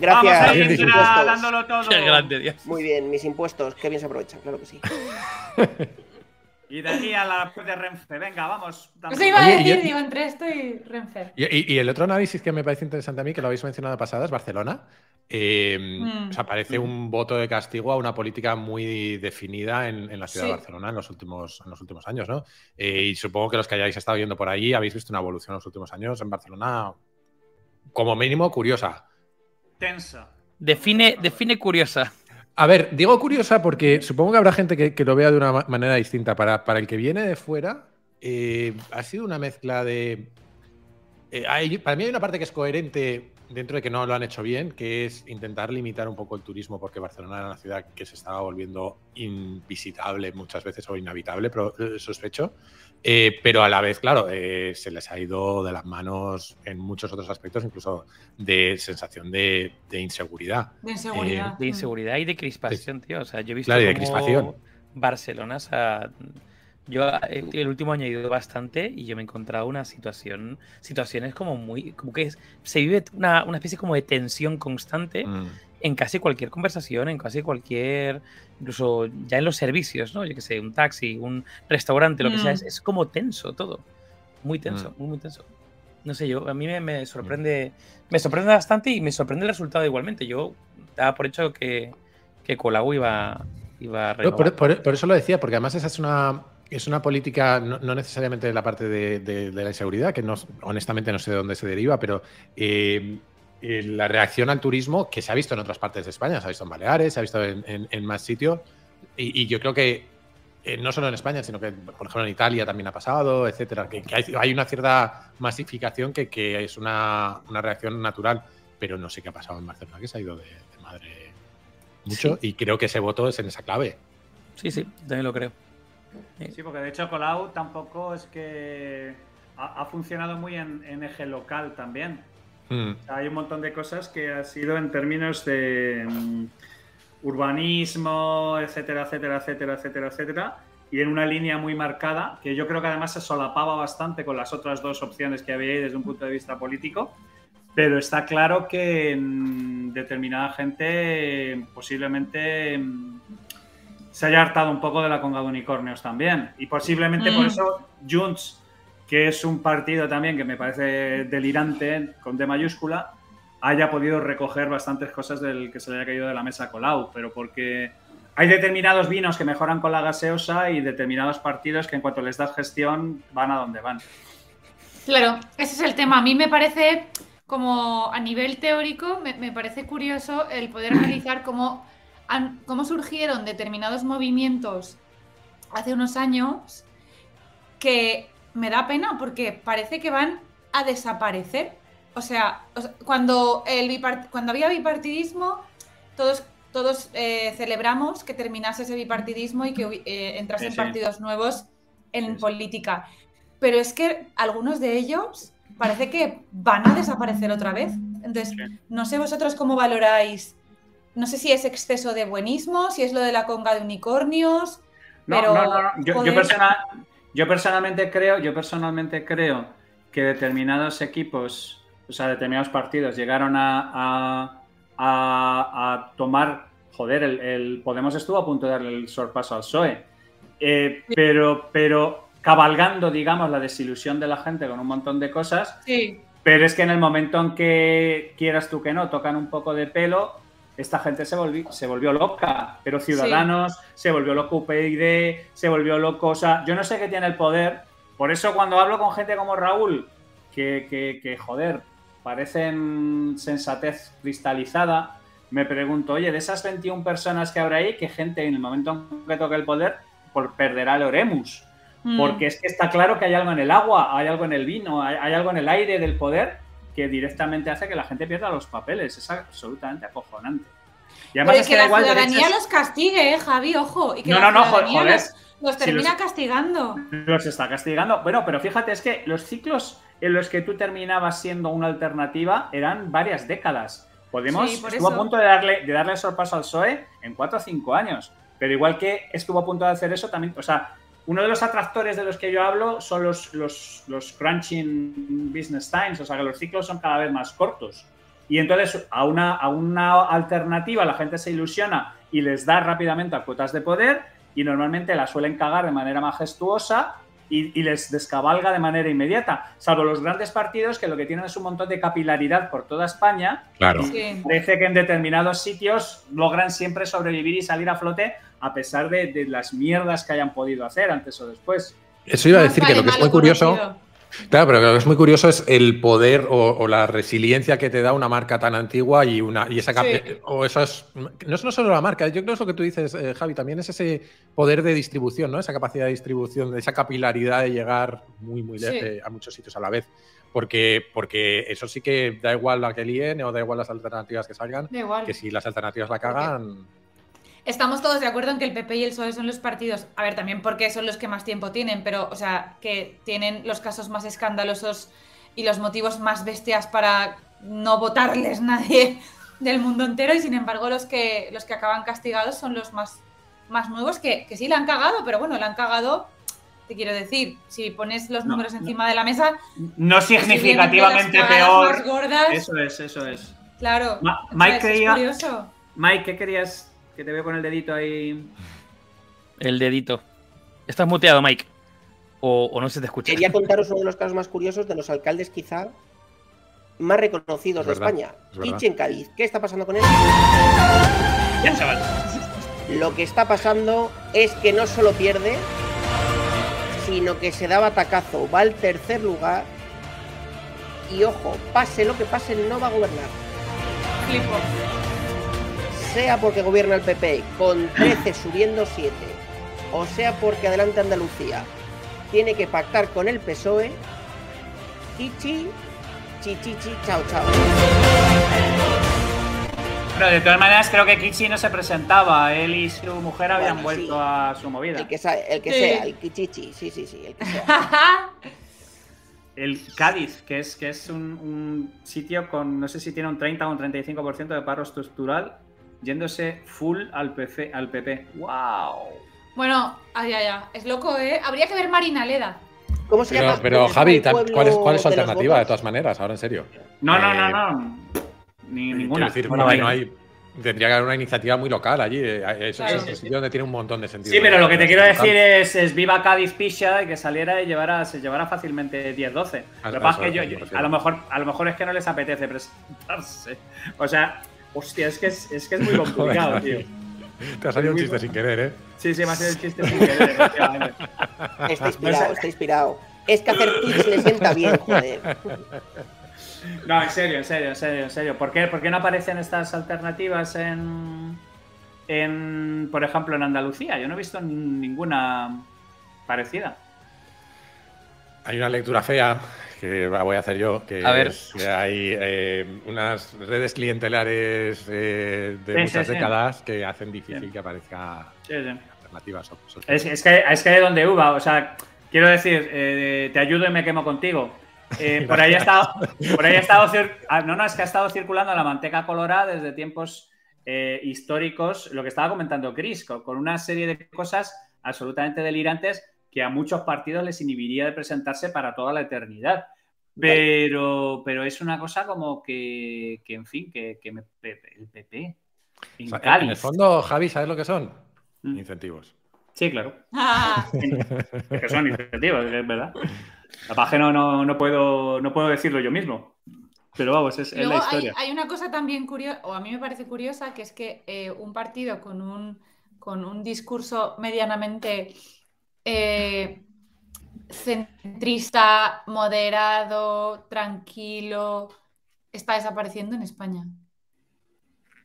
[SPEAKER 2] Gracias.
[SPEAKER 5] Vamos
[SPEAKER 1] dicho.
[SPEAKER 5] Indra,
[SPEAKER 2] impuestos.
[SPEAKER 5] dándolo todo.
[SPEAKER 4] Qué grande, Dios.
[SPEAKER 2] Muy bien, mis impuestos, qué bien se aprovechan, claro que sí.
[SPEAKER 5] Y de aquí a la de Renfe. Venga, vamos.
[SPEAKER 3] Eso iba a decir, digo, entre esto y Renfer.
[SPEAKER 1] Y, y- y el otro análisis que me parece interesante a mí, que lo habéis mencionado pasada, es Barcelona. Eh,
[SPEAKER 3] Mm.
[SPEAKER 1] O sea, parece un voto de castigo a una política muy definida en, en la ciudad
[SPEAKER 3] Sí.
[SPEAKER 1] de Barcelona en los últimos, en los últimos años, ¿no? Eh, y supongo que los que hayáis estado viendo por ahí habéis visto una evolución en los últimos años en Barcelona, como mínimo, curiosa.
[SPEAKER 5] Tensa.
[SPEAKER 4] Define, define curiosa.
[SPEAKER 1] A ver, digo curiosa porque supongo que habrá gente que, que lo vea de una ma- manera distinta. Para, para el que viene de fuera, eh, ha sido una mezcla de. eh, hay- para mí hay una parte que es coherente dentro de que no lo han hecho bien, que es intentar limitar un poco el turismo, porque Barcelona era una ciudad que se estaba volviendo invisitable muchas veces o inhabitable, pero, eh, sospecho. Eh, pero a la vez, claro, eh, se les ha ido de las manos en muchos otros aspectos, incluso de sensación de, de inseguridad.
[SPEAKER 3] De inseguridad.
[SPEAKER 4] De inseguridad y de crispación, tío. O sea, yo he visto
[SPEAKER 1] Claro, de crispación.
[SPEAKER 4] Barcelona, o sea, yo eh, el último año he ido bastante y yo me he encontrado una situación, situaciones como muy, como que es- se vive una, una especie como de tensión constante
[SPEAKER 1] Mm.
[SPEAKER 4] En casi cualquier conversación, en casi cualquier, incluso ya en los servicios, ¿no? Yo que sé, un taxi, un restaurante, lo que sea,
[SPEAKER 3] Mm.
[SPEAKER 4] es, es como tenso todo, muy tenso, muy, muy tenso. No sé, yo a mí me, me sorprende, me sorprende bastante y me sorprende el resultado igualmente. Yo daba por hecho que, que Colau iba, iba a
[SPEAKER 1] No, por, por- por eso lo decía, porque además esa es una, es una política, no, no necesariamente de la parte de, de- de la inseguridad, que no, honestamente no sé de dónde se deriva, pero eh, eh, la reacción al turismo que se ha visto en otras partes de España, se ha visto en Baleares, se ha visto en, en- en más sitios, y, y yo creo que eh, no solo en España, sino que, por ejemplo, en Italia también ha pasado, etcétera, que, que hay, hay una cierta masificación que, que es una, una reacción natural, pero no sé qué ha pasado en Barcelona, que se ha ido de, de madre mucho, y creo que ese voto es en esa clave.
[SPEAKER 4] Sí, sí, también lo creo.
[SPEAKER 5] Sí, porque de hecho Colau tampoco es que ha, ha funcionado muy en, en eje local también.
[SPEAKER 1] Mm.
[SPEAKER 5] O sea, hay un montón de cosas que ha sido en términos de mm, urbanismo, etcétera, etcétera, etcétera, etcétera, etcétera. Y en una línea muy marcada, que yo creo que además se solapaba bastante con las otras dos opciones que había ahí desde un punto de vista político. Pero está claro que mm, determinada gente posiblemente se haya hartado un poco de la conga de unicornios también. Y posiblemente por eso Junts, que es un partido también que me parece delirante, con D mayúscula, haya podido recoger bastantes cosas del que se le haya caído de la mesa Colau, pero porque hay determinados vinos que mejoran con la gaseosa y determinados partidos que en cuanto les das gestión van a donde van.
[SPEAKER 3] Claro, ese es el tema. A mí me parece, como a nivel teórico, me, parece curioso el poder analizar cómo, han- cómo surgieron determinados movimientos hace unos años que me da pena porque parece que van a desaparecer. O sea, cuando, el bipart- cuando había bipartidismo, todos, todos eh, celebramos que terminase ese bipartidismo y que eh, entrasen
[SPEAKER 5] Sí, sí.
[SPEAKER 3] partidos nuevos en
[SPEAKER 5] Sí,
[SPEAKER 3] política. Pero es que algunos de ellos parece que van a desaparecer otra vez. Entonces, no sé vosotros cómo valoráis. No sé si es exceso de buenismo, si es lo de la conga de unicornios.
[SPEAKER 5] No,
[SPEAKER 3] Pero,
[SPEAKER 5] no, no, no. Yo, yo persona- yo personalmente creo, yo personalmente creo que determinados equipos, o sea, determinados partidos llegaron a, a- a- a tomar, joder, el, el Podemos estuvo a punto de darle el sorpaso al PSOE, Eh, pero, pero cabalgando, digamos, la desilusión de la gente con un montón de cosas,
[SPEAKER 3] Sí,
[SPEAKER 5] pero es que en el momento en que quieras tú que no, tocan un poco de pelo, esta gente se volvió, se volvió loca. Pero Ciudadanos se volvió loco UPyD, se volvió loco. O sea, yo no sé qué tiene el poder. Por eso cuando hablo con gente como Raúl, que, que, que, joder, parecen sensatez cristalizada, me pregunto, oye, de esas 21 personas que habrá ahí, ¿qué gente en el momento en que toque el poder por perderá el Oremus?
[SPEAKER 3] Mm.
[SPEAKER 5] Porque es que está claro que hay algo en el agua, hay algo en el vino, hay, hay algo en el aire del poder que directamente hace que la gente pierda los papeles. Es absolutamente acojonante. Y además
[SPEAKER 3] Pero
[SPEAKER 5] es
[SPEAKER 3] que, la
[SPEAKER 5] igual
[SPEAKER 3] ciudadanía
[SPEAKER 5] derechos-
[SPEAKER 3] los castigue, ¿eh, Javi, ojo. Y que
[SPEAKER 5] No,
[SPEAKER 3] la
[SPEAKER 5] no, no, joder,
[SPEAKER 3] los, los
[SPEAKER 5] Si
[SPEAKER 3] termina
[SPEAKER 5] los-
[SPEAKER 3] castigando.
[SPEAKER 5] Los está castigando. Bueno, pero fíjate, es que los ciclos en los que tú terminabas siendo una alternativa eran varias décadas. Podemos
[SPEAKER 3] Sí,
[SPEAKER 5] estuvo
[SPEAKER 3] eso.
[SPEAKER 5] a punto de darle, de darle sorpaso al PSOE en cuatro o cinco años. Pero igual que estuvo a punto de hacer eso, también, o sea, uno de los atractores de los que yo hablo son los, los, los crunching business times, o sea, que los ciclos son cada vez más cortos. Y entonces a una, a una alternativa la gente se ilusiona y les da rápidamente a cuotas de poder y normalmente la suelen cagar de manera majestuosa y, y les descabalga de manera inmediata, salvo los grandes partidos que lo que tienen es un montón de capilaridad por toda España.
[SPEAKER 1] Claro.
[SPEAKER 3] Sí.
[SPEAKER 5] Parece que en determinados sitios logran siempre sobrevivir y salir a flote a pesar de, de las mierdas que hayan podido hacer antes o después.
[SPEAKER 1] Eso iba a decir que lo que es muy curioso. Claro, pero lo que es muy curioso es el poder o, o la resiliencia que te da una marca tan antigua y una y esa
[SPEAKER 3] Sí.
[SPEAKER 1] o esas no es no solo la marca, yo creo que es lo que tú dices, eh, Javi, también es ese poder de distribución, ¿no? Esa capacidad de distribución, esa capilaridad de llegar muy muy
[SPEAKER 3] Sí.
[SPEAKER 1] eh, a muchos sitios a la vez. Porque, porque eso sí que da igual la que líen o da igual las alternativas que salgan,
[SPEAKER 3] Da igual.
[SPEAKER 1] que si las alternativas la cagan.
[SPEAKER 3] Estamos todos de acuerdo en que el PP y el PSOE son los partidos, a ver, también porque son los que más tiempo tienen, pero, o sea, que tienen los casos más escandalosos y los motivos más bestias para no votarles nadie del mundo entero, y sin embargo los que, los que acaban castigados son los más, más nuevos, que, que sí la han cagado, pero bueno, la han cagado, te quiero decir, si pones los
[SPEAKER 5] No,
[SPEAKER 3] números
[SPEAKER 5] no.
[SPEAKER 3] encima de la mesa,
[SPEAKER 5] No significativamente
[SPEAKER 3] las más
[SPEAKER 5] peor.
[SPEAKER 3] gordas,
[SPEAKER 5] Eso es, eso es.
[SPEAKER 3] claro.
[SPEAKER 5] Ma- Mike
[SPEAKER 3] es
[SPEAKER 5] creía-. Mike, ¿qué querías? Que te veo con el dedito ahí.
[SPEAKER 4] El dedito. Estás muteado, Mike. O, o no se te escucha.
[SPEAKER 2] Quería contaros uno de los casos más curiosos de los alcaldes quizá más reconocidos
[SPEAKER 1] Es
[SPEAKER 2] de
[SPEAKER 1] verdad,
[SPEAKER 2] España.
[SPEAKER 1] es
[SPEAKER 2] en Cádiz. ¿Qué está pasando con él?
[SPEAKER 4] Ya, chaval.
[SPEAKER 2] Lo que está pasando es que no solo pierde, sino que se da batacazo, va al tercer lugar y ojo, pase lo que pase, no va a gobernar.
[SPEAKER 3] Flipo.
[SPEAKER 2] Sea porque gobierna el PP con 13 subiendo 7, o sea porque adelante Andalucía tiene que pactar con el PSOE, chichi, chichichi, chao chao.
[SPEAKER 5] Pero de todas maneras, creo que Kichi no se presentaba. Él y su mujer habían
[SPEAKER 2] Bueno, sí.
[SPEAKER 5] vuelto a su movida.
[SPEAKER 2] El que, sa- el que
[SPEAKER 3] Sí.
[SPEAKER 2] sea, el kichichi, sí, sí, sí, el que sea.
[SPEAKER 5] El Cádiz, que es, que es un, un sitio con, no sé si tiene un 30 o un 35% de paro estructural, yéndose full al, PC, al PP. ¡Wow!
[SPEAKER 3] Bueno, ay, ay, ay, es loco, ¿eh? Habría que ver Marina Leda.
[SPEAKER 2] ¿Cómo se
[SPEAKER 1] Pero,
[SPEAKER 2] llama?
[SPEAKER 1] pero
[SPEAKER 2] ¿Dónde está
[SPEAKER 1] Javi, ¿cuál es, cuál es su
[SPEAKER 2] de
[SPEAKER 1] alternativa de todas maneras? Ahora en serio.
[SPEAKER 5] No, no,
[SPEAKER 1] Eh,
[SPEAKER 5] no, no. Ni
[SPEAKER 1] Quiero
[SPEAKER 5] ninguna.
[SPEAKER 1] decir,
[SPEAKER 4] Bueno,
[SPEAKER 1] no hay- tendría que haber una iniciativa muy local allí. eh, Eso
[SPEAKER 3] Claro.
[SPEAKER 1] es un sitio donde tiene un montón de sentido.
[SPEAKER 5] Sí, pero lo que te quiero
[SPEAKER 1] local.
[SPEAKER 5] decir es, es viva Cádiz Pisha y que saliera y llevara, se llevara fácilmente 10-12.
[SPEAKER 1] A-
[SPEAKER 5] Lo que pasa es que yo, yo- a, lo mejor, a lo mejor es que no les apetece presentarse. O sea, hostia, es que es, es, que es muy complicado,
[SPEAKER 1] Joder,
[SPEAKER 5] tío.
[SPEAKER 1] Te ha salido un chiste sin querer, ¿eh?
[SPEAKER 5] Sí, sí, me ha sido el chiste sin querer, efectivamente.
[SPEAKER 2] Está inspirado, está inspirado. Es que hacer tics le sienta bien, joder.
[SPEAKER 5] No, en serio, en serio, en serio, en serio. ¿Por qué, por qué no aparecen estas alternativas en, en, por ejemplo, en Andalucía? Yo no he visto ninguna parecida.
[SPEAKER 1] Hay una lectura fea que voy a hacer yo, que
[SPEAKER 4] A ver.
[SPEAKER 1] es que hay eh, unas redes clientelares eh, de
[SPEAKER 5] Sí,
[SPEAKER 1] muchas
[SPEAKER 5] sí.
[SPEAKER 1] décadas que hacen difícil
[SPEAKER 5] Sí.
[SPEAKER 1] que aparezca
[SPEAKER 5] Sí, sí.
[SPEAKER 1] alternativas.
[SPEAKER 5] Es, es que, es que de donde uva, o sea, quiero decir, eh, te ayudo y me quemo contigo. Eh, por ahí ha estado, por ahí ha estado ah, no, no, es que ha estado circulando la manteca colorada desde tiempos eh, históricos, lo que estaba comentando Chris, con, con una serie de cosas absolutamente delirantes que a muchos partidos les inhibiría de presentarse para toda la eternidad. Pero, pero es una cosa como que, que en fin, que, que me- el PP en
[SPEAKER 1] O sea,
[SPEAKER 5] Cádiz.
[SPEAKER 1] en el fondo, Javi, ¿sabes lo que son?
[SPEAKER 5] Mm.
[SPEAKER 1] Incentivos.
[SPEAKER 5] Sí, claro.
[SPEAKER 3] Ah,
[SPEAKER 5] Es que son incentivos, es verdad. La que no, no, no, puedo, no puedo decirlo yo mismo. Pero vamos, es, la
[SPEAKER 3] luego hay,
[SPEAKER 5] historia.
[SPEAKER 3] hay una cosa también curiosa, o a mí me parece curiosa, que es que eh, un partido con un, con un discurso medianamente eh, centrista, moderado, tranquilo, está desapareciendo en España.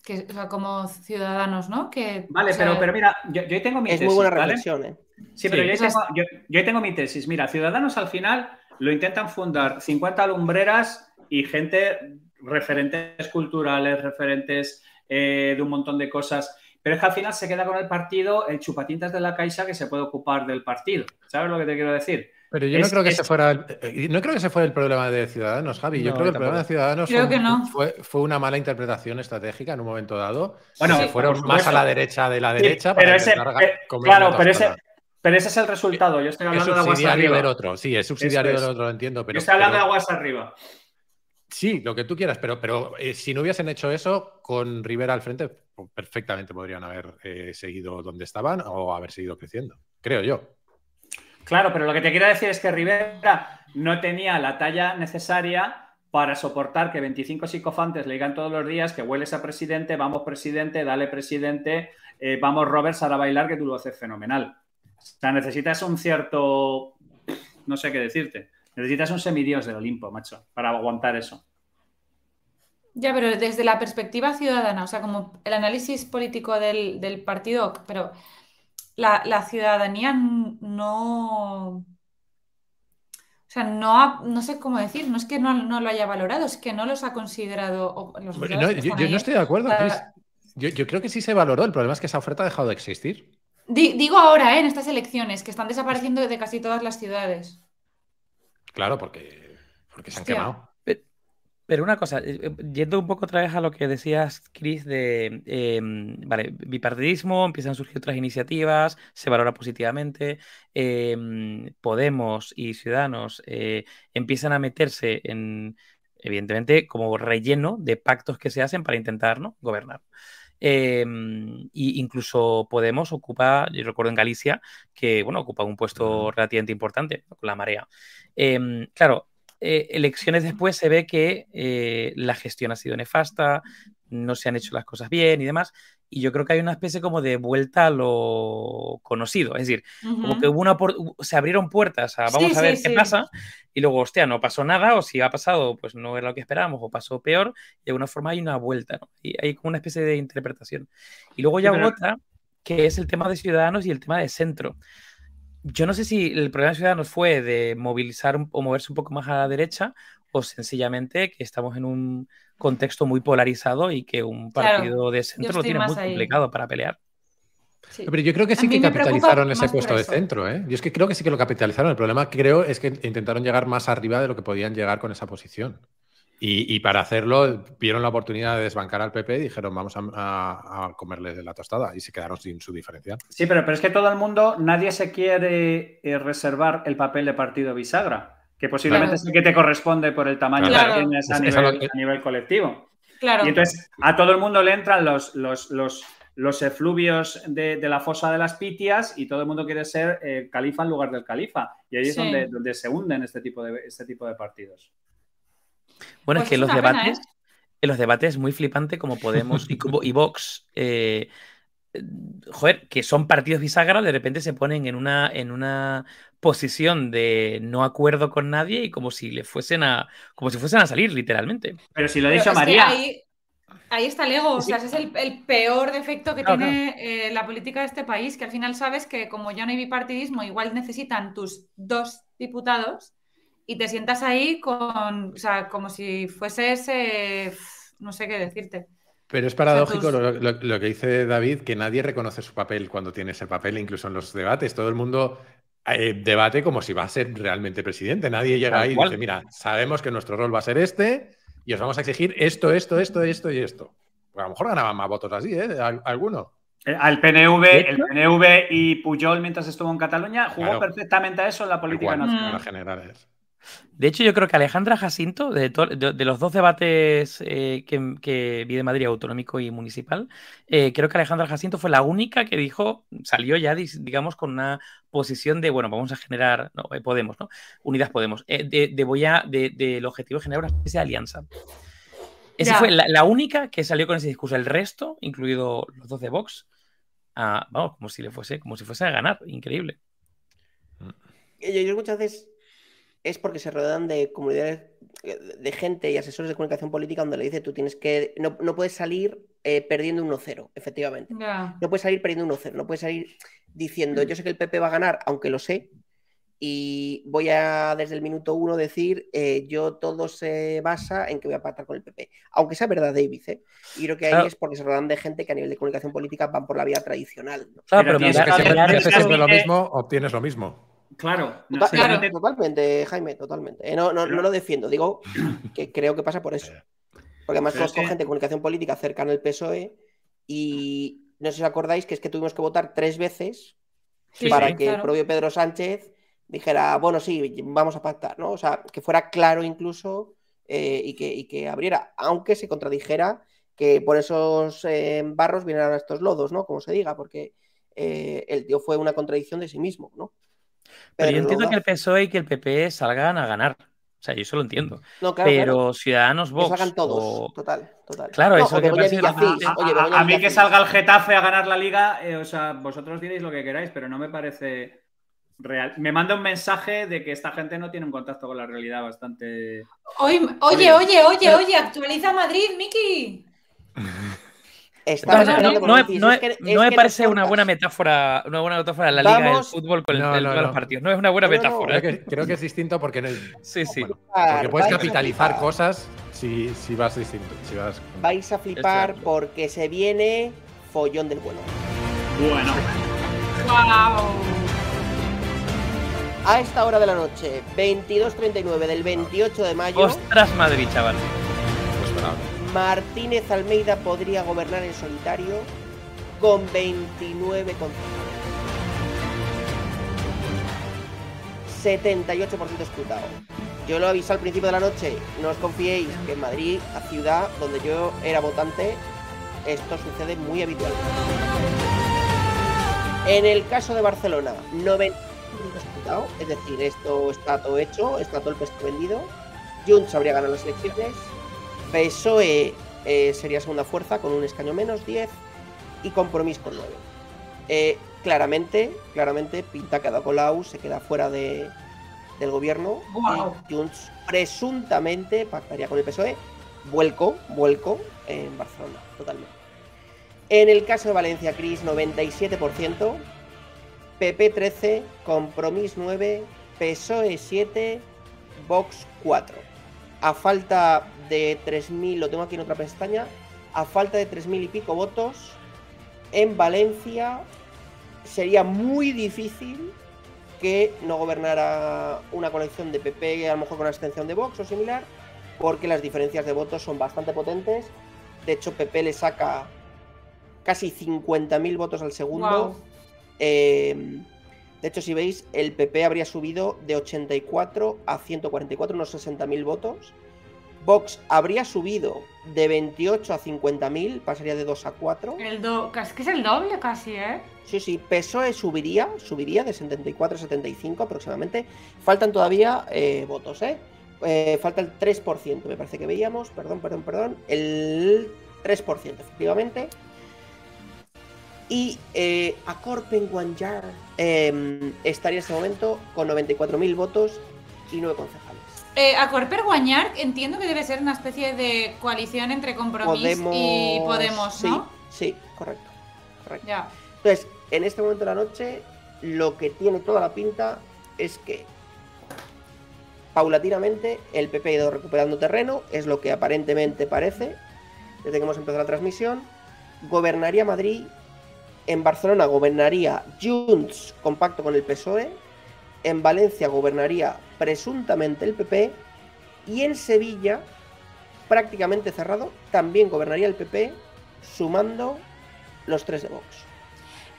[SPEAKER 3] Que, o sea, como ciudadanos, ¿no? Que,
[SPEAKER 5] Vale,
[SPEAKER 3] o sea,
[SPEAKER 5] pero, pero mira, yo, yo ahí tengo mi
[SPEAKER 2] Es
[SPEAKER 5] tesis,
[SPEAKER 2] muy buena
[SPEAKER 5] ¿vale?
[SPEAKER 2] reflexión, ¿eh?
[SPEAKER 5] Sí, pero
[SPEAKER 1] Sí.
[SPEAKER 5] yo, ahí tengo, yo- yo ahí tengo mi tesis. Mira, Ciudadanos al final lo intentan fundar 50 lumbreras y gente, referentes culturales, referentes eh, de un montón de cosas. Pero es que al final se queda con el partido el chupatintas de la Caixa que se puede ocupar del partido. ¿Sabes lo que te quiero decir?
[SPEAKER 1] Pero yo no
[SPEAKER 5] Es-
[SPEAKER 1] creo que
[SPEAKER 5] es-
[SPEAKER 1] ese fuera el, eh, no creo que ese fuera el problema de Ciudadanos, Javi. Yo
[SPEAKER 4] No,
[SPEAKER 1] creo que el problema de Ciudadanos
[SPEAKER 3] Creo
[SPEAKER 1] fue,
[SPEAKER 3] que no.
[SPEAKER 1] fue, fue una mala interpretación estratégica en un momento dado.
[SPEAKER 5] Bueno,
[SPEAKER 1] se
[SPEAKER 5] sí,
[SPEAKER 1] fueron más a la derecha de la
[SPEAKER 5] Sí,
[SPEAKER 1] derecha
[SPEAKER 5] pero
[SPEAKER 1] para
[SPEAKER 5] ese, eh,
[SPEAKER 1] comer
[SPEAKER 5] claro,
[SPEAKER 1] la
[SPEAKER 5] pero ese, pero ese es el resultado. Yo estoy
[SPEAKER 1] Es
[SPEAKER 5] hablando de aguas
[SPEAKER 1] subsidiario
[SPEAKER 5] arriba.
[SPEAKER 1] del otro, sí, es subsidiario
[SPEAKER 5] es.
[SPEAKER 1] del otro, lo entiendo, pero,
[SPEAKER 5] Yo estoy hablando
[SPEAKER 1] pero-
[SPEAKER 5] de aguas arriba.
[SPEAKER 1] Sí, lo que tú quieras, pero, pero eh, si no hubiesen hecho eso con Rivera al frente, pues, perfectamente podrían haber eh, seguido donde estaban o haber seguido creciendo, creo yo.
[SPEAKER 5] Claro, pero lo que te quiero decir es que Rivera no tenía la talla necesaria para soportar que 25 psicofantes le digan todos los días que hueles a presidente, vamos presidente, dale presidente, eh, vamos Robert, a bailar, que tú lo haces fenomenal. O sea, necesitas un cierto, no sé qué decirte, necesitas un semidios del Olimpo, macho, para aguantar eso.
[SPEAKER 3] Ya, pero desde la perspectiva ciudadana, o sea, como el análisis político del, del partido, pero la, la ciudadanía no. O sea, no, ha- no sé cómo decir, no es que no, no lo haya valorado, es que no los ha considerado. o los que
[SPEAKER 1] yo,
[SPEAKER 3] están
[SPEAKER 1] yo
[SPEAKER 3] ahí,
[SPEAKER 1] no estoy de acuerdo,
[SPEAKER 3] la-.
[SPEAKER 1] Yo, yo creo que sí se valoró. El problema es que esa oferta ha dejado de existir.
[SPEAKER 3] Di- digo ahora, ¿eh? en estas elecciones, que están desapareciendo de casi todas las ciudades.
[SPEAKER 1] Claro, porque, porque se han
[SPEAKER 3] Hostia.
[SPEAKER 1] quemado.
[SPEAKER 4] Pero una cosa, eh, eh, yendo un poco otra vez a lo que decías, Chris, de eh, vale, bipartidismo, empiezan a surgir otras iniciativas, se valora positivamente, eh, Podemos y Ciudadanos eh, empiezan a meterse en, evidentemente, como relleno de pactos que se hacen para intentar ¿no? gobernar. Eh, y incluso Podemos ocupa, yo recuerdo en Galicia, que bueno, ocupa un puesto relativamente importante con la marea. Eh, claro, eh, elecciones después se ve que eh, la gestión ha sido nefasta, no se han hecho las cosas bien y demás. Y yo creo que hay una especie como de vuelta a lo conocido. Es decir, como
[SPEAKER 3] Ujú.
[SPEAKER 4] que hubo una se abrieron puertas a vamos
[SPEAKER 3] Sí,
[SPEAKER 4] a ver
[SPEAKER 3] sí,
[SPEAKER 4] qué
[SPEAKER 3] sí.
[SPEAKER 4] pasa. Y luego, hostia, no pasó nada, o si ha pasado, pues no era lo que esperábamos, o pasó peor. Y de alguna forma hay una vuelta, ¿no? Y hay como una especie de interpretación. Y luego ya
[SPEAKER 5] pero-
[SPEAKER 4] otra, que es el tema de Ciudadanos y el tema de centro. Yo no sé si el problema de Ciudadanos fue de movilizar o moverse un poco más a la derecha o sencillamente que estamos en un contexto muy polarizado y que un
[SPEAKER 3] Claro,
[SPEAKER 4] partido de centro lo tiene muy
[SPEAKER 3] ahí.
[SPEAKER 4] complicado para pelear.
[SPEAKER 3] Sí.
[SPEAKER 1] Pero yo creo que sí que capitalizaron ese puesto de centro, ¿eh? Yo es que creo que sí que lo capitalizaron. El problema creo es que intentaron llegar más arriba de lo que podían llegar con esa posición. Y, y para hacerlo vieron la oportunidad de desbancar al PP y dijeron vamos a, a- a comerle de la tostada y se quedaron sin su diferencial.
[SPEAKER 5] Sí, pero, pero es que todo el mundo, nadie se quiere eh, reservar el papel de partido bisagra, que posiblemente
[SPEAKER 3] Claro.
[SPEAKER 5] es el que te corresponde por el tamaño
[SPEAKER 3] Claro.
[SPEAKER 5] que tienes a
[SPEAKER 1] es
[SPEAKER 5] nivel,
[SPEAKER 1] algo que-
[SPEAKER 5] a nivel colectivo.
[SPEAKER 3] Claro.
[SPEAKER 5] Y entonces a todo el mundo le entran los, los, los, los efluvios de, de la fosa de las pitias y todo el mundo quiere ser eh, califa en lugar del califa. Y ahí es donde, donde se hunden este tipo de, este tipo de partidos.
[SPEAKER 4] Bueno,
[SPEAKER 3] Pues
[SPEAKER 4] es que
[SPEAKER 3] es
[SPEAKER 4] los
[SPEAKER 3] pena,
[SPEAKER 4] debates, en los debates es muy flipante como Podemos y, como- y Vox, eh, eh, joder, que son partidos bisagra, de repente se ponen en una, en una posición de no acuerdo con nadie y como si le fuesen a, como si fuesen a salir, literalmente.
[SPEAKER 5] Pero si lo ha dicho María,
[SPEAKER 3] ahí, ahí está el ego, o sea, ese es el, el peor defecto que
[SPEAKER 4] Claro,
[SPEAKER 3] tiene eh, la política de este país, que al final sabes que como ya no hay bipartidismo, igual necesitan tus dos diputados y te sientas ahí con, o sea, como si fueses, eh, no sé qué decirte.
[SPEAKER 1] Pero es paradójico
[SPEAKER 3] tus-
[SPEAKER 1] lo, lo- lo que dice David, que nadie reconoce su papel cuando tiene ese papel, incluso en los debates. Todo el mundo eh, debate como si va a ser realmente presidente. Nadie llega ahí y dice, mira, sabemos que nuestro rol va a ser este y os vamos a exigir esto, esto, esto, esto y esto. Pues a lo mejor ganaban más votos así, ¿eh? Al- Alguno.
[SPEAKER 5] eh, al PNV, el PNV y Puyol mientras estuvo en Cataluña jugó
[SPEAKER 1] Claro.
[SPEAKER 5] perfectamente a eso en la política
[SPEAKER 1] Igual,
[SPEAKER 5] nacional.
[SPEAKER 1] en las generales.
[SPEAKER 4] De hecho, yo creo que Alejandra Jacinto, de, to- de- de los dos debates eh, que, que vi de Madrid, autonómico y municipal, eh, creo que Alejandra Jacinto fue la única que dijo, salió ya, digamos, con una posición de, bueno, vamos a generar, no, eh, Podemos, ¿no? Unidas Podemos, eh, de, de voy a, de- del objetivo de generar una especie de alianza. Esa
[SPEAKER 3] Ya.
[SPEAKER 4] fue la, la única que salió con ese discurso. El resto, incluido los dos de Vox, ah, vamos, como si le fuese, como si fuese a ganar. Increíble.
[SPEAKER 2] Ellos muchas veces es porque se rodean de comunidades eh, de gente y asesores de comunicación política donde le dice tú tienes que. No, no puedes salir eh, perdiendo 1-0, efectivamente. No puedes salir perdiendo 1-0, no puedes salir diciendo yo sé que el PP va a ganar, aunque lo sé, Y voy a desde el minuto uno decir, eh, yo todo se basa en que voy a pactar con el PP. Aunque sea verdad, David, ¿eh? Y creo que ahí
[SPEAKER 4] Claro.
[SPEAKER 2] es porque se rodean de gente que a nivel de comunicación política van por la vía tradicional. ¿no?
[SPEAKER 4] Claro,
[SPEAKER 8] Pero
[SPEAKER 4] pero
[SPEAKER 1] Piensa que haces siempre lo
[SPEAKER 8] que-
[SPEAKER 1] mismo, obtienes lo mismo.
[SPEAKER 8] Claro,
[SPEAKER 2] Total- claro, totalmente, Jaime, totalmente. Eh, no, no, no lo defiendo, digo que creo que pasa por eso. Porque además conozco
[SPEAKER 8] que-
[SPEAKER 2] gente de comunicación política cercana al PSOE y no sé si os acordáis que es que tuvimos que votar tres veces
[SPEAKER 3] Sí,
[SPEAKER 2] para
[SPEAKER 3] sí,
[SPEAKER 2] que el propio Pedro Sánchez dijera, bueno, sí, vamos a pactar, ¿no? O sea, que fuera claro incluso eh, y, que, y que abriera, aunque se contradijera que por esos eh, barros vinieran a estos lodos, ¿no? Como se diga, porque eh, el tío fue una contradicción de sí mismo, ¿no?
[SPEAKER 4] Pero yo entiendo que el. PSOE E y que el PP salgan a ganar. O sea, yo eso lo entiendo.
[SPEAKER 2] No, claro,
[SPEAKER 4] pero
[SPEAKER 2] claro.
[SPEAKER 4] Ciudadanos
[SPEAKER 2] Que
[SPEAKER 4] Vox.
[SPEAKER 2] salgan todos,
[SPEAKER 4] o-
[SPEAKER 2] total, total.
[SPEAKER 4] Claro,
[SPEAKER 2] No,
[SPEAKER 4] eso que parece-
[SPEAKER 8] A,
[SPEAKER 2] oye,
[SPEAKER 8] a- a mí que salga el Getafe a ganar la liga, eh, o sea, vosotros diréis lo que queráis, pero no me parece real. Me manda un mensaje de que esta gente no tiene un contacto con la realidad bastante.
[SPEAKER 3] Oye, oye, oye, oye, oye, actualiza Madrid, Miki.
[SPEAKER 4] No,
[SPEAKER 2] me
[SPEAKER 4] no
[SPEAKER 2] es que-
[SPEAKER 4] parece una buena metáfora, una buena metáfora la liga del fútbol con el,
[SPEAKER 1] No,
[SPEAKER 4] el-
[SPEAKER 1] no,
[SPEAKER 4] todos los
[SPEAKER 1] no.
[SPEAKER 4] partidos. No es una buena
[SPEAKER 2] No, no,
[SPEAKER 4] metáfora.
[SPEAKER 1] Creo que, creo que es distinto porque no
[SPEAKER 4] Sí, sí.
[SPEAKER 1] Bueno,
[SPEAKER 2] Flipar,
[SPEAKER 1] porque puedes capitalizar cosas si, si vas distinto. Si vas...
[SPEAKER 2] Vais a flipar porque se viene follón del bueno.
[SPEAKER 8] Bueno,
[SPEAKER 3] Wow.
[SPEAKER 2] A esta hora de la noche, 22.39 del 28 de mayo,
[SPEAKER 4] Ostras, Madrid, chaval.
[SPEAKER 2] Martínez Almeida podría gobernar en solitario con 29 concejales. 78% escrutado. Yo lo avisé al principio de la noche, no os confiéis que en Madrid, la ciudad donde yo era votante, esto sucede muy habitualmente. En el caso de Barcelona, 90% escrutado, es decir, esto está todo hecho, está todo el pesto vendido. Junts habría ganado las elecciones, PSOE eh, sería segunda fuerza con un escaño menos, 10, y Compromís con 9. Eh, claramente, claramente, pinta que Colau se queda fuera de, del gobierno y Junts presuntamente pactaría con el PSOE. Vuelco, vuelco en Barcelona, totalmente. En el caso de Valencia, Cris, 97%, PP 13, Compromís 9, PSOE 7, Vox 4. A falta de 3.000, lo tengo aquí en otra pestaña, a falta de 3.000 y pico votos, en Valencia sería muy difícil que no gobernara una colección de PP, a lo mejor con abstención de Vox o similar, porque las diferencias de votos son bastante potentes. De hecho, PP le saca casi 50.000 votos al segundo. Eh, de hecho, si veis, el PP habría subido de 84 a 144, unos 60.000 votos. Vox habría subido de 28 a 50.000, pasaría de 2 a 4.
[SPEAKER 3] El do... Es que es el doble casi, ¿eh?
[SPEAKER 2] Sí, sí, PSOE subiría, subiría de 74 a 75 aproximadamente. Faltan todavía eh, votos, ¿eh? Eh, Falta el 3%, me parece que veíamos, perdón, perdón, perdón, el 3%, efectivamente. Y eh, Acorpen Guanyar eh, estaría en este momento con 94.000 votos y 9 concejales.
[SPEAKER 3] Eh, a Corper Guanyar entiendo que debe ser una especie de coalición entre Compromís y Podemos, ¿no?
[SPEAKER 2] Sí, sí, correcto, correcto.
[SPEAKER 3] Ya.
[SPEAKER 2] Entonces, en este momento de la noche, lo que tiene toda la pinta es que paulatinamente el PP ha ido recuperando terreno, es lo que aparentemente parece, desde que hemos empezado la transmisión. Gobernaría Madrid, en Barcelona gobernaría Junts compacto con el PSOE, en Valencia gobernaría presuntamente el PP y en Sevilla, prácticamente cerrado, también gobernaría el PP sumando los tres de Vox.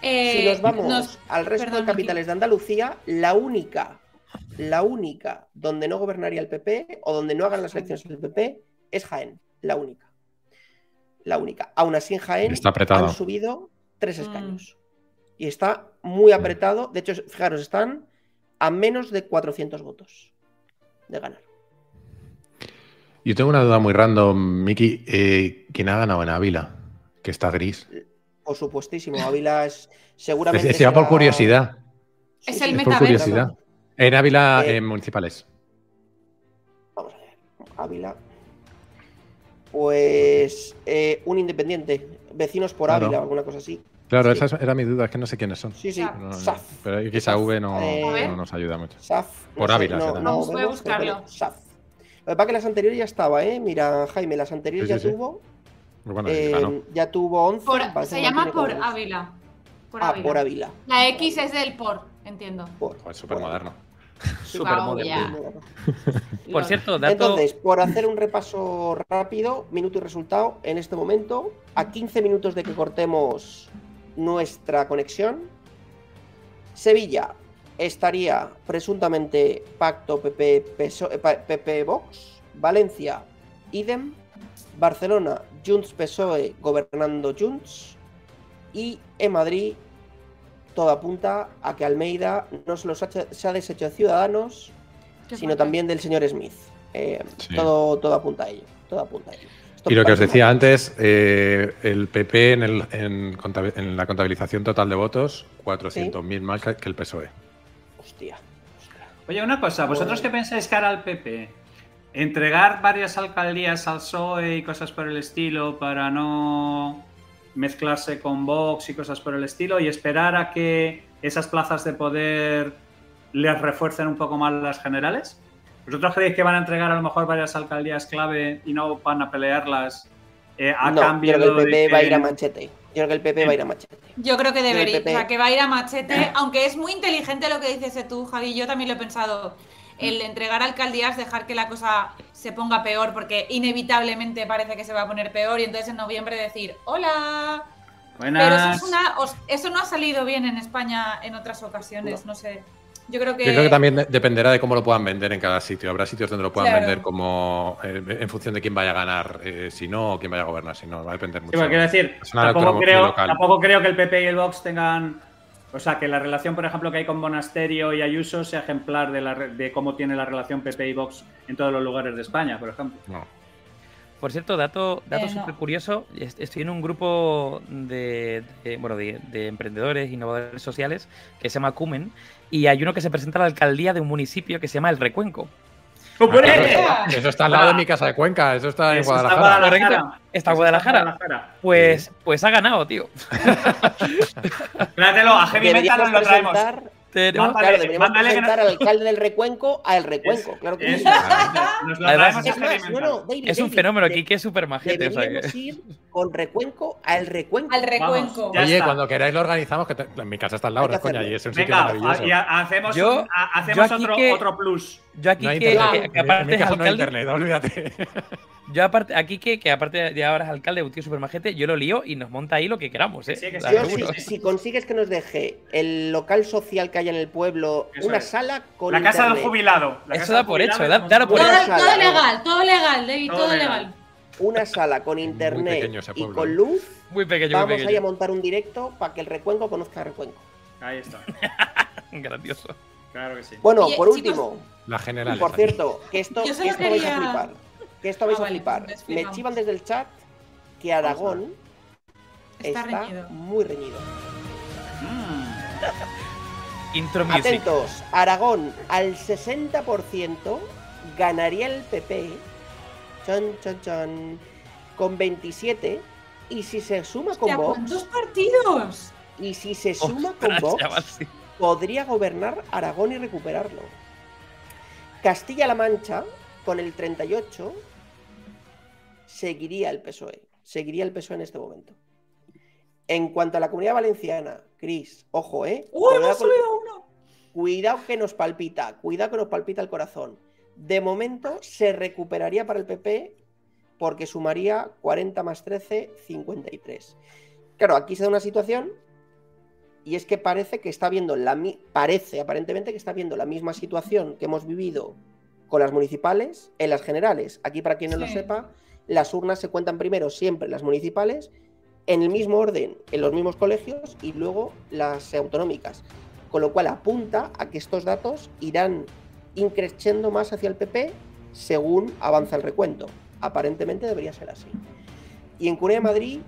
[SPEAKER 3] Eh,
[SPEAKER 2] Si nos vamos
[SPEAKER 3] nos-
[SPEAKER 2] al resto
[SPEAKER 3] perdón,
[SPEAKER 2] de capitales de Andalucía, la única, la única donde no gobernaría el PP o donde no hagan las elecciones el PP es Jaén, la única. La única. Aún así en Jaén
[SPEAKER 1] Está apretado.
[SPEAKER 2] han subido tres
[SPEAKER 3] Mm.
[SPEAKER 2] escaños. Y está muy apretado. De hecho, fijaros, están a menos de 400 votos de ganar.
[SPEAKER 1] Yo tengo una duda muy random, Miki. Eh, ¿Quién ha ganado en Ávila? Que está gris.
[SPEAKER 2] Por supuestísimo, Ávila es seguramente.
[SPEAKER 1] Se va por curiosidad.
[SPEAKER 2] Sí,
[SPEAKER 3] Es el
[SPEAKER 1] Es por curiosidad. En Ávila,
[SPEAKER 2] Eh,
[SPEAKER 1] en municipales.
[SPEAKER 2] Vamos a ver. Ávila. Pues eh, un independiente. Vecinos por. Ávila o alguna cosa así.
[SPEAKER 1] Claro,
[SPEAKER 2] Sí.
[SPEAKER 1] esa era mi duda, es que no sé quiénes son.
[SPEAKER 2] Sí, sí.
[SPEAKER 3] SAF.
[SPEAKER 1] No, no,
[SPEAKER 2] SAF.
[SPEAKER 1] pero XAV no,
[SPEAKER 2] Eh,
[SPEAKER 1] no nos ayuda mucho.
[SPEAKER 2] SAF.
[SPEAKER 1] Por Ávila será.
[SPEAKER 3] Vamos, voy a buscarlo.
[SPEAKER 2] SAF. Lo que pasa es que las anteriores ya estaba, ¿eh? Mira, Jaime, las anteriores
[SPEAKER 1] Sí, sí,
[SPEAKER 2] ya
[SPEAKER 1] sí.
[SPEAKER 2] tuvo.
[SPEAKER 1] Bueno,
[SPEAKER 2] eh, ya tuvo 11.
[SPEAKER 3] Por- se llama por. Ávila. Por
[SPEAKER 2] Ah,
[SPEAKER 3] Ávila.
[SPEAKER 2] por Ávila.
[SPEAKER 3] La X es del por, entiendo.
[SPEAKER 2] Por,
[SPEAKER 1] Joder, súper moderno.
[SPEAKER 4] Súper
[SPEAKER 3] Wow,
[SPEAKER 4] moderno.
[SPEAKER 3] ya.
[SPEAKER 2] moderno.
[SPEAKER 4] Por cierto, dato.
[SPEAKER 2] Entonces, por hacer un repaso rápido, minuto y resultado, en este momento, a 15 minutos de que cortemos nuestra conexión, Sevilla estaría presuntamente pacto PP, PSOE, pa- PP Vox, Valencia, idem, Barcelona, Junts PSOE gobernando Junts, y en Madrid todo apunta a que Almeida no solo se ha, hecho- se ha deshecho de Ciudadanos, sino también del señor Smith. Eh,
[SPEAKER 1] Sí.
[SPEAKER 2] todo, todo apunta a ello. Todo apunta a ello.
[SPEAKER 1] Y lo que os decía antes, eh, el PP en, el- en contabi- en la contabilización total de votos, 400.000 más que el PSOE.
[SPEAKER 2] Hostia.
[SPEAKER 8] Oye, una cosa, ¿vosotros qué pensáis que hará el PP? ¿Entregar varias alcaldías al PSOE y cosas por el estilo para no mezclarse con Vox y cosas por el estilo y esperar a que esas plazas de poder les refuercen un poco más las generales? ¿Vosotros creéis que van a entregar a lo mejor varias alcaldías clave y no van a pelearlas eh, a
[SPEAKER 2] no,
[SPEAKER 8] cambio
[SPEAKER 2] yo creo que el
[SPEAKER 8] de
[SPEAKER 2] PP va a ir a machete. Yo creo que el PP va a ir a machete.
[SPEAKER 3] Yo creo que debería, o sea, que va a ir a machete, aunque es muy inteligente lo que dices tú, Javi, yo también lo he pensado. El entregar alcaldías, dejar que la cosa se ponga peor, porque inevitablemente parece que se va a poner peor, y entonces en noviembre decir, hola. Pero eso,
[SPEAKER 8] Buenas.
[SPEAKER 3] es una, eso no ha salido bien en España en otras ocasiones, no, sé. Yo creo que.
[SPEAKER 1] Yo creo que también de- dependerá de cómo lo puedan vender en cada sitio. Habrá sitios donde lo puedan
[SPEAKER 3] Claro.
[SPEAKER 1] vender como eh, en función de quién vaya a ganar, eh, si no, o quién vaya a gobernar, si no, va a depender
[SPEAKER 8] Sí,
[SPEAKER 1] mucho.
[SPEAKER 8] porque quiero decir,
[SPEAKER 1] Es una lectura
[SPEAKER 8] tampoco
[SPEAKER 1] muy
[SPEAKER 8] creo, tampoco creo que el PP y el Vox tengan. O sea, que la relación, por ejemplo, que hay con Monasterio y Ayuso sea ejemplar de, la re- de cómo tiene la relación PP y Vox en todos los lugares de España, por ejemplo.
[SPEAKER 1] No.
[SPEAKER 4] Por cierto, dato, dato
[SPEAKER 3] Eh, no.
[SPEAKER 4] súper curioso. est- Estoy en un grupo de, de- bueno, de, de emprendedores, innovadores sociales, que se llama Cumen, y hay uno que se presenta a la alcaldía de un municipio que se llama El Recuenco.
[SPEAKER 1] Ah, claro,
[SPEAKER 3] ¡Eh!
[SPEAKER 1] eso, eso está al lado de mi casa de Cuenca, eso está en
[SPEAKER 8] Eso está
[SPEAKER 1] Guadalajara.
[SPEAKER 4] Está en Guadalajara. Pues, pues ha ganado, tío.
[SPEAKER 8] Tráetelo, a Heavy Metal nos lo traemos.
[SPEAKER 4] Tenemos-
[SPEAKER 8] Mándale,
[SPEAKER 2] claro, deberíamos presentar
[SPEAKER 8] no-
[SPEAKER 2] al alcalde del Recuenco a El Recuenco,
[SPEAKER 8] Es-
[SPEAKER 2] claro que
[SPEAKER 8] es-
[SPEAKER 2] sí.
[SPEAKER 8] Nos lo
[SPEAKER 4] Además,
[SPEAKER 2] Es
[SPEAKER 8] Heavy
[SPEAKER 2] más, no,
[SPEAKER 8] Metal.
[SPEAKER 2] no, David,
[SPEAKER 4] Es un
[SPEAKER 2] David,
[SPEAKER 4] fenómeno aquí que es súper majete. O sea que...
[SPEAKER 2] Deberíamos ir con Recuenco a El Recuenco.
[SPEAKER 3] Al recuenco.
[SPEAKER 1] Oye,
[SPEAKER 8] está.
[SPEAKER 1] cuando queráis lo organizamos, que te- en mi casa está al lado, coña, y es un sitio
[SPEAKER 8] Venga,
[SPEAKER 1] maravilloso.
[SPEAKER 8] y ha- hacemos,
[SPEAKER 4] Yo-
[SPEAKER 8] hacemos
[SPEAKER 4] yo
[SPEAKER 8] otro,
[SPEAKER 4] que-
[SPEAKER 8] otro plus.
[SPEAKER 4] Yo aquí
[SPEAKER 1] No hay
[SPEAKER 4] que, aparte
[SPEAKER 1] no hay internet, olvídate.
[SPEAKER 4] Yo aparte, aquí que, que aparte de ahora es alcalde, un tío súper majete, yo lo lío y nos monta ahí lo que queramos, ¿eh?
[SPEAKER 8] Sí, que sí,
[SPEAKER 2] Yo, si, si consigues que nos deje el local social que hay en el pueblo,
[SPEAKER 8] Eso
[SPEAKER 2] una
[SPEAKER 8] es.
[SPEAKER 2] sala con
[SPEAKER 8] La casa del jubilado. La
[SPEAKER 4] Eso
[SPEAKER 8] casa
[SPEAKER 4] da por hecho, da- por
[SPEAKER 3] Todo,
[SPEAKER 4] hecho.
[SPEAKER 3] todo legal, todo legal, David,
[SPEAKER 8] Todo
[SPEAKER 3] todo
[SPEAKER 8] legal.
[SPEAKER 3] legal.
[SPEAKER 2] una sala con internet
[SPEAKER 1] pequeño
[SPEAKER 2] y con
[SPEAKER 1] ¿eh?
[SPEAKER 2] luz,
[SPEAKER 4] Muy pequeño, muy
[SPEAKER 2] vamos ahí a
[SPEAKER 4] pequeño.
[SPEAKER 2] montar un directo para que el Recuenco conozca a Recuenco.
[SPEAKER 8] Ahí está.
[SPEAKER 4] Grandioso.
[SPEAKER 8] Claro que sí.
[SPEAKER 2] Bueno,
[SPEAKER 3] Oye,
[SPEAKER 2] por
[SPEAKER 3] chicos,
[SPEAKER 2] último,
[SPEAKER 1] La general.
[SPEAKER 2] por cierto, que esto, que esto vais a flipar. Que esto vais
[SPEAKER 3] Ah,
[SPEAKER 2] a
[SPEAKER 3] vale,
[SPEAKER 2] flipar.
[SPEAKER 3] pues
[SPEAKER 2] Me chivan desde el chat que Aragón
[SPEAKER 3] Está
[SPEAKER 2] está,
[SPEAKER 3] reñido.
[SPEAKER 2] muy reñido.
[SPEAKER 8] Mm.
[SPEAKER 4] Intro music.
[SPEAKER 2] Atentos, Aragón al 60% ganaría el PP, chan, chan, chan, con 27, y si se suma con Vox,
[SPEAKER 3] ¿Cuántos partidos?
[SPEAKER 2] y si se suma con Vox,
[SPEAKER 4] chaval, sí.
[SPEAKER 2] podría gobernar Aragón y recuperarlo. Castilla-La Mancha, con el 38, seguiría el PSOE. Seguiría el PSOE en este momento. En cuanto a la comunidad valenciana, Cris, ojo, ¿eh?
[SPEAKER 3] ¡Uy,
[SPEAKER 2] Cuidado con-
[SPEAKER 3] uno!
[SPEAKER 2] Cuidado que nos palpita, cuidado que nos palpita el corazón. De momento se recuperaría para el PP porque sumaría 40 más 13, 53. Claro, aquí se da una situación y es que parece que está viendo la mi- parece aparentemente que está viendo la misma situación que hemos vivido con las municipales en las generales. Aquí para quien no lo sepa, las urnas se cuentan primero siempre las municipales en el mismo orden en los mismos colegios y luego las autonómicas. Con lo cual apunta a que estos datos irán increciendo más hacia el PP según avanza el recuento. Aparentemente debería ser así. Y en de Madrid,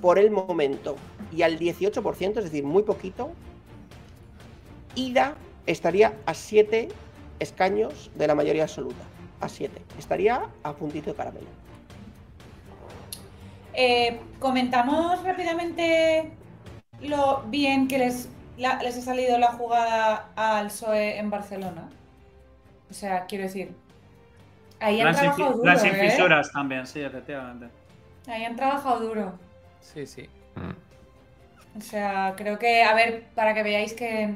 [SPEAKER 2] por el momento, y al 18%, es decir, muy poquito, IDA estaría a 7 escaños de la mayoría absoluta. A 7. Estaría a puntito de caramelo.
[SPEAKER 3] Eh, comentamos rápidamente lo bien que les, la- les ha salido la jugada al PSOE en Barcelona? O sea, quiero decir, ahí han
[SPEAKER 8] Las,
[SPEAKER 3] trabajado duro,
[SPEAKER 8] las
[SPEAKER 3] ¿eh?
[SPEAKER 8] infisuras también, sí, efectivamente.
[SPEAKER 3] Ahí han trabajado duro.
[SPEAKER 4] Sí, sí.
[SPEAKER 3] O sea, creo que, a ver, para que veáis que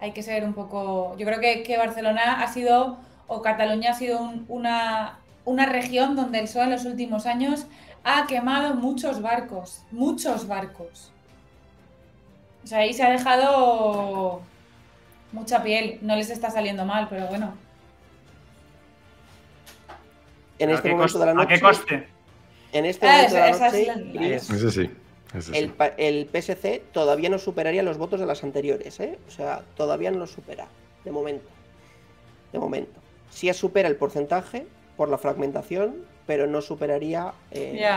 [SPEAKER 3] hay que ser un poco. Yo creo que, que Barcelona ha sido, o Cataluña ha sido un- una, una región donde el PSOE en los últimos años ha quemado muchos barcos, muchos barcos. O sea, ahí se ha dejado mucha piel. No les está saliendo mal, pero bueno.
[SPEAKER 2] En
[SPEAKER 8] ¿A
[SPEAKER 2] este
[SPEAKER 8] qué
[SPEAKER 2] momento
[SPEAKER 8] coste?
[SPEAKER 2] de la
[SPEAKER 8] ¿A
[SPEAKER 2] noche.
[SPEAKER 8] qué coste?
[SPEAKER 2] En este
[SPEAKER 3] Ah,
[SPEAKER 2] momento de la noche,
[SPEAKER 3] es la-
[SPEAKER 2] Chris,
[SPEAKER 1] Ese sí. ese
[SPEAKER 2] el, PSC todavía no superaría los votos de las anteriores, ¿eh? O sea, todavía no los supera, de momento. De momento. Sí supera el porcentaje por la fragmentación, pero no superaría eh,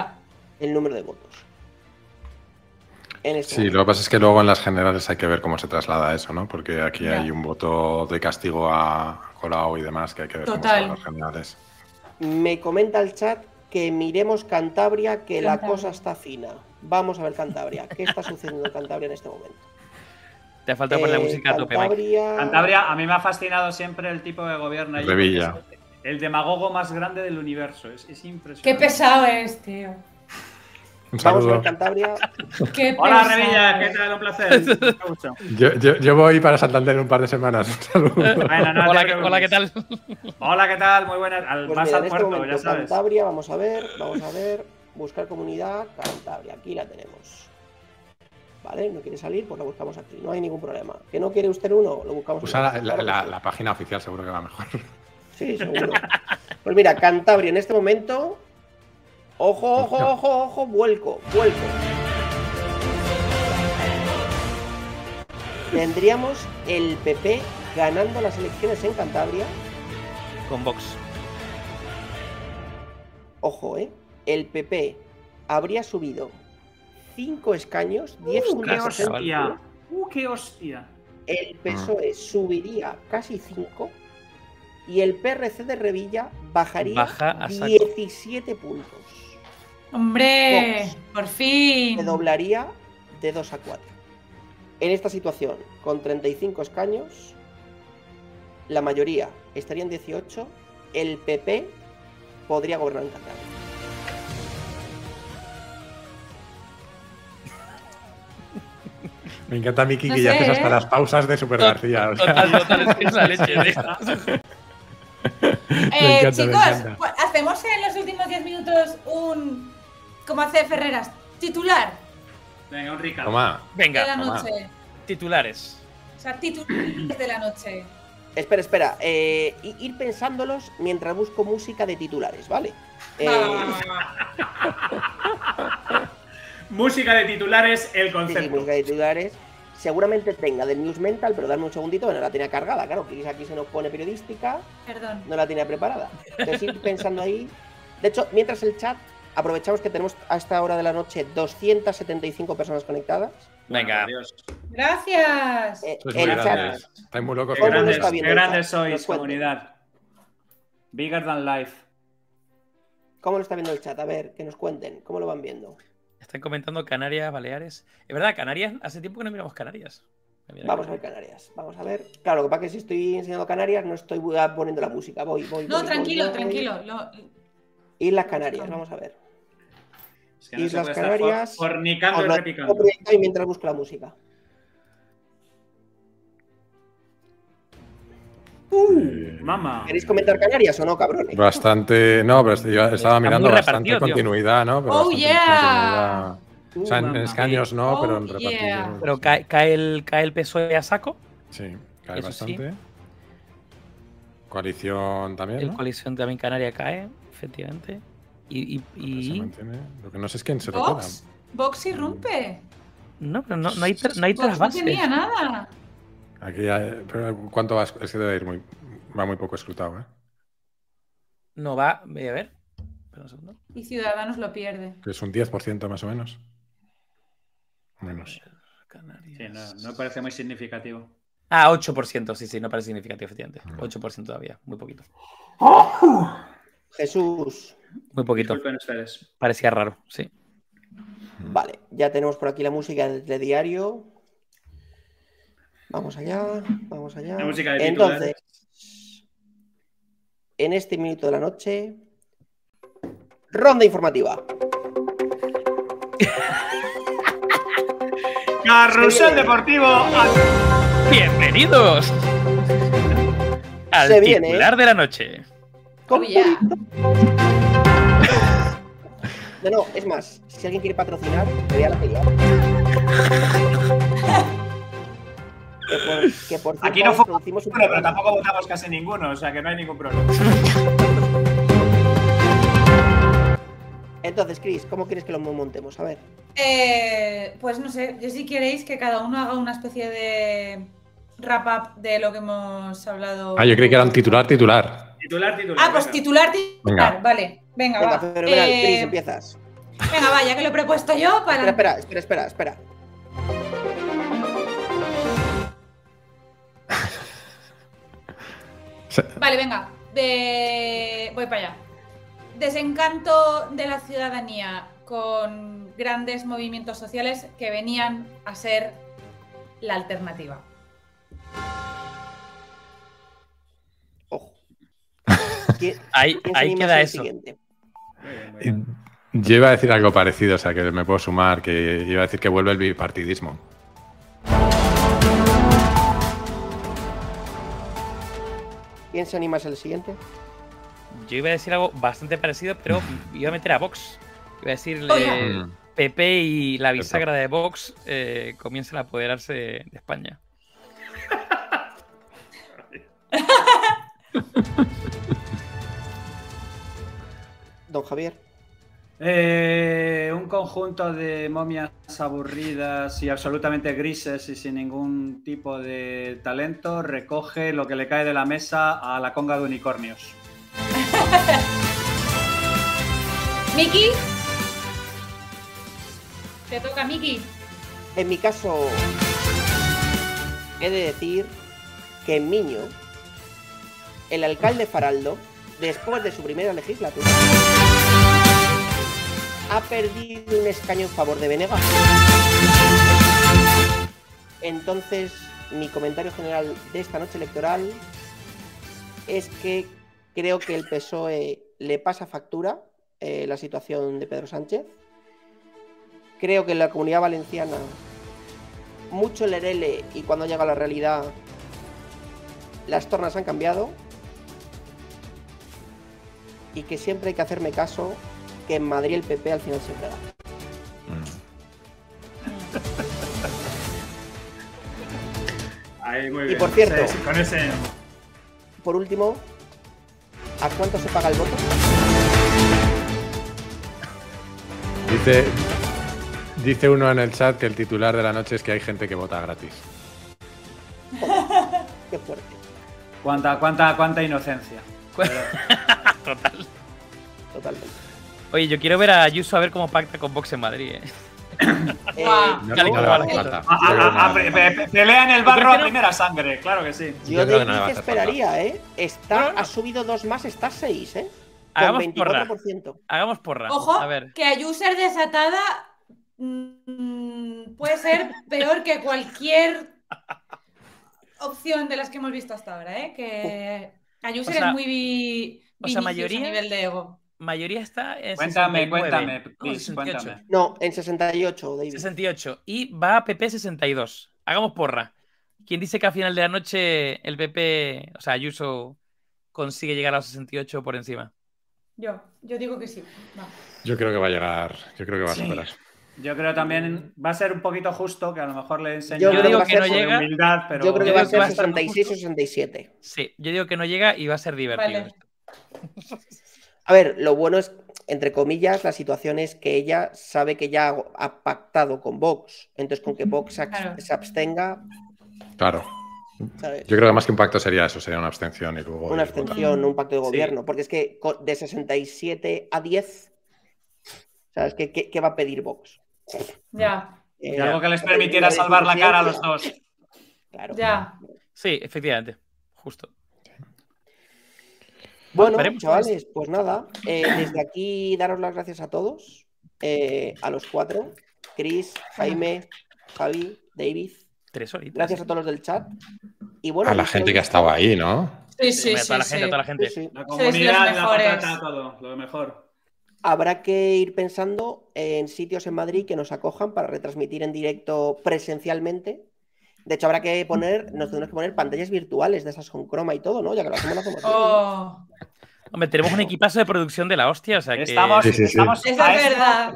[SPEAKER 2] el número de votos. En este
[SPEAKER 1] Sí,
[SPEAKER 2] momento.
[SPEAKER 1] lo que pasa es que luego en las generales hay que ver cómo se traslada eso, ¿no? Porque aquí hay un voto de castigo a Colau y demás que hay que ver
[SPEAKER 3] Total.
[SPEAKER 1] cómo son las generales.
[SPEAKER 2] Me comenta el chat que miremos Cantabria, que la
[SPEAKER 3] Cantabria.
[SPEAKER 2] cosa está fina. Vamos a ver Cantabria. ¿Qué está sucediendo en Cantabria en este momento?
[SPEAKER 4] Te falta poner la
[SPEAKER 2] Eh,
[SPEAKER 4] música a tope, Mike.
[SPEAKER 2] Cantabria...
[SPEAKER 8] Cantabria, a mí me ha fascinado siempre el tipo de gobierno.
[SPEAKER 1] Revilla.
[SPEAKER 8] El demagogo más grande del universo. Es, es impresionante.
[SPEAKER 3] Qué pesado es, tío.
[SPEAKER 1] Un
[SPEAKER 2] Vamos a. Cantabria.
[SPEAKER 3] Qué
[SPEAKER 8] Hola. Revilla, ¿qué tal? Un placer. Mucho.
[SPEAKER 1] Yo, yo- yo voy para Santander en un par de semanas. Un saludo.
[SPEAKER 8] Bueno, no
[SPEAKER 4] Hola, ¿qué,
[SPEAKER 8] preocupes.
[SPEAKER 4] hola, ¿qué tal?
[SPEAKER 8] Hola, ¿qué tal? Muy buenas. Al,
[SPEAKER 2] Pues
[SPEAKER 8] más
[SPEAKER 2] mira,
[SPEAKER 8] al
[SPEAKER 2] este
[SPEAKER 8] puerto,
[SPEAKER 2] momento
[SPEAKER 8] ya sabes.
[SPEAKER 2] Cantabria, vamos a ver, vamos a ver, buscar comunidad, Cantabria, aquí la tenemos. Vale, no quiere salir, pues la buscamos aquí, no hay ningún problema. ¿Que no quiere usted uno? Lo buscamos
[SPEAKER 1] Usa
[SPEAKER 2] aquí.
[SPEAKER 1] la, la página oficial, seguro que va mejor.
[SPEAKER 2] Sí, seguro. Pues mira, Cantabria en este momento. Ojo, ojo, ojo, ojo, vuelco, vuelco. Tendríamos el PP ganando las elecciones en Cantabria.
[SPEAKER 4] Con Vox.
[SPEAKER 2] Ojo, ¿eh? El PP habría subido 5 escaños, 10
[SPEAKER 8] ¡Uh, qué hostia! ¡Uh, qué hostia!
[SPEAKER 2] El PSOE E subiría casi 5 y el PRC de Revilla bajaría
[SPEAKER 4] Baja a saco.
[SPEAKER 2] 17 puntos.
[SPEAKER 3] Hombre, por fin.
[SPEAKER 2] Se doblaría de 2 a 4. En esta situación, con 35 escaños, la mayoría estaría en 18, el PP podría gobernar en Cantabria.
[SPEAKER 1] Me encanta Miki
[SPEAKER 3] No
[SPEAKER 1] que ya haces hasta
[SPEAKER 3] ¿eh?
[SPEAKER 1] las pausas de Super García. o sea,
[SPEAKER 4] Total, total, es que es la leche. tío.
[SPEAKER 3] Eh,
[SPEAKER 1] encanta,
[SPEAKER 3] chicos, pues, hacemos en los últimos 10 minutos un. Como hace Ferreras, titular
[SPEAKER 8] Venga, un recap.
[SPEAKER 1] Toma.
[SPEAKER 3] de la
[SPEAKER 4] Venga,
[SPEAKER 1] toma.
[SPEAKER 3] noche.
[SPEAKER 4] titulares.
[SPEAKER 3] O sea, titulares de la noche.
[SPEAKER 2] Espera, espera. eh, ir pensándolos mientras busco música de titulares, ¿vale? Eh,
[SPEAKER 8] Música de titulares, el
[SPEAKER 2] sí, sí,
[SPEAKER 8] concepto.
[SPEAKER 2] música de titulares. Seguramente tenga del News Mental, pero dame un segundito, que no la tenía cargada. Claro, Chris aquí se nos pone periodística,
[SPEAKER 3] Perdón.
[SPEAKER 2] no la tenía preparada. Entonces ir pensando ahí. De hecho, mientras el chat, aprovechamos que tenemos a esta hora de la noche 275 personas conectadas.
[SPEAKER 4] Venga.
[SPEAKER 8] Adiós.
[SPEAKER 3] Gracias.
[SPEAKER 2] Eh,
[SPEAKER 1] Sois muy
[SPEAKER 2] el chat.
[SPEAKER 1] Estáis muy locos.
[SPEAKER 8] Qué
[SPEAKER 2] ¿Cómo lo
[SPEAKER 8] grandes, qué
[SPEAKER 2] el
[SPEAKER 8] grandes
[SPEAKER 2] chat?
[SPEAKER 8] sois, comunidad. Bigger than life.
[SPEAKER 2] ¿cómo lo está viendo el chat? A ver, que nos cuenten, ¿cómo lo van viendo?
[SPEAKER 4] Están comentando Canarias, Baleares. Es verdad, Canarias, hace tiempo que no miramos Canarias. Mira,
[SPEAKER 2] Vamos a ver Canarias, vamos a ver. Claro, lo que pasa es que si estoy enseñando Canarias no estoy poniendo la música, voy, voy.
[SPEAKER 3] No,
[SPEAKER 2] voy,
[SPEAKER 3] tranquilo,
[SPEAKER 2] voy,
[SPEAKER 3] tranquilo. lo-
[SPEAKER 2] Islas Canarias, vamos a ver.
[SPEAKER 8] Es que no se
[SPEAKER 2] Islas Canarias.
[SPEAKER 8] for- fornicando y
[SPEAKER 2] lo
[SPEAKER 8] repicando.
[SPEAKER 2] y mientras busco la música.
[SPEAKER 8] Mamá.
[SPEAKER 2] ¿Queréis comentar Canarias o no, cabrones?
[SPEAKER 1] Bastante. No, pero yo estaba
[SPEAKER 4] Está
[SPEAKER 1] mirando bastante continuidad, ¿no? Pero
[SPEAKER 3] Oh,
[SPEAKER 1] bastante
[SPEAKER 3] yeah.
[SPEAKER 1] continuidad. O sea, en, en escaños no,
[SPEAKER 3] Oh,
[SPEAKER 1] pero en
[SPEAKER 3] yeah.
[SPEAKER 1] repartición.
[SPEAKER 4] Pero cae, cae el, cae el PSOE a saco.
[SPEAKER 1] Sí, cae
[SPEAKER 4] Eso sí.
[SPEAKER 1] bastante. Coalición también.
[SPEAKER 4] El
[SPEAKER 1] ¿no?
[SPEAKER 4] coalición también canaria cae, efectivamente. Y, y-
[SPEAKER 1] se mantiene. Lo que no sé es quién se lo.
[SPEAKER 3] Vox. Vox irrumpe.
[SPEAKER 4] No, pero no, no hay, no hay
[SPEAKER 3] Vox no tenía nada.
[SPEAKER 1] Aquí hay- pero ¿cuánto va? Es que debe ir muy. Va muy poco escrutado, ¿eh?
[SPEAKER 4] No va. Voy a ver. Espera un segundo.
[SPEAKER 3] Y Ciudadanos lo pierde.
[SPEAKER 1] Que es un 10% más o menos. Menos.
[SPEAKER 4] Canarias.
[SPEAKER 8] Sí, no, parece muy significativo.
[SPEAKER 4] Ah, 8%, sí, sí, no parece significativo, efectivamente.
[SPEAKER 1] Mm.
[SPEAKER 4] 8% todavía, muy poquito.
[SPEAKER 2] Jesús,
[SPEAKER 4] Muy poquito. Parecía raro, sí.
[SPEAKER 2] Vale, ya tenemos por aquí la música de diario. Vamos allá, vamos allá.
[SPEAKER 5] La música de
[SPEAKER 2] Entonces, en este minuto de la noche, ronda informativa.
[SPEAKER 5] Carrusel. Deportivo.
[SPEAKER 4] Bienvenidos al
[SPEAKER 2] Se viene.
[SPEAKER 4] titular de la noche.
[SPEAKER 3] Oh, yeah.
[SPEAKER 2] No, no, es más, si alguien quiere patrocinar, me voy a la pelea. Que por, que por
[SPEAKER 5] Aquí
[SPEAKER 2] cierto,
[SPEAKER 5] no fue
[SPEAKER 2] producimos un
[SPEAKER 5] Bueno, pero tampoco votamos casi ninguno, o sea que no hay ningún problema.
[SPEAKER 2] Entonces, Chris, ¿cómo quieres que lo montemos? A ver.
[SPEAKER 3] Eh, pues no sé, yo si queréis que cada uno haga una especie de wrap up de lo que hemos hablado.
[SPEAKER 1] Ah, yo creí que era un titular, titular.
[SPEAKER 5] Titular, titular.
[SPEAKER 3] Ah, pues
[SPEAKER 5] venga.
[SPEAKER 3] titular, titular,
[SPEAKER 1] Venga.
[SPEAKER 3] vale. Venga,
[SPEAKER 2] Venga,
[SPEAKER 3] va.
[SPEAKER 2] fenomenal.
[SPEAKER 3] Eh,
[SPEAKER 2] Chris, empiezas.
[SPEAKER 3] venga, va, ya que lo he propuesto yo, para
[SPEAKER 2] Espera, espera, espera, espera, espera.
[SPEAKER 3] Vale, venga. De... Voy para allá. Desencanto de la ciudadanía con grandes movimientos sociales que venían a ser la alternativa.
[SPEAKER 2] Ojo. ¿Quién,
[SPEAKER 4] Ahí, ahí queda eso.
[SPEAKER 2] siguiente?
[SPEAKER 5] Muy bien, muy bien.
[SPEAKER 1] Yo iba a decir algo parecido, o sea que me puedo sumar, que iba a decir que vuelve el bipartidismo.
[SPEAKER 2] ¿Quién se anima a ser el siguiente?
[SPEAKER 4] Yo iba a decir algo bastante parecido, pero iba a meter a Vox. Iba a decir
[SPEAKER 3] Oiga.
[SPEAKER 1] Mm.
[SPEAKER 4] PP y la bisagra de Vox eh, comienzan a apoderarse de, de España.
[SPEAKER 2] Don Javier.
[SPEAKER 8] Eh, un conjunto de momias aburridas y absolutamente grises y sin ningún tipo de talento recoge lo que le cae de la mesa a la conga de unicornios.
[SPEAKER 3] Miki. Te toca, Miki.
[SPEAKER 2] En mi caso, he de decir que en Miño, el alcalde Faraldo, después de su primera legislatura, ha perdido un escaño en favor de Venegas. Entonces, mi comentario general de esta noche electoral es que creo que el PSOE le pasa factura eh, la situación de Pedro Sánchez. Creo que en la comunidad valenciana mucho lerele y cuando llega la realidad las tornas han cambiado y que siempre hay que hacerme caso que en Madrid el PP al final siempre gana.
[SPEAKER 5] Ahí, muy
[SPEAKER 2] Y
[SPEAKER 5] bien.
[SPEAKER 2] por cierto-
[SPEAKER 5] Sí, sí, con ese.
[SPEAKER 2] Por último, ¿a cuánto se paga el voto?
[SPEAKER 1] Dice, dice uno en el chat que el titular de la noche es que hay gente que vota gratis.
[SPEAKER 2] Qué fuerte.
[SPEAKER 8] Cuánta, cuánta, cuánta inocencia.
[SPEAKER 4] Total.
[SPEAKER 2] Totalmente.
[SPEAKER 4] Oye, yo quiero ver a Ayuso a ver cómo pacta con Vox en Madrid. ¿eh?
[SPEAKER 8] Pelea en el barro
[SPEAKER 4] ¿Por qué
[SPEAKER 8] a primera sangre, claro que sí.
[SPEAKER 2] yo
[SPEAKER 1] Yo
[SPEAKER 2] de
[SPEAKER 1] creo que no le
[SPEAKER 2] mí
[SPEAKER 1] va a
[SPEAKER 2] que
[SPEAKER 1] hacer
[SPEAKER 2] esperaría, ¿eh? Está,
[SPEAKER 4] No, no.
[SPEAKER 2] ha subido dos más, está seis, ¿eh? Con
[SPEAKER 4] Hagamos porra.
[SPEAKER 2] 24%.
[SPEAKER 4] Hagamos porra.
[SPEAKER 3] Ojo,
[SPEAKER 4] A ver.
[SPEAKER 3] que a user desatada mm, puede ser peor que cualquier opción de las que hemos visto hasta ahora, ¿eh? Que a user
[SPEAKER 4] O sea-
[SPEAKER 3] es muy vi-
[SPEAKER 4] o sea, mayoría-
[SPEAKER 3] a nivel de ego.
[SPEAKER 4] Mayoría está en
[SPEAKER 8] Cuéntame,
[SPEAKER 4] 69.
[SPEAKER 8] cuéntame,
[SPEAKER 4] No,
[SPEAKER 8] please,
[SPEAKER 4] 68.
[SPEAKER 8] cuéntame.
[SPEAKER 2] No, en 68, David.
[SPEAKER 4] 68. Y va a PP 62. Hagamos porra. ¿Quién dice que a final de la noche el PP, o sea, Ayuso, consigue llegar a los 68 por encima?
[SPEAKER 3] Yo, yo digo que sí. Va.
[SPEAKER 1] Yo creo que va a llegar, yo creo que va a
[SPEAKER 8] Sí.
[SPEAKER 1] superar.
[SPEAKER 8] Yo creo también va a ser un poquito justo, que a lo mejor le enseño
[SPEAKER 2] Yo
[SPEAKER 4] creo
[SPEAKER 8] algo
[SPEAKER 4] que no llega.
[SPEAKER 8] humildad, pero
[SPEAKER 2] Yo creo que va a ser
[SPEAKER 4] estar muy
[SPEAKER 2] 66 o
[SPEAKER 4] justo.
[SPEAKER 2] 67.
[SPEAKER 4] Sí, yo digo que no llega y va a ser divertido.
[SPEAKER 3] Vale.
[SPEAKER 2] A ver, lo bueno es, entre comillas, la situación es que ella sabe que ya ha pactado con Vox. Entonces, con que Vox se
[SPEAKER 3] Claro.
[SPEAKER 2] se abstenga,
[SPEAKER 1] Claro.
[SPEAKER 2] ¿sabes?
[SPEAKER 1] Yo creo que más que un pacto sería eso, sería una abstención y luego.
[SPEAKER 2] Una abstención, un pacto de
[SPEAKER 4] Sí.
[SPEAKER 2] gobierno. Porque es que de 67 a 10, ¿sabes? ¿Qué, qué, qué va a pedir Vox?
[SPEAKER 3] Ya,
[SPEAKER 2] Eh,
[SPEAKER 8] y algo que les permitiera salvar la cara a los dos.
[SPEAKER 2] Claro.
[SPEAKER 3] ya.
[SPEAKER 4] Sí, efectivamente. Justo.
[SPEAKER 2] Bueno,
[SPEAKER 4] Veremos.
[SPEAKER 2] chavales, pues nada. eh, desde aquí daros las gracias a todos, eh, a los cuatro. Chris, Jaime, Javi, David.
[SPEAKER 4] Tres horitas.
[SPEAKER 2] Gracias a todos los del chat. Y bueno,
[SPEAKER 1] A la
[SPEAKER 2] yo
[SPEAKER 1] gente que ha estado ahí, ¿no?
[SPEAKER 3] Sí,
[SPEAKER 4] Sí,
[SPEAKER 3] sí,
[SPEAKER 4] a
[SPEAKER 3] sí.
[SPEAKER 4] toda la gente, a
[SPEAKER 3] sí.
[SPEAKER 4] toda la gente.
[SPEAKER 2] Sí, sí.
[SPEAKER 5] La comunidad, la patata, todo, lo mejor.
[SPEAKER 2] Habrá que ir pensando en sitios en Madrid que nos acojan para retransmitir en directo presencialmente. De hecho, habrá que poner, nos tendremos que poner pantallas virtuales de esas con croma y todo, ¿no? Ya que lo hacemos, lo.
[SPEAKER 3] Oh,
[SPEAKER 4] Hombre, tenemos un equipazo de producción de la hostia, o sea que.
[SPEAKER 5] Estamos,
[SPEAKER 1] Sí, sí, sí.
[SPEAKER 5] estamos a
[SPEAKER 3] es
[SPEAKER 5] esto-
[SPEAKER 3] verdad.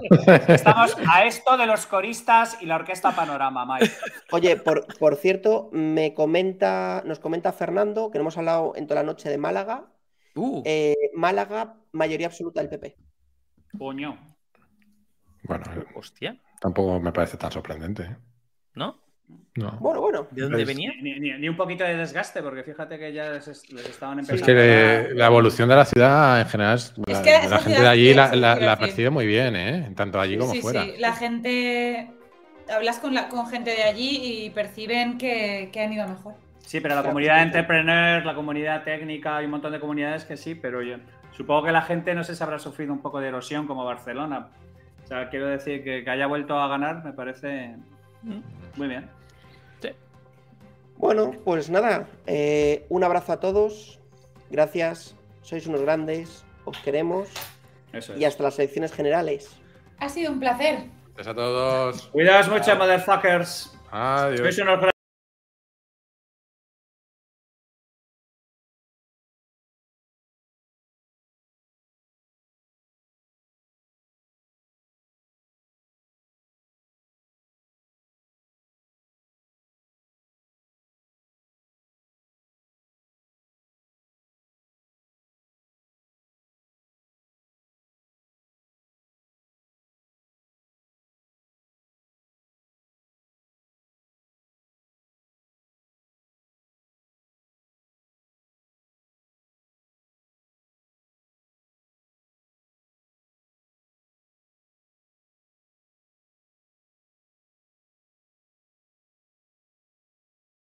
[SPEAKER 5] Estamos a esto de los coristas y la orquesta Panorama, Mike.
[SPEAKER 2] Oye, por, por cierto, me comenta, nos comenta Fernando, que no hemos hablado en toda la noche de Málaga.
[SPEAKER 4] Uh,
[SPEAKER 2] Eh, Málaga, mayoría absoluta del PP.
[SPEAKER 5] Coño.
[SPEAKER 1] Bueno,
[SPEAKER 4] hostia,
[SPEAKER 1] tampoco me parece tan sorprendente. ¿eh?
[SPEAKER 4] ¿no?
[SPEAKER 1] No.
[SPEAKER 2] Bueno, bueno.
[SPEAKER 4] ¿De dónde
[SPEAKER 1] Pues-
[SPEAKER 4] venía?
[SPEAKER 5] Ni, ni- ni un poquito de desgaste, porque fíjate que ya les, les estaban
[SPEAKER 1] Es
[SPEAKER 5] empezando.
[SPEAKER 1] que
[SPEAKER 5] a-
[SPEAKER 1] la evolución de la ciudad en general, es- la,
[SPEAKER 3] que
[SPEAKER 1] gente de allí la, percibe muy bien, ¿eh? Tanto allí como
[SPEAKER 3] sí,
[SPEAKER 1] fuera.
[SPEAKER 3] sí. La gente. Hablas con, la, con gente de allí y perciben que, que han ido mejor.
[SPEAKER 5] Sí, pero la comunidad de entrepreneurs, la comunidad técnica, hay un montón de comunidades que sí, pero yo supongo que la gente no sé si habrá sufrido un poco de erosión como Barcelona. O sea, quiero decir que, que haya vuelto a ganar me parece muy bien.
[SPEAKER 2] Bueno, pues nada. eh, un abrazo a todos. Gracias. Sois unos grandes. Os queremos.
[SPEAKER 5] Eso es.
[SPEAKER 2] Y hasta las elecciones generales.
[SPEAKER 3] Ha sido un placer.
[SPEAKER 1] Gracias a todos.
[SPEAKER 5] Cuidaos mucho, motherfuckers.
[SPEAKER 1] Adiós.
[SPEAKER 5] Sois unos